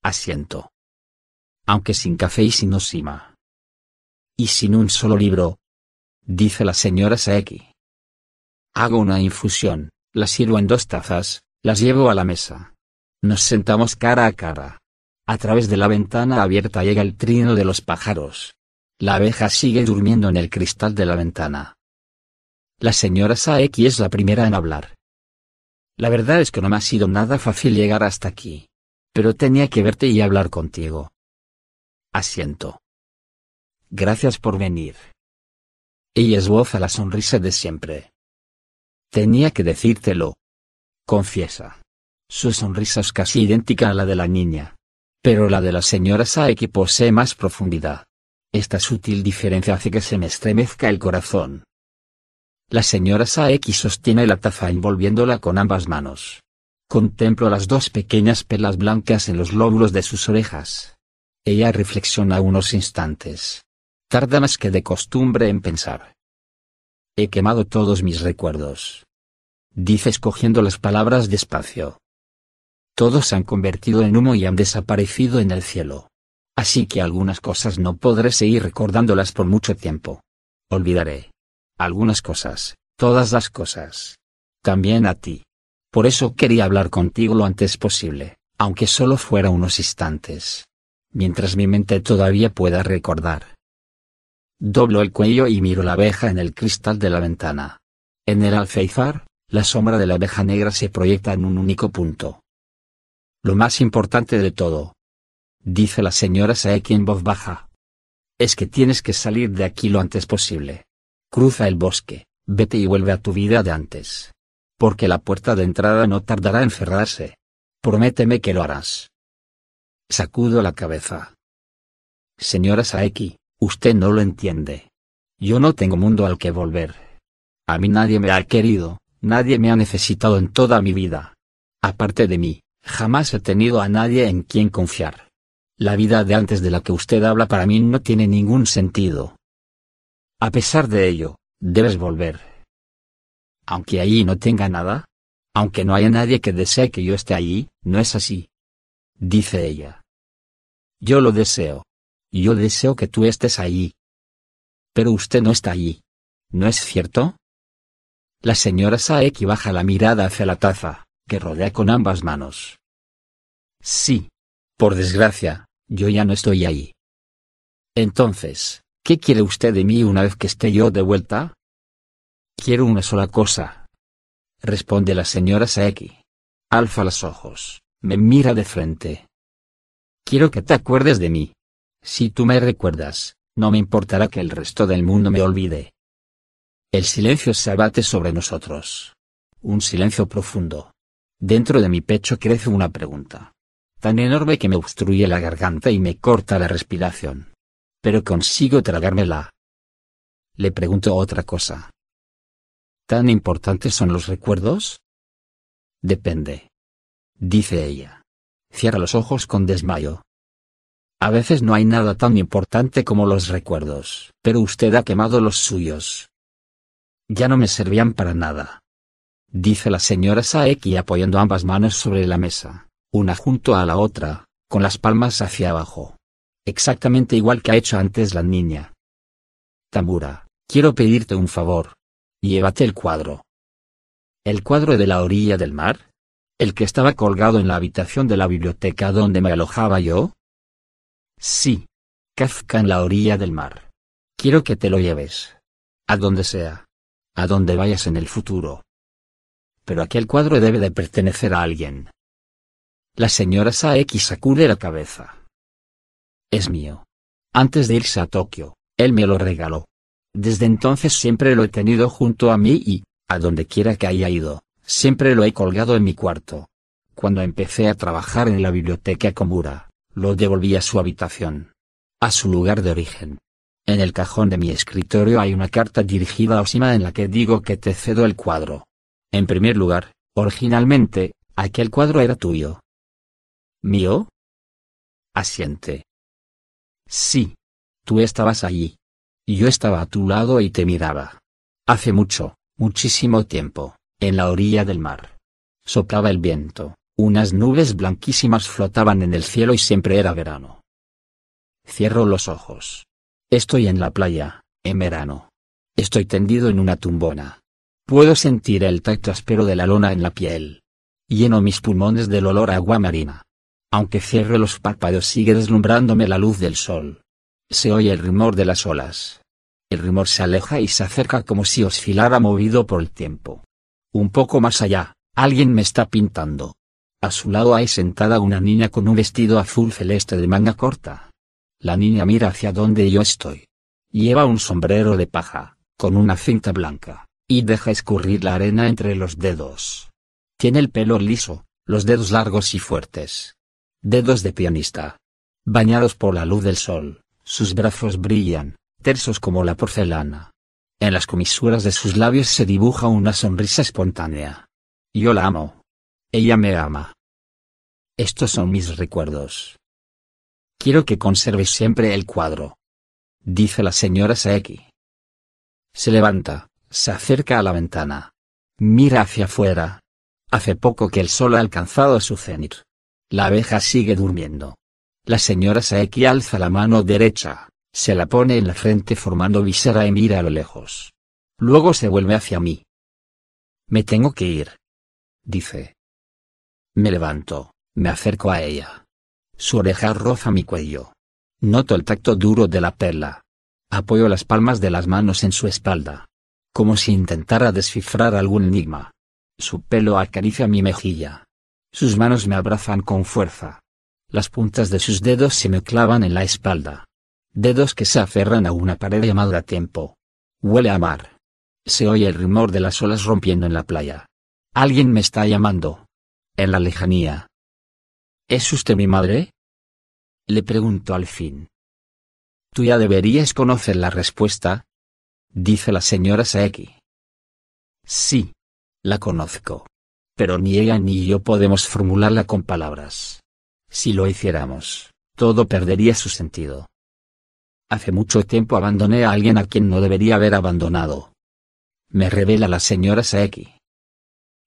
Asiento. Aunque sin café y sin osima. Y sin un solo libro. Dice la señora Saeki. Hago una infusión, la sirvo en dos tazas, las llevo a la mesa. Nos sentamos cara a cara. A través de la ventana abierta llega el trino de los pájaros. La abeja sigue durmiendo en el cristal de la ventana. La señora Saeki es la primera en hablar. La verdad es que no me ha sido nada fácil llegar hasta aquí. Pero tenía que verte y hablar contigo. Asiento. Gracias por venir. Ella esboza la sonrisa de siempre. Tenía que decírtelo. Confiesa. Su sonrisa es casi idéntica a la de la niña. Pero la de la señora Saeki posee más profundidad. Esta sutil diferencia hace que se me estremezca el corazón. La señora Saeki sostiene la taza envolviéndola con ambas manos. Contemplo las dos pequeñas pelas blancas en los lóbulos de sus orejas. Ella reflexiona unos instantes. Tarda más que de costumbre en pensar. He quemado todos mis recuerdos. Dice escogiendo las palabras despacio. Todos se han convertido en humo y han desaparecido en el cielo. Así que algunas cosas no podré seguir recordándolas por mucho tiempo. Olvidaré. Algunas cosas, todas las cosas. También a ti. Por eso quería hablar contigo lo antes posible, aunque solo fuera unos instantes. Mientras mi mente todavía pueda recordar. Doblo el cuello y miro la abeja en el cristal de la ventana. En el alféizar, la sombra de la abeja negra se proyecta en un único punto. Lo más importante de todo, dice la señora Saeki en voz baja, es que tienes que salir de aquí lo antes posible. Cruza el bosque, vete y vuelve a tu vida de antes. Porque la puerta de entrada no tardará en cerrarse. Prométeme que lo harás. Sacudo la cabeza. Señora Saeki, usted no lo entiende. Yo no tengo mundo al que volver. A mí nadie me ha querido, nadie me ha necesitado en toda mi vida. Aparte de mí, jamás he tenido a nadie en quien confiar. La vida de antes de la que usted habla para mí no tiene ningún sentido. A pesar de ello, debes volver. Aunque allí no tenga nada, aunque no haya nadie que desee que yo esté allí, no es así. Dice ella. Yo lo deseo. Yo deseo que tú estés allí. Pero usted no está allí. ¿No es cierto? La señora Saeki baja la mirada hacia la taza, que rodea con ambas manos. Sí. Por desgracia, yo ya no estoy ahí. Entonces, ¿qué quiere usted de mí una vez que esté yo de vuelta? Quiero una sola cosa. Responde la señora Saeki. Alza los ojos, me mira de frente. Quiero que te acuerdes de mí. Si tú me recuerdas, no me importará que el resto del mundo me olvide. El silencio se abate sobre nosotros. Un silencio profundo. Dentro de mi pecho crece una pregunta. Tan enorme que me obstruye la garganta y me corta la respiración. Pero consigo tragármela. Le pregunto otra cosa. ¿Tan importantes son los recuerdos? Depende. Dice ella. Cierra los ojos con desmayo. A veces no hay nada tan importante como los recuerdos, pero usted ha quemado los suyos. Ya no me servían para nada. Dice la señora Saeki apoyando ambas manos sobre la mesa, una junto a la otra, con las palmas hacia abajo. Exactamente igual que ha hecho antes la niña. Tamura, quiero pedirte un favor. Llévate el cuadro. ¿El cuadro de la orilla del mar? ¿El que estaba colgado en la habitación de la biblioteca donde me alojaba yo? Sí. Kafka en la orilla del mar. Quiero que te lo lleves. A donde sea a donde vayas en el futuro. Pero aquel cuadro debe de pertenecer a alguien. La señora Saeki sacude la cabeza. Es mío. Antes de irse a Tokio, él me lo regaló. Desde entonces siempre lo he tenido junto a mí y, a donde quiera que haya ido, siempre lo he colgado en mi cuarto. Cuando empecé a trabajar en la biblioteca Komura, lo devolví a su habitación. A su lugar de origen. En el cajón de mi escritorio hay una carta dirigida a Osima en la que digo que te cedo el cuadro. En primer lugar, originalmente, aquel cuadro era tuyo. ¿Mío? Asiente. Sí. Tú estabas allí. Yo estaba a tu lado y te miraba. Hace mucho, muchísimo tiempo, en la orilla del mar. Soplaba el viento, unas nubes blanquísimas flotaban en el cielo y siempre era verano. Cierro los ojos. Estoy en la playa, en verano. Estoy tendido en una tumbona. Puedo sentir el tacto áspero de la lona en la piel. Lleno mis pulmones del olor a agua marina. Aunque cierre los párpados sigue deslumbrándome la luz del sol. Se oye el rumor de las olas. El rumor se aleja y se acerca como si oscilara movido por el tiempo. Un poco más allá, alguien me está pintando. A su lado hay sentada una niña con un vestido azul celeste de manga corta. La niña mira hacia donde yo estoy. Lleva un sombrero de paja, con una cinta blanca, y deja escurrir la arena entre los dedos. Tiene el pelo liso, los dedos largos y fuertes. Dedos de pianista. Bañados por la luz del sol, sus brazos brillan, tersos como la porcelana. En las comisuras de sus labios se dibuja una sonrisa espontánea. Yo la amo. Ella me ama. Estos son mis recuerdos. Quiero que conserves siempre el cuadro. Dice la señora Saeki. Se levanta, se acerca a la ventana. Mira hacia afuera. Hace poco que el sol ha alcanzado su cenit. La abeja sigue durmiendo. La señora Saeki alza la mano derecha, se la pone en la frente formando visera y mira a lo lejos. Luego se vuelve hacia mí. Me tengo que ir. Dice. Me levanto, me acerco a ella. Su oreja roza mi cuello. Noto el tacto duro de la perla. Apoyo las palmas de las manos en su espalda. Como si intentara descifrar algún enigma. Su pelo acaricia mi mejilla. Sus manos me abrazan con fuerza. Las puntas de sus dedos se me clavan en la espalda. Dedos que se aferran a una pared llamada tiempo. Huele a mar. Se oye el rumor de las olas rompiendo en la playa. Alguien me está llamando. En la lejanía. ¿Es usted mi madre? Le pregunto al fin. Tú ya deberías conocer la respuesta, dice la señora Saeki. Sí. La conozco. Pero ni ella ni yo podemos formularla con palabras. Si lo hiciéramos, todo perdería su sentido. Hace mucho tiempo abandoné a alguien a quien no debería haber abandonado. Me revela la señora Saeki.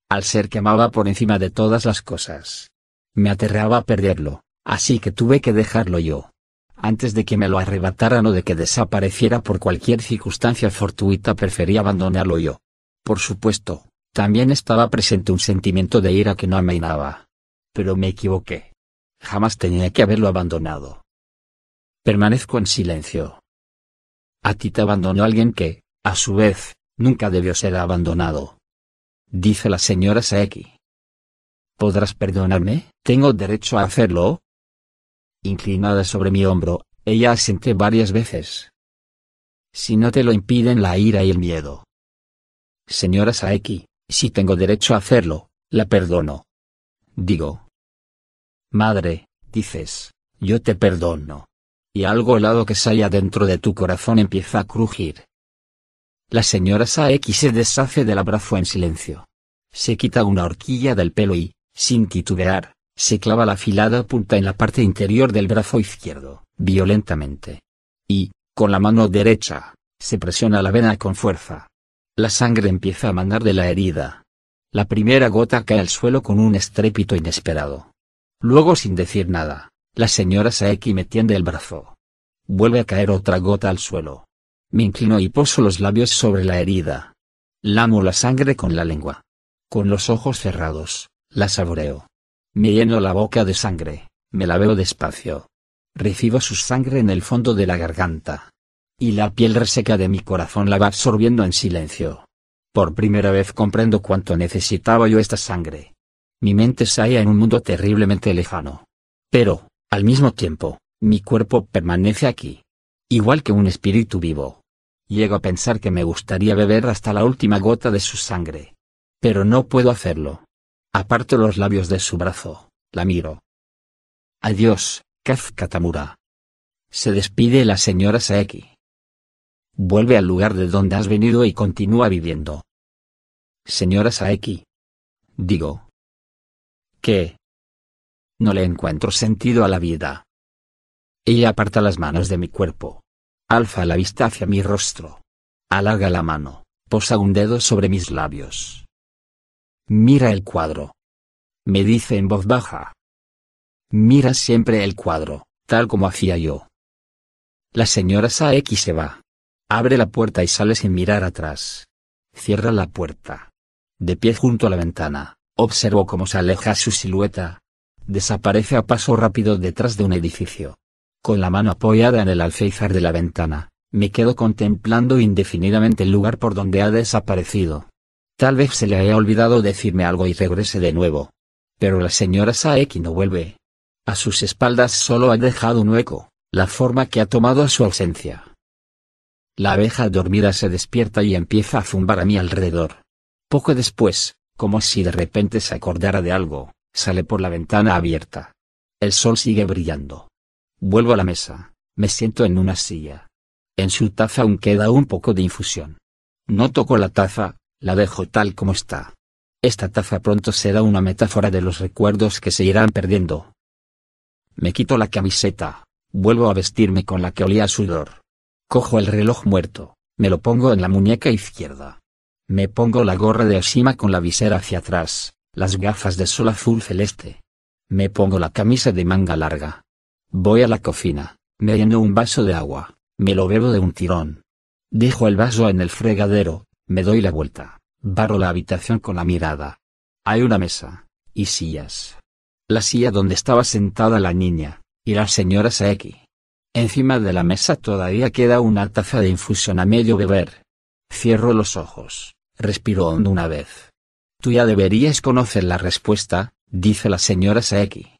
Al ser que amaba por encima de todas las cosas. Me aterraba perderlo, así que tuve que dejarlo yo. Antes de que me lo arrebataran o de que desapareciera por cualquier circunstancia fortuita preferí abandonarlo yo. Por supuesto, también estaba presente un sentimiento de ira que no amainaba. Pero me equivoqué. Jamás tenía que haberlo abandonado. Permanezco en silencio. A ti te abandonó alguien que, a su vez, nunca debió ser abandonado. Dice la señora Saeki. ¿Podrás perdonarme? ¿Tengo derecho a hacerlo? Inclinada sobre mi hombro, ella asenté varias veces. Si no te lo impiden la ira y el miedo. Señora Saeki, si tengo derecho a hacerlo, la perdono. Digo, Madre, dices, yo te perdono. Y algo helado que sale dentro de tu corazón empieza a crujir. La señora Saeki se deshace del abrazo en silencio. Se quita una horquilla del pelo y, sin titubear, se clava la afilada punta en la parte interior del brazo izquierdo, violentamente. Y, con la mano derecha, se presiona la vena con fuerza. La sangre empieza a manar de la herida. La primera gota cae al suelo con un estrépito inesperado. Luego sin decir nada, la señora Saeki me tiende el brazo. Vuelve a caer otra gota al suelo. Me inclino y poso los labios sobre la herida. Lamo la sangre con la lengua. Con los ojos cerrados, la saboreo. Me lleno la boca de sangre, me la veo despacio. Recibo su sangre en el fondo de la garganta. Y la piel reseca de mi corazón la va absorbiendo en silencio. Por primera vez comprendo cuánto necesitaba yo esta sangre. Mi mente se halla en un mundo terriblemente lejano. Pero, al mismo tiempo, mi cuerpo permanece aquí. Igual que un espíritu vivo. Llego a pensar que me gustaría beber hasta la última gota de su sangre. Pero no puedo hacerlo. Aparto los labios de su brazo, la miro. Adiós, Kaz Katamura. Se despide la señora Saeki. Vuelve al lugar de donde has venido y continúa viviendo. Señora Saeki. Digo, ¿Qué? No le encuentro sentido a la vida. Ella aparta las manos de mi cuerpo. Alza la vista hacia mi rostro. Alarga la mano, posa un dedo sobre mis labios. Mira el cuadro. Me dice en voz baja. Mira siempre el cuadro, tal como hacía yo. La señora Saeki se va. Abre la puerta y sale sin mirar atrás. Cierra la puerta. De pie junto a la ventana, Observo cómo se aleja su silueta. Desaparece a paso rápido detrás de un edificio. Con la mano apoyada en el alféizar de la ventana, me quedo contemplando indefinidamente el lugar por donde ha desaparecido. Tal vez se le haya olvidado decirme algo y regrese de nuevo. Pero la señora Saeki no vuelve. A sus espaldas solo ha dejado un hueco, la forma que ha tomado su ausencia. La abeja dormida se despierta y empieza a zumbar a mi alrededor. Poco después, como si de repente se acordara de algo, sale por la ventana abierta. El sol sigue brillando. Vuelvo a la mesa, me siento en una silla. En su taza aún queda un poco de infusión. No toco la taza, la dejo tal como está. Esta taza pronto será una metáfora de los recuerdos que se irán perdiendo. Me quito la camiseta, vuelvo a vestirme con la que olía a sudor. Cojo el reloj muerto, me lo pongo en la muñeca izquierda. Me pongo la gorra de Oshima con la visera hacia atrás, las gafas de sol azul celeste. Me pongo la camisa de manga larga. Voy a la cocina, me lleno un vaso de agua, me lo bebo de un tirón. Dejo el vaso en el fregadero, me doy la vuelta, barro la habitación con la mirada. Hay una mesa, y sillas. La silla donde estaba sentada la niña, y la señora Saeki. Encima de la mesa todavía queda una taza de infusión a medio beber. Cierro los ojos, respiro hondo una vez. Tú ya deberías conocer la respuesta, dice la señora Saeki.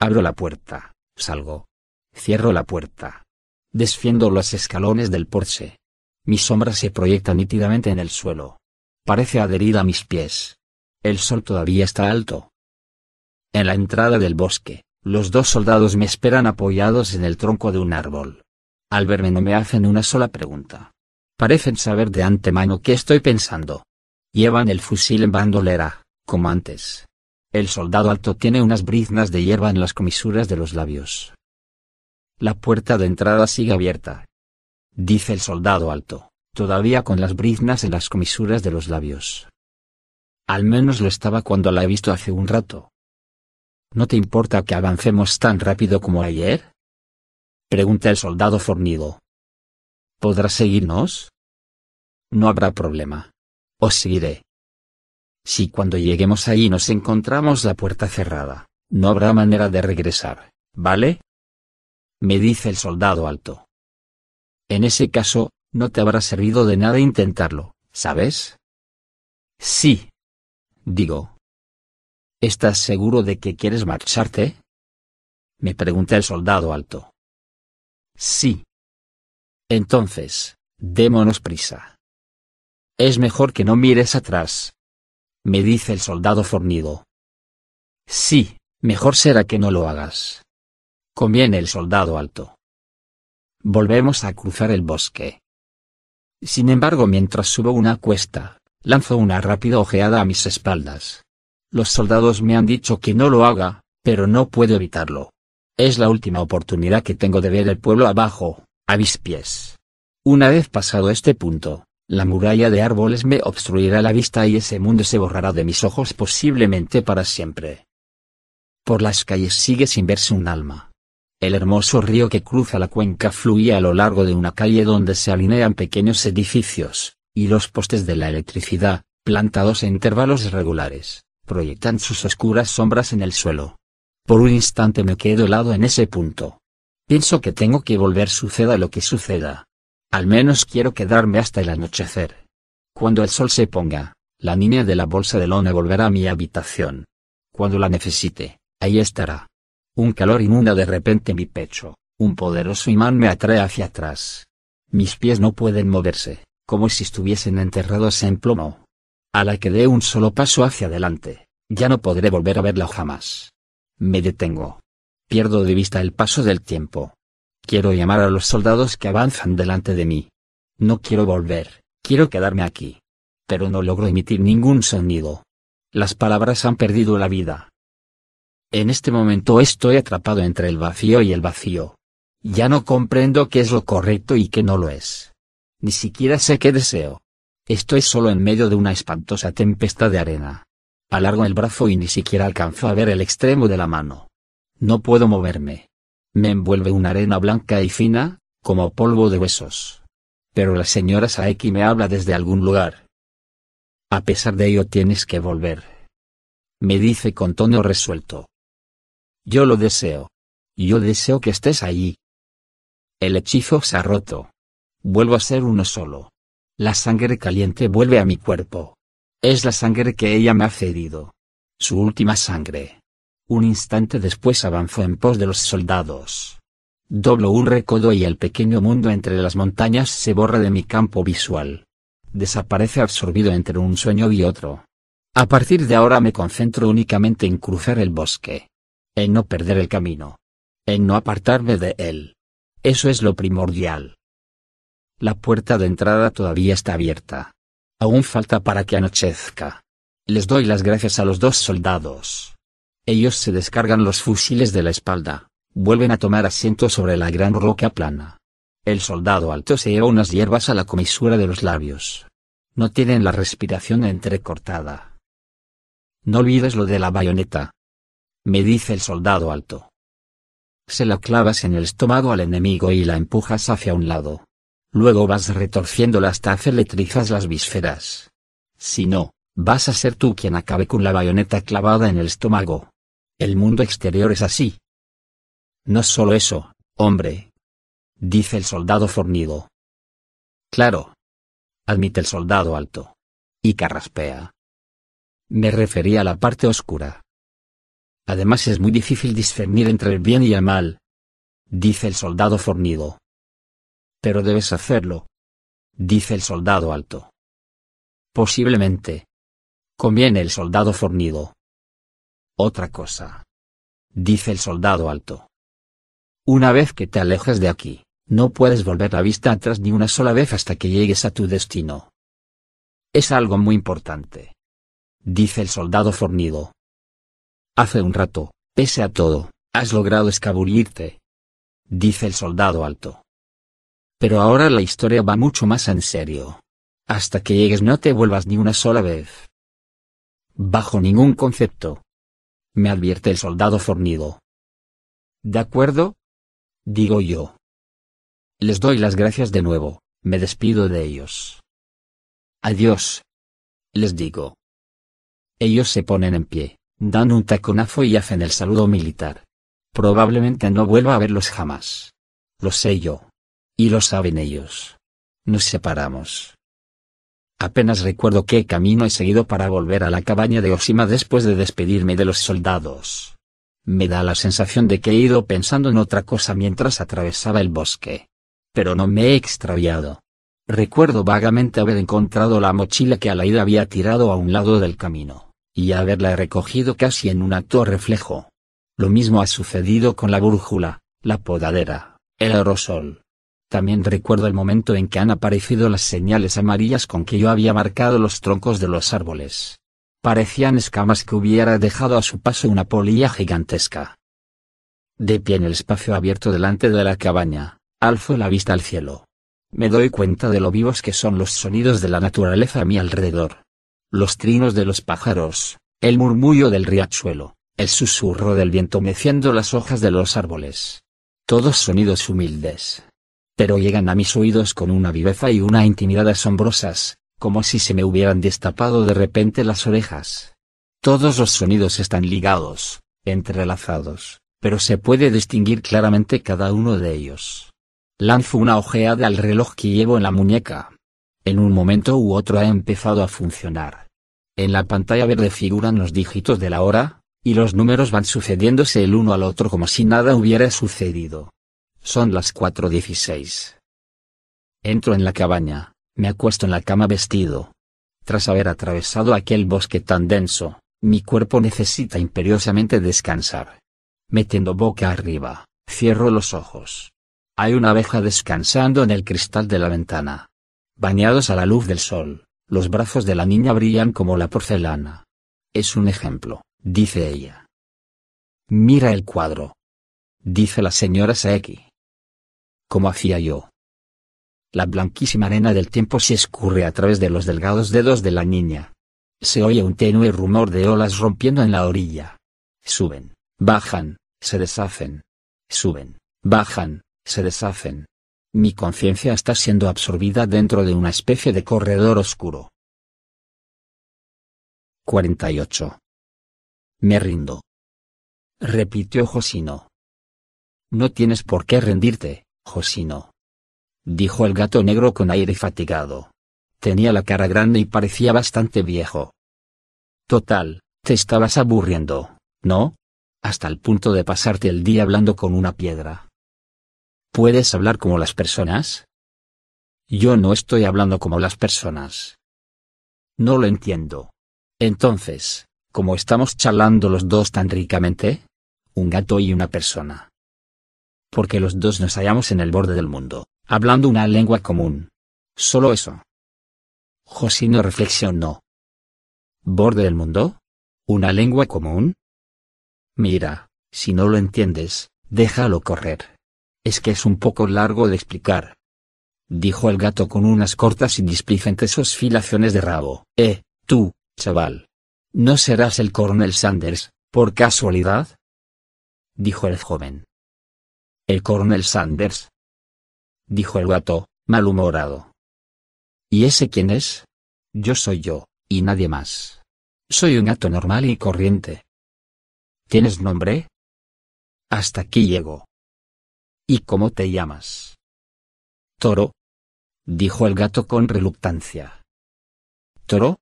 Abro la puerta, salgo. Cierro la puerta. Desfiendo los escalones del porche. Mi sombra se proyecta nítidamente en el suelo. Parece adherir a mis pies. El sol todavía está alto. En la entrada del bosque, los dos soldados me esperan apoyados en el tronco de un árbol. Al verme no me hacen una sola pregunta. Parecen saber de antemano qué estoy pensando. Llevan el fusil en bandolera, como antes. El soldado alto tiene unas briznas de hierba en las comisuras de los labios. La puerta de entrada sigue abierta. Dice el soldado alto, todavía con las briznas en las comisuras de los labios. Al menos lo estaba cuando la he visto hace un rato. ¿No te importa que avancemos tan rápido como ayer? Pregunta el soldado fornido. ¿Podrás seguirnos? No habrá problema. Os seguiré. Si cuando lleguemos allí nos encontramos la puerta cerrada, no habrá manera de regresar, ¿vale? Me dice el soldado alto. En ese caso, no te habrá servido de nada intentarlo, ¿sabes? Sí. Digo. ¿Estás seguro de que quieres marcharte? Me pregunta el soldado alto. Sí. Entonces, démonos prisa. Es mejor que no mires atrás. Me dice el soldado fornido. Sí, mejor será que no lo hagas. Conviene el soldado alto. Volvemos a cruzar el bosque. Sin embargo, mientras subo una cuesta, lanzo una rápida ojeada a mis espaldas. Los soldados me han dicho que no lo haga, pero no puedo evitarlo. Es la última oportunidad que tengo de ver el pueblo abajo, a mis pies. Una vez pasado este punto, la muralla de árboles me obstruirá la vista y ese mundo se borrará de mis ojos posiblemente para siempre. Por las calles sigue sin verse un alma. El hermoso río que cruza la cuenca fluye a lo largo de una calle donde se alinean pequeños edificios, y los postes de la electricidad, plantados en intervalos regulares, proyectan sus oscuras sombras en el suelo. Por un instante me quedo helado en ese punto. Pienso que tengo que volver suceda lo que suceda. Al menos quiero quedarme hasta el anochecer. Cuando el sol se ponga, la niña de la bolsa de lona volverá a mi habitación. Cuando la necesite, ahí estará. Un calor inunda de repente mi pecho, un poderoso imán me atrae hacia atrás. Mis pies no pueden moverse, como si estuviesen enterrados en plomo. A la que dé un solo paso hacia adelante, ya no podré volver a verla jamás. Me detengo. Pierdo de vista el paso del tiempo. Quiero llamar a los soldados que avanzan delante de mí. No quiero volver, quiero quedarme aquí. Pero no logro emitir ningún sonido. Las palabras han perdido la vida. En este momento estoy atrapado entre el vacío y el vacío. Ya no comprendo qué es lo correcto y qué no lo es. Ni siquiera sé qué deseo. Estoy solo en medio de una espantosa tempestad de arena. Alargo el brazo y ni siquiera alcanzo a ver el extremo de la mano. No puedo moverme. Me envuelve una arena blanca y fina, como polvo de huesos. Pero la señora Saeki me habla desde algún lugar. A pesar de ello tienes que volver. Me dice con tono resuelto. Yo lo deseo. Yo deseo que estés allí. El hechizo se ha roto. Vuelvo a ser uno solo. La sangre caliente vuelve a mi cuerpo. Es la sangre que ella me ha cedido. Su última sangre. Un instante después avanzó en pos de los soldados. Doblo un recodo y el pequeño mundo entre las montañas se borra de mi campo visual. Desaparece absorbido entre un sueño y otro. A partir de ahora me concentro únicamente en cruzar el bosque en no perder el camino, en no apartarme de él. Eso es lo primordial. La puerta de entrada todavía está abierta. Aún falta para que anochezca. Les doy las gracias a los dos soldados. Ellos se descargan los fusiles de la espalda, vuelven a tomar asiento sobre la gran roca plana. El soldado alto se lleva unas hierbas a la comisura de los labios. No tienen la respiración entrecortada. No olvides lo de la bayoneta, me dice el soldado alto. Se la clavas en el estómago al enemigo y la empujas hacia un lado. Luego vas retorciéndola hasta hacerle trizas las vísceras. Si no, vas a ser tú quien acabe con la bayoneta clavada en el estómago. El mundo exterior es así. No solo eso, hombre. Dice el soldado fornido. Claro. Admite el soldado alto. Y carraspea. Me refería a la parte oscura. Además es muy difícil discernir entre el bien y el mal. Dice el soldado fornido. Pero debes hacerlo. Dice el soldado alto. Posiblemente. Conviene el soldado fornido. Otra cosa. Dice el soldado alto. Una vez que te alejes de aquí, no puedes volver la vista atrás ni una sola vez hasta que llegues a tu destino. Es algo muy importante. Dice el soldado fornido. Hace un rato, pese a todo, has logrado escabullirte. Dice el soldado alto. Pero ahora la historia va mucho más en serio. Hasta que llegues no te vuelvas ni una sola vez. Bajo ningún concepto. Me advierte el soldado fornido. ¿De acuerdo? Digo yo. Les doy las gracias de nuevo, me despido de ellos. Adiós. Les digo. Ellos se ponen en pie, dan un taconazo y hacen el saludo militar. Probablemente no vuelva a verlos jamás. Lo sé yo. Y lo saben ellos. Nos separamos. Apenas recuerdo qué camino he seguido para volver a la cabaña de Osima después de despedirme de los soldados. Me da la sensación de que he ido pensando en otra cosa mientras atravesaba el bosque. Pero no me he extraviado. Recuerdo vagamente haber encontrado la mochila que a la había tirado a un lado del camino, y haberla recogido casi en un acto reflejo. Lo mismo ha sucedido con la brújula, la podadera, el aerosol. También recuerdo el momento en que han aparecido las señales amarillas con que yo había marcado los troncos de los árboles. Parecían escamas que hubiera dejado a su paso una polilla gigantesca. De pie en el espacio abierto delante de la cabaña, alzo la vista al cielo. Me doy cuenta de lo vivos que son los sonidos de la naturaleza a mi alrededor. Los trinos de los pájaros, el murmullo del riachuelo, el susurro del viento meciendo las hojas de los árboles. Todos sonidos humildes. Pero llegan a mis oídos con una viveza y una intimidad asombrosas, como si se me hubieran destapado de repente las orejas. Todos los sonidos están ligados, entrelazados, pero se puede distinguir claramente cada uno de ellos. Lanzo una ojeada al reloj que llevo en la muñeca. En un momento u otro ha empezado a funcionar. En la pantalla verde figuran los dígitos de la hora, y los números van sucediéndose el uno al otro como si nada hubiera sucedido. Son las 4.16. Entro en la cabaña, me acuesto en la cama vestido. Tras haber atravesado aquel bosque tan denso, mi cuerpo necesita imperiosamente descansar. Metiendo boca arriba, cierro los ojos. Hay una abeja descansando en el cristal de la ventana. Bañados a la luz del sol, los brazos de la niña brillan como la porcelana. Es un ejemplo, dice ella. Mira el cuadro. Dice la señora Saeki. Como hacía yo. La blanquísima arena del tiempo se escurre a través de los delgados dedos de la niña. Se oye un tenue rumor de olas rompiendo en la orilla. Suben, bajan, se deshacen. Suben, bajan, se deshacen. Mi conciencia está siendo absorbida dentro de una especie de corredor oscuro. 48. Me rindo. Repitió Josino. No tienes por qué rendirte, Josino. Dijo el gato negro con aire fatigado. Tenía la cara grande y parecía bastante viejo. Total, te estabas aburriendo, ¿no? Hasta el punto de pasarte el día hablando con una piedra. ¿Puedes hablar como las personas? Yo no estoy hablando como las personas. No lo entiendo. Entonces, ¿cómo estamos charlando los dos tan ricamente? Un gato y una persona. Porque los dos nos hallamos en el borde del mundo, hablando una lengua común. Solo eso. Josino reflexionó. ¿Borde del mundo? ¿Una lengua común? Mira, si no lo entiendes, déjalo correr. Es que es un poco largo de explicar. Dijo el gato con unas cortas y displicentes oscilaciones de rabo. Eh, tú, chaval. ¿No serás el coronel Sanders, por casualidad? Dijo el joven. El coronel Sanders. Dijo el gato, malhumorado. ¿Y ese quién es? Yo soy yo, y nadie más. Soy un gato normal y corriente. ¿Tienes nombre? Hasta aquí llego. ¿Y cómo te llamas? Toro. Dijo el gato con reluctancia. ¿Toro?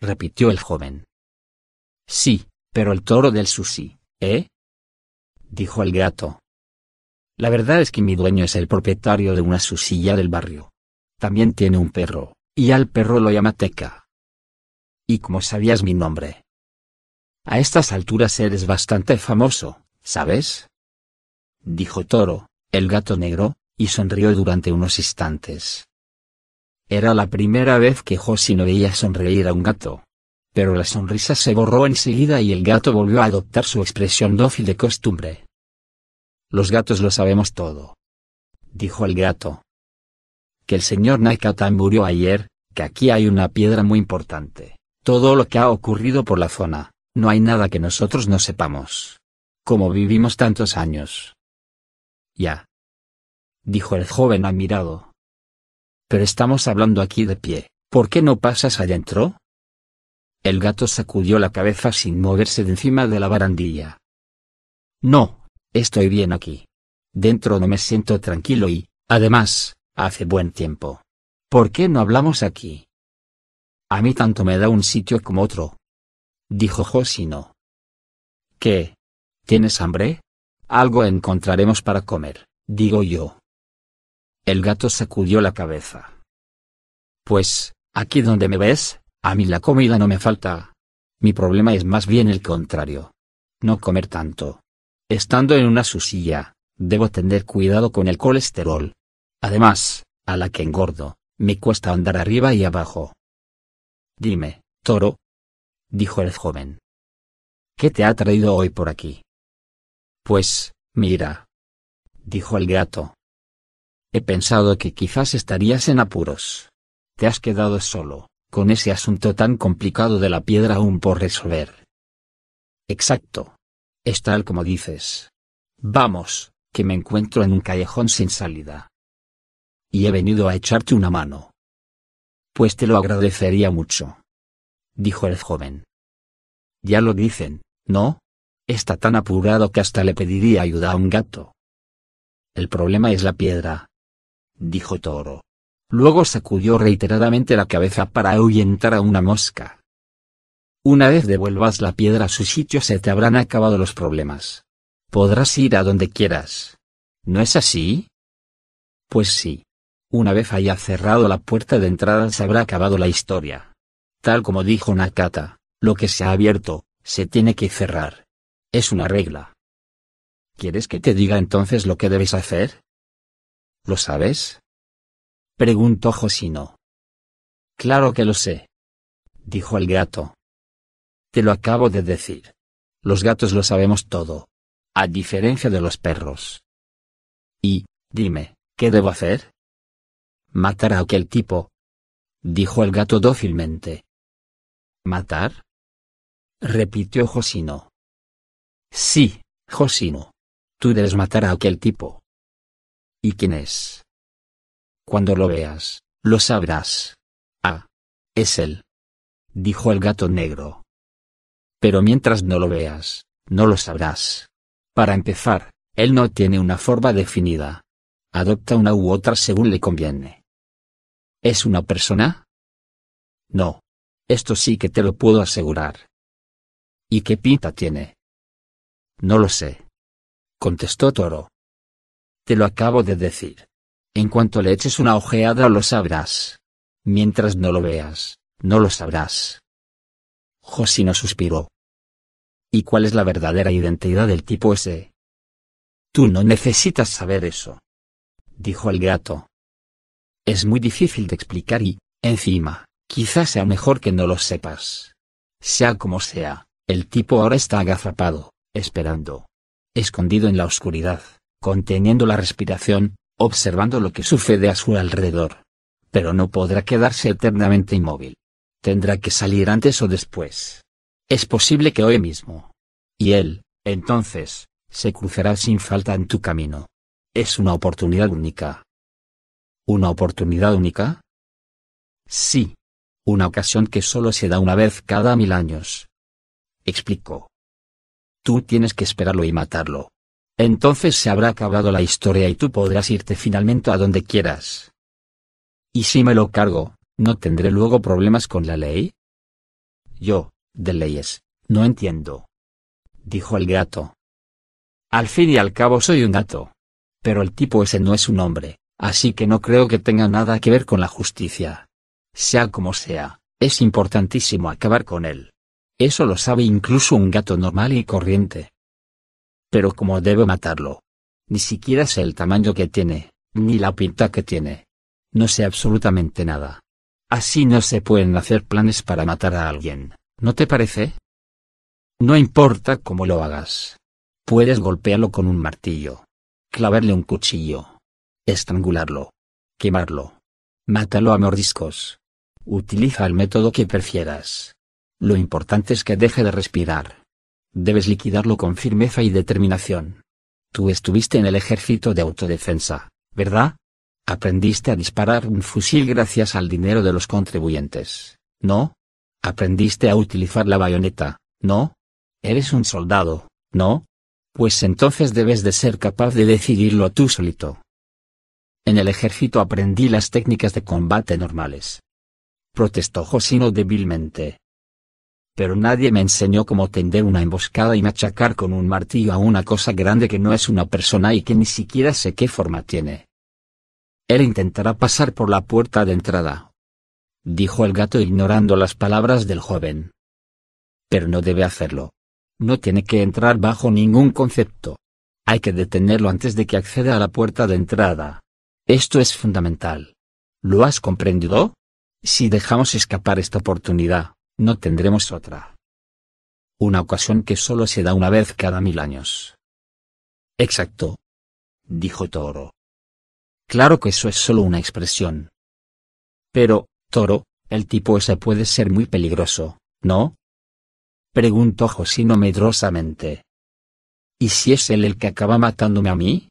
repitió el joven. Sí, pero el toro del sushi, ¿eh? dijo el gato. La verdad es que mi dueño es el propietario de una susilla del barrio. También tiene un perro, y al perro lo llama Teca. ¿Y cómo sabías mi nombre? A estas alturas eres bastante famoso, ¿sabes? Dijo Toro, el gato negro, y sonrió durante unos instantes. Era la primera vez que Josie no veía sonreír a un gato. Pero la sonrisa se borró enseguida y el gato volvió a adoptar su expresión dócil de costumbre. Los gatos lo sabemos todo. Dijo el gato. Que el señor Nakata murió ayer, que aquí hay una piedra muy importante. Todo lo que ha ocurrido por la zona, no hay nada que nosotros no sepamos. Como vivimos tantos años. Ya. Dijo el joven admirado. Pero estamos hablando aquí de pie, ¿por qué no pasas adentro? El gato sacudió la cabeza sin moverse de encima de la barandilla. No, estoy bien aquí. Dentro no me siento tranquilo y, además, hace buen tiempo. ¿Por qué no hablamos aquí? A mí tanto me da un sitio como otro. Dijo Josino. ¿Qué? ¿Tienes hambre? Algo encontraremos para comer, digo yo. El gato sacudió la cabeza. Pues, aquí donde me ves, a mí la comida no me falta. Mi problema es más bien el contrario. No comer tanto. Estando en una susilla, debo tener cuidado con el colesterol. Además, a la que engordo, me cuesta andar arriba y abajo. Dime, toro. Dijo el joven. ¿Qué te ha traído hoy por aquí? Pues, mira. Dijo el gato. He pensado que quizás estarías en apuros. Te has quedado solo, con ese asunto tan complicado de la piedra aún por resolver. Exacto. Es tal como dices. Vamos, que me encuentro en un callejón sin salida. Y he venido a echarte una mano. Pues te lo agradecería mucho. Dijo el joven. Ya lo dicen, ¿no? Está tan apurado que hasta le pediría ayuda a un gato. El problema es la piedra, dijo Toro. Luego sacudió reiteradamente la cabeza para ahuyentar a una mosca. Una vez devuelvas la piedra a su sitio se te habrán acabado los problemas. Podrás ir a donde quieras. ¿No es así? Pues sí. Una vez haya cerrado la puerta de entrada se habrá acabado la historia. Tal como dijo Nakata, lo que se ha abierto, se tiene que cerrar. Es una regla. ¿Quieres que te diga entonces lo que debes hacer? ¿Lo sabes? Preguntó Josino. Claro que lo sé. Dijo el gato. Te lo acabo de decir. Los gatos lo sabemos todo. A diferencia de los perros. Y, dime, ¿qué debo hacer? Matar a aquel tipo. Dijo el gato dócilmente. ¿Matar? Repitió Josino. Sí, Josino. Tú debes matar a aquel tipo. ¿Y quién es? Cuando lo veas, lo sabrás. Ah. Es él. Dijo el gato negro. Pero mientras no lo veas, no lo sabrás. Para empezar, él no tiene una forma definida. Adopta una u otra según le conviene. ¿Es una persona? No. Esto sí que te lo puedo asegurar. ¿Y qué pinta tiene? No lo sé. Contestó Toro. Te lo acabo de decir. En cuanto le eches una ojeada lo sabrás. Mientras no lo veas, no lo sabrás. Josino suspiró. ¿Y cuál es la verdadera identidad del tipo ese? Tú no necesitas saber eso. Dijo el gato. Es muy difícil de explicar y, encima, quizás sea mejor que no lo sepas. Sea como sea, el tipo ahora está agazapado, esperando. Escondido en la oscuridad conteniendo la respiración, observando lo que sucede a su alrededor. Pero no podrá quedarse eternamente inmóvil. Tendrá que salir antes o después. Es posible que hoy mismo. Y él, entonces, se cruzará sin falta en tu camino. Es una oportunidad única. ¿Una oportunidad única? Sí. Una ocasión que solo se da una vez cada mil años. Explicó. Tú tienes que esperarlo y matarlo. Entonces se habrá acabado la historia y tú podrás irte finalmente a donde quieras. ¿Y si me lo cargo, no tendré luego problemas con la ley? Yo, de leyes, no entiendo. Dijo el gato. Al fin y al cabo soy un gato. Pero el tipo ese no es un hombre, así que no creo que tenga nada que ver con la justicia. Sea como sea, es importantísimo acabar con él. Eso lo sabe incluso un gato normal y corriente. Pero ¿cómo debo matarlo? Ni siquiera sé el tamaño que tiene, ni la pinta que tiene. No sé absolutamente nada. Así no se pueden hacer planes para matar a alguien, ¿no te parece? No importa cómo lo hagas. Puedes golpearlo con un martillo. Clavarle un cuchillo. Estrangularlo. Quemarlo. Mátalo a mordiscos. Utiliza el método que prefieras. Lo importante es que deje de respirar. Debes liquidarlo con firmeza y determinación. Tú estuviste en el ejército de autodefensa, ¿verdad? Aprendiste a disparar un fusil gracias al dinero de los contribuyentes, ¿no? Aprendiste a utilizar la bayoneta, ¿no? Eres un soldado, ¿no? Pues entonces debes de ser capaz de decidirlo tú solito. En el ejército aprendí las técnicas de combate normales. Protestó Josino débilmente pero nadie me enseñó cómo tender una emboscada y machacar con un martillo a una cosa grande que no es una persona y que ni siquiera sé qué forma tiene. Él intentará pasar por la puerta de entrada. Dijo el gato ignorando las palabras del joven. Pero no debe hacerlo. No tiene que entrar bajo ningún concepto. Hay que detenerlo antes de que acceda a la puerta de entrada. Esto es fundamental. ¿Lo has comprendido? Si dejamos escapar esta oportunidad, no tendremos otra. Una ocasión que solo se da una vez cada mil años. Exacto. Dijo Toro. Claro que eso es solo una expresión. Pero, Toro, el tipo ese puede ser muy peligroso, ¿no? Preguntó Josino medrosamente. ¿Y si es él el que acaba matándome a mí?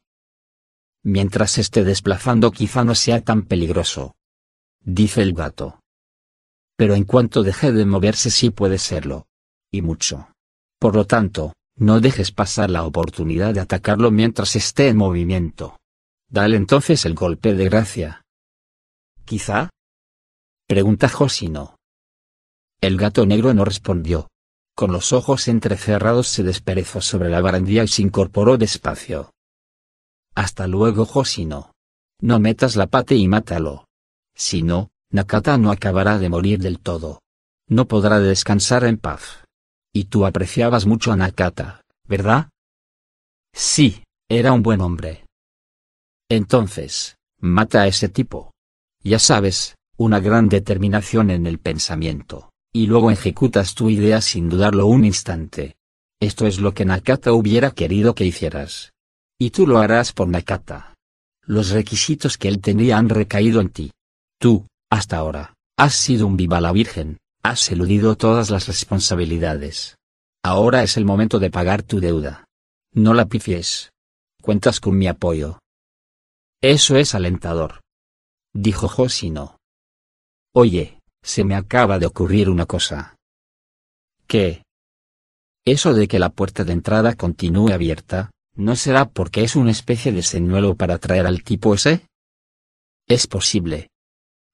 Mientras esté desplazando quizá no sea tan peligroso. Dice el gato pero en cuanto deje de moverse sí puede serlo. Y mucho. Por lo tanto, no dejes pasar la oportunidad de atacarlo mientras esté en movimiento. Dale entonces el golpe de gracia. ¿Quizá? Pregunta Josino. El gato negro no respondió. Con los ojos entrecerrados se desperezó sobre la barandilla y se incorporó despacio. Hasta luego Josino. No metas la pata y mátalo. Si no, Nakata no acabará de morir del todo. No podrá descansar en paz. Y tú apreciabas mucho a Nakata, ¿verdad? Sí, era un buen hombre. Entonces, mata a ese tipo. Ya sabes, una gran determinación en el pensamiento, y luego ejecutas tu idea sin dudarlo un instante. Esto es lo que Nakata hubiera querido que hicieras. Y tú lo harás por Nakata. Los requisitos que él tenía han recaído en ti. Tú, hasta ahora, has sido un viva la Virgen, has eludido todas las responsabilidades. Ahora es el momento de pagar tu deuda. No la pifies. Cuentas con mi apoyo. Eso es alentador. Dijo Josino. Oye, se me acaba de ocurrir una cosa. ¿Qué? Eso de que la puerta de entrada continúe abierta, ¿no será porque es una especie de señuelo para atraer al tipo ese? Es posible,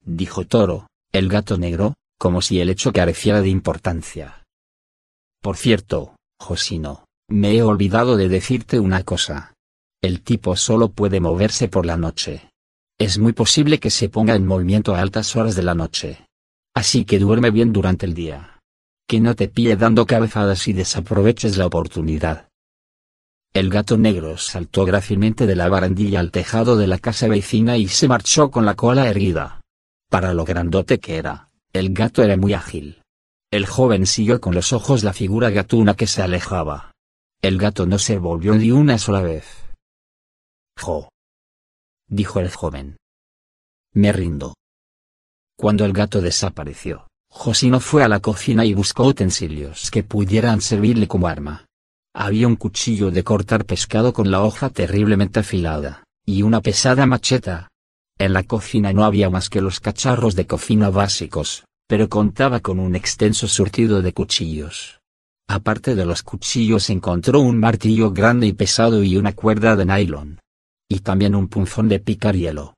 dijo Toro, el gato negro, como si el hecho careciera de importancia. Por cierto, Josino, me he olvidado de decirte una cosa. El tipo solo puede moverse por la noche. Es muy posible que se ponga en movimiento a altas horas de la noche. Así que duerme bien durante el día. Que no te pille dando cabezadas y desaproveches la oportunidad. El gato negro saltó grácilmente de la barandilla al tejado de la casa vecina y se marchó con la cola erguida. Para lo grandote que era, el gato era muy ágil. El joven siguió con los ojos la figura gatuna que se alejaba. El gato no se volvió ni una sola vez. Jo. Dijo el joven. Me rindo. Cuando el gato desapareció, Josino fue a la cocina y buscó utensilios que pudieran servirle como arma. Había un cuchillo de cortar pescado con la hoja terriblemente afilada, y una pesada macheta. En la cocina no había más que los cacharros de cocina básicos, pero contaba con un extenso surtido de cuchillos. Aparte de los cuchillos encontró un martillo grande y pesado y una cuerda de nylon. Y también un punzón de picar hielo.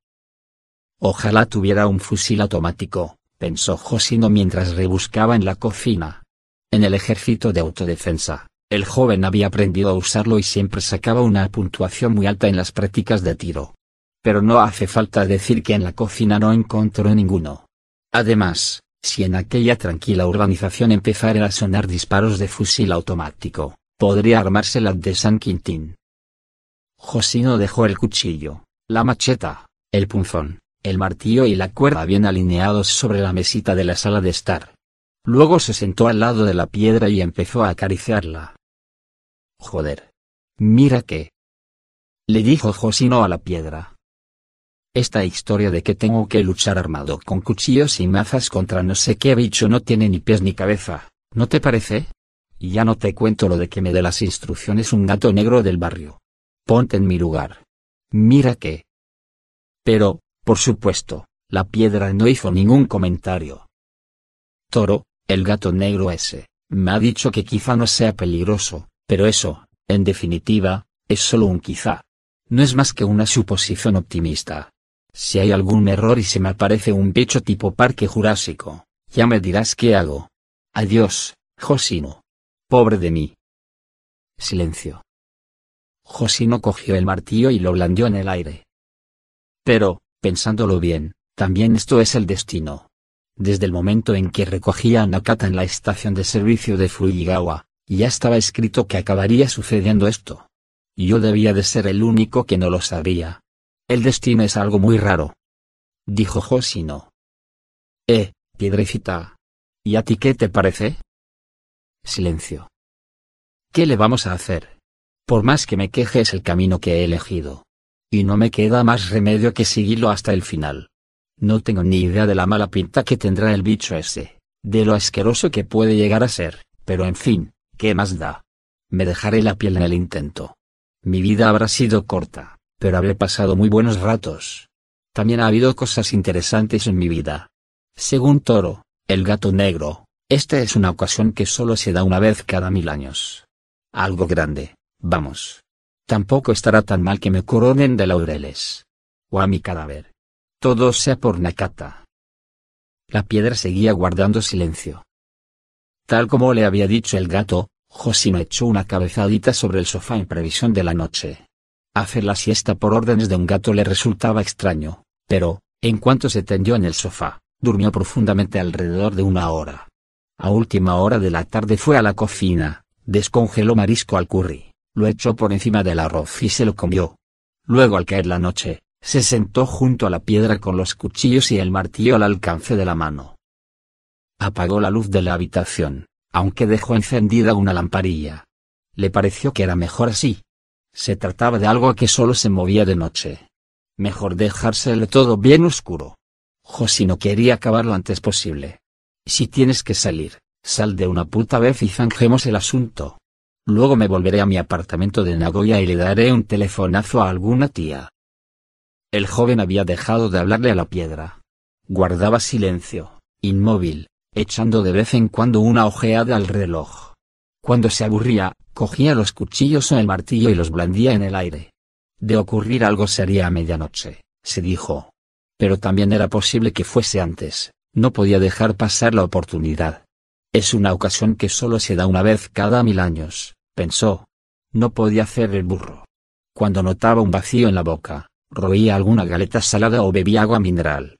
Ojalá tuviera un fusil automático, pensó Josino mientras rebuscaba en la cocina. En el ejército de autodefensa, el joven había aprendido a usarlo y siempre sacaba una puntuación muy alta en las prácticas de tiro. Pero no hace falta decir que en la cocina no encontró ninguno. Además, si en aquella tranquila urbanización empezaran a sonar disparos de fusil automático, podría armarse la de San Quintín. Josino dejó el cuchillo, la macheta, el punzón, el martillo y la cuerda bien alineados sobre la mesita de la sala de estar. Luego se sentó al lado de la piedra y empezó a acariciarla. Joder. Mira que. Le dijo Josino a la piedra. Esta historia de que tengo que luchar armado con cuchillos y mazas contra no sé qué bicho no tiene ni pies ni cabeza, ¿no te parece? Ya no te cuento lo de que me dé las instrucciones un gato negro del barrio. Ponte en mi lugar. Mira que. Pero, por supuesto, la piedra no hizo ningún comentario. Toro, el gato negro ese, me ha dicho que quizá no sea peligroso, pero eso, en definitiva, es solo un quizá. No es más que una suposición optimista. Si hay algún error y se me aparece un bicho tipo parque jurásico, ya me dirás qué hago. Adiós, Josino. Pobre de mí. Silencio. Josino cogió el martillo y lo blandió en el aire. Pero, pensándolo bien, también esto es el destino. Desde el momento en que recogía a Nakata en la estación de servicio de Fujigawa, ya estaba escrito que acabaría sucediendo esto. Yo debía de ser el único que no lo sabía. El destino es algo muy raro. Dijo Josino. Eh, piedrecita. ¿Y a ti qué te parece? Silencio. ¿Qué le vamos a hacer? Por más que me queje es el camino que he elegido. Y no me queda más remedio que seguirlo hasta el final. No tengo ni idea de la mala pinta que tendrá el bicho ese, de lo asqueroso que puede llegar a ser, pero en fin, ¿Qué más da? Me dejaré la piel en el intento. Mi vida habrá sido corta, pero habré pasado muy buenos ratos. También ha habido cosas interesantes en mi vida. Según Toro, el gato negro, esta es una ocasión que solo se da una vez cada mil años. Algo grande, vamos. Tampoco estará tan mal que me coronen de laureles. O a mi cadáver. Todo sea por Nakata. La piedra seguía guardando silencio. Tal como le había dicho el gato, Josino echó una cabezadita sobre el sofá en previsión de la noche. Hacer la siesta por órdenes de un gato le resultaba extraño, pero, en cuanto se tendió en el sofá, durmió profundamente alrededor de una hora. A última hora de la tarde fue a la cocina, descongeló marisco al curry, lo echó por encima del arroz y se lo comió. Luego al caer la noche, se sentó junto a la piedra con los cuchillos y el martillo al alcance de la mano. Apagó la luz de la habitación, aunque dejó encendida una lamparilla. Le pareció que era mejor así. Se trataba de algo que solo se movía de noche. Mejor dejárselo todo bien oscuro. Josino quería acabar lo antes posible. Si tienes que salir, sal de una puta vez y zanjemos el asunto. Luego me volveré a mi apartamento de Nagoya y le daré un telefonazo a alguna tía. El joven había dejado de hablarle a la piedra. Guardaba silencio, inmóvil, echando de vez en cuando una ojeada al reloj. Cuando se aburría, cogía los cuchillos o el martillo y los blandía en el aire. De ocurrir algo sería a medianoche, se dijo. Pero también era posible que fuese antes, no podía dejar pasar la oportunidad. Es una ocasión que solo se da una vez cada mil años, pensó. No podía hacer el burro. Cuando notaba un vacío en la boca, roía alguna galeta salada o bebía agua mineral.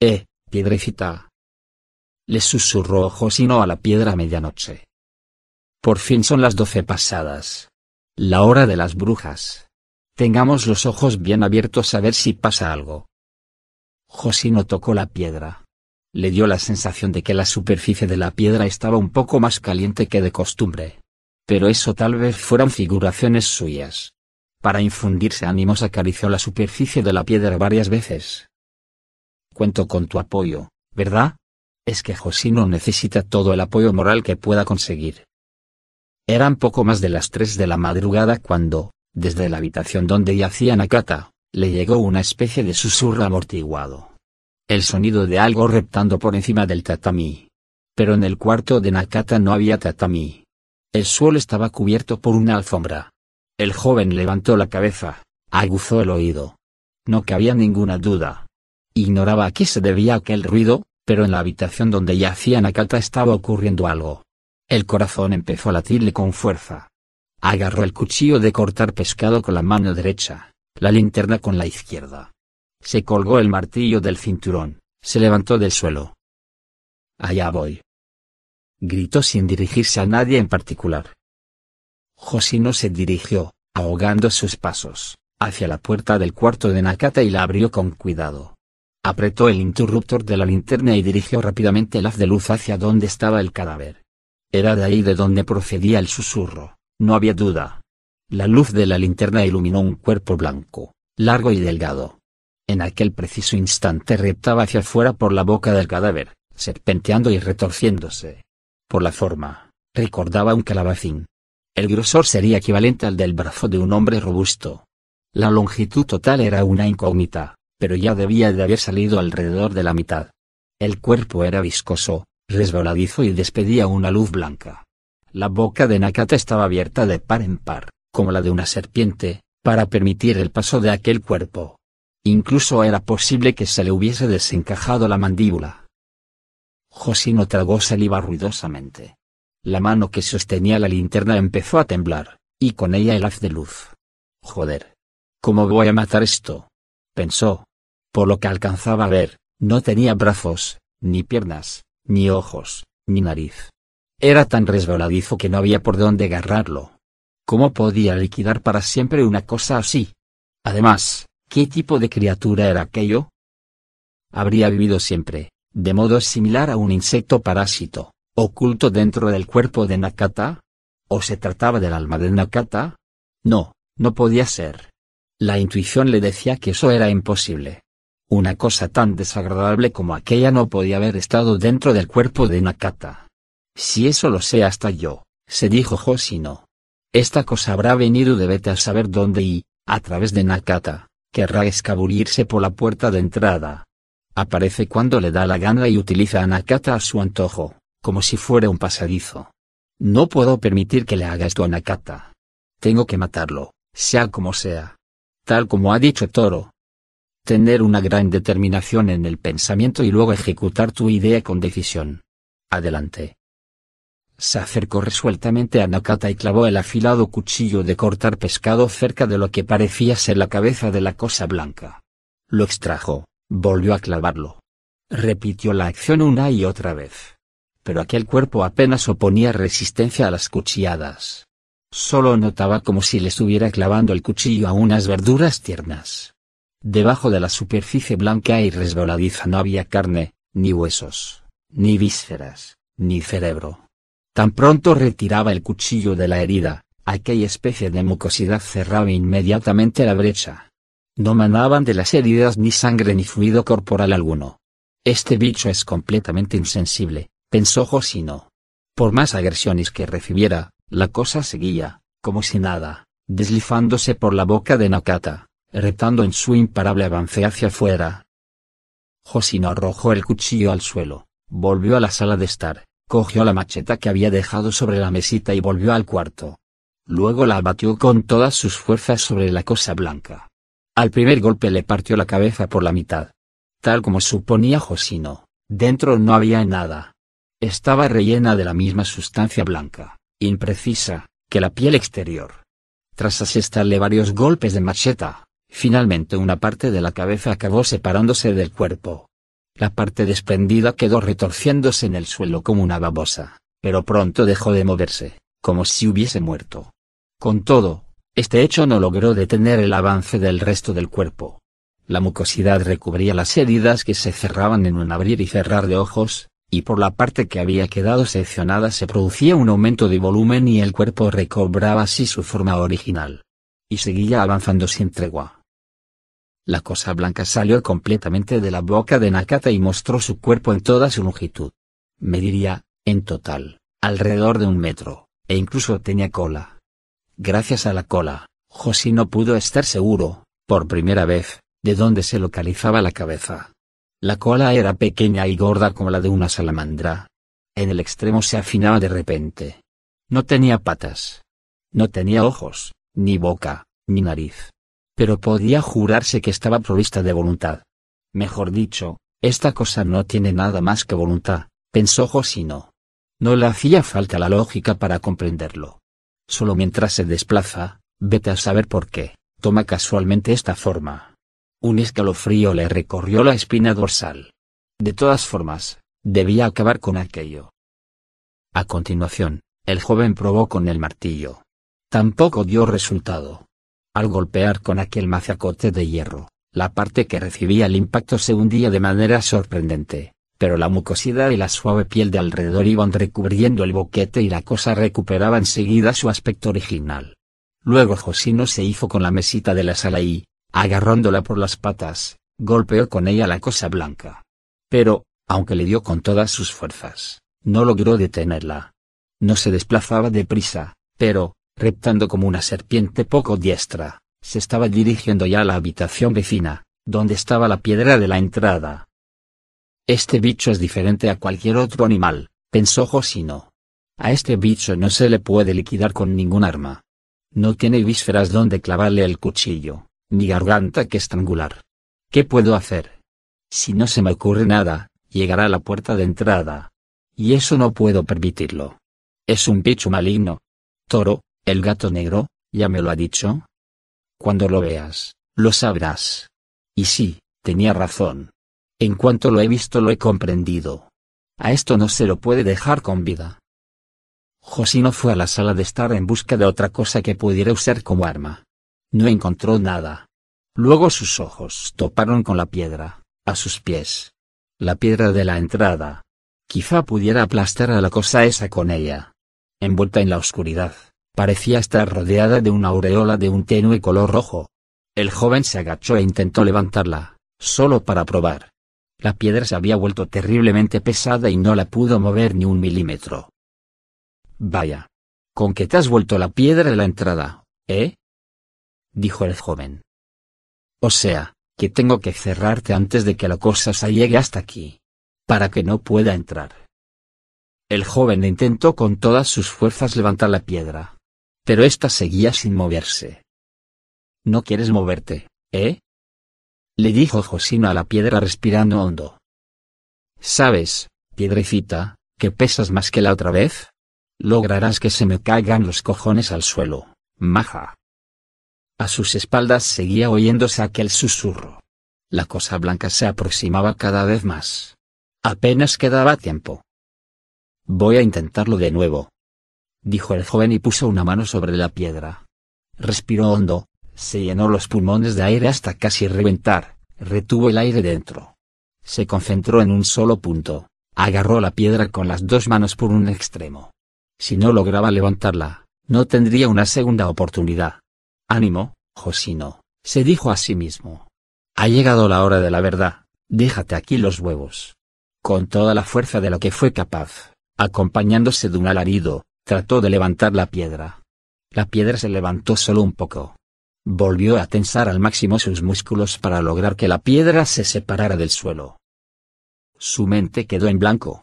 Eh, piedrecita, le susurró Josino a la piedra a medianoche. Por fin son las doce pasadas. La hora de las brujas. Tengamos los ojos bien abiertos a ver si pasa algo. Josino tocó la piedra. Le dio la sensación de que la superficie de la piedra estaba un poco más caliente que de costumbre. Pero eso tal vez fueran figuraciones suyas. Para infundirse ánimos acarició la superficie de la piedra varias veces. Cuento con tu apoyo, ¿verdad? es que Josino necesita todo el apoyo moral que pueda conseguir. Eran poco más de las tres de la madrugada cuando, desde la habitación donde yacía Nakata, le llegó una especie de susurro amortiguado. El sonido de algo reptando por encima del tatami. Pero en el cuarto de Nakata no había tatami. El suelo estaba cubierto por una alfombra. El joven levantó la cabeza, aguzó el oído. No cabía ninguna duda. Ignoraba a qué se debía aquel ruido, pero en la habitación donde yacía Nakata estaba ocurriendo algo. El corazón empezó a latirle con fuerza. Agarró el cuchillo de cortar pescado con la mano derecha, la linterna con la izquierda. Se colgó el martillo del cinturón, se levantó del suelo. Allá voy. Gritó sin dirigirse a nadie en particular. Josino se dirigió, ahogando sus pasos, hacia la puerta del cuarto de Nakata y la abrió con cuidado. Apretó el interruptor de la linterna y dirigió rápidamente el haz de luz hacia donde estaba el cadáver. Era de ahí de donde procedía el susurro, no había duda. La luz de la linterna iluminó un cuerpo blanco, largo y delgado. En aquel preciso instante reptaba hacia afuera por la boca del cadáver, serpenteando y retorciéndose. Por la forma, recordaba un calabacín. El grosor sería equivalente al del brazo de un hombre robusto. La longitud total era una incógnita, pero ya debía de haber salido alrededor de la mitad. El cuerpo era viscoso, resbaladizo y despedía una luz blanca. La boca de Nakata estaba abierta de par en par, como la de una serpiente, para permitir el paso de aquel cuerpo. Incluso era posible que se le hubiese desencajado la mandíbula. Josino tragó saliva ruidosamente. La mano que sostenía la linterna empezó a temblar, y con ella el haz de luz. Joder. ¿Cómo voy a matar esto? pensó. Por lo que alcanzaba a ver, no tenía brazos, ni piernas, ni ojos, ni nariz. Era tan resbaladizo que no había por dónde agarrarlo. ¿Cómo podía liquidar para siempre una cosa así? Además, ¿qué tipo de criatura era aquello? Habría vivido siempre, de modo similar a un insecto parásito, oculto dentro del cuerpo de Nakata? ¿O se trataba del alma de Nakata? No, no podía ser. La intuición le decía que eso era imposible. Una cosa tan desagradable como aquella no podía haber estado dentro del cuerpo de Nakata. Si eso lo sé hasta yo, se dijo Hoshino. Esta cosa habrá venido de vete a saber dónde y, a través de Nakata, querrá escabullirse por la puerta de entrada. Aparece cuando le da la gana y utiliza a Nakata a su antojo, como si fuera un pasadizo. No puedo permitir que le haga esto a Nakata. Tengo que matarlo, sea como sea. Tal como ha dicho Toro, Tener una gran determinación en el pensamiento y luego ejecutar tu idea con decisión. Adelante. Se acercó resueltamente a Nakata y clavó el afilado cuchillo de cortar pescado cerca de lo que parecía ser la cabeza de la cosa blanca. Lo extrajo, volvió a clavarlo. Repitió la acción una y otra vez. Pero aquel cuerpo apenas oponía resistencia a las cuchilladas. Solo notaba como si le estuviera clavando el cuchillo a unas verduras tiernas. Debajo de la superficie blanca y resbaladiza no había carne, ni huesos, ni vísceras, ni cerebro. Tan pronto retiraba el cuchillo de la herida, aquella especie de mucosidad cerraba inmediatamente la brecha. No manaban de las heridas ni sangre ni fluido corporal alguno. Este bicho es completamente insensible, pensó Josino. Por más agresiones que recibiera, la cosa seguía, como si nada, deslizándose por la boca de Nakata retando en su imparable avance hacia afuera. Josino arrojó el cuchillo al suelo, volvió a la sala de estar, cogió la macheta que había dejado sobre la mesita y volvió al cuarto. Luego la abatió con todas sus fuerzas sobre la cosa blanca. Al primer golpe le partió la cabeza por la mitad. Tal como suponía Josino, dentro no había nada. Estaba rellena de la misma sustancia blanca, imprecisa, que la piel exterior. Tras asestarle varios golpes de macheta, Finalmente una parte de la cabeza acabó separándose del cuerpo. La parte desprendida quedó retorciéndose en el suelo como una babosa, pero pronto dejó de moverse, como si hubiese muerto. Con todo, este hecho no logró detener el avance del resto del cuerpo. La mucosidad recubría las heridas que se cerraban en un abrir y cerrar de ojos, y por la parte que había quedado seccionada se producía un aumento de volumen y el cuerpo recobraba así su forma original. Y seguía avanzando sin tregua. La cosa blanca salió completamente de la boca de Nakata y mostró su cuerpo en toda su longitud. Mediría, en total, alrededor de un metro, e incluso tenía cola. Gracias a la cola, no pudo estar seguro, por primera vez, de dónde se localizaba la cabeza. La cola era pequeña y gorda como la de una salamandra. En el extremo se afinaba de repente. No tenía patas. No tenía ojos, ni boca, ni nariz. Pero podía jurarse que estaba provista de voluntad. Mejor dicho, esta cosa no tiene nada más que voluntad, pensó Josino. No le hacía falta la lógica para comprenderlo. Solo mientras se desplaza, vete a saber por qué, toma casualmente esta forma. Un escalofrío le recorrió la espina dorsal. De todas formas, debía acabar con aquello. A continuación, el joven probó con el martillo. Tampoco dio resultado. Al golpear con aquel mazacote de hierro, la parte que recibía el impacto se hundía de manera sorprendente pero la mucosidad y la suave piel de alrededor iban recubriendo el boquete y la cosa recuperaba enseguida su aspecto original. Luego Josino se hizo con la mesita de la sala y, agarrándola por las patas, golpeó con ella la cosa blanca. Pero, aunque le dio con todas sus fuerzas, no logró detenerla. No se desplazaba deprisa, pero, reptando como una serpiente poco diestra, se estaba dirigiendo ya a la habitación vecina, donde estaba la piedra de la entrada. Este bicho es diferente a cualquier otro animal, pensó Josino. A este bicho no se le puede liquidar con ningún arma. No tiene vísceras donde clavarle el cuchillo, ni garganta que estrangular. ¿Qué puedo hacer? Si no se me ocurre nada, llegará a la puerta de entrada. Y eso no puedo permitirlo. Es un bicho maligno. Toro, el gato negro, ya me lo ha dicho. Cuando lo veas, lo sabrás. Y sí, tenía razón. En cuanto lo he visto lo he comprendido. A esto no se lo puede dejar con vida. Josino fue a la sala de estar en busca de otra cosa que pudiera usar como arma. No encontró nada. Luego sus ojos toparon con la piedra, a sus pies. La piedra de la entrada. Quizá pudiera aplastar a la cosa esa con ella. Envuelta en la oscuridad, parecía estar rodeada de una aureola de un tenue color rojo. El joven se agachó e intentó levantarla, solo para probar. La piedra se había vuelto terriblemente pesada y no la pudo mover ni un milímetro. Vaya. ¿Con qué te has vuelto la piedra de la entrada, eh? dijo el joven. O sea, que tengo que cerrarte antes de que la cosa se llegue hasta aquí. Para que no pueda entrar. El joven intentó con todas sus fuerzas levantar la piedra. Pero ésta seguía sin moverse. ¿No quieres moverte, eh? Le dijo Josino a la piedra respirando hondo. ¿Sabes, piedrecita, que pesas más que la otra vez? Lograrás que se me caigan los cojones al suelo, maja. A sus espaldas seguía oyéndose aquel susurro. La cosa blanca se aproximaba cada vez más. Apenas quedaba tiempo. Voy a intentarlo de nuevo. Dijo el joven y puso una mano sobre la piedra. Respiró hondo, se llenó los pulmones de aire hasta casi reventar, retuvo el aire dentro. Se concentró en un solo punto, agarró la piedra con las dos manos por un extremo. Si no lograba levantarla, no tendría una segunda oportunidad. Ánimo, Josino, se dijo a sí mismo. Ha llegado la hora de la verdad, déjate aquí los huevos. Con toda la fuerza de lo que fue capaz, acompañándose de un alarido, trató de levantar la piedra. La piedra se levantó solo un poco, Volvió a tensar al máximo sus músculos para lograr que la piedra se separara del suelo. Su mente quedó en blanco.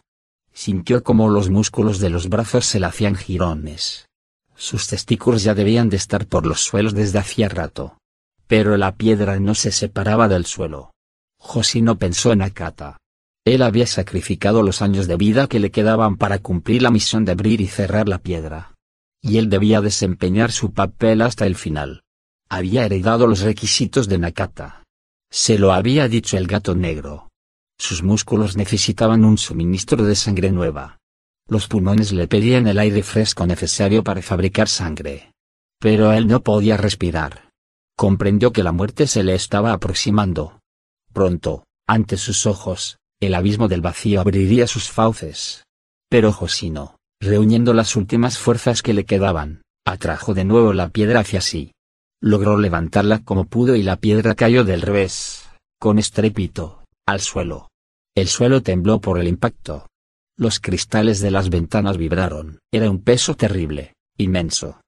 Sintió como los músculos de los brazos se le hacían jirones. Sus testículos ya debían de estar por los suelos desde hacía rato. Pero la piedra no se separaba del suelo. Josino pensó en Akata. Él había sacrificado los años de vida que le quedaban para cumplir la misión de abrir y cerrar la piedra. Y él debía desempeñar su papel hasta el final había heredado los requisitos de Nakata. Se lo había dicho el gato negro. Sus músculos necesitaban un suministro de sangre nueva. Los pulmones le pedían el aire fresco necesario para fabricar sangre. Pero él no podía respirar. Comprendió que la muerte se le estaba aproximando. Pronto, ante sus ojos, el abismo del vacío abriría sus fauces. Pero Josino, reuniendo las últimas fuerzas que le quedaban, atrajo de nuevo la piedra hacia sí. Logró levantarla como pudo y la piedra cayó del revés, con estrépito, al suelo. El suelo tembló por el impacto. Los cristales de las ventanas vibraron. Era un peso terrible. inmenso.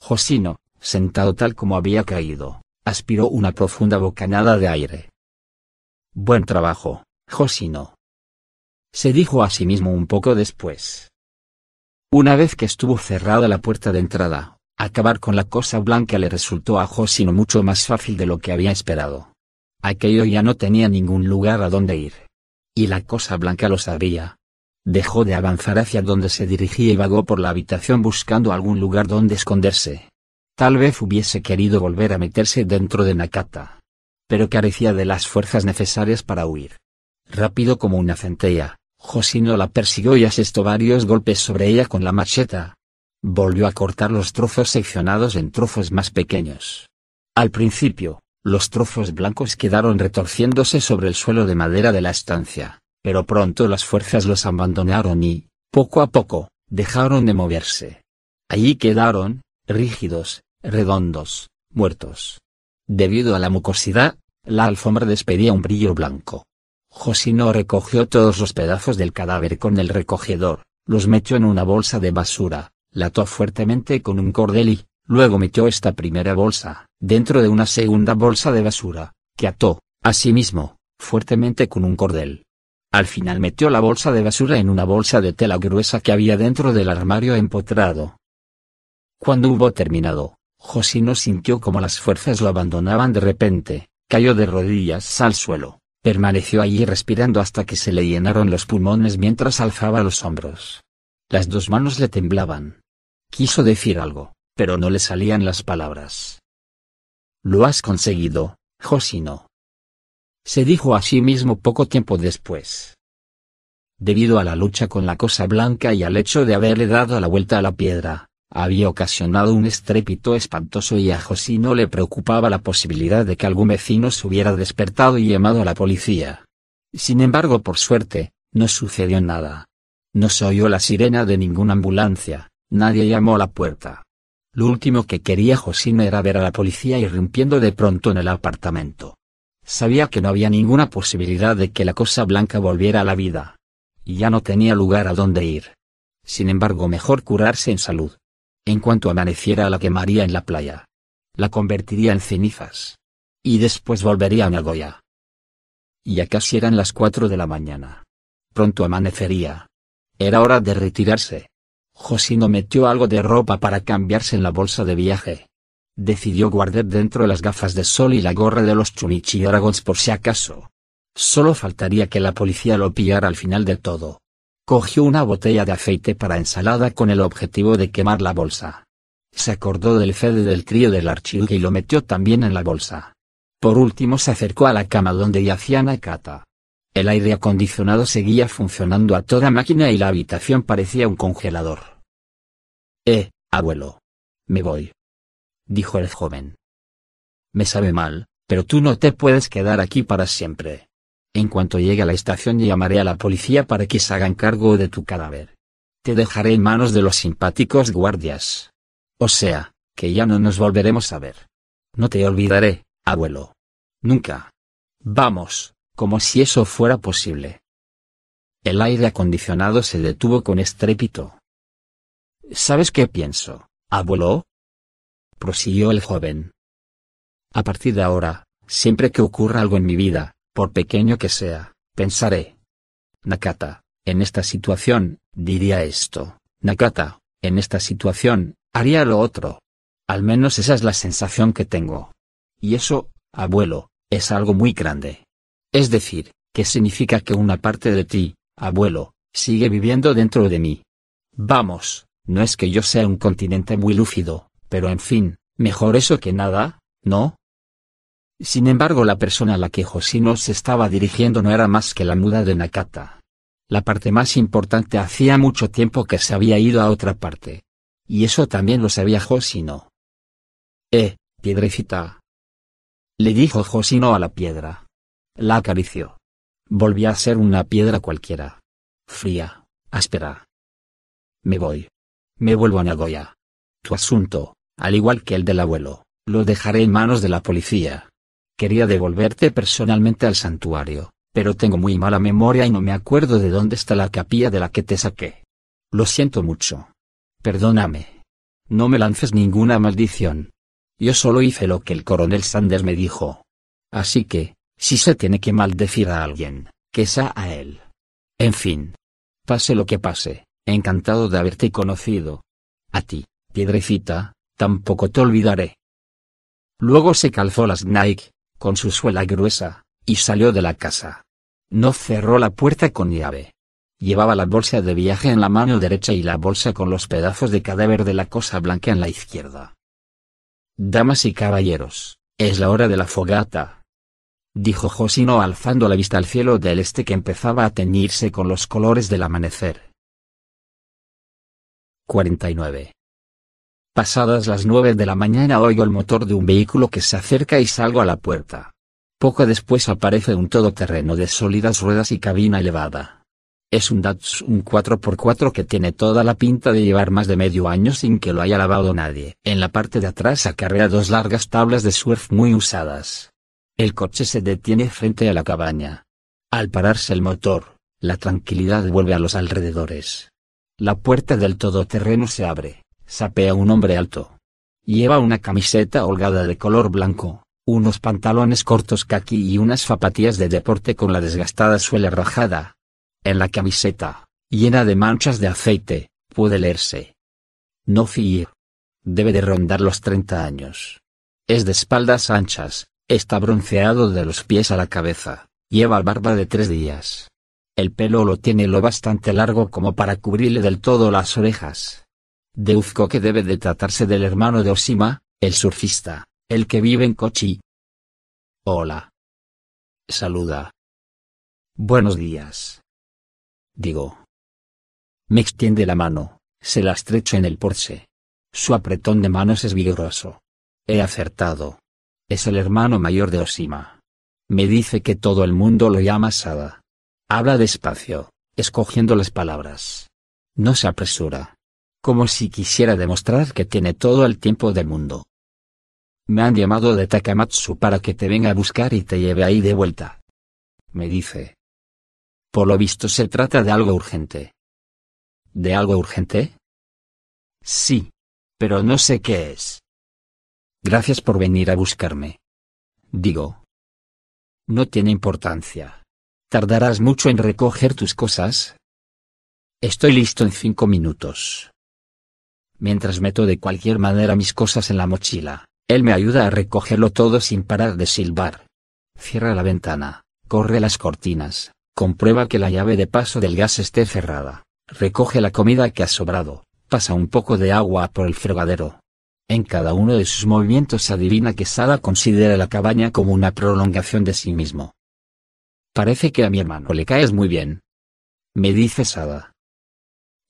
Josino, sentado tal como había caído, aspiró una profunda bocanada de aire. Buen trabajo, Josino. Se dijo a sí mismo un poco después. Una vez que estuvo cerrada la puerta de entrada, acabar con la cosa blanca le resultó a Josino mucho más fácil de lo que había esperado. Aquello ya no tenía ningún lugar a donde ir. Y la cosa blanca lo sabía. Dejó de avanzar hacia donde se dirigía y vagó por la habitación buscando algún lugar donde esconderse. Tal vez hubiese querido volver a meterse dentro de Nakata. Pero carecía de las fuerzas necesarias para huir. Rápido como una centella, Josino la persiguió y asestó varios golpes sobre ella con la macheta. Volvió a cortar los trozos seccionados en trozos más pequeños. Al principio, los trozos blancos quedaron retorciéndose sobre el suelo de madera de la estancia, pero pronto las fuerzas los abandonaron y, poco a poco, dejaron de moverse. Allí quedaron, rígidos, redondos, muertos. Debido a la mucosidad, la alfombra despedía un brillo blanco. Josino recogió todos los pedazos del cadáver con el recogedor, los metió en una bolsa de basura, la ató fuertemente con un cordel y, luego metió esta primera bolsa, dentro de una segunda bolsa de basura, que ató, asimismo, fuertemente con un cordel. Al final metió la bolsa de basura en una bolsa de tela gruesa que había dentro del armario empotrado. Cuando hubo terminado, Josino sintió como las fuerzas lo abandonaban de repente, cayó de rodillas al suelo, permaneció allí respirando hasta que se le llenaron los pulmones mientras alzaba los hombros. Las dos manos le temblaban. Quiso decir algo, pero no le salían las palabras. Lo has conseguido, Josino. Se dijo a sí mismo poco tiempo después. Debido a la lucha con la cosa blanca y al hecho de haberle dado la vuelta a la piedra, había ocasionado un estrépito espantoso y a José no le preocupaba la posibilidad de que algún vecino se hubiera despertado y llamado a la policía. Sin embargo, por suerte, no sucedió nada. No se oyó la sirena de ninguna ambulancia, nadie llamó a la puerta. Lo último que quería Josino era ver a la policía irrumpiendo de pronto en el apartamento. Sabía que no había ninguna posibilidad de que la cosa blanca volviera a la vida. Y ya no tenía lugar a dónde ir. Sin embargo, mejor curarse en salud. En cuanto amaneciera la quemaría en la playa. La convertiría en cenizas. Y después volvería a Nagoya. Ya casi eran las cuatro de la mañana. Pronto amanecería. Era hora de retirarse. Josino metió algo de ropa para cambiarse en la bolsa de viaje. Decidió guardar dentro las gafas de sol y la gorra de los Chunichi Dragons por si acaso. Solo faltaría que la policía lo pillara al final de todo. Cogió una botella de aceite para ensalada con el objetivo de quemar la bolsa. Se acordó del CD del trío del archivo y lo metió también en la bolsa. Por último se acercó a la cama donde yacía Nakata. El aire acondicionado seguía funcionando a toda máquina y la habitación parecía un congelador. Eh, abuelo. Me voy. Dijo el joven. Me sabe mal, pero tú no te puedes quedar aquí para siempre. En cuanto llegue a la estación llamaré a la policía para que se hagan cargo de tu cadáver. Te dejaré en manos de los simpáticos guardias. O sea, que ya no nos volveremos a ver. No te olvidaré, abuelo. Nunca. Vamos, como si eso fuera posible. El aire acondicionado se detuvo con estrépito. ¿Sabes qué pienso, abuelo? prosiguió el joven. A partir de ahora, siempre que ocurra algo en mi vida, por pequeño que sea, pensaré. Nakata, en esta situación, diría esto. Nakata, en esta situación, haría lo otro. Al menos esa es la sensación que tengo. Y eso, abuelo, es algo muy grande. Es decir, que significa que una parte de ti, abuelo, sigue viviendo dentro de mí. Vamos, no es que yo sea un continente muy lúcido, pero en fin, mejor eso que nada, ¿no? Sin embargo la persona a la que Josino se estaba dirigiendo no era más que la muda de Nakata. La parte más importante hacía mucho tiempo que se había ido a otra parte. Y eso también lo sabía Josino. Eh, piedrecita. Le dijo Josino a la piedra. La acarició. Volvía a ser una piedra cualquiera. Fría, áspera. Me voy. Me vuelvo a Nagoya. Tu asunto, al igual que el del abuelo, lo dejaré en manos de la policía. Quería devolverte personalmente al santuario, pero tengo muy mala memoria y no me acuerdo de dónde está la capilla de la que te saqué. Lo siento mucho. Perdóname. No me lances ninguna maldición. Yo solo hice lo que el coronel Sanders me dijo. Así que, si se tiene que maldecir a alguien, que sea a él. En fin. Pase lo que pase, encantado de haberte conocido. A ti, piedrecita, tampoco te olvidaré. Luego se calzó las Nike, con su suela gruesa, y salió de la casa. No cerró la puerta con llave. Llevaba la bolsa de viaje en la mano derecha y la bolsa con los pedazos de cadáver de la cosa blanca en la izquierda. Damas y caballeros, es la hora de la fogata. Dijo Josino alzando la vista al cielo del este que empezaba a teñirse con los colores del amanecer. 49. Pasadas las nueve de la mañana oigo el motor de un vehículo que se acerca y salgo a la puerta. Poco después aparece un todoterreno de sólidas ruedas y cabina elevada. Es un Datsun 4x4 que tiene toda la pinta de llevar más de medio año sin que lo haya lavado nadie. En la parte de atrás acarrea dos largas tablas de surf muy usadas. El coche se detiene frente a la cabaña. Al pararse el motor, la tranquilidad vuelve a los alrededores. La puerta del todoterreno se abre, sapea un hombre alto. Lleva una camiseta holgada de color blanco, unos pantalones cortos kaki y unas zapatillas de deporte con la desgastada suela rajada, en la camiseta, llena de manchas de aceite, puede leerse. No Fear. Debe de rondar los 30 años. Es de espaldas anchas, está bronceado de los pies a la cabeza, lleva barba de tres días. El pelo lo tiene lo bastante largo como para cubrirle del todo las orejas. Deuzco que debe de tratarse del hermano de Osima, el surfista, el que vive en Kochi. Hola. Saluda. Buenos días digo. Me extiende la mano, se la estrecho en el porche. Su apretón de manos es vigoroso. He acertado. Es el hermano mayor de Osima. Me dice que todo el mundo lo llama Sada. Habla despacio, escogiendo las palabras. No se apresura. Como si quisiera demostrar que tiene todo el tiempo del mundo. Me han llamado de Takamatsu para que te venga a buscar y te lleve ahí de vuelta. Me dice. Por lo visto se trata de algo urgente. ¿De algo urgente? Sí. Pero no sé qué es. Gracias por venir a buscarme. Digo. No tiene importancia. ¿Tardarás mucho en recoger tus cosas? Estoy listo en cinco minutos. Mientras meto de cualquier manera mis cosas en la mochila, él me ayuda a recogerlo todo sin parar de silbar. Cierra la ventana, corre las cortinas, Comprueba que la llave de paso del gas esté cerrada. Recoge la comida que ha sobrado. Pasa un poco de agua por el fregadero. En cada uno de sus movimientos adivina que Sada considera la cabaña como una prolongación de sí mismo. Parece que a mi hermano le caes muy bien. Me dice Sada.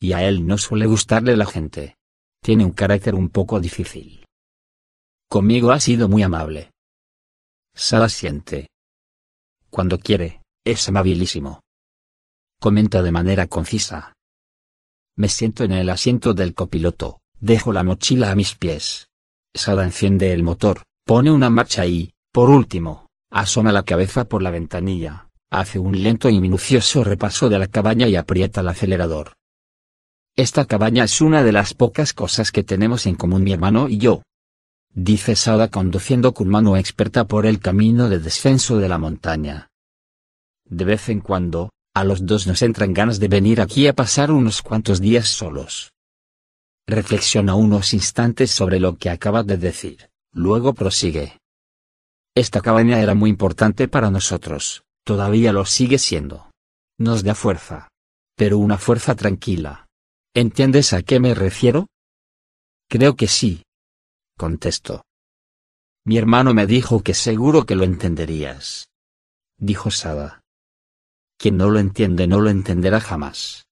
Y a él no suele gustarle la gente. Tiene un carácter un poco difícil. Conmigo ha sido muy amable. Sada siente. Cuando quiere, es amabilísimo. Comenta de manera concisa. Me siento en el asiento del copiloto, dejo la mochila a mis pies. Sada enciende el motor, pone una marcha y, por último, asoma la cabeza por la ventanilla, hace un lento y minucioso repaso de la cabaña y aprieta el acelerador. Esta cabaña es una de las pocas cosas que tenemos en común mi hermano y yo. Dice Sada conduciendo con mano experta por el camino de descenso de la montaña. De vez en cuando, a los dos nos entran ganas de venir aquí a pasar unos cuantos días solos. Reflexiona unos instantes sobre lo que acaba de decir, luego prosigue. Esta cabaña era muy importante para nosotros, todavía lo sigue siendo. Nos da fuerza. Pero una fuerza tranquila. ¿Entiendes a qué me refiero? Creo que sí. Contesto. Mi hermano me dijo que seguro que lo entenderías. Dijo Sada. Quien no lo entiende no lo entenderá jamás.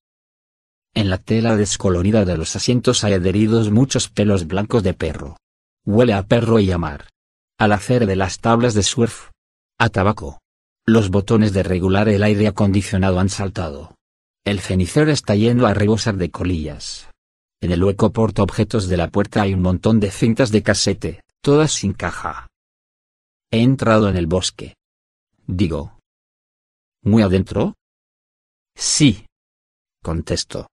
En la tela descolorida de los asientos hay adheridos muchos pelos blancos de perro. Huele a perro y a mar. Al hacer de las tablas de surf. A tabaco. Los botones de regular el aire acondicionado han saltado. El cenicero está yendo a rebosar de colillas. En el hueco portaobjetos de la puerta hay un montón de cintas de casete, todas sin caja. He entrado en el bosque. Digo, ¿Muy adentro? Sí. Contesto.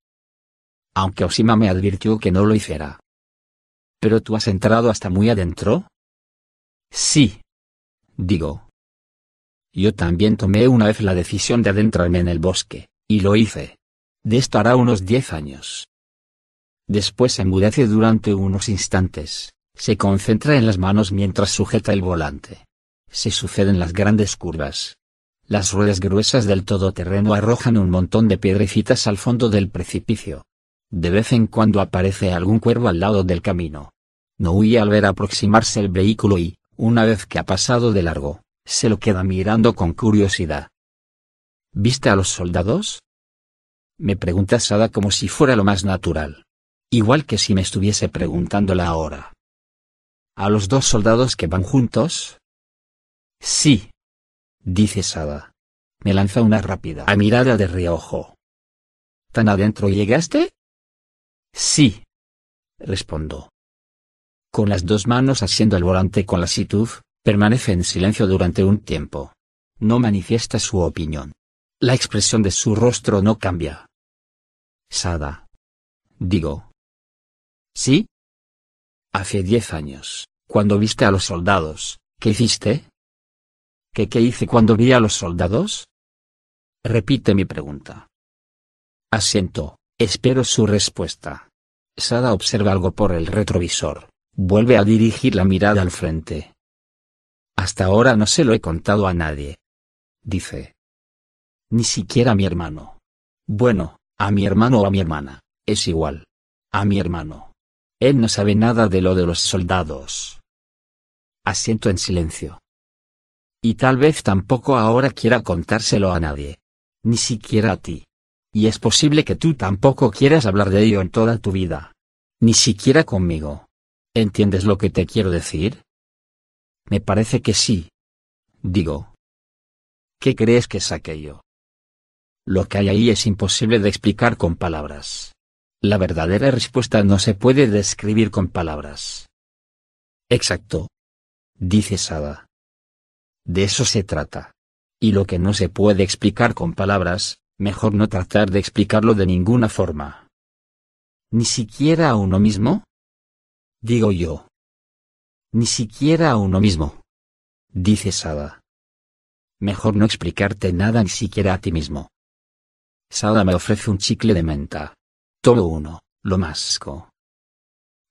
Aunque Osima me advirtió que no lo hiciera. ¿Pero tú has entrado hasta muy adentro? Sí. Digo. Yo también tomé una vez la decisión de adentrarme en el bosque, y lo hice. De esto hará unos diez años. Después se enmudece durante unos instantes, se concentra en las manos mientras sujeta el volante. Se suceden las grandes curvas. Las ruedas gruesas del todoterreno arrojan un montón de piedrecitas al fondo del precipicio. De vez en cuando aparece algún cuervo al lado del camino. No huye al ver aproximarse el vehículo y, una vez que ha pasado de largo, se lo queda mirando con curiosidad. ¿Viste a los soldados? Me pregunta Sada como si fuera lo más natural. Igual que si me estuviese preguntándola ahora. ¿A los dos soldados que van juntos? Sí. Dice Sada. Me lanza una rápida mirada de reojo. ¿Tan adentro llegaste? Sí. Respondo. Con las dos manos haciendo el volante con lasitud, permanece en silencio durante un tiempo. No manifiesta su opinión. La expresión de su rostro no cambia. Sada. Digo. ¿Sí? Hace diez años, cuando viste a los soldados, ¿qué hiciste? ¿Qué qué hice cuando vi a los soldados? Repite mi pregunta. Asiento, espero su respuesta. Sada observa algo por el retrovisor, vuelve a dirigir la mirada al frente. Hasta ahora no se lo he contado a nadie. Dice. Ni siquiera a mi hermano. Bueno, a mi hermano o a mi hermana, es igual. A mi hermano. Él no sabe nada de lo de los soldados. Asiento en silencio. Y tal vez tampoco ahora quiera contárselo a nadie. Ni siquiera a ti. Y es posible que tú tampoco quieras hablar de ello en toda tu vida. Ni siquiera conmigo. ¿Entiendes lo que te quiero decir? Me parece que sí. Digo. ¿Qué crees que es aquello? Lo que hay ahí es imposible de explicar con palabras. La verdadera respuesta no se puede describir con palabras. Exacto. Dice Sada. De eso se trata. Y lo que no se puede explicar con palabras, mejor no tratar de explicarlo de ninguna forma. ¿Ni siquiera a uno mismo? Digo yo. Ni siquiera a uno mismo. Dice Sada. Mejor no explicarte nada ni siquiera a ti mismo. Sada me ofrece un chicle de menta. Todo uno, lo masco.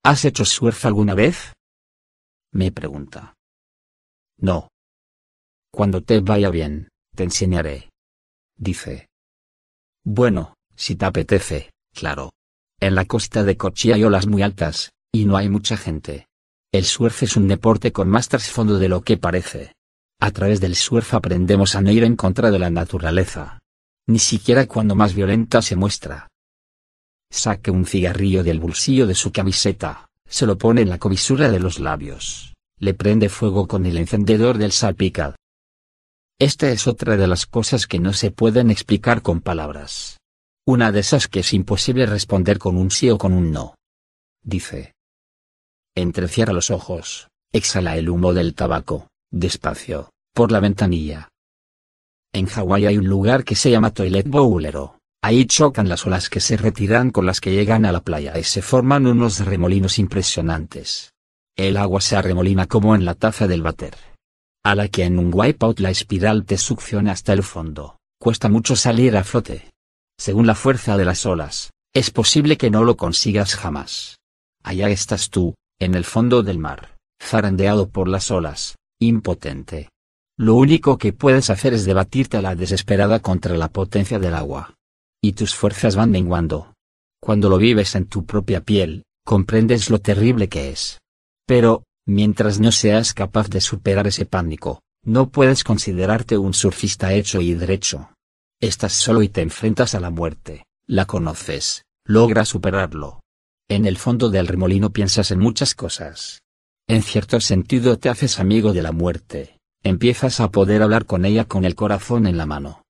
¿Has hecho surf alguna vez? Me pregunta. No. Cuando te vaya bien, te enseñaré. Dice. Bueno, si te apetece, claro. En la costa de Kochi hay olas muy altas, y no hay mucha gente. El surf es un deporte con más trasfondo de lo que parece. A través del surf aprendemos a no ir en contra de la naturaleza. Ni siquiera cuando más violenta se muestra. Saque un cigarrillo del bolsillo de su camiseta, se lo pone en la comisura de los labios, le prende fuego con el encendedor del salpicad. Esta es otra de las cosas que no se pueden explicar con palabras. Una de esas que es imposible responder con un sí o con un no. Dice. Entrecierra los ojos, exhala el humo del tabaco, despacio, por la ventanilla. En Hawái hay un lugar que se llama Toilet Bowlero. Ahí chocan las olas que se retiran con las que llegan a la playa y se forman unos remolinos impresionantes. El agua se arremolina como en la taza del váter. A la que en un wipeout la espiral te succiona hasta el fondo, cuesta mucho salir a flote. Según la fuerza de las olas, es posible que no lo consigas jamás. Allá estás tú, en el fondo del mar, zarandeado por las olas, impotente. Lo único que puedes hacer es debatirte a la desesperada contra la potencia del agua. Y tus fuerzas van menguando. Cuando lo vives en tu propia piel, comprendes lo terrible que es. Pero, mientras no seas capaz de superar ese pánico, no puedes considerarte un surfista hecho y derecho. Estás solo y te enfrentas a la muerte, la conoces, logras superarlo, en el fondo del remolino piensas en muchas cosas. En cierto sentido te haces amigo de la muerte, empiezas a poder hablar con ella con el corazón en la mano.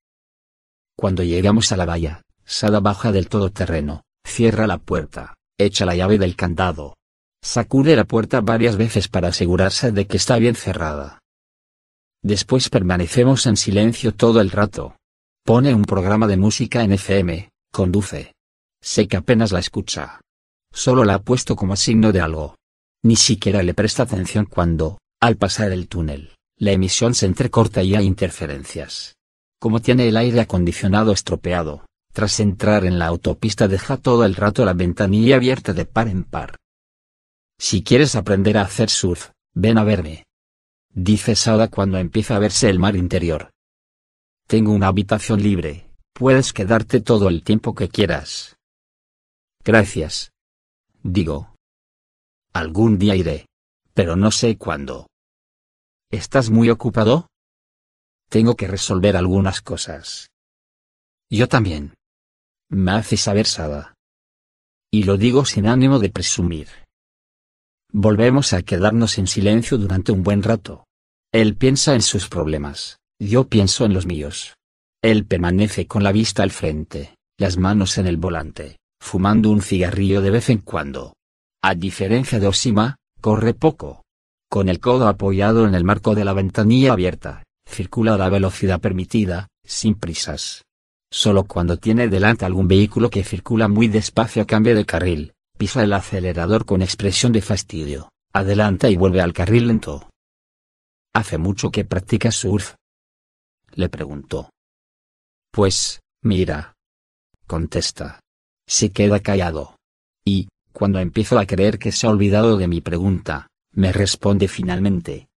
Cuando llegamos a la valla, Sada baja del todoterreno, cierra la puerta, echa la llave del candado. Sacude la puerta varias veces para asegurarse de que está bien cerrada. Después permanecemos en silencio todo el rato. Pone un programa de música en FM, conduce. Sé que apenas la escucha. Solo la ha puesto como signo de algo. Ni siquiera le presta atención cuando, al pasar el túnel, la emisión se entrecorta y hay interferencias. Como tiene el aire acondicionado estropeado, tras entrar en la autopista deja todo el rato la ventanilla abierta de par en par. Si quieres aprender a hacer surf, ven a verme. Dice Sada cuando empieza a verse el mar interior. Tengo una habitación libre, puedes quedarte todo el tiempo que quieras. Gracias. Digo. Algún día iré. Pero no sé cuándo. ¿Estás muy ocupado? Tengo que resolver algunas cosas. Yo también. Me hace saber Sada. Y lo digo sin ánimo de presumir. Volvemos a quedarnos en silencio durante un buen rato. Él piensa en sus problemas, yo pienso en los míos. Él permanece con la vista al frente, las manos en el volante, fumando un cigarrillo de vez en cuando. A diferencia de Osima, corre poco. Con el codo apoyado en el marco de la ventanilla abierta, circula a la velocidad permitida, sin prisas. Solo cuando tiene delante algún vehículo que circula muy despacio cambia de carril, pisa el acelerador con expresión de fastidio, adelanta y vuelve al carril lento. ¿Hace mucho que practicas surf? Le preguntó. Pues, mira. Contesta. Se queda callado. Y, cuando empiezo a creer que se ha olvidado de mi pregunta, me responde finalmente.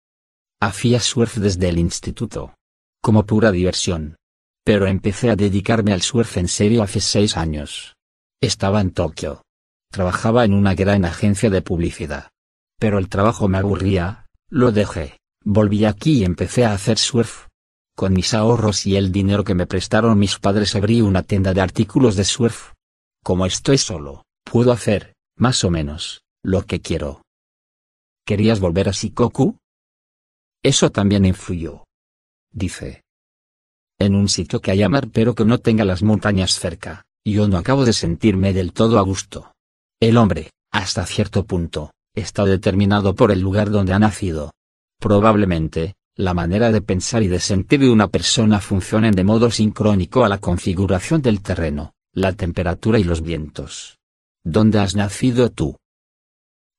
Hacía surf desde el instituto. Como pura diversión pero empecé a dedicarme al surf en serio hace seis años. Estaba en Tokio. Trabajaba en una gran agencia de publicidad. Pero el trabajo me aburría, lo dejé, volví aquí y empecé a hacer surf. Con mis ahorros y el dinero que me prestaron mis padres abrí una tienda de artículos de surf. Como estoy solo, puedo hacer, más o menos, lo que quiero. ¿Querías volver a Shikoku? Eso también influyó. Dice en un sitio que haya mar pero que no tenga las montañas cerca, yo no acabo de sentirme del todo a gusto. El hombre, hasta cierto punto, está determinado por el lugar donde ha nacido. Probablemente, la manera de pensar y de sentir de una persona funcionen de modo sincrónico a la configuración del terreno, la temperatura y los vientos. ¿Dónde has nacido tú?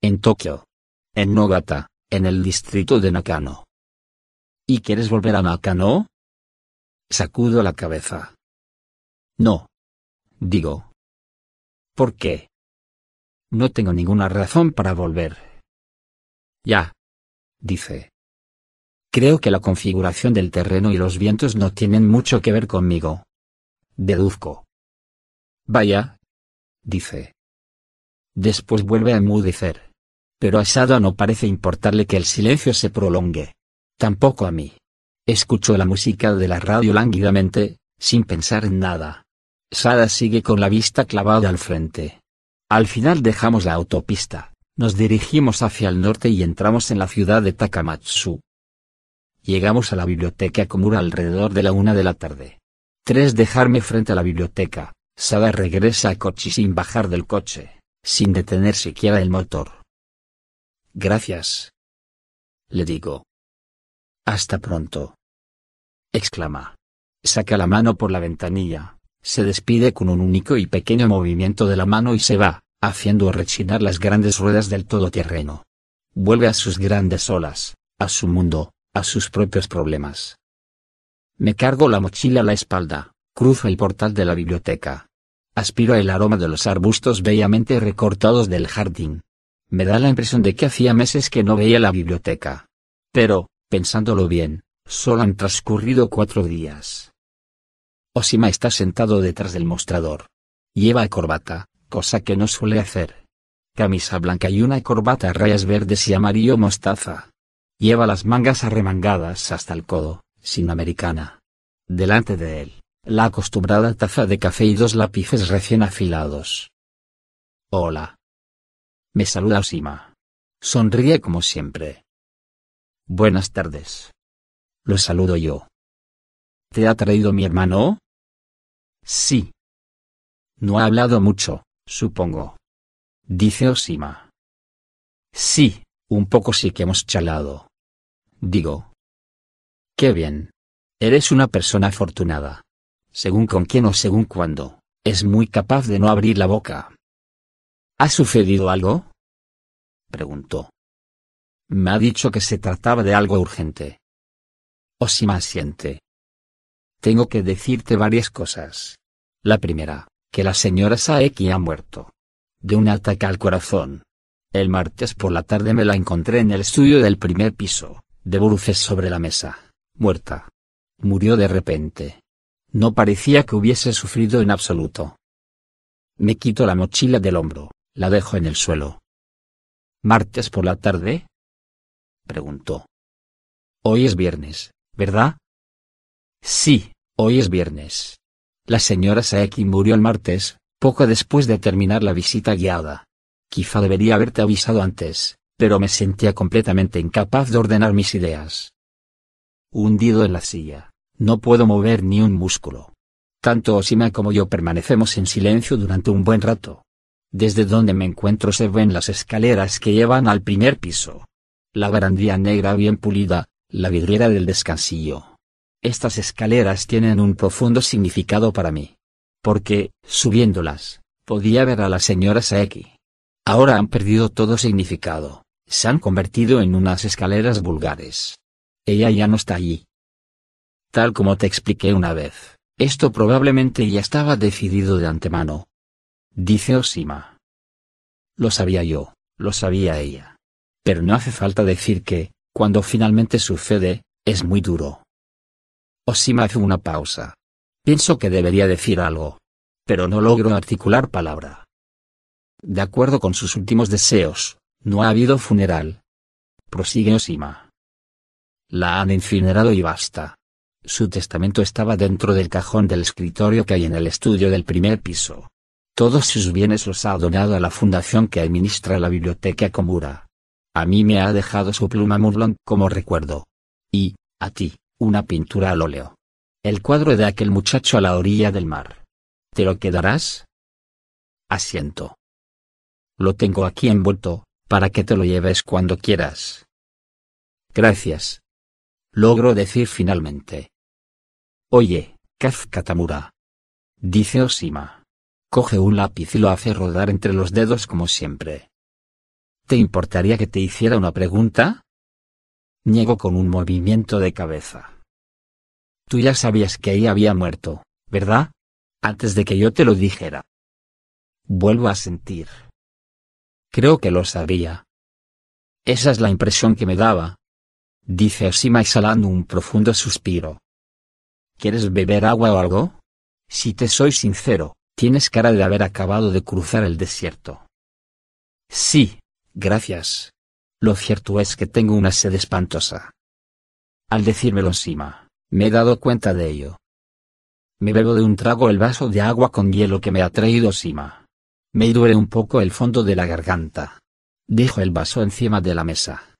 En Tokio. En Nogata, en el distrito de Nakano. ¿Y quieres volver a Nakano? Sacudo la cabeza. No. Digo. ¿Por qué? No tengo ninguna razón para volver. Ya. Dice. Creo que la configuración del terreno y los vientos no tienen mucho que ver conmigo. Deduzco. Vaya. Dice. Después vuelve a enmudecer. Pero a Sada no parece importarle que el silencio se prolongue. Tampoco a mí. Escuchó la música de la radio lánguidamente, sin pensar en nada. Sada sigue con la vista clavada al frente. Al final dejamos la autopista, nos dirigimos hacia el norte y entramos en la ciudad de Takamatsu. Llegamos a la biblioteca Komura alrededor de la una de la tarde. Tres dejarme frente a la biblioteca, Sada regresa a Kochi sin bajar del coche, sin detener siquiera el motor. Gracias. Le digo. Hasta pronto exclama. Saca la mano por la ventanilla, se despide con un único y pequeño movimiento de la mano y se va, haciendo rechinar las grandes ruedas del todoterreno. Vuelve a sus grandes olas, a su mundo, a sus propios problemas. Me cargo la mochila a la espalda, cruzo el portal de la biblioteca. Aspiro el aroma de los arbustos bellamente recortados del jardín. Me da la impresión de que hacía meses que no veía la biblioteca. Pero, pensándolo bien, Solo han transcurrido cuatro días. Osima está sentado detrás del mostrador. Lleva corbata, cosa que no suele hacer. Camisa blanca y una corbata a rayas verdes y amarillo mostaza. Lleva las mangas arremangadas hasta el codo, sin americana. Delante de él, la acostumbrada taza de café y dos lápices recién afilados. Hola. Me saluda Osima. Sonríe como siempre. Buenas tardes. Lo saludo yo. ¿Te ha traído mi hermano? Sí. No ha hablado mucho, supongo. Dice Osima. Sí, un poco sí que hemos charlado. Digo. Qué bien. Eres una persona afortunada. Según con quién o según cuándo, es muy capaz de no abrir la boca. ¿Ha sucedido algo? Preguntó. Me ha dicho que se trataba de algo urgente. Osima asiente. Tengo que decirte varias cosas. La primera, que la señora Saeki ha muerto. De un ataque al corazón. El martes por la tarde me la encontré en el estudio del primer piso, de bruces sobre la mesa, muerta. Murió de repente. No parecía que hubiese sufrido en absoluto. Me quito la mochila del hombro, la dejo en el suelo. ¿Martes por la tarde? preguntó. Hoy es viernes, ¿verdad? Sí, hoy es viernes. La señora Saeki murió el martes, poco después de terminar la visita guiada. Quizá debería haberte avisado antes, pero me sentía completamente incapaz de ordenar mis ideas. Hundido en la silla, no puedo mover ni un músculo. Tanto Osima como yo permanecemos en silencio durante un buen rato. Desde donde me encuentro se ven las escaleras que llevan al primer piso. La barandilla negra bien pulida, la vidriera del descansillo. Estas escaleras tienen un profundo significado para mí. Porque, subiéndolas, podía ver a la señora Saeki. Ahora han perdido todo significado, se han convertido en unas escaleras vulgares. Ella ya no está allí. Tal como te expliqué una vez, esto probablemente ya estaba decidido de antemano. Dice Osima. Lo sabía yo, lo sabía ella. Pero no hace falta decir que, cuando finalmente sucede, es muy duro. Osima hace una pausa. Pienso que debería decir algo. Pero no logro articular palabra. De acuerdo con sus últimos deseos, no ha habido funeral. Prosigue Osima. La han incinerado y basta. Su testamento estaba dentro del cajón del escritorio que hay en el estudio del primer piso. Todos sus bienes los ha donado a la fundación que administra la biblioteca Komura. A mí me ha dejado su pluma Murlon como recuerdo. Y, a ti, una pintura al óleo. El cuadro de aquel muchacho a la orilla del mar. ¿Te lo quedarás? Asiento. Lo tengo aquí envuelto, para que te lo lleves cuando quieras. Gracias. Logro decir finalmente. Oye, Kaz Katamura. Dice Osima. Coge un lápiz y lo hace rodar entre los dedos como siempre. ¿Te importaría que te hiciera una pregunta? Niego con un movimiento de cabeza. Tú ya sabías que ella había muerto, ¿verdad? Antes de que yo te lo dijera. Vuelvo a sentir. Creo que lo sabía. Esa es la impresión que me daba. Dice Osima exhalando un profundo suspiro. ¿Quieres beber agua o algo? Si te soy sincero, tienes cara de haber acabado de cruzar el desierto. Sí, gracias. Lo cierto es que tengo una sed espantosa. Al decírmelo encima, me he dado cuenta de ello. Me bebo de un trago el vaso de agua con hielo que me ha traído Sima. Me duele un poco el fondo de la garganta. Dejo el vaso encima de la mesa.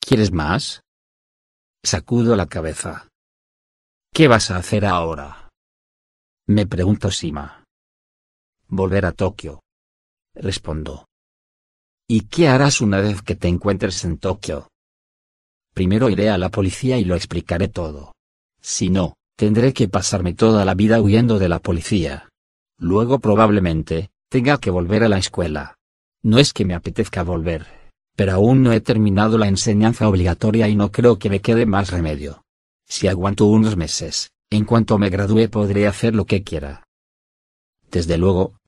¿Quieres más? Sacudo la cabeza. ¿Qué vas a hacer ahora? Me pregunto Sima. Volver a Tokio. Respondo. ¿Y qué harás una vez que te encuentres en Tokio? Primero iré a la policía y lo explicaré todo. Si no, tendré que pasarme toda la vida huyendo de la policía. Luego probablemente, tenga que volver a la escuela. No es que me apetezca volver, pero aún no he terminado la enseñanza obligatoria y no creo que me quede más remedio. Si aguanto unos meses, en cuanto me gradúe podré hacer lo que quiera. Desde luego.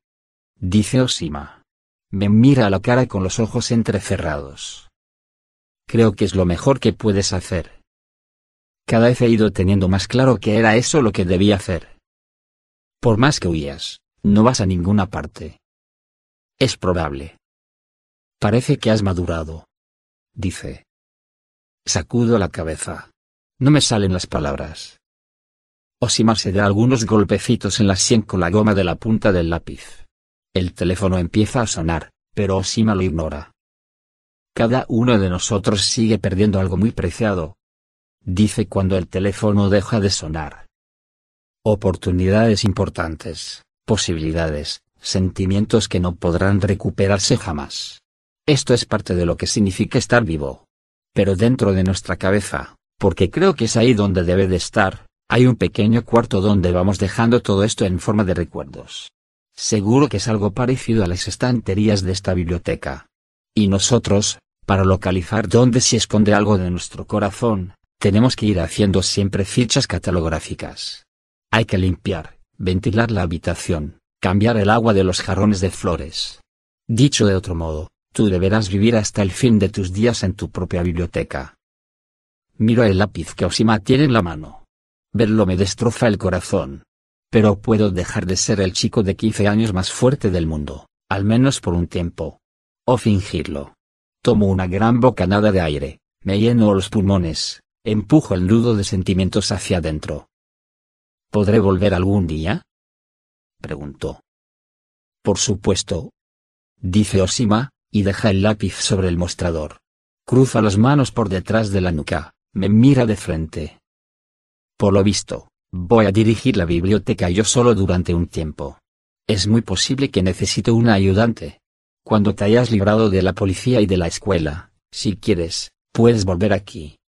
Dice Osima. Me mira a la cara con los ojos entrecerrados. Creo que es lo mejor que puedes hacer. Cada vez he ido teniendo más claro que era eso lo que debía hacer. Por más que huyas, no vas a ninguna parte. Es probable. Parece que has madurado. Dice. Sacudo la cabeza. No me salen las palabras. Osimar se da algunos golpecitos en la sien con la goma de la punta del lápiz. El teléfono empieza a sonar, pero Osima lo ignora. Cada uno de nosotros sigue perdiendo algo muy preciado. Dice cuando el teléfono deja de sonar. Oportunidades importantes, posibilidades, sentimientos que no podrán recuperarse jamás. Esto es parte de lo que significa estar vivo. Pero dentro de nuestra cabeza, porque creo que es ahí donde debe de estar, hay un pequeño cuarto donde vamos dejando todo esto en forma de recuerdos. Seguro que es algo parecido a las estanterías de esta biblioteca. Y nosotros, para localizar dónde se esconde algo de nuestro corazón, tenemos que ir haciendo siempre fichas catalográficas. Hay que limpiar, ventilar la habitación, cambiar el agua de los jarrones de flores. Dicho de otro modo, tú deberás vivir hasta el fin de tus días en tu propia biblioteca. Miro el lápiz que Osima tiene en la mano. Verlo me destroza el corazón. Pero puedo dejar de ser el chico de 15 años más fuerte del mundo, al menos por un tiempo. O fingirlo. Tomo una gran bocanada de aire, me lleno los pulmones, empujo el nudo de sentimientos hacia adentro. ¿Podré volver algún día? preguntó. Por supuesto. Dice Osima, y deja el lápiz sobre el mostrador. Cruza las manos por detrás de la nuca, me mira de frente. Por lo visto, voy a dirigir la biblioteca yo solo durante un tiempo. Es muy posible que necesite una ayudante. Cuando te hayas librado de la policía y de la escuela, si quieres, puedes volver aquí.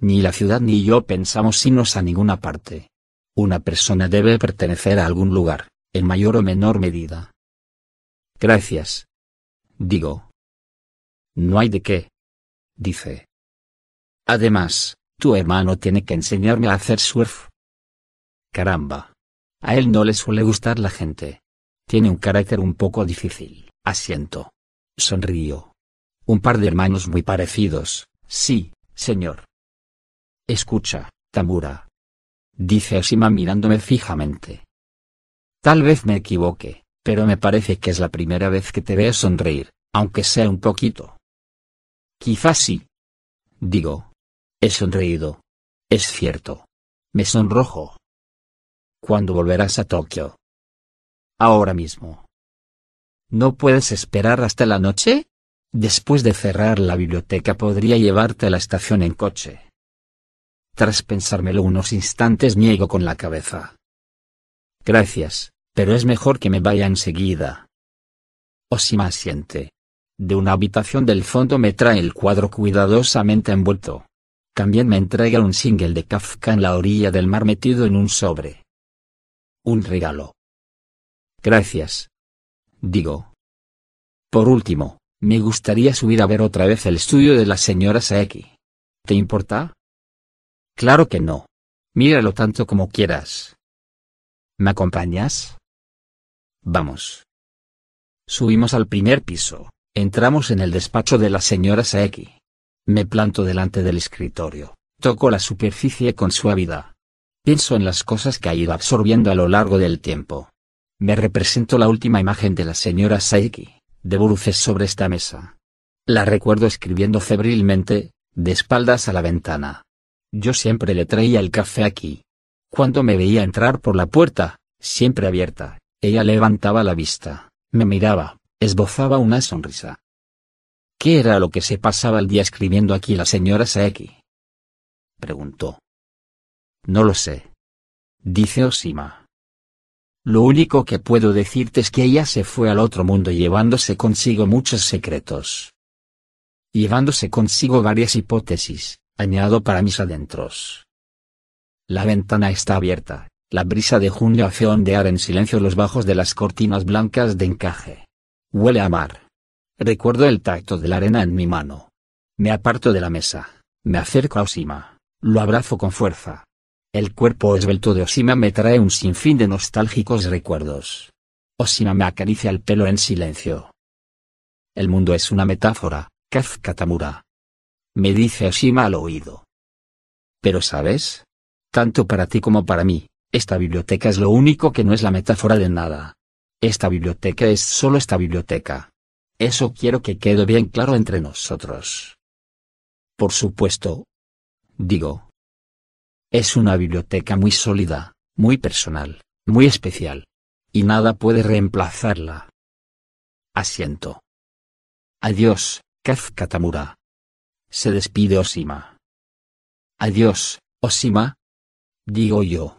Ni la ciudad ni yo pensamos irnos a ninguna parte. Una persona debe pertenecer a algún lugar, en mayor o menor medida. Gracias. Digo. No hay de qué. Dice. Además, tu hermano tiene que enseñarme a hacer surf. Caramba. A él no le suele gustar la gente. Tiene un carácter un poco difícil. Asiento. Sonrío. Un par de hermanos muy parecidos, sí, señor. Escucha, Tamura. Dice Osima mirándome fijamente. Tal vez me equivoque, pero me parece que es la primera vez que te veo sonreír, aunque sea un poquito. Quizás sí. Digo. He sonreído. Es cierto. Me sonrojo. ¿Cuándo volverás a Tokio? Ahora mismo. ¿No puedes esperar hasta la noche? Después de cerrar la biblioteca podría llevarte a la estación en coche. Tras pensármelo unos instantes niego con la cabeza. Gracias, pero es mejor que me vaya enseguida. Osima asiente. De una habitación del fondo me trae el cuadro cuidadosamente envuelto. También me entrega un single de Kafka en la orilla del mar metido en un sobre. Un regalo. Gracias. Digo. Por último, me gustaría subir a ver otra vez el estudio de la señora Saeki. ¿Te importa? Claro que no. Míralo tanto como quieras. ¿Me acompañas? Vamos. Subimos al primer piso, entramos en el despacho de la señora Saeki. Me planto delante del escritorio, toco la superficie con suavidad. Pienso en las cosas que ha ido absorbiendo a lo largo del tiempo. Me represento la última imagen de la señora Saeki, de bruces sobre esta mesa. La recuerdo escribiendo febrilmente, de espaldas a la ventana. Yo siempre le traía el café aquí. Cuando me veía entrar por la puerta, siempre abierta, ella levantaba la vista, me miraba, esbozaba una sonrisa. ¿Qué era lo que se pasaba el día escribiendo aquí la señora Saeki? Preguntó. No lo sé. Dice Osima. Lo único que puedo decirte es que ella se fue al otro mundo llevándose consigo muchos secretos. Llevándose consigo varias hipótesis, añado para mis adentros. La ventana está abierta, la brisa de junio hace ondear en silencio los bajos de las cortinas blancas de encaje. Huele a mar. Recuerdo el tacto de la arena en mi mano. Me aparto de la mesa, me acerco a Osima, lo abrazo con fuerza. El cuerpo esbelto de Osima me trae un sinfín de nostálgicos recuerdos. Osima me acaricia el pelo en silencio. El mundo es una metáfora, Kafka Tamura. Me dice Osima al oído. Pero sabes? Tanto para ti como para mí, esta biblioteca es lo único que no es la metáfora de nada. Esta biblioteca es solo esta biblioteca. Eso quiero que quede bien claro entre nosotros. Por supuesto. Digo. Es una biblioteca muy sólida, muy personal, muy especial. Y nada puede reemplazarla. Asiento. Adiós, Kafka Tamura. Se despide Osima. Adiós, Osima. Digo yo.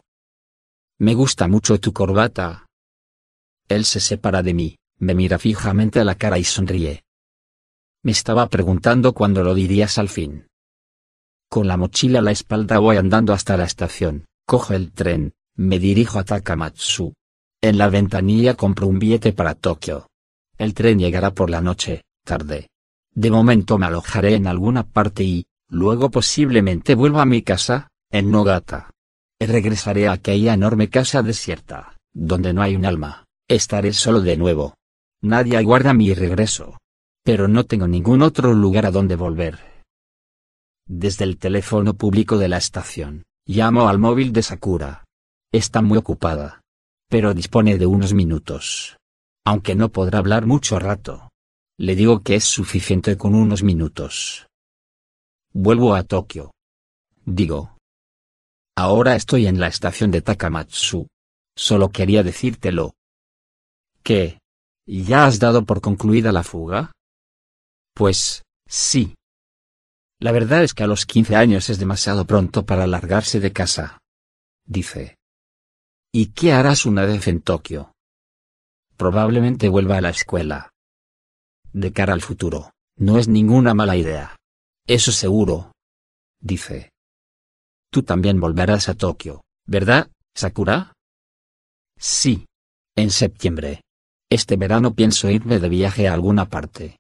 Me gusta mucho tu corbata. Él se separa de mí, me mira fijamente a la cara y sonríe. Me estaba preguntando cuándo lo dirías al fin. Con la mochila a la espalda voy andando hasta la estación, cojo el tren, me dirijo a Takamatsu. En la ventanilla compro un billete para Tokio. El tren llegará por la noche, tarde. De momento me alojaré en alguna parte y, luego posiblemente vuelva a mi casa, en Nogata. Regresaré a aquella enorme casa desierta, donde no hay un alma, estaré solo de nuevo. Nadie aguarda mi regreso. Pero no tengo ningún otro lugar a donde volver. Desde el teléfono público de la estación, llamo al móvil de Sakura. Está muy ocupada. Pero dispone de unos minutos. Aunque no podrá hablar mucho rato. Le digo que es suficiente con unos minutos. Vuelvo a Tokio. Digo. Ahora estoy en la estación de Takamatsu. Solo quería decírtelo. ¿Qué? ¿Ya has dado por concluida la fuga? Pues, sí. La verdad es que a los 15 años es demasiado pronto para largarse de casa. Dice. ¿Y qué harás una vez en Tokio? Probablemente vuelva a la escuela. De cara al futuro, no es ninguna mala idea. Eso seguro. Dice. Tú también volverás a Tokio, ¿verdad, Sakura? Sí. En septiembre. Este verano pienso irme de viaje a alguna parte.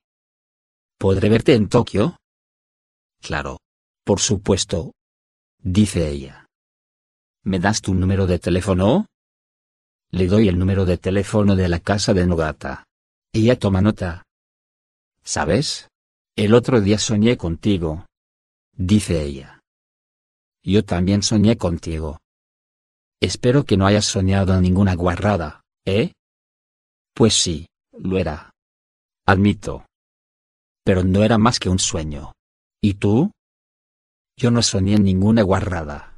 ¿Podré verte en Tokio? Claro. Por supuesto. Dice ella. ¿Me das tu número de teléfono? Le doy el número de teléfono de la casa de Nogata. Ella toma nota. ¿Sabes? El otro día soñé contigo. Dice ella. Yo también soñé contigo. Espero que no hayas soñado ninguna guarrada, ¿eh? Pues sí, lo era. Admito. Pero no era más que un sueño. ¿Y tú? Yo no soñé ninguna guarrada.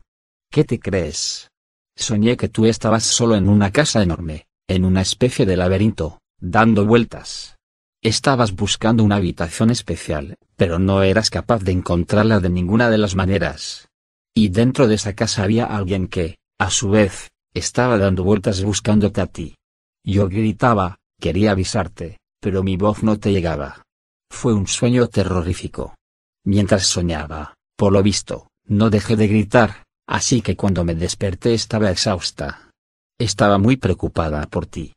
¿Qué te crees? Soñé que tú estabas solo en una casa enorme, en una especie de laberinto, dando vueltas. Estabas buscando una habitación especial, pero no eras capaz de encontrarla de ninguna de las maneras. Y dentro de esa casa había alguien que, a su vez, estaba dando vueltas buscándote a ti. Yo gritaba, quería avisarte, pero mi voz no te llegaba. Fue un sueño terrorífico. Mientras soñaba, por lo visto, no dejé de gritar, así que cuando me desperté estaba exhausta. Estaba muy preocupada por ti.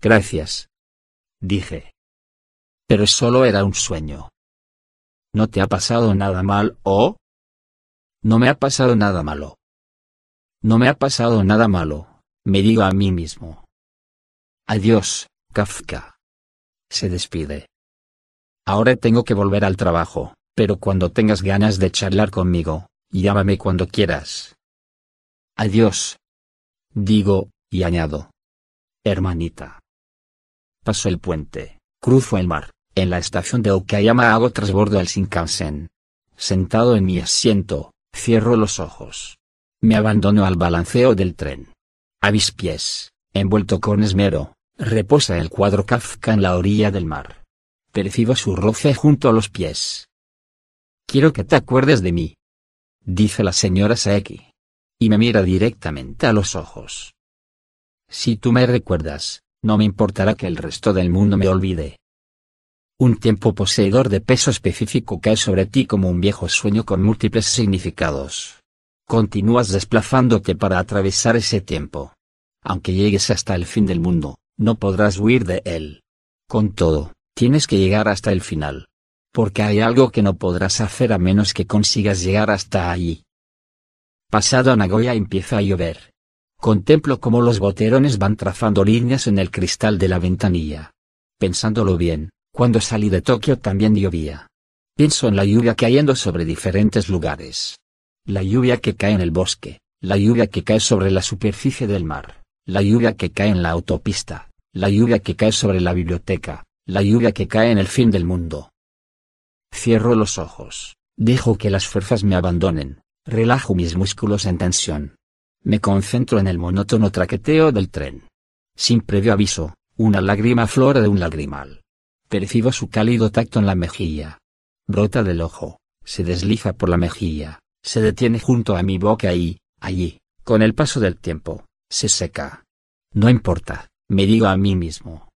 Gracias, dije. Pero solo era un sueño. ¿No te ha pasado nada mal o? No me ha pasado nada malo. No me ha pasado nada malo, me digo a mí mismo. Adiós, Kafka. Se despide. Ahora tengo que volver al trabajo, pero cuando tengas ganas de charlar conmigo, llámame cuando quieras. Adiós. Digo, y añado. Hermanita. Paso el puente, cruzo el mar, en la estación de Okayama hago trasbordo al Shinkansen. Sentado en mi asiento, cierro los ojos. Me abandono al balanceo del tren. A mis pies, envuelto con esmero, reposa el cuadro Kafka en la orilla del mar. Percibo su roce junto a los pies. Quiero que te acuerdes de mí. Dice la señora Saeki. Y me mira directamente a los ojos. Si tú me recuerdas, no me importará que el resto del mundo me olvide. Un tiempo poseedor de peso específico cae sobre ti como un viejo sueño con múltiples significados. Continúas desplazándote para atravesar ese tiempo. Aunque llegues hasta el fin del mundo, no podrás huir de él. Con todo, tienes que llegar hasta el final. Porque hay algo que no podrás hacer a menos que consigas llegar hasta allí. Pasado a Nagoya empieza a llover. Contemplo cómo los boterones van trazando líneas en el cristal de la ventanilla. Pensándolo bien, cuando salí de Tokio también llovía. Pienso en la lluvia cayendo sobre diferentes lugares. La lluvia que cae en el bosque, la lluvia que cae sobre la superficie del mar, la lluvia que cae en la autopista, la lluvia que cae sobre la biblioteca, la lluvia que cae en el fin del mundo. Cierro los ojos, dejo que las fuerzas me abandonen, relajo mis músculos en tensión, me concentro en el monótono traqueteo del tren. Sin previo aviso, una lágrima flora de un lagrimal. Percibo su cálido tacto en la mejilla. Brota del ojo, se desliza por la mejilla, se detiene junto a mi boca y, allí, con el paso del tiempo, se seca. No importa, me digo a mí mismo.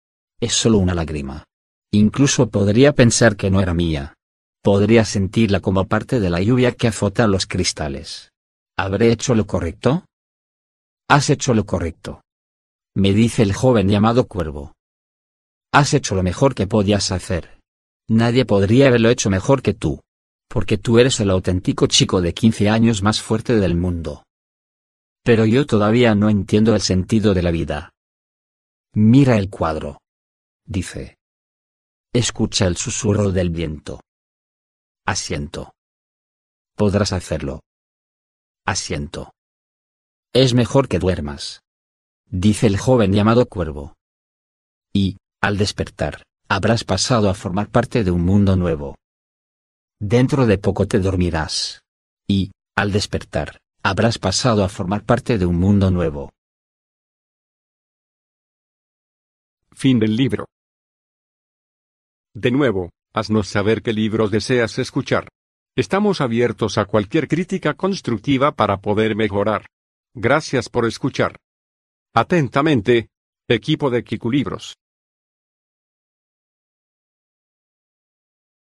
Es solo una lágrima. Incluso podría pensar que no era mía. Podría sentirla como parte de la lluvia que azota los cristales. ¿Habré hecho lo correcto? Has hecho lo correcto. Me dice el joven llamado Cuervo. Has hecho lo mejor que podías hacer. Nadie podría haberlo hecho mejor que tú. Porque tú eres el auténtico chico de 15 años más fuerte del mundo. Pero yo todavía no entiendo el sentido de la vida. Mira el cuadro. Dice. Escucha el susurro del viento. Asiento. Podrás hacerlo. Asiento. Es mejor que duermas. Dice el joven llamado Cuervo. Y, al despertar, habrás pasado a formar parte de un mundo nuevo. Dentro de poco te dormirás. Y, al despertar, habrás pasado a formar parte de un mundo nuevo. Fin del libro. De nuevo, haznos saber qué libros deseas escuchar. Estamos abiertos a cualquier crítica constructiva para poder mejorar. Gracias por escuchar. Atentamente, equipo de Kikulibros.